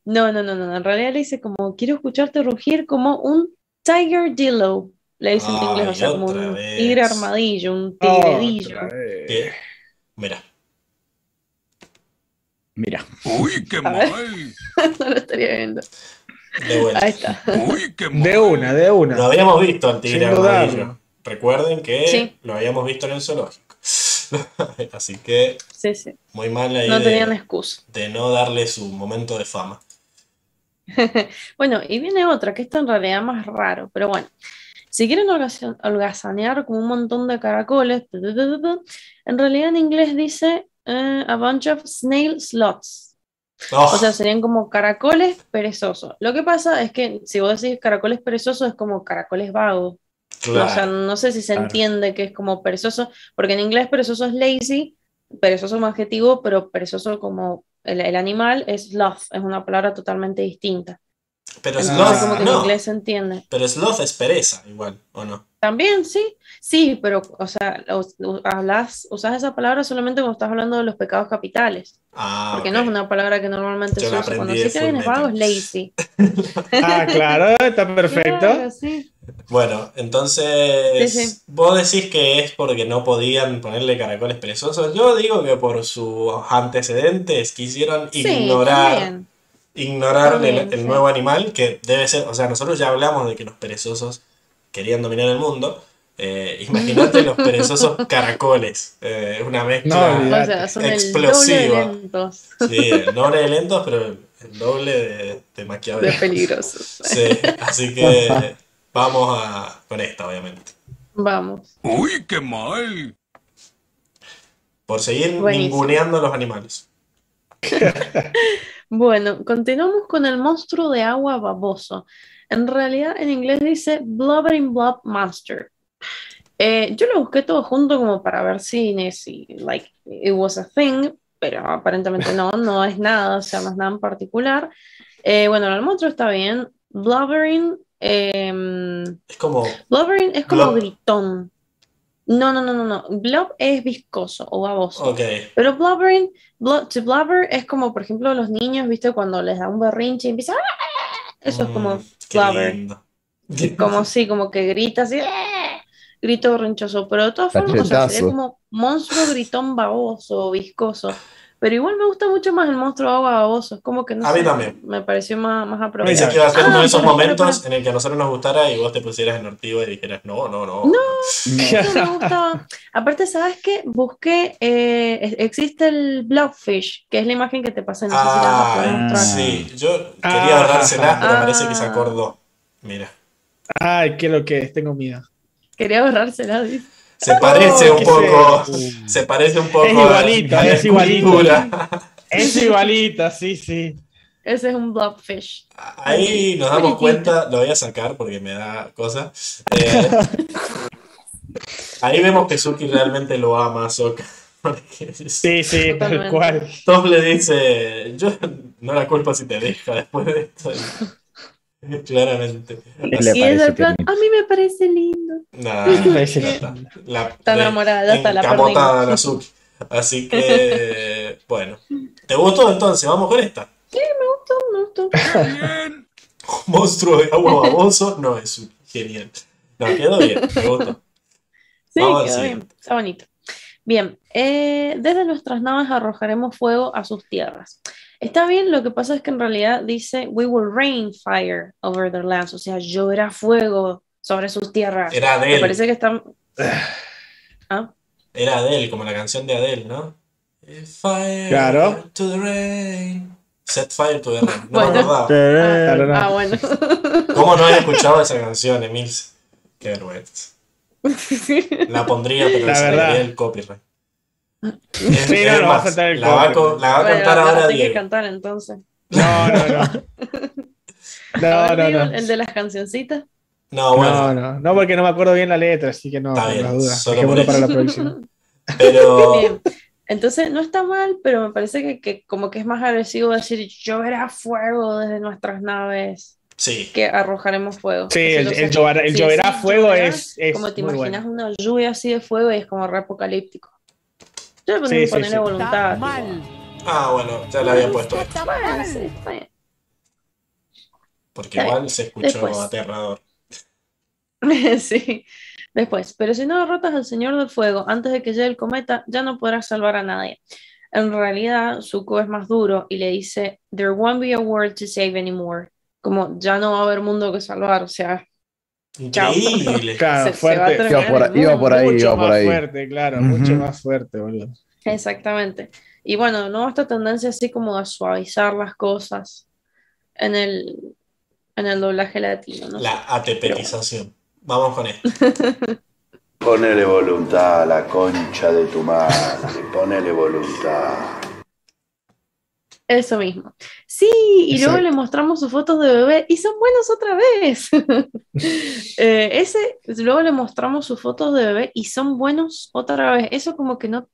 Speaker 4: No, no, no, no. En realidad le dice como quiero escucharte rugir como un Tiger Dillo. Le dice en inglés, o sea, como un tigre armadillo, un tigredillo.
Speaker 1: Mira.
Speaker 3: Mira.
Speaker 7: Uy, qué mal.
Speaker 4: no lo estaría viendo.
Speaker 1: De
Speaker 4: Ahí está.
Speaker 2: de una, de una.
Speaker 1: Lo habíamos visto al tigre armadillo. Recuerden que lo habíamos visto en el zoológico. Así que
Speaker 4: sí, sí.
Speaker 1: muy mal ahí
Speaker 4: no tenían excusa.
Speaker 1: de no darle su momento de fama.
Speaker 4: bueno, y viene otra, que está en realidad más raro, pero bueno. Si quieren holgazanear como un montón de caracoles, en realidad en inglés dice eh, a bunch of snail slots. O sea, serían como caracoles perezosos. Lo que pasa es que si vos decís caracoles perezosos es como caracoles vagos. O sea, no sé si se entiende que es como perezoso, porque en inglés perezoso es lazy, perezoso es un adjetivo, pero perezoso como el, el animal es sloth, es una palabra totalmente distinta.
Speaker 1: Pero sloth,
Speaker 4: como que en inglés se entiende.
Speaker 1: Pero sloth es pereza, igual, ¿o no?
Speaker 4: También, sí. Sí, pero, o sea, hablas, usas esa palabra solamente cuando estás hablando de los pecados capitales.
Speaker 1: Ah,
Speaker 4: porque no es una palabra que normalmente se usa. Cuando sí vienes vago es lazy.
Speaker 2: ah, claro, está perfecto.
Speaker 1: Bueno, entonces, vos decís que es porque no podían ponerle caracoles perezosos. Yo digo que por sus antecedentes quisieron ignorar ignorar el, nuevo animal, que debe ser, o sea, nosotros ya hablamos de que los perezosos querían dominar el mundo. Eh, imagínate los perezosos caracoles, eh, una mezcla explosiva.
Speaker 4: El doble de lentos.
Speaker 1: Sí, el doble de lentos, pero el doble de, de
Speaker 4: De peligrosos.
Speaker 1: Sí, así que vamos a, con esta, obviamente.
Speaker 4: Vamos.
Speaker 7: Uy, qué mal.
Speaker 1: Por seguir ninguneando a los animales.
Speaker 4: Bueno, continuamos con el monstruo de agua baboso. En realidad, en inglés dice Blubbering Blob Monster. Eh, yo lo busqué todo junto como para ver si, si like, it was a thing, pero aparentemente no, no es nada, o sea, no es nada en particular. Eh, bueno, el monstruo está bien. Blubbering. Em,
Speaker 1: es como.
Speaker 4: Blubbering es como gritón. No, no, no, no, no. Blob es viscoso o baboso. Pero blubbering, to blubber es como, por ejemplo, los niños, ¿viste? Cuando les da un berrinche y empieza. ¡Ah! Eso es como mm, blubber. Como sí, como que grita así. ¡Ah! Grito berrinchoso. Pero de todas formas, o sea, como monstruo gritón baboso, viscoso. Pero igual me gusta mucho más el monstruo agua baboso. Es como que no
Speaker 1: A mí también.
Speaker 4: Me pareció más, más apropiado.
Speaker 1: Pensé que iba a ser uno de ah, esos momentos en el que a nosotros nos gustara y vos te pusieras en ortigo y dijeras, no, no, no.
Speaker 4: No, no me gustaba. Aparte, ¿sabes qué? Busqué, eh, existe el Blobfish, que es la imagen que te pasé. No
Speaker 1: ah, sí, yo quería ahorrársela, pero parece que se acordó. Mira.
Speaker 2: Ay, qué lo que es, tengo miedo.
Speaker 4: Quería ahorrársela, dice.
Speaker 1: Se parece un poco. Se parece un poco.
Speaker 2: Es igualita, es igualita. Es igualita, sí, sí.
Speaker 4: Ese es un blobfish.
Speaker 1: Ahí nos damos cuenta, lo voy a sacar porque me da cosa. Eh, ahí vemos que Suki realmente lo ama a Soka.
Speaker 2: Sí, sí, tal cual.
Speaker 1: Tom le dice, yo no la culpa si te deja después de esto. Claramente.
Speaker 4: Y es el plan, a mí me parece lindo.
Speaker 1: Nah,
Speaker 4: la, está enamorada, está la
Speaker 1: la Suki. Así que, bueno. ¿Te gustó entonces? ¿Vamos con esta?
Speaker 4: Sí, me gustó, me gustó.
Speaker 1: Bien. Monstruo de agua baboso no es genial. No, quedó bien, me gustó.
Speaker 4: Sí, quedó bien, está bonito. Bien, eh, desde nuestras naves arrojaremos fuego a sus tierras. Está bien, lo que pasa es que en realidad dice, we will rain fire over their lands, o sea, lloverá fuego sobre sus tierras.
Speaker 1: Era
Speaker 4: Me
Speaker 1: Adele.
Speaker 4: parece que están... ¿Ah?
Speaker 1: Era Adele, como la canción de Adele, ¿no? Fire
Speaker 2: Claro.
Speaker 1: to the rain. Set fire to the rain. No
Speaker 4: Bueno.
Speaker 1: me acordaba.
Speaker 2: Claro, no.
Speaker 4: Ah, bueno.
Speaker 1: ¿Cómo no he escuchado esa canción, Emil? Qué vergüenza. La pondría, pero
Speaker 2: La
Speaker 1: le
Speaker 2: verdad.
Speaker 1: el copyright.
Speaker 2: Sí, no, no va a saltar el
Speaker 1: la va, co- la va a cantar ahora
Speaker 4: que cantar entonces.
Speaker 2: No, no, no. No, no, no.
Speaker 4: El de las cancioncitas.
Speaker 1: No, bueno,
Speaker 2: No, no, no, porque no me acuerdo bien la letra, así que no,
Speaker 1: Está
Speaker 2: por
Speaker 1: bien,
Speaker 2: las dudas. Dejémoslo para la próxima.
Speaker 1: pero
Speaker 4: Bien. Entonces no está mal, pero me parece que, que como que es más agresivo decir lloverá fuego desde nuestras naves
Speaker 1: sí.
Speaker 4: que arrojaremos fuego.
Speaker 2: Sí,
Speaker 4: Así
Speaker 2: el, el lloverá, el
Speaker 4: Sí,
Speaker 2: lloverá
Speaker 4: sí,
Speaker 2: fuego
Speaker 4: lloverá,
Speaker 2: es, es
Speaker 4: como te
Speaker 2: muy
Speaker 4: imaginas
Speaker 2: bueno.
Speaker 4: una lluvia así de fuego y es como re apocalíptico. Yo le
Speaker 2: Sí,
Speaker 4: pondría
Speaker 2: sí,
Speaker 4: ponerle
Speaker 2: sí.
Speaker 4: voluntad.
Speaker 1: Ah, bueno, ya la había puesto.
Speaker 4: Bueno, sí, está bien.
Speaker 1: Porque
Speaker 4: Está
Speaker 1: igual se escuchó
Speaker 4: Después.
Speaker 1: aterrador.
Speaker 4: sí. Después, pero si no derrotas al Señor del Fuego antes de que llegue el cometa, ya no podrás salvar a nadie. En realidad, Zuko es más duro y le dice, There won't be a world to save anymore. Como ya no va a haber mundo que salvar, o sea.
Speaker 1: Increíble.
Speaker 2: Claro,
Speaker 4: se,
Speaker 2: fuerte.
Speaker 5: Iba por- iba
Speaker 4: mundo.
Speaker 5: por ahí,
Speaker 2: mucho
Speaker 5: iba por
Speaker 2: más
Speaker 5: ahí.
Speaker 2: fuerte, claro, mucho más fuerte, boludo.
Speaker 4: Exactamente. Y bueno, no esta tendencia así como a suavizar las cosas en el, en el doblaje latino, ¿no?
Speaker 1: La atepetización. Vamos con esto.
Speaker 8: Ponele voluntad a la concha de tu madre, ponele voluntad.
Speaker 4: Eso mismo. Sí, y luego le mostramos sus fotos de bebé y son buenos otra vez. Eh, ese, luego le mostramos sus fotos de bebé y son buenos otra vez. Eso como que no,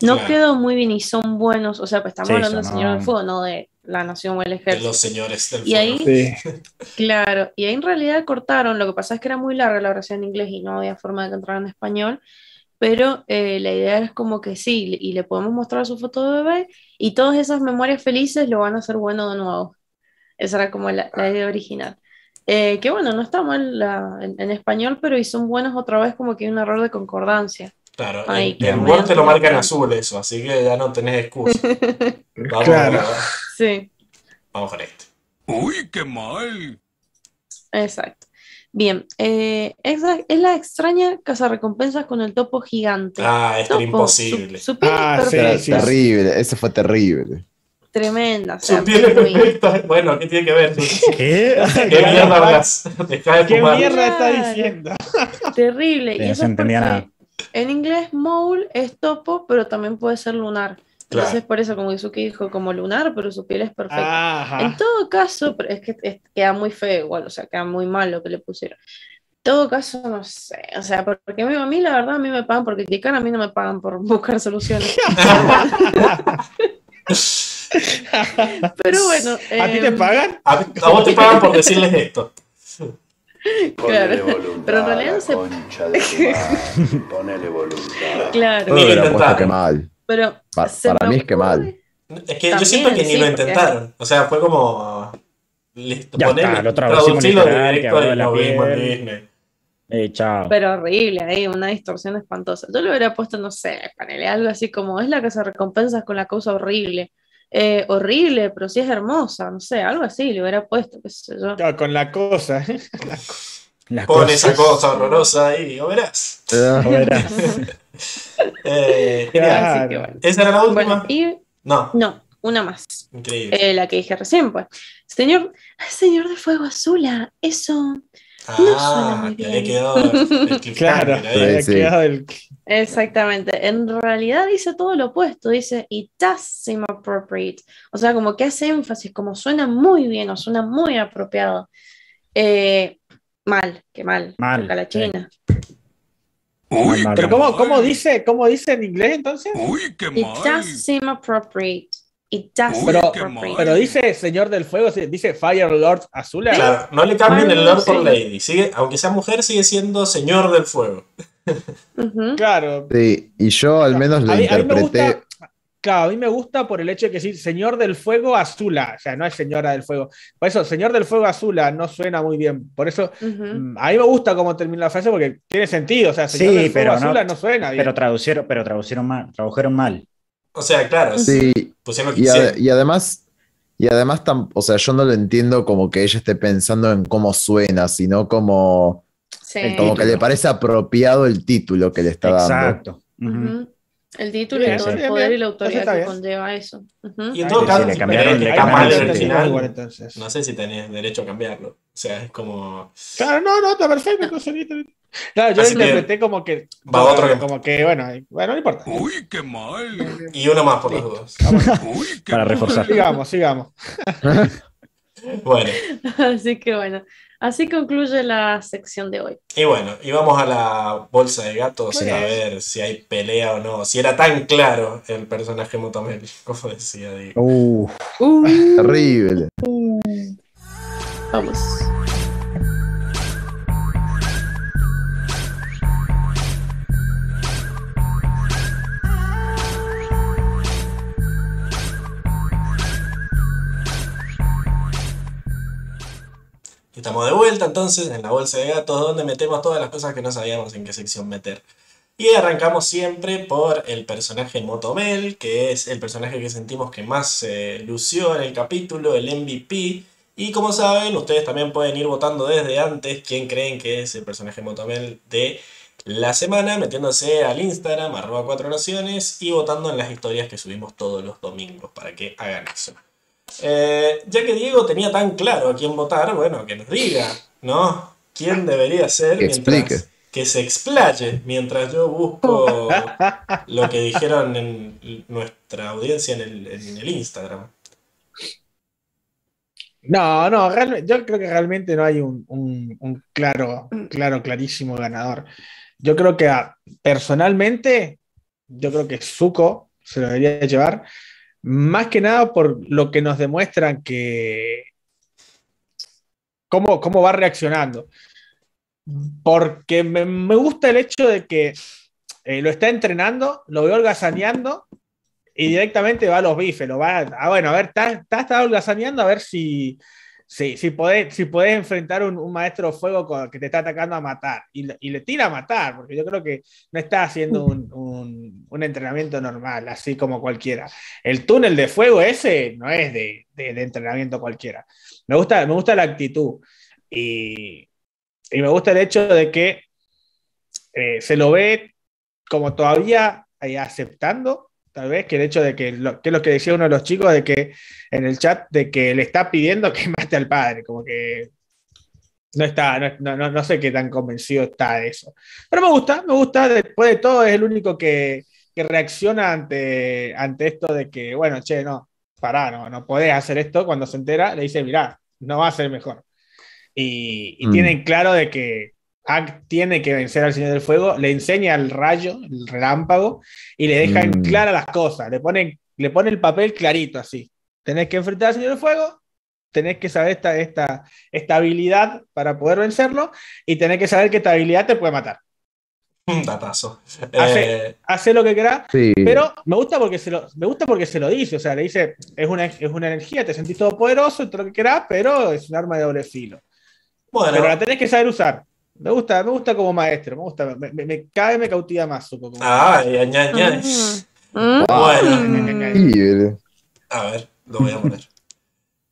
Speaker 4: no
Speaker 1: Claro.
Speaker 4: quedó muy bien y son buenos. O sea, pues estamos
Speaker 3: Sí,
Speaker 4: hablando del
Speaker 3: eso
Speaker 4: Señor
Speaker 3: no.
Speaker 4: del Fuego, no de la Nación o el
Speaker 1: De
Speaker 4: Ejército.
Speaker 1: los señores del
Speaker 4: Y ahí-
Speaker 1: fuego.
Speaker 2: Sí.
Speaker 4: Claro, y ahí en realidad cortaron, lo que pasa es que era muy larga la versión en inglés y no había forma de que entrara en español, pero eh, la idea es como que sí, y le podemos mostrar su foto de bebé y todas esas memorias felices lo van a hacer bueno de nuevo. Esa era como la, la idea original. Eh, que bueno, no está mal la- en, en español, pero y son buenos otra vez como que hay un error de concordancia.
Speaker 1: Claro,
Speaker 4: Ay,
Speaker 1: en,
Speaker 4: qué
Speaker 1: en
Speaker 4: bueno.
Speaker 1: Word te lo marca en azul eso, así que ya no tenés excusa. Vamos,
Speaker 2: Claro.
Speaker 4: Sí,
Speaker 1: vamos con esto.
Speaker 7: Uy, qué mal.
Speaker 4: exacto. Bien, eh, esa es la extraña cazarrecompensas con el topo gigante.
Speaker 1: Ah, esto era imposible.
Speaker 4: Su, su piel
Speaker 2: Ah,
Speaker 4: es
Speaker 2: sí,
Speaker 4: perfecta,
Speaker 2: sí.
Speaker 5: terrible, ese fue terrible.
Speaker 4: tremenda. o sea,
Speaker 1: Su piel es
Speaker 4: muy-
Speaker 1: perfecta. Bueno, ¿qué tiene que ver?
Speaker 3: ¿Qué?
Speaker 1: ¿Qué mierda hablas? Deja de
Speaker 2: ¿Qué
Speaker 1: fumar.
Speaker 2: mierda está diciendo?
Speaker 4: Terrible.
Speaker 3: Sí,
Speaker 4: y
Speaker 3: no
Speaker 4: eso
Speaker 3: se
Speaker 4: es
Speaker 3: entendía nada.
Speaker 4: en inglés mole es topo, pero también puede ser lunar. Entonces
Speaker 1: Claro.
Speaker 4: por eso como Yusuke dijo como lunar, pero su piel es perfecta. En
Speaker 2: Ajá.
Speaker 4: todo caso, pero es que es- queda muy feo igual, o sea, queda muy mal lo que le pusieron. En todo caso, no sé, o sea, porque a mí, la verdad a mí me pagan por criticar, a mí no me pagan por buscar soluciones. Pero bueno,
Speaker 2: ¿A ti te
Speaker 4: em,
Speaker 2: pagan?
Speaker 1: A, a vos te pagan por decirles esto.
Speaker 8: Ponele
Speaker 4: Claro.
Speaker 8: voluntad
Speaker 4: Pero en realidad no se-
Speaker 8: concha de tu madre, ponele voluntad.
Speaker 4: Claro,
Speaker 1: Ni lo intentaron.
Speaker 5: que mal.
Speaker 4: Pero
Speaker 5: Pa- para mí es que mal.
Speaker 1: Es que yo siento que ni
Speaker 4: sí,
Speaker 1: lo
Speaker 4: porque-
Speaker 1: intentaron. O sea, fue como. Listo,
Speaker 3: Ya está, lo
Speaker 1: directo y
Speaker 3: de la.
Speaker 1: Disney.
Speaker 3: Eh, chao.
Speaker 4: Pero horrible, ahí una distorsión espantosa. Yo le hubiera puesto, no sé, ponele algo así como es la que se recompensa con la cosa horrible. Eh, horrible, pero sí es hermosa, no sé, algo así le hubiera puesto, qué sé yo.
Speaker 2: Claro, con la cosa.
Speaker 3: Las
Speaker 1: Pon
Speaker 3: cosas.
Speaker 1: esa cosa horrorosa ahí, o verás.
Speaker 5: Eh,
Speaker 3: Verás.
Speaker 1: Eh,
Speaker 2: Claro.
Speaker 1: genial.
Speaker 4: Así que bueno.
Speaker 1: ¿Esa era la última?
Speaker 4: Bueno, y
Speaker 1: No,
Speaker 4: no, una más.
Speaker 1: increíble.
Speaker 4: Eh, la que dije recién, pues. Señor, señor de fuego azula, eso. no suena
Speaker 1: ah,
Speaker 4: muy bien.
Speaker 1: había quedado el
Speaker 2: Claro, había
Speaker 5: Sí.
Speaker 2: quedado el-
Speaker 4: Exactamente. En realidad dice todo lo opuesto. Dice, it does seem appropriate. O sea, como que hace énfasis, como suena muy bien o suena muy apropiado. Eh, mal, qué mal.
Speaker 3: Mal,
Speaker 4: Toca la. China.
Speaker 7: Uy,
Speaker 3: Mal,
Speaker 2: Pero ¿cómo,
Speaker 7: mal.
Speaker 2: cómo dice, ¿cómo dice en inglés entonces?
Speaker 7: Uy, qué
Speaker 4: It
Speaker 7: mal.
Speaker 4: does seem appropriate. It does
Speaker 7: Uy,
Speaker 4: seem
Speaker 2: Pero-
Speaker 4: appropriate.
Speaker 2: Pero dice Señor del Fuego, dice Fire Lord Azula.
Speaker 1: Claro, no le cambien el Lord por. Lady. Sigue, aunque sea mujer, sigue siendo Señor del Fuego.
Speaker 2: Claro.
Speaker 5: Sí, y yo al menos lo
Speaker 2: A mí, a mí me
Speaker 5: interpreté.
Speaker 2: gusta, claro, a mí me gusta por el hecho de que sí, Señor del Fuego Azula, o sea, no es Señora del Fuego. Por eso, Señor del Fuego Azula no suena muy bien. Por eso, mm, a mí me gusta cómo termina la frase porque tiene sentido. O sea, Señor
Speaker 3: Sí,
Speaker 2: del Fuego
Speaker 3: pero no-
Speaker 2: Azula no, suena bien.
Speaker 3: Pero traducieron, pero traducieron mal, tradujeron mal.
Speaker 1: O sea, claro,
Speaker 5: Sí,
Speaker 1: pusieron lo que
Speaker 5: y,
Speaker 1: quisieron.
Speaker 5: y además Y además, o sea, yo no lo entiendo como que ella esté pensando en cómo suena, sino como, como que le parece apropiado el título que le está dando.
Speaker 4: Exacto. El título y todo el poder y la autoridad que conlleva eso.
Speaker 1: Y en todo caso, le cambiaron, le cambiaron el final. No sé si tenés derecho a cambiarlo. O sea, es como.
Speaker 2: Claro, no, no, está perfecto. Claro, yo lo interpreté como que.
Speaker 1: Va otro que...
Speaker 2: Como que, bueno, bueno, no importa.
Speaker 7: Uy, qué mal.
Speaker 1: Y uno más por los dos.
Speaker 3: Para reforzar.
Speaker 2: Sigamos, sigamos.
Speaker 1: bueno.
Speaker 4: Así que bueno. Así concluye la sección de hoy.
Speaker 1: Y bueno, y vamos a la bolsa de gatos a ver si hay pelea o no. Si era tan claro el personaje Motomel, como decía Diego.
Speaker 5: Uh, terrible.
Speaker 4: Vamos.
Speaker 1: Estamos de vuelta entonces en la bolsa de gatos donde metemos todas las cosas que no sabíamos en qué sección meter. Y arrancamos siempre por el personaje Motomel, que es el personaje que sentimos que más se lució en el capítulo, el MVP. Y como saben, ustedes también pueden ir votando desde antes quién creen que es el personaje Motomel de la semana, metiéndose al Instagram, arroba 4 naciones, y votando en las historias que subimos todos los domingos para que hagan eso. Eh, ya que Diego tenía tan claro a quién votar, bueno, que nos diga, ¿no? ¿Quién debería ser
Speaker 5: que explique.
Speaker 1: que se explaye mientras yo busco lo que dijeron en nuestra audiencia en el, Instagram?
Speaker 2: No, no, yo creo que realmente no hay un, claro, claro, clarísimo ganador. Yo creo que personalmente, yo creo que Zuko se lo debería llevar más que nada por lo que nos demuestran que cómo, cómo va reaccionando. Porque me, gusta el hecho de que eh, lo está entrenando, lo veo holgazaneando y directamente va a los bifes, lo va a, ah, bueno, a ver, está, está, holgazaneando a ver si, si, si, podés, si enfrentar un, un maestro fuego que te está atacando a matar y, y, le tira a matar, porque yo creo que no está haciendo un, entrenamiento normal, así como cualquiera. El túnel de fuego ese no es de, entrenamiento cualquiera. Me gusta, me gusta la actitud y, me gusta el hecho de que eh, se lo ve como todavía ahí aceptando tal vez, que el hecho de que, lo, que es lo que decía uno de los chicos, de que en el chat, de que le está pidiendo que mate al padre, como que no está, no, no, no sé qué tan convencido está de eso. Pero me gusta, me gusta, después de todo es el único que, que reacciona ante, ante esto de que, bueno, che, no, pará, no, no podés hacer esto, cuando se entera, le dice, mirá, no va a ser mejor. Y, y mm. tienen claro de que tiene que vencer al Señor del Fuego, le enseña el rayo, el relámpago, y le deja en mm. claras las cosas, le pone, le pone el papel clarito así. Tenés que enfrentar al Señor del Fuego, tenés que saber esta, esta, esta habilidad para poder vencerlo, y tenés que saber que esta habilidad te puede matar.
Speaker 1: Un datazo.
Speaker 2: Hace, eh, lo que quieras, pero me gusta, porque se lo, me gusta porque se lo dice, o sea, le dice, es una, es una energía, te sentís todo poderoso, todo lo que quieras, pero es un arma de doble filo. Bueno. Pero la tenés que saber usar. Me gusta, me gusta como maestro, me gusta, me, me, cae, me cautiva más. Como
Speaker 1: ah, ya, ya, ya. Bueno. A ver, lo voy a poner.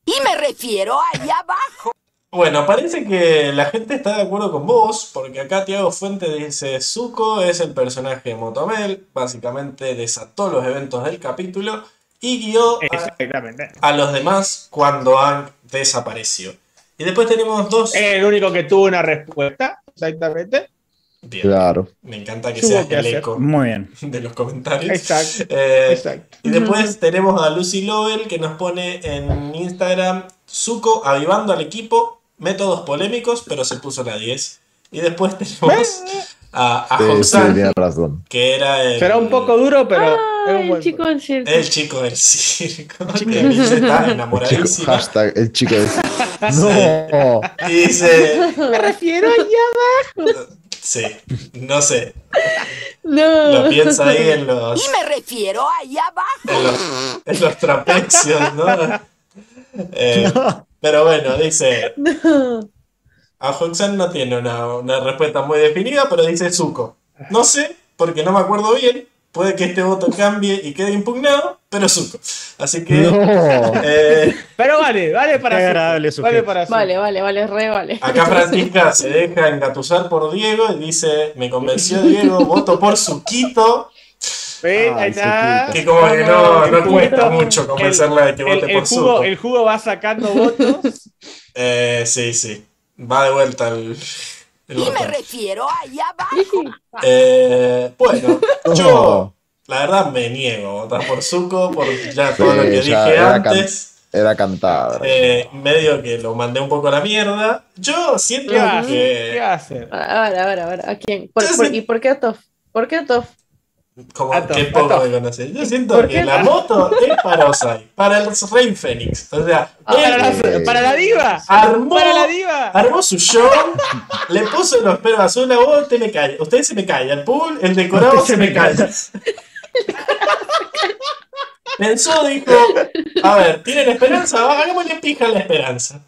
Speaker 6: Y me refiero allá abajo.
Speaker 1: Bueno, parece que la gente está de acuerdo con vos, porque acá Tiago Fuente dice, Zuko es el personaje de Motomel, básicamente desató los eventos del capítulo y guió a, a los demás cuando han desaparecido. Y después tenemos dos.
Speaker 2: el único que tuvo una respuesta, exactamente.
Speaker 1: Bien.
Speaker 5: Claro.
Speaker 1: Me encanta que sea el eco
Speaker 3: Muy bien.
Speaker 1: de los comentarios.
Speaker 2: Exacto.
Speaker 1: Eh, exacto. Y después tenemos a Lucy Lovell que nos pone en Instagram Zuko avivando al equipo, métodos polémicos, pero se puso la 10. Y después tenemos a, a sí,
Speaker 5: razón.
Speaker 1: que era el...
Speaker 4: Será un poco duro, pero... Ah, el chico del circo.
Speaker 1: El chico del circo. Chico. está enamoradísimo.
Speaker 5: Hashtag el chico del circo.
Speaker 1: no. Y dice...
Speaker 2: Me refiero allá abajo.
Speaker 1: Sí, no sé.
Speaker 4: No.
Speaker 1: Lo piensa ahí en los...
Speaker 6: Y me refiero allá abajo.
Speaker 1: En los, en los trapecios, ¿no? Eh, no. Pero bueno, dice...
Speaker 4: No.
Speaker 1: A Hoxan no tiene una, respuesta muy definida, pero dice Zuko. No sé, porque no me acuerdo bien, puede que este voto cambie y quede impugnado, pero Zuko. Así que.
Speaker 5: No.
Speaker 1: eh,
Speaker 2: Pero vale, vale para Zuko.
Speaker 3: agradable
Speaker 2: Vale para Zuko.
Speaker 4: Vale, vale, vale, re vale.
Speaker 1: acá Francisca se deja engatusar por Diego y dice: Me convenció Diego, voto por Zuquito. Que como que no, no cuesta mucho convencerla de que
Speaker 2: el,
Speaker 1: vote
Speaker 2: el
Speaker 1: por
Speaker 2: jugo,
Speaker 1: Zuko.
Speaker 2: el jugo va sacando votos.
Speaker 1: Eh, sí, sí. Va de vuelta el. el
Speaker 6: Y me refiero ahí abajo.
Speaker 1: Eh, bueno, yo la verdad me niego a votar por Zuko por ya todo lo que dije
Speaker 5: era can-
Speaker 1: antes.
Speaker 5: Era cantada.
Speaker 1: Eh, medio que lo mandé un poco a la mierda. Yo siento
Speaker 2: ¿Qué hacer? ¿Qué
Speaker 1: que.
Speaker 2: va a hacer?
Speaker 4: A ver, a ver, a ver, ¿a quién? ¿Por- por- ¿Y por qué a Toff? ¿Por qué a Toff?
Speaker 1: Como
Speaker 2: Ato,
Speaker 1: que poco
Speaker 2: Ato.
Speaker 1: me conocen. Yo siento
Speaker 4: ¿Por
Speaker 1: que
Speaker 4: qué?
Speaker 1: la moto es para Osai, para el Rey Fénix. O sea,
Speaker 2: ¿Para
Speaker 1: él
Speaker 2: la, para la diva?
Speaker 1: armó,
Speaker 2: ¿Para la diva?
Speaker 1: armó su show, le puso los pelos azules a vos, usted me calla. Usted se me calla. El pool, el decorado
Speaker 3: Usted
Speaker 1: se
Speaker 3: se
Speaker 1: me calla. Pensó, dijo, a ver, ¿tienen esperanza? Hagámosle pija a la esperanza.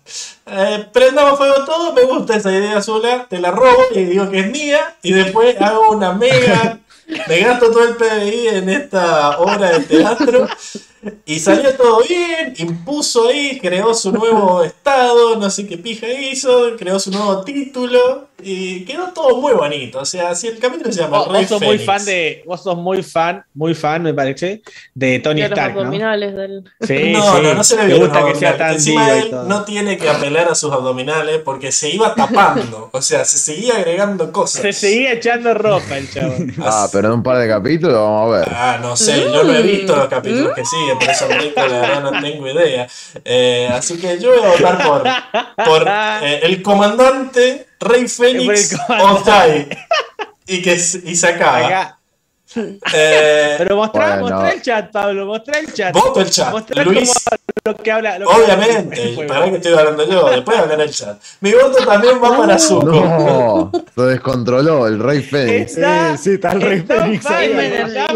Speaker 1: Eh, prendamos fuego todo, me gusta esa idea azula, te la robo y digo que es mía, y después hago una mega, me gasto todo el PBI en esta obra de teatro, y salió todo bien, impuso ahí, creó su nuevo estado, no sé qué pija hizo, creó su nuevo título, y quedó todo muy bonito. O sea, si el capítulo se llama
Speaker 2: Vos,
Speaker 1: Rey
Speaker 2: vos sos muy fan de. Vos sos muy fan, muy fan, me parece, de Tony
Speaker 4: De los
Speaker 2: Stark, ¿no?
Speaker 4: abdominales del.
Speaker 2: Sí,
Speaker 1: no,
Speaker 2: sí.
Speaker 1: no, no se le los
Speaker 2: gusta que sea tan
Speaker 1: Encima él no tiene que apelar a sus abdominales porque se iba tapando. o sea, se seguía agregando cosas.
Speaker 2: Se seguía echando ropa el chavo.
Speaker 5: Ah, pero en un par de capítulos vamos a ver.
Speaker 1: Ah, no sé, yo no he visto los capítulos que siguen, verdad no tengo idea. Eh, así que yo voy a votar por, por eh, el comandante Rey Fénix. Ozai. Y que y se acaba.
Speaker 2: Acá.
Speaker 1: Eh,
Speaker 2: Pero
Speaker 5: Bueno.
Speaker 2: mostrá el chat, Pablo, mostrá el chat.
Speaker 1: voto el chat. Luis,
Speaker 2: cómo lo que habla. lo que habla
Speaker 1: obviamente,
Speaker 2: pueblo.
Speaker 1: para que estoy hablando yo, después hablaré el chat. Mi voto también va para Zuko.
Speaker 5: No, se descontroló el Rey Fénix.
Speaker 2: Está,
Speaker 3: Eh, sí, está el Rey
Speaker 2: está
Speaker 3: Fénix ahí.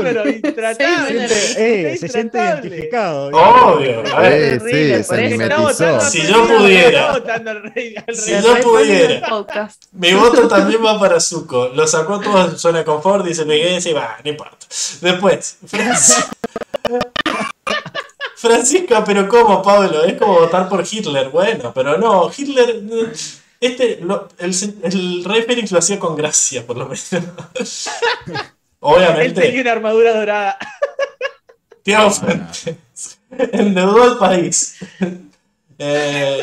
Speaker 2: pero intratable.
Speaker 3: Eh, se siente
Speaker 2: intratable.
Speaker 3: identificado.
Speaker 1: Obvio, a ver.
Speaker 5: Eh, sí, se mimetizó.
Speaker 1: Si yo pudiera.
Speaker 2: al rey-
Speaker 1: Si yo pudiera. Mi voto también va para Zuko. Lo sacó todo su zona de confort y se me quedé y va, no importa. Después, Francis- Francisca, pero ¿cómo, Pablo? Es como votar por Hitler. Bueno, pero no, Hitler. no, Este, lo- el, el Rey Fénix lo hacía con gracia, por lo menos.
Speaker 2: Él tenía
Speaker 1: Obviamente,
Speaker 2: una armadura dorada.
Speaker 1: Tiago Fuentes endeudó al país. Eh,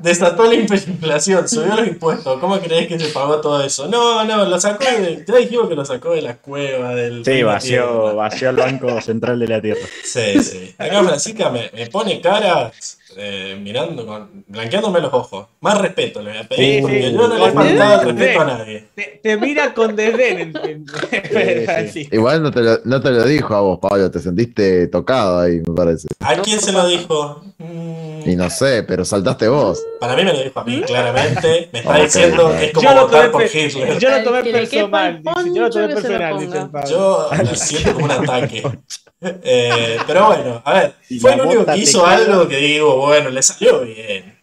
Speaker 1: desató la inflación, subió los impuestos. ¿Cómo crees que se pagó todo eso? No, no, lo sacó de. Ya dijimos que lo sacó de la cueva del.
Speaker 3: Sí, vació, vació el Banco Central de la Tierra.
Speaker 1: Sí, sí. Acá Francisca me, me pone caras eh, mirando, con, blanqueándome los ojos. Más respeto le voy a pedir,
Speaker 2: Sí,
Speaker 1: porque
Speaker 2: sí.
Speaker 1: yo no le he faltado el respeto a nadie.
Speaker 2: Te, te mira con desdén.
Speaker 3: sí.
Speaker 5: Igual no te, lo, no te lo dijo a vos, Pablo, te sentiste tocado ahí, me parece.
Speaker 1: ¿A quién se lo dijo? Mm,
Speaker 5: Y no sé, pero saltaste vos.
Speaker 1: para mí me lo dijo a mí, claramente. Me está
Speaker 5: Ok,
Speaker 1: diciendo que es como
Speaker 2: Yo lo
Speaker 1: votar
Speaker 2: tomé
Speaker 1: por Hitler.
Speaker 2: Yo lo tomé personal. Dice, yo lo tomé personal, dice el Pablo.
Speaker 1: Yo lo siento como un ataque. Eh, pero bueno, a ver,
Speaker 3: Y
Speaker 1: fue el único que hizo algo que digo, bueno, le salió bien.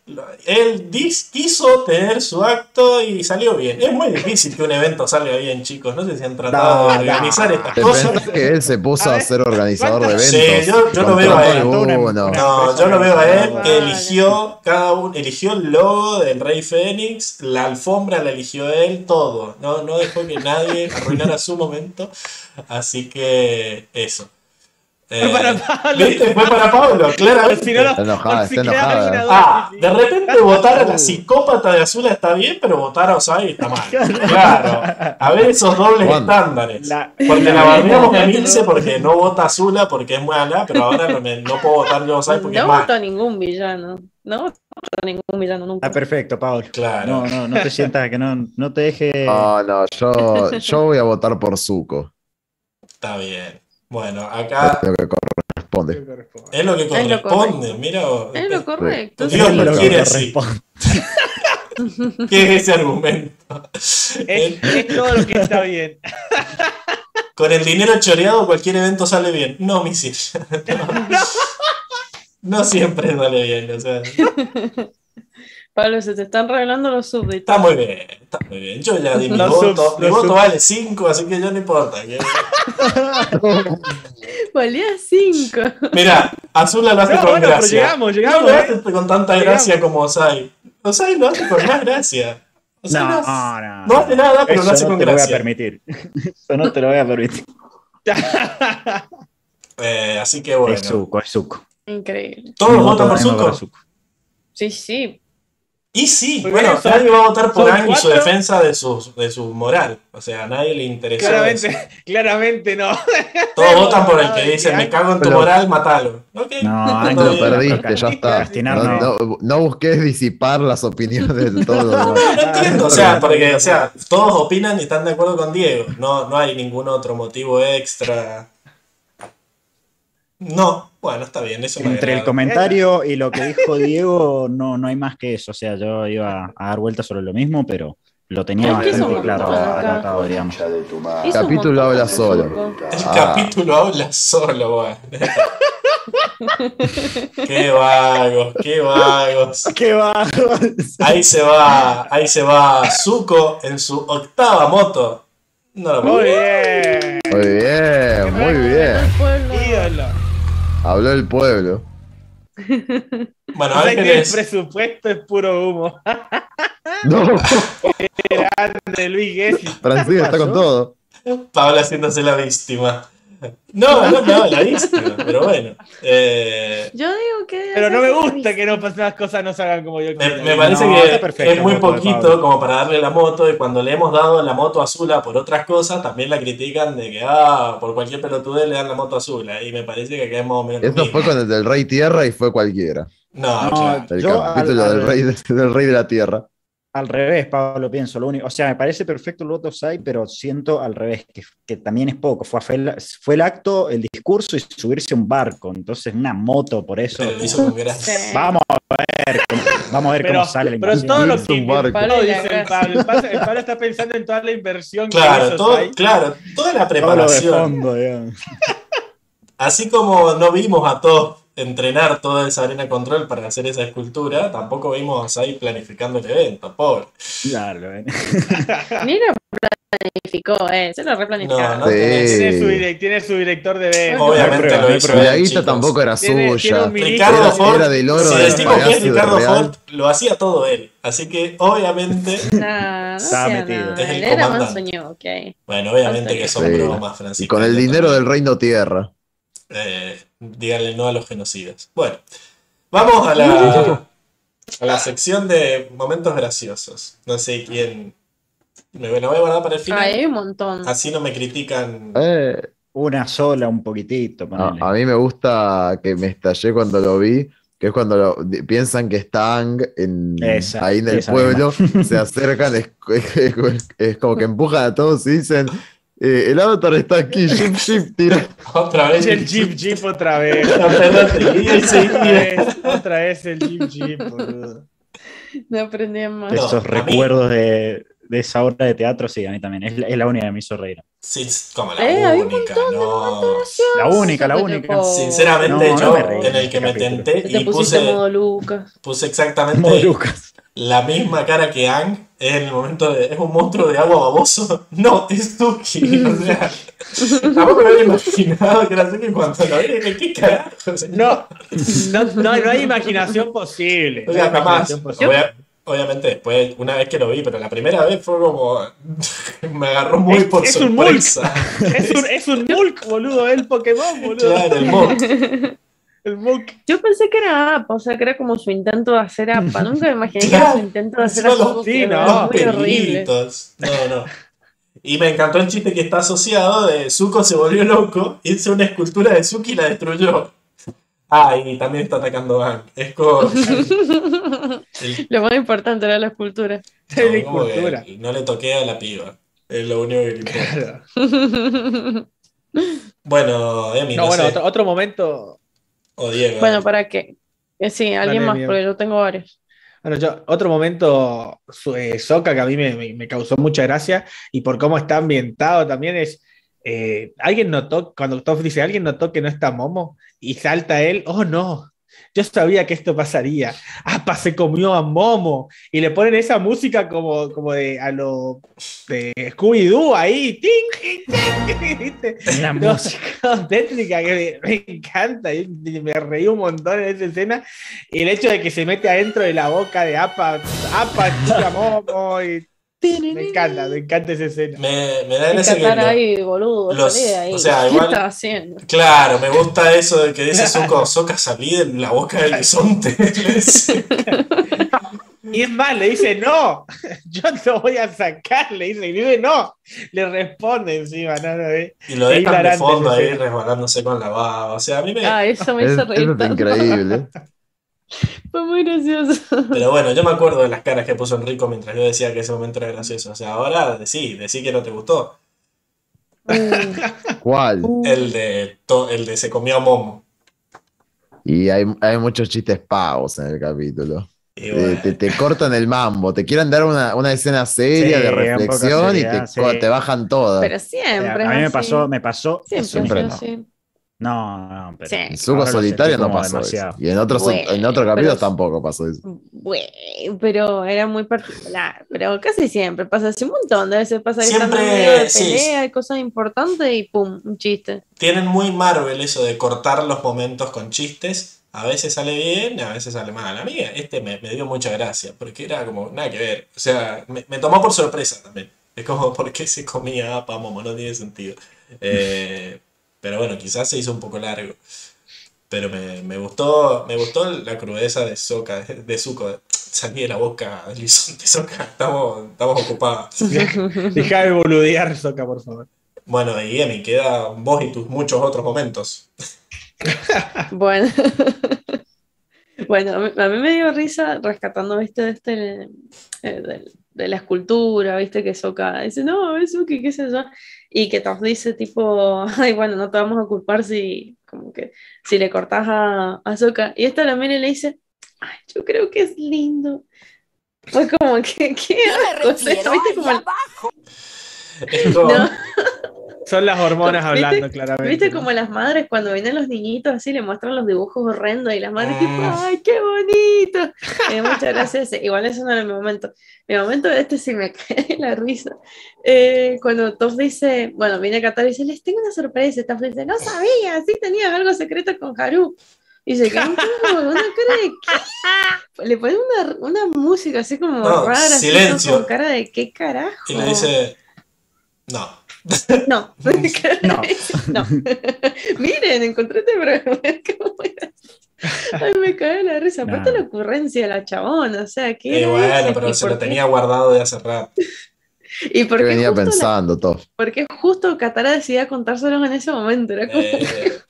Speaker 1: Él dis- quiso tener su acto y salió bien. Es muy difícil que un evento salga bien, chicos. No sé si han tratado
Speaker 3: No,
Speaker 1: de organizar estas
Speaker 5: ¿Te
Speaker 1: cosas.
Speaker 5: que él se puso
Speaker 2: A
Speaker 5: ser organizador de
Speaker 2: ¿cuántas-
Speaker 5: eventos?
Speaker 1: Sí, yo- yo lo veo a él. No, yo lo veo a él que eligió cada uno, eligió el logo del Rey Fénix, la alfombra la eligió él, todo. No, no dejó que nadie arruinara su momento. Así que eso. Eh,
Speaker 2: Fue para Pablo.
Speaker 1: ¿Viste? Fue para Pablo, claramente.
Speaker 2: Si no, no,
Speaker 5: Está enojada,
Speaker 2: si
Speaker 5: está enojada.
Speaker 1: Ah,
Speaker 2: sí, sí.
Speaker 1: de repente votar a la psicópata de Azul está bien, pero votar a Osai está mal. Claro. A ver esos dobles
Speaker 5: ¿Cuándo?
Speaker 1: estándares.
Speaker 2: La-
Speaker 1: Porque la bardeamos a Milce porque no vota a Azula porque es mala, pero ahora no, me- no puedo votar yo a Osai porque
Speaker 4: No
Speaker 1: es
Speaker 4: voto a ningún villano. No voto a ningún villano nunca.
Speaker 3: Está perfecto, Pablo.
Speaker 1: Claro.
Speaker 3: No, no, no te sientas que no, no te deje.
Speaker 5: No, no, yo, yo voy a votar por Zuko.
Speaker 1: Está bien. Bueno, acá
Speaker 5: Lo que corresponde.
Speaker 1: es lo que
Speaker 4: Es lo
Speaker 1: corresponde. Mira,
Speaker 4: Es lo correcto.
Speaker 1: Dios lo quiere así.
Speaker 3: corresponde.
Speaker 1: ¿Qué es ese argumento?
Speaker 2: Es, es todo lo que está bien.
Speaker 1: Con el dinero choreado cualquier evento sale bien. No, misil. No, No siempre sale bien. O sea.
Speaker 4: Pablo, se te están revelando los súbditos.
Speaker 1: Está muy bien, está muy bien. Yo ya di mi
Speaker 2: Los
Speaker 1: voto.
Speaker 2: subs,
Speaker 1: mi voto
Speaker 2: subs.
Speaker 1: vale 5, así que ya no importa. que-
Speaker 4: Valía 5.
Speaker 1: Mira, Azula lo hace
Speaker 2: No,
Speaker 1: con
Speaker 2: bueno, pero
Speaker 1: gracia.
Speaker 2: llegamos,
Speaker 1: no
Speaker 2: llegamos,
Speaker 1: lo
Speaker 2: ¿eh?
Speaker 1: hace con tanta gracia como Osai. Osai lo hace con más gracia. Osai
Speaker 3: No,
Speaker 1: no,
Speaker 3: no,
Speaker 1: no hace nada, pero lo hace
Speaker 3: no
Speaker 1: con
Speaker 3: te lo voy a
Speaker 1: gracia.
Speaker 3: permitir. Eso no te lo voy a permitir.
Speaker 1: Eh, así que bueno.
Speaker 3: Es Zuko, es Zuko.
Speaker 4: Increíble.
Speaker 1: Todos votan por. Zuko.
Speaker 4: Sí, sí.
Speaker 1: Y sí, bueno,
Speaker 2: son-
Speaker 1: nadie va a votar por Ang y su defensa de su, de su moral. O sea, a nadie le interesó. eso.
Speaker 2: Claramente, claramente no.
Speaker 1: Todos votan por el que dice, me cago en tu
Speaker 5: Pero-
Speaker 1: moral, matalo.
Speaker 3: No, Ang
Speaker 1: todo
Speaker 5: Lo perdiste, ya está. No,
Speaker 3: no.
Speaker 5: no, no busques disipar las opiniones de todos.
Speaker 1: No, no entiendo, o sea, porque, o sea, todos opinan y están de acuerdo con Diego. No, no hay ningún otro motivo extra. No, bueno, está bien, eso me
Speaker 3: Entre el comentario y lo que dijo Diego, no, no hay más que eso. O sea, yo iba a dar vueltas sobre lo mismo, pero lo tenía
Speaker 4: ¿Por qué
Speaker 3: bastante claro digamos.
Speaker 4: Hizo un
Speaker 5: capítulo habla solo.
Speaker 1: El
Speaker 5: Ah.
Speaker 1: capítulo habla solo, qué vagos, qué vagos.
Speaker 3: ¡Qué va!
Speaker 1: Ahí se va, ahí se va Zuko en su octava moto. No lo puedo
Speaker 2: Muy bien.
Speaker 5: Muy bien, muy bien. Habló el pueblo.
Speaker 1: Bueno,
Speaker 2: sea, que el presupuesto es puro humo.
Speaker 5: No,
Speaker 2: Grande Luis Gessi.
Speaker 5: Francisco está con todo.
Speaker 1: Pablo haciéndose la víctima. No, no, no, la víctima, pero bueno. Eh,
Speaker 4: Yo digo que.
Speaker 2: Pero no me gusta que no pasen las cosas no salgan como yo
Speaker 1: me,
Speaker 2: quiero.
Speaker 1: me parece
Speaker 3: No,
Speaker 1: que
Speaker 3: perfecto
Speaker 1: es muy poquito como para darle la moto y cuando le hemos dado la moto azula por otras cosas, también la critican de que, ah, por cualquier pelotudez le dan la moto azula. Y me parece que es más o menos
Speaker 5: Esto fue con el del Rey Tierra y fue cualquiera.
Speaker 1: No,
Speaker 3: No,
Speaker 1: claro.
Speaker 5: El
Speaker 3: Yo
Speaker 5: capítulo
Speaker 3: al-
Speaker 5: del,
Speaker 3: al-
Speaker 5: rey de, del Rey de la Tierra.
Speaker 3: Al revés, Pablo, pienso. Lo único, o sea, me parece perfecto el voto Sai, pero siento al revés, que, que también es poco. Fue, fue, el, fue el acto, el discurso y subirse a un barco. Entonces, una moto por eso.
Speaker 1: Pero lo hizo.
Speaker 3: Vamos a ver, cómo, vamos a ver
Speaker 2: Pero,
Speaker 3: cómo sale la
Speaker 2: pero
Speaker 3: invasión.
Speaker 2: todo lo que
Speaker 4: Pablo
Speaker 2: dice el Pablo. El está pensando en toda la inversión que
Speaker 1: Claro,
Speaker 2: hizo
Speaker 1: todo,
Speaker 2: Sai.
Speaker 1: claro, toda la
Speaker 3: Todo lo de
Speaker 1: preparación.
Speaker 3: fondo.
Speaker 1: Así como no vimos a todos entrenar toda esa arena control para hacer esa escultura, tampoco vimos a Sai planificando el evento, pobre.
Speaker 3: Claro, eh.
Speaker 4: Ni lo planificó, eh. Se lo replanificó.
Speaker 1: No, no
Speaker 5: Sí.
Speaker 2: Tiene su, direc- tiene su director de eventos.
Speaker 1: Obviamente
Speaker 3: prueba,
Speaker 1: lo
Speaker 3: no
Speaker 1: hizo
Speaker 5: la guita tampoco era
Speaker 2: Tiene- tiene
Speaker 5: suya.
Speaker 2: mini-
Speaker 1: Ricardo Ford,
Speaker 5: era del oro
Speaker 1: si decimos que es Ricardo
Speaker 5: Real.
Speaker 1: Ford, lo hacía todo él. Así que obviamente,
Speaker 4: no hacía
Speaker 3: metido.
Speaker 4: nada.
Speaker 1: Es el
Speaker 4: era
Speaker 1: comandante.
Speaker 4: más soñó, ok.
Speaker 1: bueno, obviamente que son
Speaker 5: Sí.
Speaker 1: bromas, Francisco.
Speaker 5: Y con el dinero del Reino Tierra.
Speaker 1: Eh, díganle no a los genocidas. Bueno, vamos a la, a la sección de momentos graciosos. No sé quién. Me la voy a guardar para el final.
Speaker 4: Ay, hay un montón.
Speaker 1: Así no me critican.
Speaker 5: Eh,
Speaker 3: Una sola, un poquitito.
Speaker 5: a, mí me gusta que me estallé cuando lo vi, que es cuando lo- piensan que está Ang en,
Speaker 3: Esa,
Speaker 5: ahí en el pueblo, se acercan, es, es- es como que empujan a todos y dicen, eh, el avatar está aquí, ship, ship, tira.
Speaker 1: Otra vez.
Speaker 2: El Jeep Jeep otra vez. Otra vez, otra vez el Jeep Jeep, boludo.
Speaker 4: No aprendí más.
Speaker 1: No,
Speaker 3: Esos recuerdos de, de esa obra de teatro, sí, a mí también. Es, la- es la única que me hizo reír.
Speaker 1: Sí, como la
Speaker 4: Eh,
Speaker 1: única, no.
Speaker 3: La única, la única.
Speaker 1: Sinceramente,
Speaker 3: No, no
Speaker 1: yo
Speaker 3: me reí
Speaker 1: en el que me
Speaker 3: capítulo.
Speaker 1: tenté
Speaker 4: Te
Speaker 1: y
Speaker 4: pusiste
Speaker 1: puse,
Speaker 4: modo Lucas.
Speaker 1: puse exactamente
Speaker 3: Modo Lucas.
Speaker 1: la misma cara que Ang es en el momento de. ¿Es un monstruo de agua baboso? No, es Tuki. O sea, tampoco me había imaginado que era Tuki cuando lo vi. dije, ¿Qué carajo?
Speaker 2: No, no, no, no hay imaginación posible.
Speaker 1: O sea,
Speaker 2: No
Speaker 1: jamás.
Speaker 2: posible.
Speaker 1: Obvia- obviamente, después, una vez que lo vi, pero la primera vez fue como. me agarró muy
Speaker 2: Es-
Speaker 1: por
Speaker 2: es un
Speaker 1: sorpresa.
Speaker 2: Es un, es un Mulk, boludo, el Pokémon, boludo.
Speaker 1: Claro, el Monk.
Speaker 2: El Mulk.
Speaker 4: Yo pensé que era APA, o sea, que era como su intento de hacer APA. Nunca me imaginé que era su intento de hacer APA.
Speaker 1: los-
Speaker 2: sí, no,
Speaker 4: muy horrible.
Speaker 1: No, no. Y me encantó el chiste que está asociado de Zuko se volvió loco, hizo una escultura de Zuki y la destruyó. Ah, y también está atacando a Aang. Es como... el-
Speaker 4: Lo más importante era la escultura.
Speaker 2: La
Speaker 1: como que
Speaker 2: escultura.
Speaker 1: no le toqué a la piba. Es lo único que le importa.
Speaker 2: Claro.
Speaker 1: Bueno, Emi, no,
Speaker 2: No, bueno,
Speaker 1: sé.
Speaker 2: otro, otro momento.
Speaker 1: O Diego.
Speaker 4: bueno, ¿para qué? Eh, Sí, alguien
Speaker 2: Dale,
Speaker 4: más, porque yo tengo varios.
Speaker 2: Bueno, yo, otro momento, su- eh, Soca, que a mí me, me- me causó mucha gracia y por cómo está ambientado también es. Eh, alguien notó, cuando Toph dice, alguien notó que no está Momo y salta él, oh no. Yo yo sabía que esto pasaría. Apa se comió a Momo. Y le ponen esa música como, como de a lo de Scooby-Doo ahí. ¡Ting, ting, ting! La música técnica que me, encanta. Y me reí un montón en esa escena. Y el hecho de que se mete adentro de la boca de Apa, Apa, chica Momo. Y me encanta, me encanta esa escena.
Speaker 1: Me, me da en ese
Speaker 4: ahí, boludo.
Speaker 1: Los, ahí. O sea, ¿Qué igual, haciendo? Claro, me gusta eso de que dice Zuko, Soca salí de la boca del bisonte.
Speaker 2: y es más, le dice no, yo te voy a sacar, le dice, y dice no, le responde encima, no, no,
Speaker 1: Y lo dejan de fondo ahí resbalándose con la baba. O sea, a mí me.
Speaker 4: Ah, eso me hizo reír.
Speaker 5: es increíble.
Speaker 4: Fue muy gracioso.
Speaker 1: Pero bueno, yo me acuerdo de las caras que puso Enrico mientras yo decía que ese momento era gracioso. O sea, ahora sí, decí que no te gustó.
Speaker 5: ¿Cuál?
Speaker 1: El de, el de se comió a Momo.
Speaker 5: Y hay, muchos chistes pavos en el capítulo. te, cortan el mambo, te quieren dar una, escena seria de reflexión y te, bajan todas.
Speaker 4: Pero siempre.
Speaker 3: A mí me pasó, me pasó.
Speaker 4: Siempre, siempre
Speaker 3: no, no, pero.
Speaker 5: En Suco Solitario no pasó eso. Y en otros, en otros capítulos tampoco pasó eso.
Speaker 4: pero era muy particular. Pero casi siempre pasa así un montón de veces pasa
Speaker 1: siempre,
Speaker 4: de pelea, hay cosas importantes y pum, un chiste.
Speaker 1: Tienen muy Marvel eso de cortar los momentos con chistes. A veces sale bien, a veces sale mal. A mí este me, dio mucha gracia, porque era como nada que ver. O sea, me, tomó por sorpresa también. Es como, ¿por qué se comía apa, momo? No tiene sentido. Eh, pero bueno, quizás se hizo un poco largo. Pero me, me gustó me gustó la crudeza de Soca, de, Zuko. Salí de la boca del de Soca. Estamos, estamos ocupados.
Speaker 2: Deja de boludear, Soca, por favor.
Speaker 1: Bueno, y Emi, queda vos y tus muchos otros momentos.
Speaker 4: bueno. bueno, a mí me dio risa rescatando, viste, de este. Eh, de, la escultura, viste, que Soca dice, no, es Suki, qué sé yo y que nos dice tipo, ay, bueno, no te vamos a culpar si, como que, si le cortas a Azoka. Y esta también le dice, ay, yo creo que es lindo. Fue como que, ¿qué? ¿Viste? Como
Speaker 1: abajo.
Speaker 2: Son las hormonas hablando, claramente.
Speaker 4: ¿Viste como las madres cuando vienen los niñitos así le muestran los dibujos horrendos y las madres tipo, ah. ¡ay, qué bonito! muchas gracias. Igual eso no era mi momento. Mi momento de este sí me cae la risa. Eh, cuando Toff dice, bueno, viene a Qatar y dice, les tengo una sorpresa. Toff dice, no sabía, sí tenías algo secreto con Haru. Y se queda una cara de qué. Le pone una, una música así como rara,
Speaker 1: silencio.
Speaker 4: con cara de qué carajo.
Speaker 1: Y le dice, no.
Speaker 4: No. No. no. Miren, encontré este programa. Ay, me cae la risa. Aparte la ocurrencia de la chabona, o sea, que.
Speaker 1: Eh, bueno, pero se lo tenía guardado de hace rato.
Speaker 4: ¿Y por qué
Speaker 5: venía pensando todo?
Speaker 4: Porque justo Katara decidía contárselos en ese momento. Era como.
Speaker 1: Eh,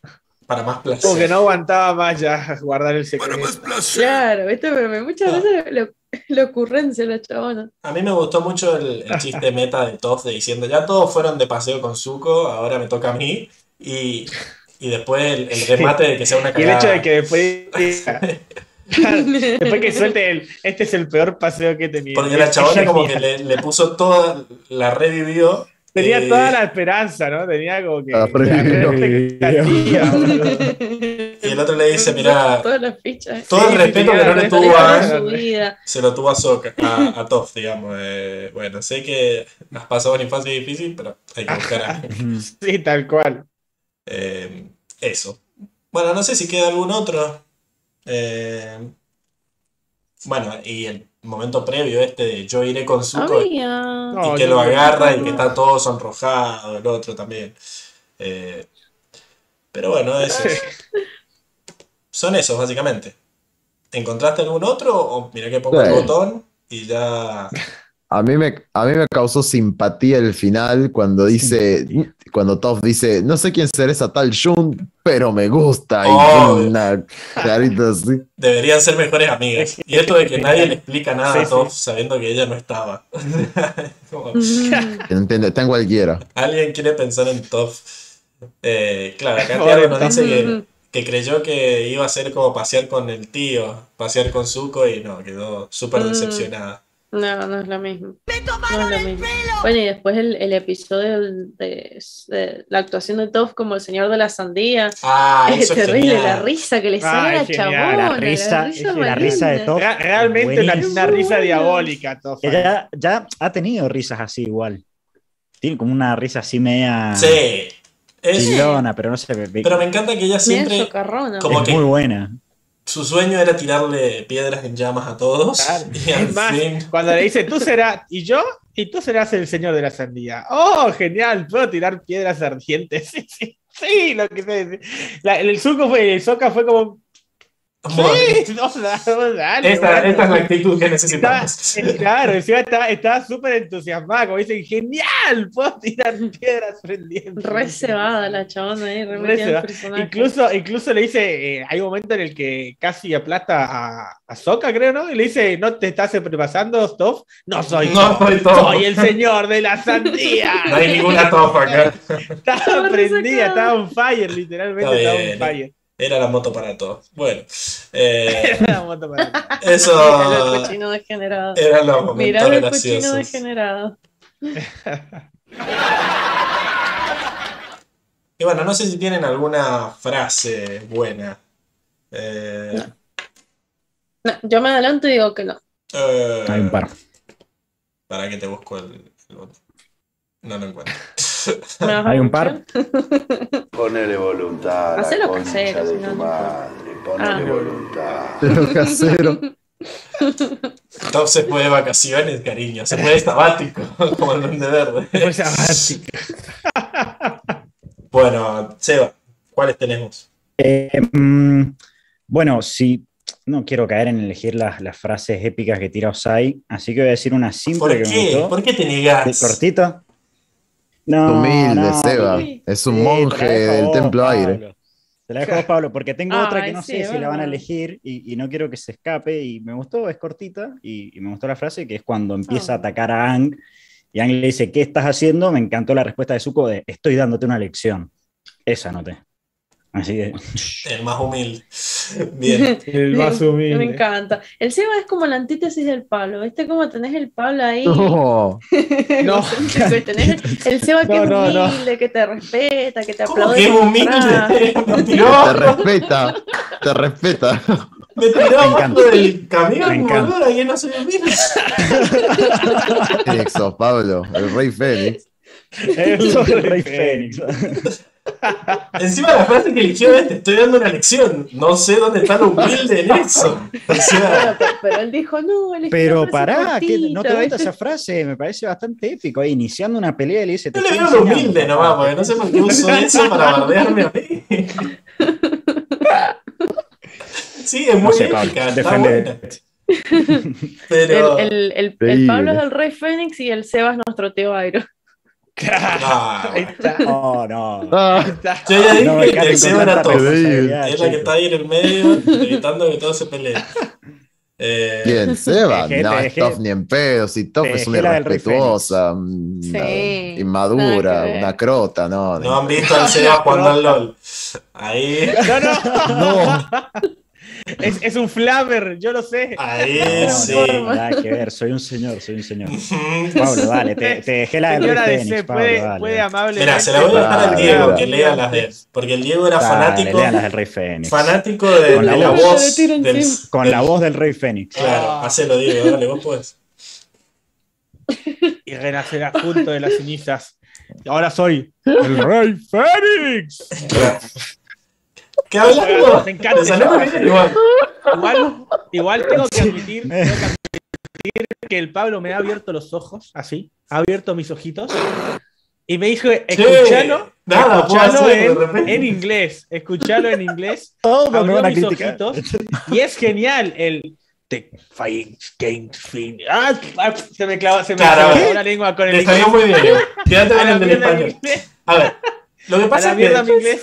Speaker 1: para más placer.
Speaker 2: Como que no aguantaba más ya guardar el secreto. Para más
Speaker 4: placer. Claro, ¿viste? Pero muchas veces la ocurrencia la chabona.
Speaker 1: A mí me gustó mucho el, chiste meta de Toff de diciendo, ya todos fueron de paseo con Zuko, ahora me toca a mí. Y, y después el, remate de que sea una
Speaker 2: cagada. Y el hecho de que después... después que suelte el, este es el peor paseo que he tenido.
Speaker 1: Porque la chabona como que le, le puso toda, la revivió
Speaker 2: Tenía eh, toda la esperanza, ¿no? Tenía como que.
Speaker 1: Y el otro le dice: Mira,
Speaker 4: todas las fichas.
Speaker 1: todo el respeto que no le tuvo a. Se lo tuvo a Soka, a, a Toff, digamos. Eh, bueno, sé que has pasado una infancia difícil, pero hay que buscar a.
Speaker 2: sí, tal cual.
Speaker 1: Eh, eso. Bueno, no sé si queda algún otro. bueno, y el momento previo este de yo iré con Zuko y que lo agarra y que está todo sonrojado, el otro también. Eh, pero bueno, eso son esos básicamente. ¿Encontraste algún otro o mira que pongo el botón y ya...
Speaker 5: A mí, me, a mí me causó simpatía el final cuando dice, cuando Toph dice, no sé quién será esa tal Jun, pero me gusta. Y una carita así.
Speaker 1: Deberían ser mejores amigas. Y esto de que nadie le explica nada a Toph sabiendo que ella no estaba.
Speaker 5: Entiendo, está en cualquiera.
Speaker 1: Alguien quiere pensar en Toph. Eh, claro, acá Tiago nos dice que, que, creyó que iba a ser como pasear con el tío, pasear con Zuko y no, quedó súper mm. decepcionada.
Speaker 4: No, no es lo mismo. No es lo mismo. Bueno, y después el, el episodio de, de, la actuación de Toph como el señor de la sandía.
Speaker 1: Ah,
Speaker 4: es
Speaker 1: eso es
Speaker 4: terrible,
Speaker 1: genial.
Speaker 4: la risa que le sale
Speaker 2: Ah,
Speaker 4: a
Speaker 2: es
Speaker 4: la
Speaker 2: genial,
Speaker 4: chabona.
Speaker 3: la risa, la risa de Toph.
Speaker 2: Ra- Realmente una, una risa diabólica, Toph.
Speaker 3: Ella ya ha tenido risas así igual. Tiene como una risa así media
Speaker 1: Sí. Es-
Speaker 3: chillona, pero no sé. ve-
Speaker 1: pero me encanta que ella siempre. como
Speaker 3: es
Speaker 1: que-
Speaker 3: muy buena.
Speaker 1: Su sueño era tirarle piedras en llamas a todos.
Speaker 2: Claro.
Speaker 1: Y
Speaker 2: Es más,
Speaker 1: fin.
Speaker 2: cuando le dice, tú serás, y yo, y tú serás el señor de la sandía. ¡Oh, genial! ¿Puedo tirar piedras ardientes? Sí, sí, sí, lo que sé. La- el suco fue, el soca fue como, sí, no, no, dale,
Speaker 1: esta,
Speaker 2: bueno.
Speaker 1: esta es la actitud que necesitamos.
Speaker 2: eh, claro, encima estaba súper entusiasmada, como dicen, genial, puedo tirar piedras prendientes.
Speaker 4: Re cebada la chabona ahí, re
Speaker 2: Re
Speaker 4: personaje.
Speaker 2: Incluso, incluso le dice, eh, hay un momento en el que casi aplasta a, a Sokka, creo, ¿no? Y le dice, ¿no te estás repasando, Stoff? No soy
Speaker 1: No
Speaker 2: Toph,
Speaker 1: soy
Speaker 2: soy el señor de la sandía.
Speaker 1: No hay ninguna topa acá.
Speaker 2: Estaba prendida, estaba on fire, literalmente
Speaker 1: Está
Speaker 2: estaba on
Speaker 1: bien.
Speaker 2: fire.
Speaker 1: Era la moto para todos. Bueno, eh,
Speaker 2: La moto para-
Speaker 4: Mirá el
Speaker 1: eso
Speaker 4: cochino degenerado.
Speaker 1: eran los
Speaker 4: Mirá
Speaker 1: momentos
Speaker 4: el cochino
Speaker 1: graciosos.
Speaker 4: degenerado.
Speaker 1: Y bueno, no sé si tienen alguna frase buena. Eh,
Speaker 4: No, yo me adelanto y digo que no.
Speaker 1: eh,
Speaker 3: Hay un par.
Speaker 1: Para que te busco el, el botón. No lo encuentro.
Speaker 4: ¿Me vas a
Speaker 3: Hay un
Speaker 4: escuchar?
Speaker 8: Ponele voluntad
Speaker 4: Hacelo casero,
Speaker 8: de tu
Speaker 4: no, no
Speaker 8: madre. Ponele
Speaker 4: Ah.
Speaker 8: voluntad.
Speaker 5: Pero casero.
Speaker 1: Top se fue de vacaciones, cariño. Se fue de sabático, como el Duende Verde. Bueno, Seba, ¿cuáles tenemos?
Speaker 3: Eh, mm, bueno, si no quiero caer en elegir las, las frases épicas que tira Osai, así que voy a decir una simple
Speaker 1: ¿Por
Speaker 3: que me
Speaker 1: qué?
Speaker 3: gustó.
Speaker 1: ¿Por qué te
Speaker 3: ¿De
Speaker 1: negás?
Speaker 3: cortita? No,
Speaker 5: Humilde,
Speaker 3: no,
Speaker 5: Seba.
Speaker 4: sí.
Speaker 5: Es un
Speaker 3: Sí,
Speaker 5: monje
Speaker 3: te
Speaker 5: del
Speaker 3: vos,
Speaker 5: templo
Speaker 3: Pablo.
Speaker 5: aire.
Speaker 3: Te la dejo a vos, Pablo, porque tengo otra que no
Speaker 4: sí,
Speaker 3: sé si la van a elegir y, y no quiero que se escape. Y me gustó, es cortita y, y me gustó la frase que es cuando empieza a
Speaker 4: Ah.
Speaker 3: atacar a Ang y Ang le dice, ¿qué estás haciendo? Me encantó la respuesta de Zuko de, estoy dándote una lección. Esa noté. Así que,
Speaker 1: El más humilde. Bien.
Speaker 2: El más humilde.
Speaker 4: Me encanta. El Seba es como la antítesis del Pablo. ¿Viste cómo tenés el Pablo ahí?
Speaker 5: No.
Speaker 2: No.
Speaker 4: y tenés el, el Seba que
Speaker 2: No,
Speaker 4: es
Speaker 2: no, no.
Speaker 4: humilde, que te respeta, que te
Speaker 1: ¿Cómo
Speaker 4: aplaude.
Speaker 1: que es humilde? Me
Speaker 5: Te
Speaker 1: tiró,
Speaker 5: respeta. Te respeta.
Speaker 1: me tiró
Speaker 3: Me
Speaker 1: abajo
Speaker 3: encanta.
Speaker 1: del camión,
Speaker 3: Me encanta.
Speaker 1: boludo, que no soy humilde.
Speaker 5: ¿Quién sos, Pablo? El rey Fénix.
Speaker 2: El
Speaker 3: el
Speaker 2: rey
Speaker 3: Rey Fénix.
Speaker 1: Encima la frase que eligió es, te estoy dando una lección. No sé dónde está lo humilde en eso. O sea,
Speaker 4: Bueno, pero, pero él dijo, no, él
Speaker 3: Pero pará, que no te gusta esa frase, me parece bastante épico. Ahí, iniciando una pelea, le dice.
Speaker 1: yo
Speaker 3: "Te
Speaker 1: le veo lo humilde
Speaker 3: papá".
Speaker 1: nomás, porque no sé por qué uso eso para bardearme a mí. Sí, es
Speaker 3: No
Speaker 1: muy
Speaker 3: sé,
Speaker 1: épica, buena.
Speaker 3: defende.
Speaker 1: Pero.
Speaker 4: El, el, el, el. Pablo es el Rey Fénix y el Seba es nuestro tío Airo.
Speaker 1: Ah,
Speaker 2: Ahí está.
Speaker 3: Oh, no.
Speaker 5: Ah,
Speaker 2: Ahí está.
Speaker 1: yo ya dije
Speaker 3: No
Speaker 1: que el Seba era top. Es la que está ahí en el medio, evitando que todo se pelee. Eh,
Speaker 5: ¿Quién? ¿Seba?
Speaker 3: Dejé-
Speaker 5: No, es Toff ni en pedo. Si Toff es una irrespetuosa, una
Speaker 4: Sí, nada
Speaker 5: inmadura, una crota, no.
Speaker 1: No han visto al Seba jugando al LOL. Ahí,
Speaker 2: No, no.
Speaker 5: No.
Speaker 2: Es, es un flamer, yo lo sé.
Speaker 1: ahí
Speaker 3: No,
Speaker 1: sí.
Speaker 3: no, nada que ver, soy un señor, soy un señor. Pablo, dale, te, te dejé la del
Speaker 2: Señora de
Speaker 3: Fénix,
Speaker 2: C,
Speaker 3: Pablo,
Speaker 2: puede,
Speaker 3: dale.
Speaker 2: puede amablemente.
Speaker 1: Mira, se la voy a dejar al Diego que lea las de. Porque el Diego era
Speaker 3: Dale,
Speaker 1: fanático.
Speaker 3: del Rey Fénix.
Speaker 1: Fanático de,
Speaker 3: Con la
Speaker 1: de la
Speaker 3: voz.
Speaker 1: del-.
Speaker 3: Con la voz del Rey Fénix.
Speaker 1: Claro,
Speaker 2: Ah.
Speaker 1: hacelo, Diego, dale, vos podés.
Speaker 2: Y renacerá junto de las cenizas. Ahora soy el Rey Fénix.
Speaker 1: ¿Qué hablando?
Speaker 2: Me encanta.
Speaker 1: Te bien igual.
Speaker 2: Igual, igual tengo que admitir, tengo que admitir que el Pablo me ha abierto los ojos, así, ha abierto mis ojitos. Y me dijo, escuchalo,
Speaker 1: nada, puedo
Speaker 2: escuchalo en, en inglés, escuchalo en inglés.
Speaker 3: Todo me
Speaker 2: abrió
Speaker 3: van a
Speaker 2: mis
Speaker 3: criticar.
Speaker 2: ojitos y es genial el The Fighting Game Fin. Ah, ah, se me clavó, se me
Speaker 1: Claro,
Speaker 2: clavó la lengua con el
Speaker 1: Te
Speaker 2: inglés.
Speaker 1: salió muy bien. Quédate
Speaker 2: la
Speaker 1: el del español. A ver, lo que pasa es que.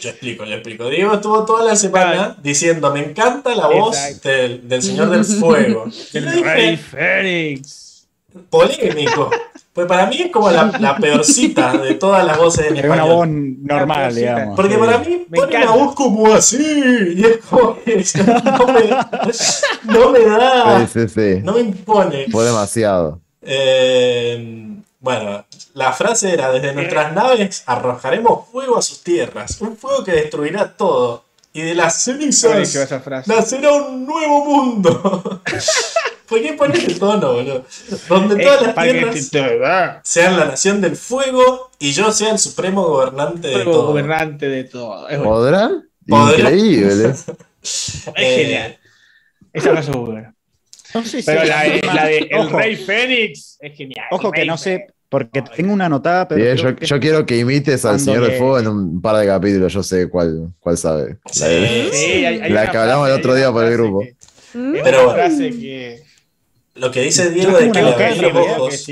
Speaker 1: Yo explico, yo explico. Diego estuvo toda la semana diciendo: Me encanta la voz del, del Señor del Fuego.
Speaker 2: El Rey Fénix.
Speaker 1: polémico. Pues para mí es como la, la peorcita de todas las voces en
Speaker 3: Es
Speaker 1: español.
Speaker 3: una voz normal, digamos.
Speaker 1: Porque
Speaker 3: sí.
Speaker 1: para mí
Speaker 2: Me
Speaker 1: pone una
Speaker 2: encanta.
Speaker 1: voz como así. Y es como que no me, no me da.
Speaker 5: Sí, sí, sí.
Speaker 1: No me impone.
Speaker 5: Fue demasiado.
Speaker 1: Eh, bueno, la frase era: Desde nuestras naves arrojaremos fuego a sus tierras. Un fuego que destruirá todo. Y de las cenizas
Speaker 2: esa frase.
Speaker 1: nacerá un nuevo mundo. ¿Por qué pones el tono, boludo? Donde
Speaker 2: Eh,
Speaker 1: todas las tierras sean la nación del fuego y yo sea el supremo gobernante de todo.
Speaker 2: gobernante de todo.
Speaker 5: ¿Podrán?
Speaker 1: ¿Podrá?
Speaker 5: Increíble.
Speaker 2: Es
Speaker 1: Eh,
Speaker 2: genial. Esa frase es muy buena.
Speaker 3: No sé si
Speaker 2: Pero la de, la de El
Speaker 3: ojo,
Speaker 2: Rey Fénix es genial.
Speaker 3: Ojo que no sé, porque tengo una anotada, pero.
Speaker 5: Bien, yo,
Speaker 3: que-
Speaker 5: yo quiero que imites al Señor del Fuego en un par de capítulos. Yo sé cuál, cuál sabe.
Speaker 1: Sí,
Speaker 5: La de-
Speaker 1: sí.
Speaker 2: Hay- hay
Speaker 5: La que hablamos el otro día por el grupo.
Speaker 2: que-
Speaker 1: Pero bueno.
Speaker 2: frase que.
Speaker 1: Lo que dice
Speaker 3: Yo
Speaker 1: Diego de que
Speaker 3: una
Speaker 1: le abrí
Speaker 3: que
Speaker 1: los
Speaker 2: que
Speaker 1: ojos.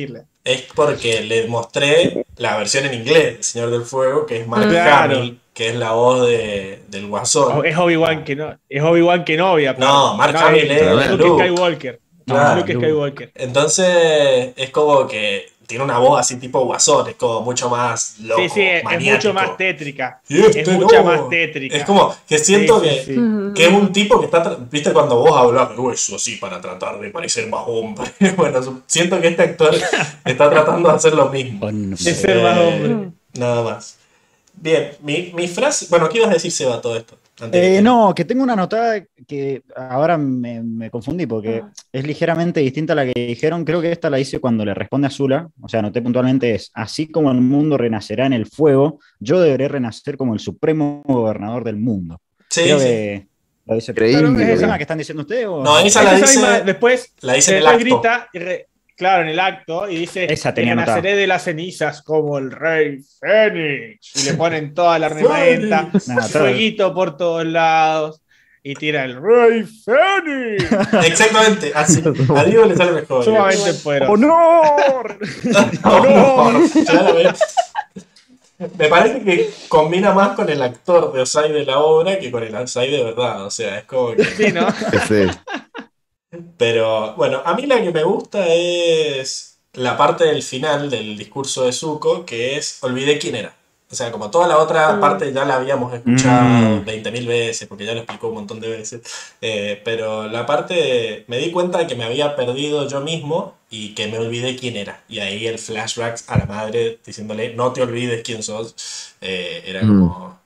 Speaker 1: Es porque le mostré la versión en inglés del Señor del Fuego, que es Mark
Speaker 2: Claro.
Speaker 1: Hamill, que es la voz de, del Guasón.
Speaker 2: Es Obi-Wan que no. Es Obi-Wan que no,
Speaker 1: No, Mark Hamill es
Speaker 2: Luke,
Speaker 1: Luke.
Speaker 2: Skywalker.
Speaker 1: Claro,
Speaker 2: Luke. Skywalker.
Speaker 1: Entonces es como que tiene una voz así tipo Guasón, es como mucho más loco,
Speaker 2: Sí, sí, es, mucho más tétrica.
Speaker 1: Y este
Speaker 2: es mucha
Speaker 1: no.
Speaker 2: más tétrica.
Speaker 1: Es como que siento
Speaker 2: Sí,
Speaker 1: que,
Speaker 2: sí.
Speaker 4: Ujú.
Speaker 1: que es un tipo que está, viste cuando vos hablas de hueso así para tratar de parecer más hombre. bueno, siento que este actor está tratando de hacer lo mismo.
Speaker 3: Con-
Speaker 2: De ser más hombre.
Speaker 1: Nada más. Bien, mi, mi frase. Bueno, ¿qué ibas a decir, Seba, todo esto?
Speaker 3: Eh, no, que tengo una anotada que ahora me, me confundí porque
Speaker 2: Ah.
Speaker 3: es ligeramente distinta a la que dijeron. Creo que esta la hice cuando le responde a Zula. O sea, anoté puntualmente es, así como el mundo renacerá en el fuego, yo deberé renacer como el supremo gobernador del mundo.
Speaker 1: Sí,
Speaker 3: Creo
Speaker 1: sí.
Speaker 3: que lo dice.
Speaker 5: Increíble.
Speaker 3: ¿Es esa que están diciendo ustedes? o-
Speaker 1: No, esa la
Speaker 2: Esa
Speaker 1: dice,
Speaker 2: misma- después
Speaker 1: la dice en el
Speaker 2: después
Speaker 1: acto.
Speaker 2: grita, y re- claro, en el acto, y dice:
Speaker 3: Esa tenía
Speaker 2: "Renaceré
Speaker 3: anotada.
Speaker 2: de las cenizas como el rey Fénix. Y le ponen toda la
Speaker 3: todo-
Speaker 2: fueguito por todos lados. Y tira el rey Fénix.
Speaker 1: Exactamente, así. A Diego le sale mejor.
Speaker 2: Sumamente poderoso.
Speaker 3: ¡Honor!
Speaker 1: No, no, claramente. Me parece que combina más con el actor de Osai de la obra que con el Osai de verdad. O sea, es como que.
Speaker 2: Sí, ¿no?
Speaker 5: Sí.
Speaker 1: Pero bueno, a mí la que me gusta es la parte del final del discurso de Zuko, que es olvidé quién era. O sea, como toda la otra
Speaker 4: Mm.
Speaker 1: parte ya la habíamos escuchado
Speaker 3: Mm.
Speaker 1: 20.000 veces, porque ya lo explicó un montón de veces. Eh, pero la parte, me di cuenta de que me había perdido yo mismo y que me olvidé quién era. Y ahí el flashback a la madre diciéndole, no te olvides quién sos. eh, era
Speaker 5: Mm.
Speaker 1: como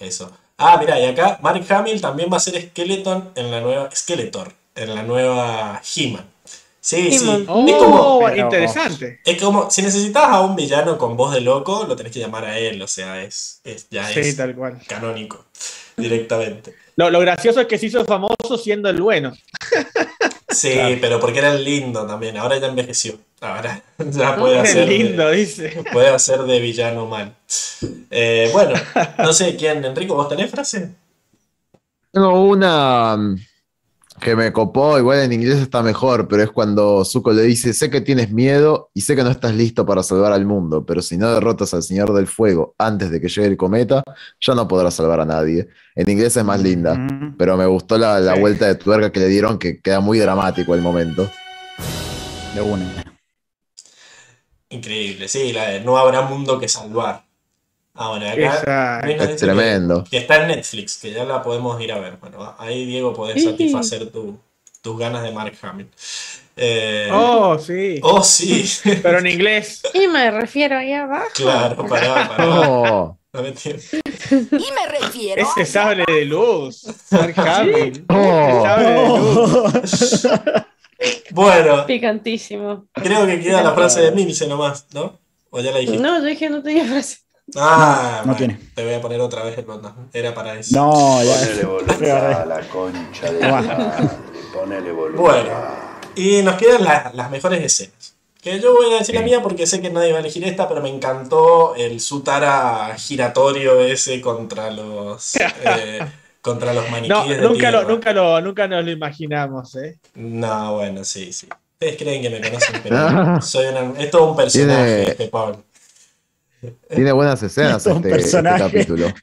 Speaker 1: eso. Ah, mira, y acá Mark Hamill también va a ser Skeleton en la nueva. Skeletor, en la nueva He-Man. Sí, sí.
Speaker 4: He-Man.
Speaker 1: es como.
Speaker 2: Oh,
Speaker 3: pero-
Speaker 2: interesante.
Speaker 1: Es como, si necesitas a un villano con voz de loco, lo tenés que llamar a él, o sea, es, es- ya
Speaker 2: Sí,
Speaker 1: es
Speaker 2: tal cual.
Speaker 1: canónico directamente.
Speaker 2: Lo, lo gracioso es que se hizo famoso siendo el bueno.
Speaker 1: Sí,
Speaker 3: Claro.
Speaker 1: pero porque era lindo también, ahora ya envejeció, ahora ya puede hacer,
Speaker 2: lindo,
Speaker 1: de,
Speaker 2: dice.
Speaker 1: puede hacer de villano mal. Eh, bueno, no sé quién, Enrico, ¿vos tenés frase?
Speaker 5: Tengo una mm, que me copó, igual en inglés está mejor, pero es cuando Zuko le dice, sé que tienes miedo y sé que no estás listo para salvar al mundo, pero si no derrotas al Señor del Fuego antes de que llegue el cometa, ya no podrás salvar a nadie. En inglés es más linda,
Speaker 3: Mm,
Speaker 5: pero me gustó la, la
Speaker 2: Sí.
Speaker 5: vuelta de tuerca que le dieron, que queda muy dramático el momento.
Speaker 3: De una.
Speaker 1: Increíble, sí, la de no habrá mundo que salvar. Ah, bueno, acá
Speaker 2: Esa-
Speaker 5: Es
Speaker 1: que-
Speaker 5: tremendo.
Speaker 1: Que, está en Netflix, que ya la podemos ir a ver. Bueno, ahí Diego podés satisfacer tu- tus ganas de Mark Hamill. Eh,
Speaker 2: Oh, sí.
Speaker 1: oh, sí,
Speaker 2: Pero en inglés.
Speaker 4: Y me refiero ahí abajo.
Speaker 1: claro, pará, pará.
Speaker 5: Oh,
Speaker 1: No me entiendo.
Speaker 6: Y me refiero.
Speaker 2: Ese sable de luz. Mark Hamill.
Speaker 5: Oh.
Speaker 2: Ese sable de luz.
Speaker 1: Bueno,
Speaker 4: Picantísimo.
Speaker 1: creo que queda la frase de Milce nomás, ¿no? O ya la dijiste.
Speaker 4: No, yo dije no tenía frase.
Speaker 1: Ah,
Speaker 3: No
Speaker 1: bueno,
Speaker 3: tiene.
Speaker 1: Te voy a poner otra vez el botón. Era para eso.
Speaker 3: No, ya.
Speaker 8: Ponele voluntad a la concha de madre. Ponele voluntad.
Speaker 1: Bueno, y nos quedan la- las mejores escenas. Que yo voy a decir la mía porque sé que nadie va a elegir esta, pero me encantó el Sutara giratorio ese contra los eh, contra los
Speaker 2: No,
Speaker 1: maniquíes de
Speaker 2: nunca, lo,
Speaker 1: tierra.
Speaker 2: nunca, lo, nunca nos lo imaginamos, ¿eh?
Speaker 1: No, bueno, sí, sí. Ustedes creen que me conocen, pero soy una, es todo un personaje
Speaker 5: Tiene-
Speaker 1: este Pablo.
Speaker 5: Tiene buenas escenas este, este capítulo.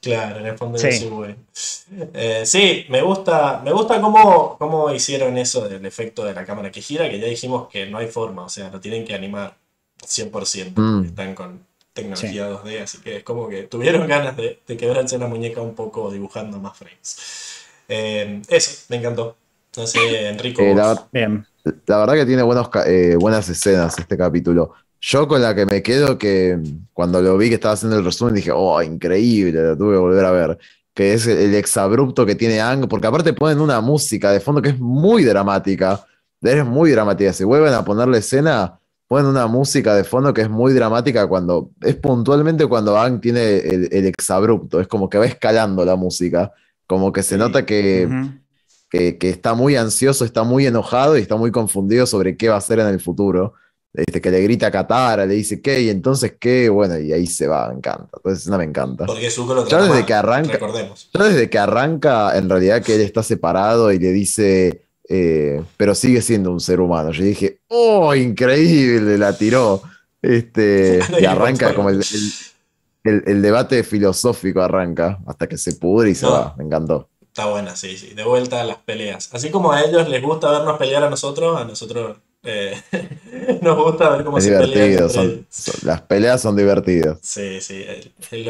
Speaker 1: Claro, en el fondo sí. sí, eh, sí, me gusta, me gusta cómo, cómo hicieron eso del efecto de la cámara que gira, que ya dijimos que no hay forma, o sea, lo tienen que animar 100%, mm. están con tecnología 2D, así que es como que tuvieron ganas de, de quebrarse la muñeca un poco dibujando más frames. Eh, eso, me encantó. No sé, Enrico.
Speaker 5: Eh, la, Bien. la, verdad que tiene buenos, eh, buenas escenas este capítulo. Yo con la que me quedo, que cuando lo vi que estaba haciendo el resumen, dije, oh, increíble, la tuve que volver a ver. Que es el exabrupto que tiene Ang, porque aparte ponen una música de fondo que es muy dramática. Es muy dramática. Si vuelven a poner la escena, ponen una música de fondo que es muy dramática cuando. Es puntualmente cuando Ang tiene el, el exabrupto. Es como que va escalando la música. Como que se nota que, que, está muy ansioso, está muy enojado y está muy confundido sobre qué va a hacer en el futuro. Este, que le grita a Katara, le dice qué, y entonces qué, bueno, y ahí se va, me encanta. Entonces, no me encanta.
Speaker 1: Porque Zuko lo
Speaker 5: ya desde que arranca, recordemos. Ya desde que arranca, en realidad que él está separado y le dice, eh, pero sigue siendo un ser humano. Yo dije, oh, increíble, la tiró. Este, y arranca como el, el, debate filosófico arranca hasta que se pudre y se va. Me encantó.
Speaker 1: Está buena, sí, sí. De vuelta a las peleas. Así como a ellos les gusta vernos pelear a nosotros, a nosotros eh, nos gusta ver cómo se pelean.
Speaker 5: Son, las peleas son divertidas.
Speaker 1: Sí, sí.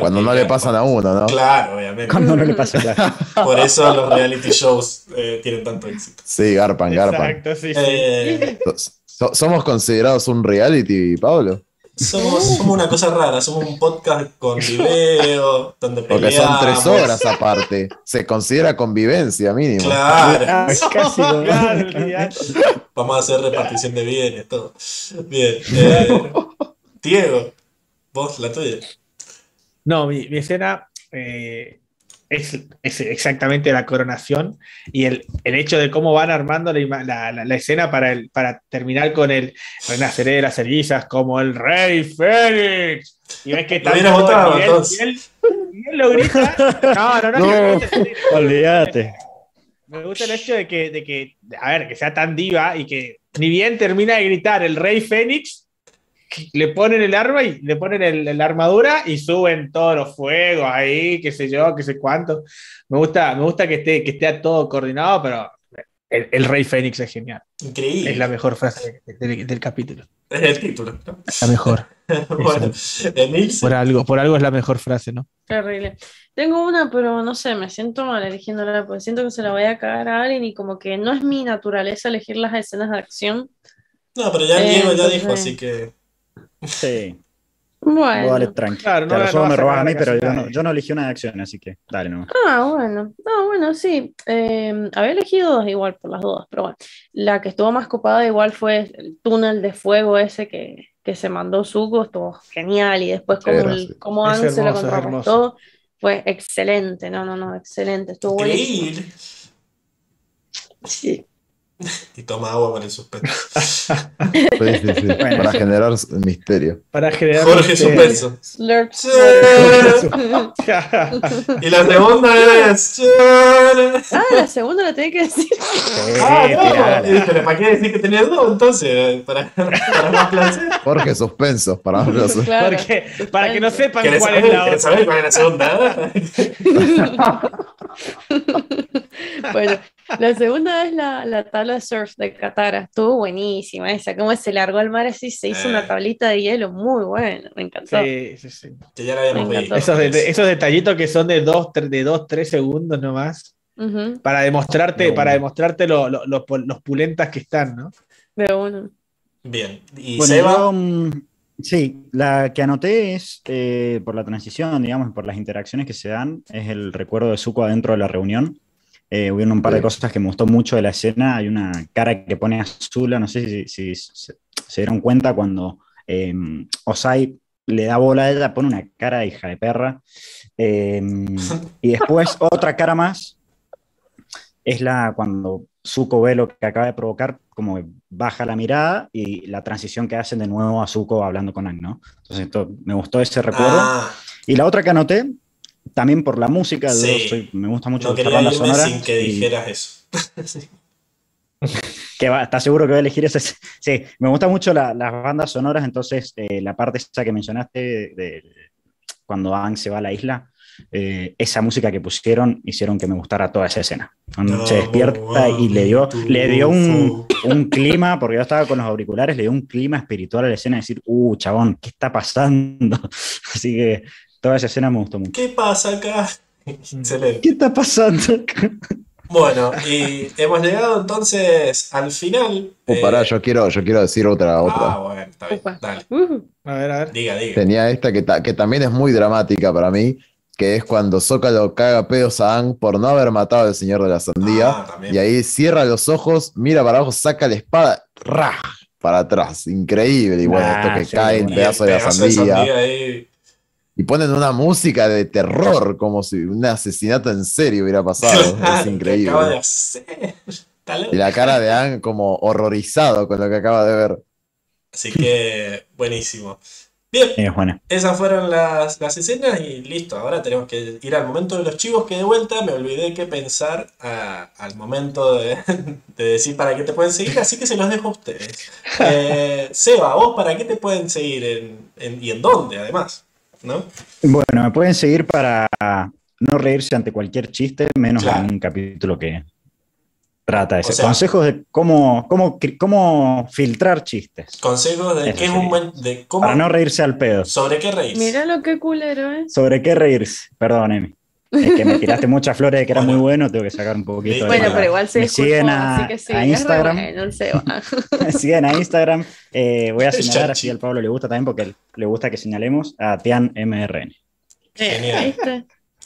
Speaker 5: Cuando no le pasan a uno, ¿no?
Speaker 1: Claro, obviamente.
Speaker 3: Cuando no le pasa
Speaker 1: nada. Por eso los reality shows eh, tienen tanto éxito.
Speaker 5: Sí, garpan, garpan.
Speaker 2: Exacto, sí,
Speaker 1: eh,
Speaker 5: ¿Somos considerados un reality, Pablo?
Speaker 1: Somos, una cosa rara, somos un podcast con video, donde peleamos.
Speaker 5: Porque son tres horas aparte. Se considera convivencia mínimo.
Speaker 1: Claro. Casi Vamos a hacer repartición de bienes, todo. Bien. Eh, Diego, vos, la tuya.
Speaker 2: No, mi, mi escena eh, es, exactamente la coronación y el, hecho de cómo van armando la, escena para, el, para terminar con el renaceré de las cerizas como el rey Fénix. Y ves que está
Speaker 1: votado,
Speaker 2: y, él, lo grita. No, no, no.
Speaker 3: olvídate.
Speaker 2: Me gusta el hecho de que, de que, a ver, que sea tan diva y que ni bien termina de gritar el rey Fénix, le ponen el arma y le ponen la armadura y suben todos los fuegos ahí, qué sé yo, qué sé cuánto. Me gusta, me gusta que esté, que esté todo coordinado, pero el, Rey Fénix es genial.
Speaker 1: Increíble.
Speaker 2: Es la mejor frase del, capítulo.
Speaker 1: Es el título.
Speaker 2: La mejor.
Speaker 1: bueno,
Speaker 2: por algo, por algo es la mejor frase, ¿no?
Speaker 4: Terrible. Tengo una, pero no sé, me siento mal eligiéndola, porque siento que se la voy a cagar a alguien y como que no es mi naturaleza elegir las escenas de acción.
Speaker 1: No, pero ya Diego ya dijo, así que.
Speaker 3: Sí.
Speaker 4: Bueno.
Speaker 3: Dale, tranqui. Claro, no, me robas a mí, pero yo no, yo no, elegí una de acción, así que dale nomás.
Speaker 4: Ah, bueno. No, bueno, sí. Eh, había elegido dos igual por las dudas, pero bueno. La que estuvo más copada igual fue el túnel de fuego ese que, que se mandó Zuko, estuvo genial. Y después como, el, como se lo contrarrestó, fue excelente. No, no, no, excelente. Estuvo
Speaker 1: bueno. Sí. Y toma agua para el suspenso.
Speaker 5: Para generar misterio.
Speaker 2: Para generar
Speaker 1: Jorge suspenso. y la segunda es.
Speaker 4: ah, la segunda la tenía que decir.
Speaker 1: ah, no. ¿para qué decir que tenía dos entonces? Para, para más placer.
Speaker 5: Jorge suspenso, para más placer.
Speaker 2: Porque, para que no sepan cuál es la otra.
Speaker 1: saber cuál es la segunda?
Speaker 4: bueno, la segunda es la, la tabla de surf de Katara. Estuvo buenísima esa. Cómo se largó al mar así, se hizo una eh. tablita de hielo muy buena. Me encantó.
Speaker 2: Sí, sí, sí.
Speaker 1: Que ya la habíamos visto.
Speaker 2: Esos, esos, detallitos que son de 2, de dos, 3 segundos nomás. Para demostrarte, para demostrarte lo, lo, los pulentas que están, ¿no?
Speaker 4: Pero bueno.
Speaker 1: Bien. ¿Y Seba?
Speaker 3: Mm, sí, la que anoté es eh, por la transición, digamos, por las interacciones que se dan, es el recuerdo de Zuko adentro de la reunión eh, hubieron un par de cosas que me gustó mucho de la escena. Hay una cara que pone Azula, no sé si, se dieron cuenta cuando em, Osai le da bola a ella, pone una cara de hija de perra. Em, y después otra cara más es la cuando Zuko ve lo que acaba de provocar, como baja la mirada y la transición que hacen de nuevo a Zuko hablando con Ang, ¿no? Entonces esto, me gustó ese recuerdo. Ah. Y la otra que anoté también por la música, me gusta mucho
Speaker 1: la banda sonora. Sin que dijeras eso.
Speaker 3: que va, ¿Estás seguro que voy a elegir ese? Sí, me gusta mucho las bandas sonoras, entonces eh, la parte esa que mencionaste de, cuando Aang se va a la isla, eh, esa música que pusieron hicieron que me gustara toda esa escena. Cuando se despierta y le dio, le dio un, un, clima, porque yo estaba con los auriculares, le dio un clima espiritual a la escena, decir, uh, chabón, ¿qué está pasando? Así que toda esa escena me gustó mucho.
Speaker 1: ¿Qué pasa acá?
Speaker 3: Excelente. ¿Qué está pasando acá?
Speaker 1: Bueno, y hemos llegado entonces al final.
Speaker 5: Uh, pará, yo quiero, yo quiero decir otra. otra.
Speaker 1: Ah, bueno, está bien. Dale.
Speaker 2: A ver, a ver.
Speaker 1: Diga, diga.
Speaker 5: Tenía esta que, que también es muy dramática para mí, que es cuando Zócalo caga pedos a Ang por no haber matado al señor de la sandía.
Speaker 1: Ah,
Speaker 5: y ahí cierra los ojos, mira para abajo, saca la espada, ¡ra! para atrás. Increíble. Y bueno, esto
Speaker 3: Ah,
Speaker 5: que
Speaker 3: sí,
Speaker 5: cae en
Speaker 3: bueno.
Speaker 5: pedazo de la sandía.
Speaker 1: sandía ahí.
Speaker 5: Y ponen una música de terror, como si un asesinato en serio hubiera pasado. es
Speaker 1: Claro, ¿qué
Speaker 5: increíble.
Speaker 1: acaba de hacer? Está loco.
Speaker 5: Y la cara de Ang como horrorizado con lo que acaba de ver.
Speaker 1: Así que, buenísimo. Bien,
Speaker 3: Es buena.
Speaker 1: esas fueron las, las escenas y listo. Ahora tenemos que ir al momento de los chivos que de vuelta me olvidé qué pensar a- al momento de, de decir para qué te pueden seguir, así que se los dejo a ustedes. Eh, Seba, vos para qué te pueden seguir en, en- y en dónde además, ¿no?
Speaker 3: Bueno, me pueden seguir para no reírse ante cualquier chiste, menos
Speaker 1: Claro.
Speaker 3: en un capítulo que trata de
Speaker 1: O
Speaker 3: ese.
Speaker 1: sea-
Speaker 3: Consejos de cómo, cómo, cómo filtrar chistes.
Speaker 1: Consejos de
Speaker 3: Eso
Speaker 1: qué es un buen, de cómo,
Speaker 3: Para no reírse al pedo.
Speaker 1: sobre qué reís.
Speaker 4: Mira lo que culero, ¿eh?
Speaker 3: ¿Sobre qué reírse? Perdón, Emi. Es que me tiraste muchas flores de que era muy bueno, tengo que sacar un poquito de
Speaker 4: Bueno, pero igual se
Speaker 3: Me
Speaker 4: disculpó,
Speaker 3: siguen a,
Speaker 4: así que sí,
Speaker 3: a Instagram.
Speaker 4: bueno el Seba.
Speaker 3: Me siguen a Instagram. Eh, voy a señalar, así al Pablo le gusta también, porque le gusta que señalemos a Tian MRN.
Speaker 4: Eh,
Speaker 1: Genial.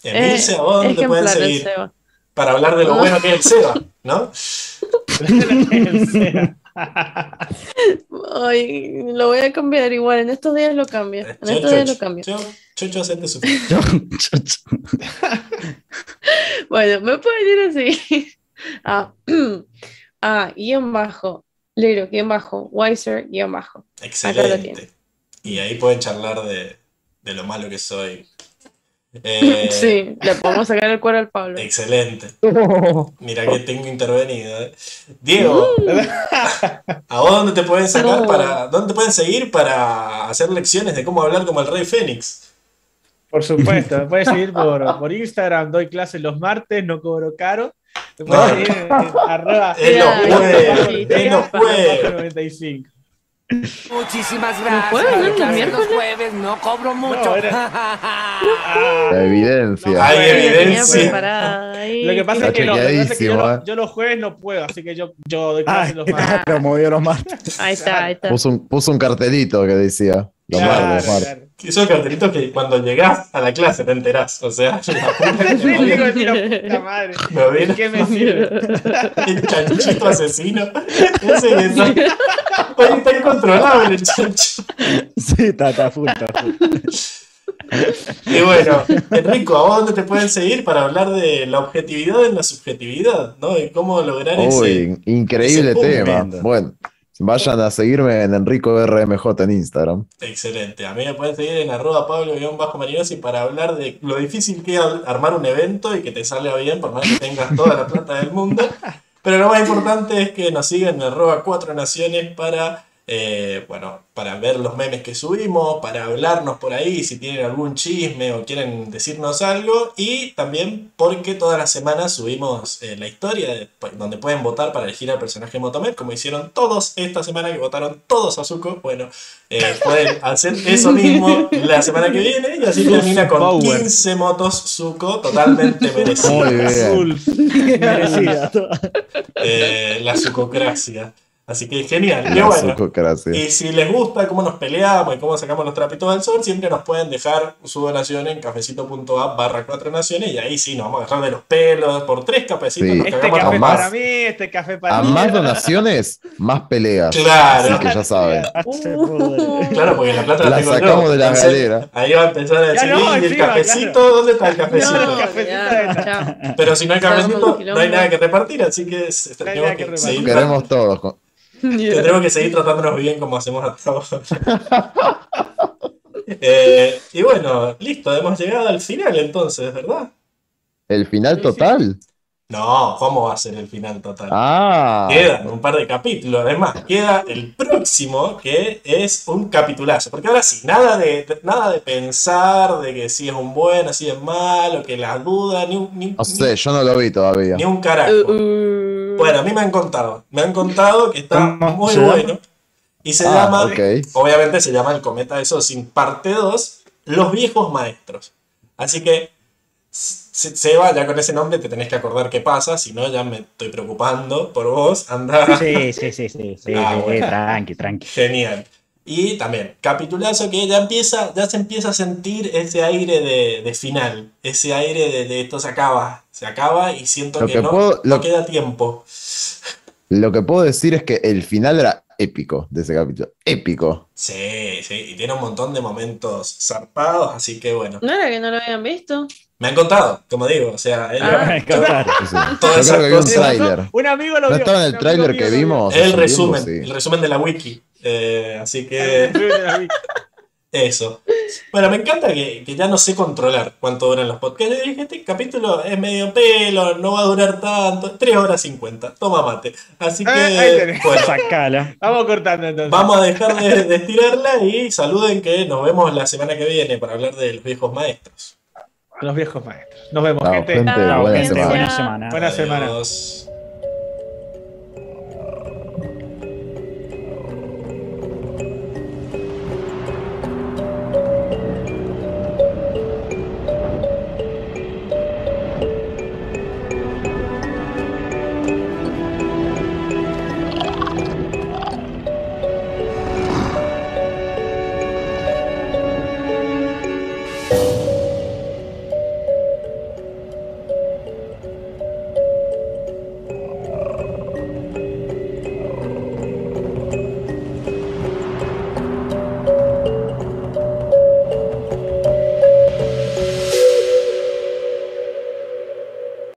Speaker 1: Emilce,
Speaker 4: Eh,
Speaker 1: ¿a vos dónde te pueden
Speaker 4: el
Speaker 1: seguir?
Speaker 4: Seba.
Speaker 1: Para hablar de lo bueno que es el Seba, ¿no?
Speaker 4: Ay, lo voy a cambiar igual, en estos días lo cambio. En
Speaker 1: Yo,
Speaker 4: estos días lo cambio.
Speaker 1: Chocho, hacete.
Speaker 4: Bueno, me pueden ir a seguir a, a guion bajo, Lero, guion bajo, Wiser, guion bajo.
Speaker 1: Excelente. Y ahí pueden charlar de, de lo malo que soy. Eh,
Speaker 4: Sí, le podemos sacar el cuero al Pablo.
Speaker 1: Excelente. Mira que tengo intervenido. eh. Diego, ¿a vos dónde te pueden sacar para. ¿Dónde te pueden seguir para hacer lecciones de cómo hablar como el Rey Fénix?
Speaker 2: Por supuesto, me puedes seguir por, por Instagram, doy clases los martes, no cobro caro. Me puedes seguir en, en arroba
Speaker 1: Él
Speaker 4: no
Speaker 1: no puede,
Speaker 6: Muchísimas
Speaker 4: ¿No puedo, no?
Speaker 6: gracias.
Speaker 4: ¿Los
Speaker 6: jueves no cobro mucho.
Speaker 2: No, era-
Speaker 5: La evidencia.
Speaker 2: No,
Speaker 1: Hay
Speaker 4: La
Speaker 1: evidencia.
Speaker 2: Lo que pasa es que, lo- lo que pasa es que yo, lo-
Speaker 5: eh.
Speaker 2: yo los jueves no puedo, así que yo, yo doy clases los martes.
Speaker 3: lo movió los martes.
Speaker 4: Ahí está, ahí está.
Speaker 5: Puso un, puso un cartelito que decía. Los
Speaker 2: Claro,
Speaker 5: martes, los martes.
Speaker 2: claro.
Speaker 1: Esos cartelitos que cuando llegás a la clase te enterás. O sea, la puta que
Speaker 2: Sí,
Speaker 1: me
Speaker 2: digo,
Speaker 1: parió.
Speaker 2: digo, puta madre.
Speaker 1: Me
Speaker 2: ¿De
Speaker 1: viene
Speaker 2: qué me sirve?
Speaker 1: el chanchito asesino. Ese que está, está, incontrolable el chancho.
Speaker 3: Sí, está, está full, está full.
Speaker 1: Y bueno, Enrico, ¿a vos dónde te pueden seguir para hablar de la objetividad en la subjetividad? ¿no? Y cómo lograr ese.
Speaker 5: Uy, increíble
Speaker 1: ese punto.
Speaker 5: tema. Bueno, vayan a seguirme en Enrico RMJ en Instagram.
Speaker 1: Excelente. A mí me pueden seguir en arroba pablo-marinosi para hablar de lo difícil que es armar un evento y que te salga bien por más que tengas toda la plata del mundo. Pero lo más importante es que nos sigan en arroba cuatro naciones para, eh, bueno, para ver los memes que subimos, para hablarnos por ahí si tienen algún chisme o quieren decirnos algo. Y también porque todas las semanas subimos eh, la historia de- donde pueden votar para elegir al personaje Motomet, como hicieron todos esta semana que votaron todos a Zuko. Bueno, eh, pueden hacer eso mismo la semana que viene y así termina con
Speaker 2: Power.
Speaker 1: 15 motos Zuko totalmente merecidas.
Speaker 5: Muy bien.
Speaker 2: Azul.
Speaker 3: Merecida.
Speaker 1: Eh, la sucocracia. Así que genial. Y bueno, y si les gusta cómo nos peleamos y cómo sacamos los trapitos del sol, siempre nos pueden dejar su donación en cafecito.app barra cuatro naciones y ahí sí nos vamos a agarrar de los pelos por tres cafecitos.
Speaker 5: Sí.
Speaker 1: nos
Speaker 2: Este
Speaker 1: cagamos a
Speaker 2: café
Speaker 5: más.
Speaker 2: para mí, este café para
Speaker 5: A
Speaker 2: mí.
Speaker 5: más donaciones, más peleas.
Speaker 1: Claro.
Speaker 5: Así que ya saben.
Speaker 3: Pudre.
Speaker 1: Claro, porque la plata la,
Speaker 5: La
Speaker 1: tengo
Speaker 5: sacamos
Speaker 1: yo.
Speaker 5: de la
Speaker 1: Entonces,
Speaker 5: galera.
Speaker 1: Ahí va a empezar a decir,
Speaker 2: no,
Speaker 1: "¿Y el cafecito?
Speaker 2: claro.
Speaker 1: ¿Dónde está el cafecito?
Speaker 4: No, ya.
Speaker 1: Pero si no hay cafecito, no hay nada que repartir, así que tenemos
Speaker 2: que
Speaker 1: que, seguir,
Speaker 5: Queremos todos. con-
Speaker 1: tendremos que seguir tratándonos bien como hacemos hasta ahora. Eh, y bueno, listo, hemos llegado al final entonces, ¿verdad?
Speaker 5: El final total.
Speaker 1: No, ¿cómo va a ser el final total?
Speaker 5: Ah.
Speaker 1: Quedan un par de capítulos. Además, queda el próximo, que es un capitulazo. Porque ahora sí, nada de, nada de pensar de que si es un bueno, si es malo, que las dudas, ni un. Ni,
Speaker 5: no sé, yo no lo vi todavía.
Speaker 1: Ni un carajo. Uh, uh. Bueno, a mí me han contado. Me han contado que está muy bueno. Y se ah, llama. Obviamente se llama El Cometa de Sosin, parte 2, Los Viejos Maestros. Así que Seba, ya con ese nombre te tenés que acordar qué pasa, si no ya me estoy preocupando por vos, anda.
Speaker 3: Sí, sí, sí, sí, sí, ah, tranqui, tranqui.
Speaker 1: Genial. Y también, capitulazo que ya empieza, ya se empieza a sentir ese aire de, final, ese aire de, esto se acaba, se acaba y siento que, no, queda tiempo.
Speaker 5: Lo que puedo decir es que el final era épico de ese capítulo, épico.
Speaker 1: Sí, sí, y tiene un montón de momentos zarpados, así que bueno.
Speaker 4: ¿No era que no lo habían visto?
Speaker 1: Me han contado, como digo, o sea, él,
Speaker 5: ah, Yo creo que vi un.
Speaker 2: Un amigo lo
Speaker 5: vio. ¿No estaba en el tráiler que vimos?
Speaker 1: El resumen, el resumen de la wiki. Eh, así que... Eso. Bueno, me encanta que, que, ya no sé controlar cuánto duran los podcasts. Yo dije, este capítulo es medio pelo, no va a durar tanto. 3 horas 50. Toma mate. Así que.
Speaker 2: Eh, bueno, Vamos cortando entonces.
Speaker 1: Vamos a dejar de, de, estirarla y saluden que nos vemos la semana que viene para hablar de los viejos maestros
Speaker 2: los viejos maestros. Nos vemos,
Speaker 5: gente.
Speaker 3: buena, semana.
Speaker 2: Buena semana.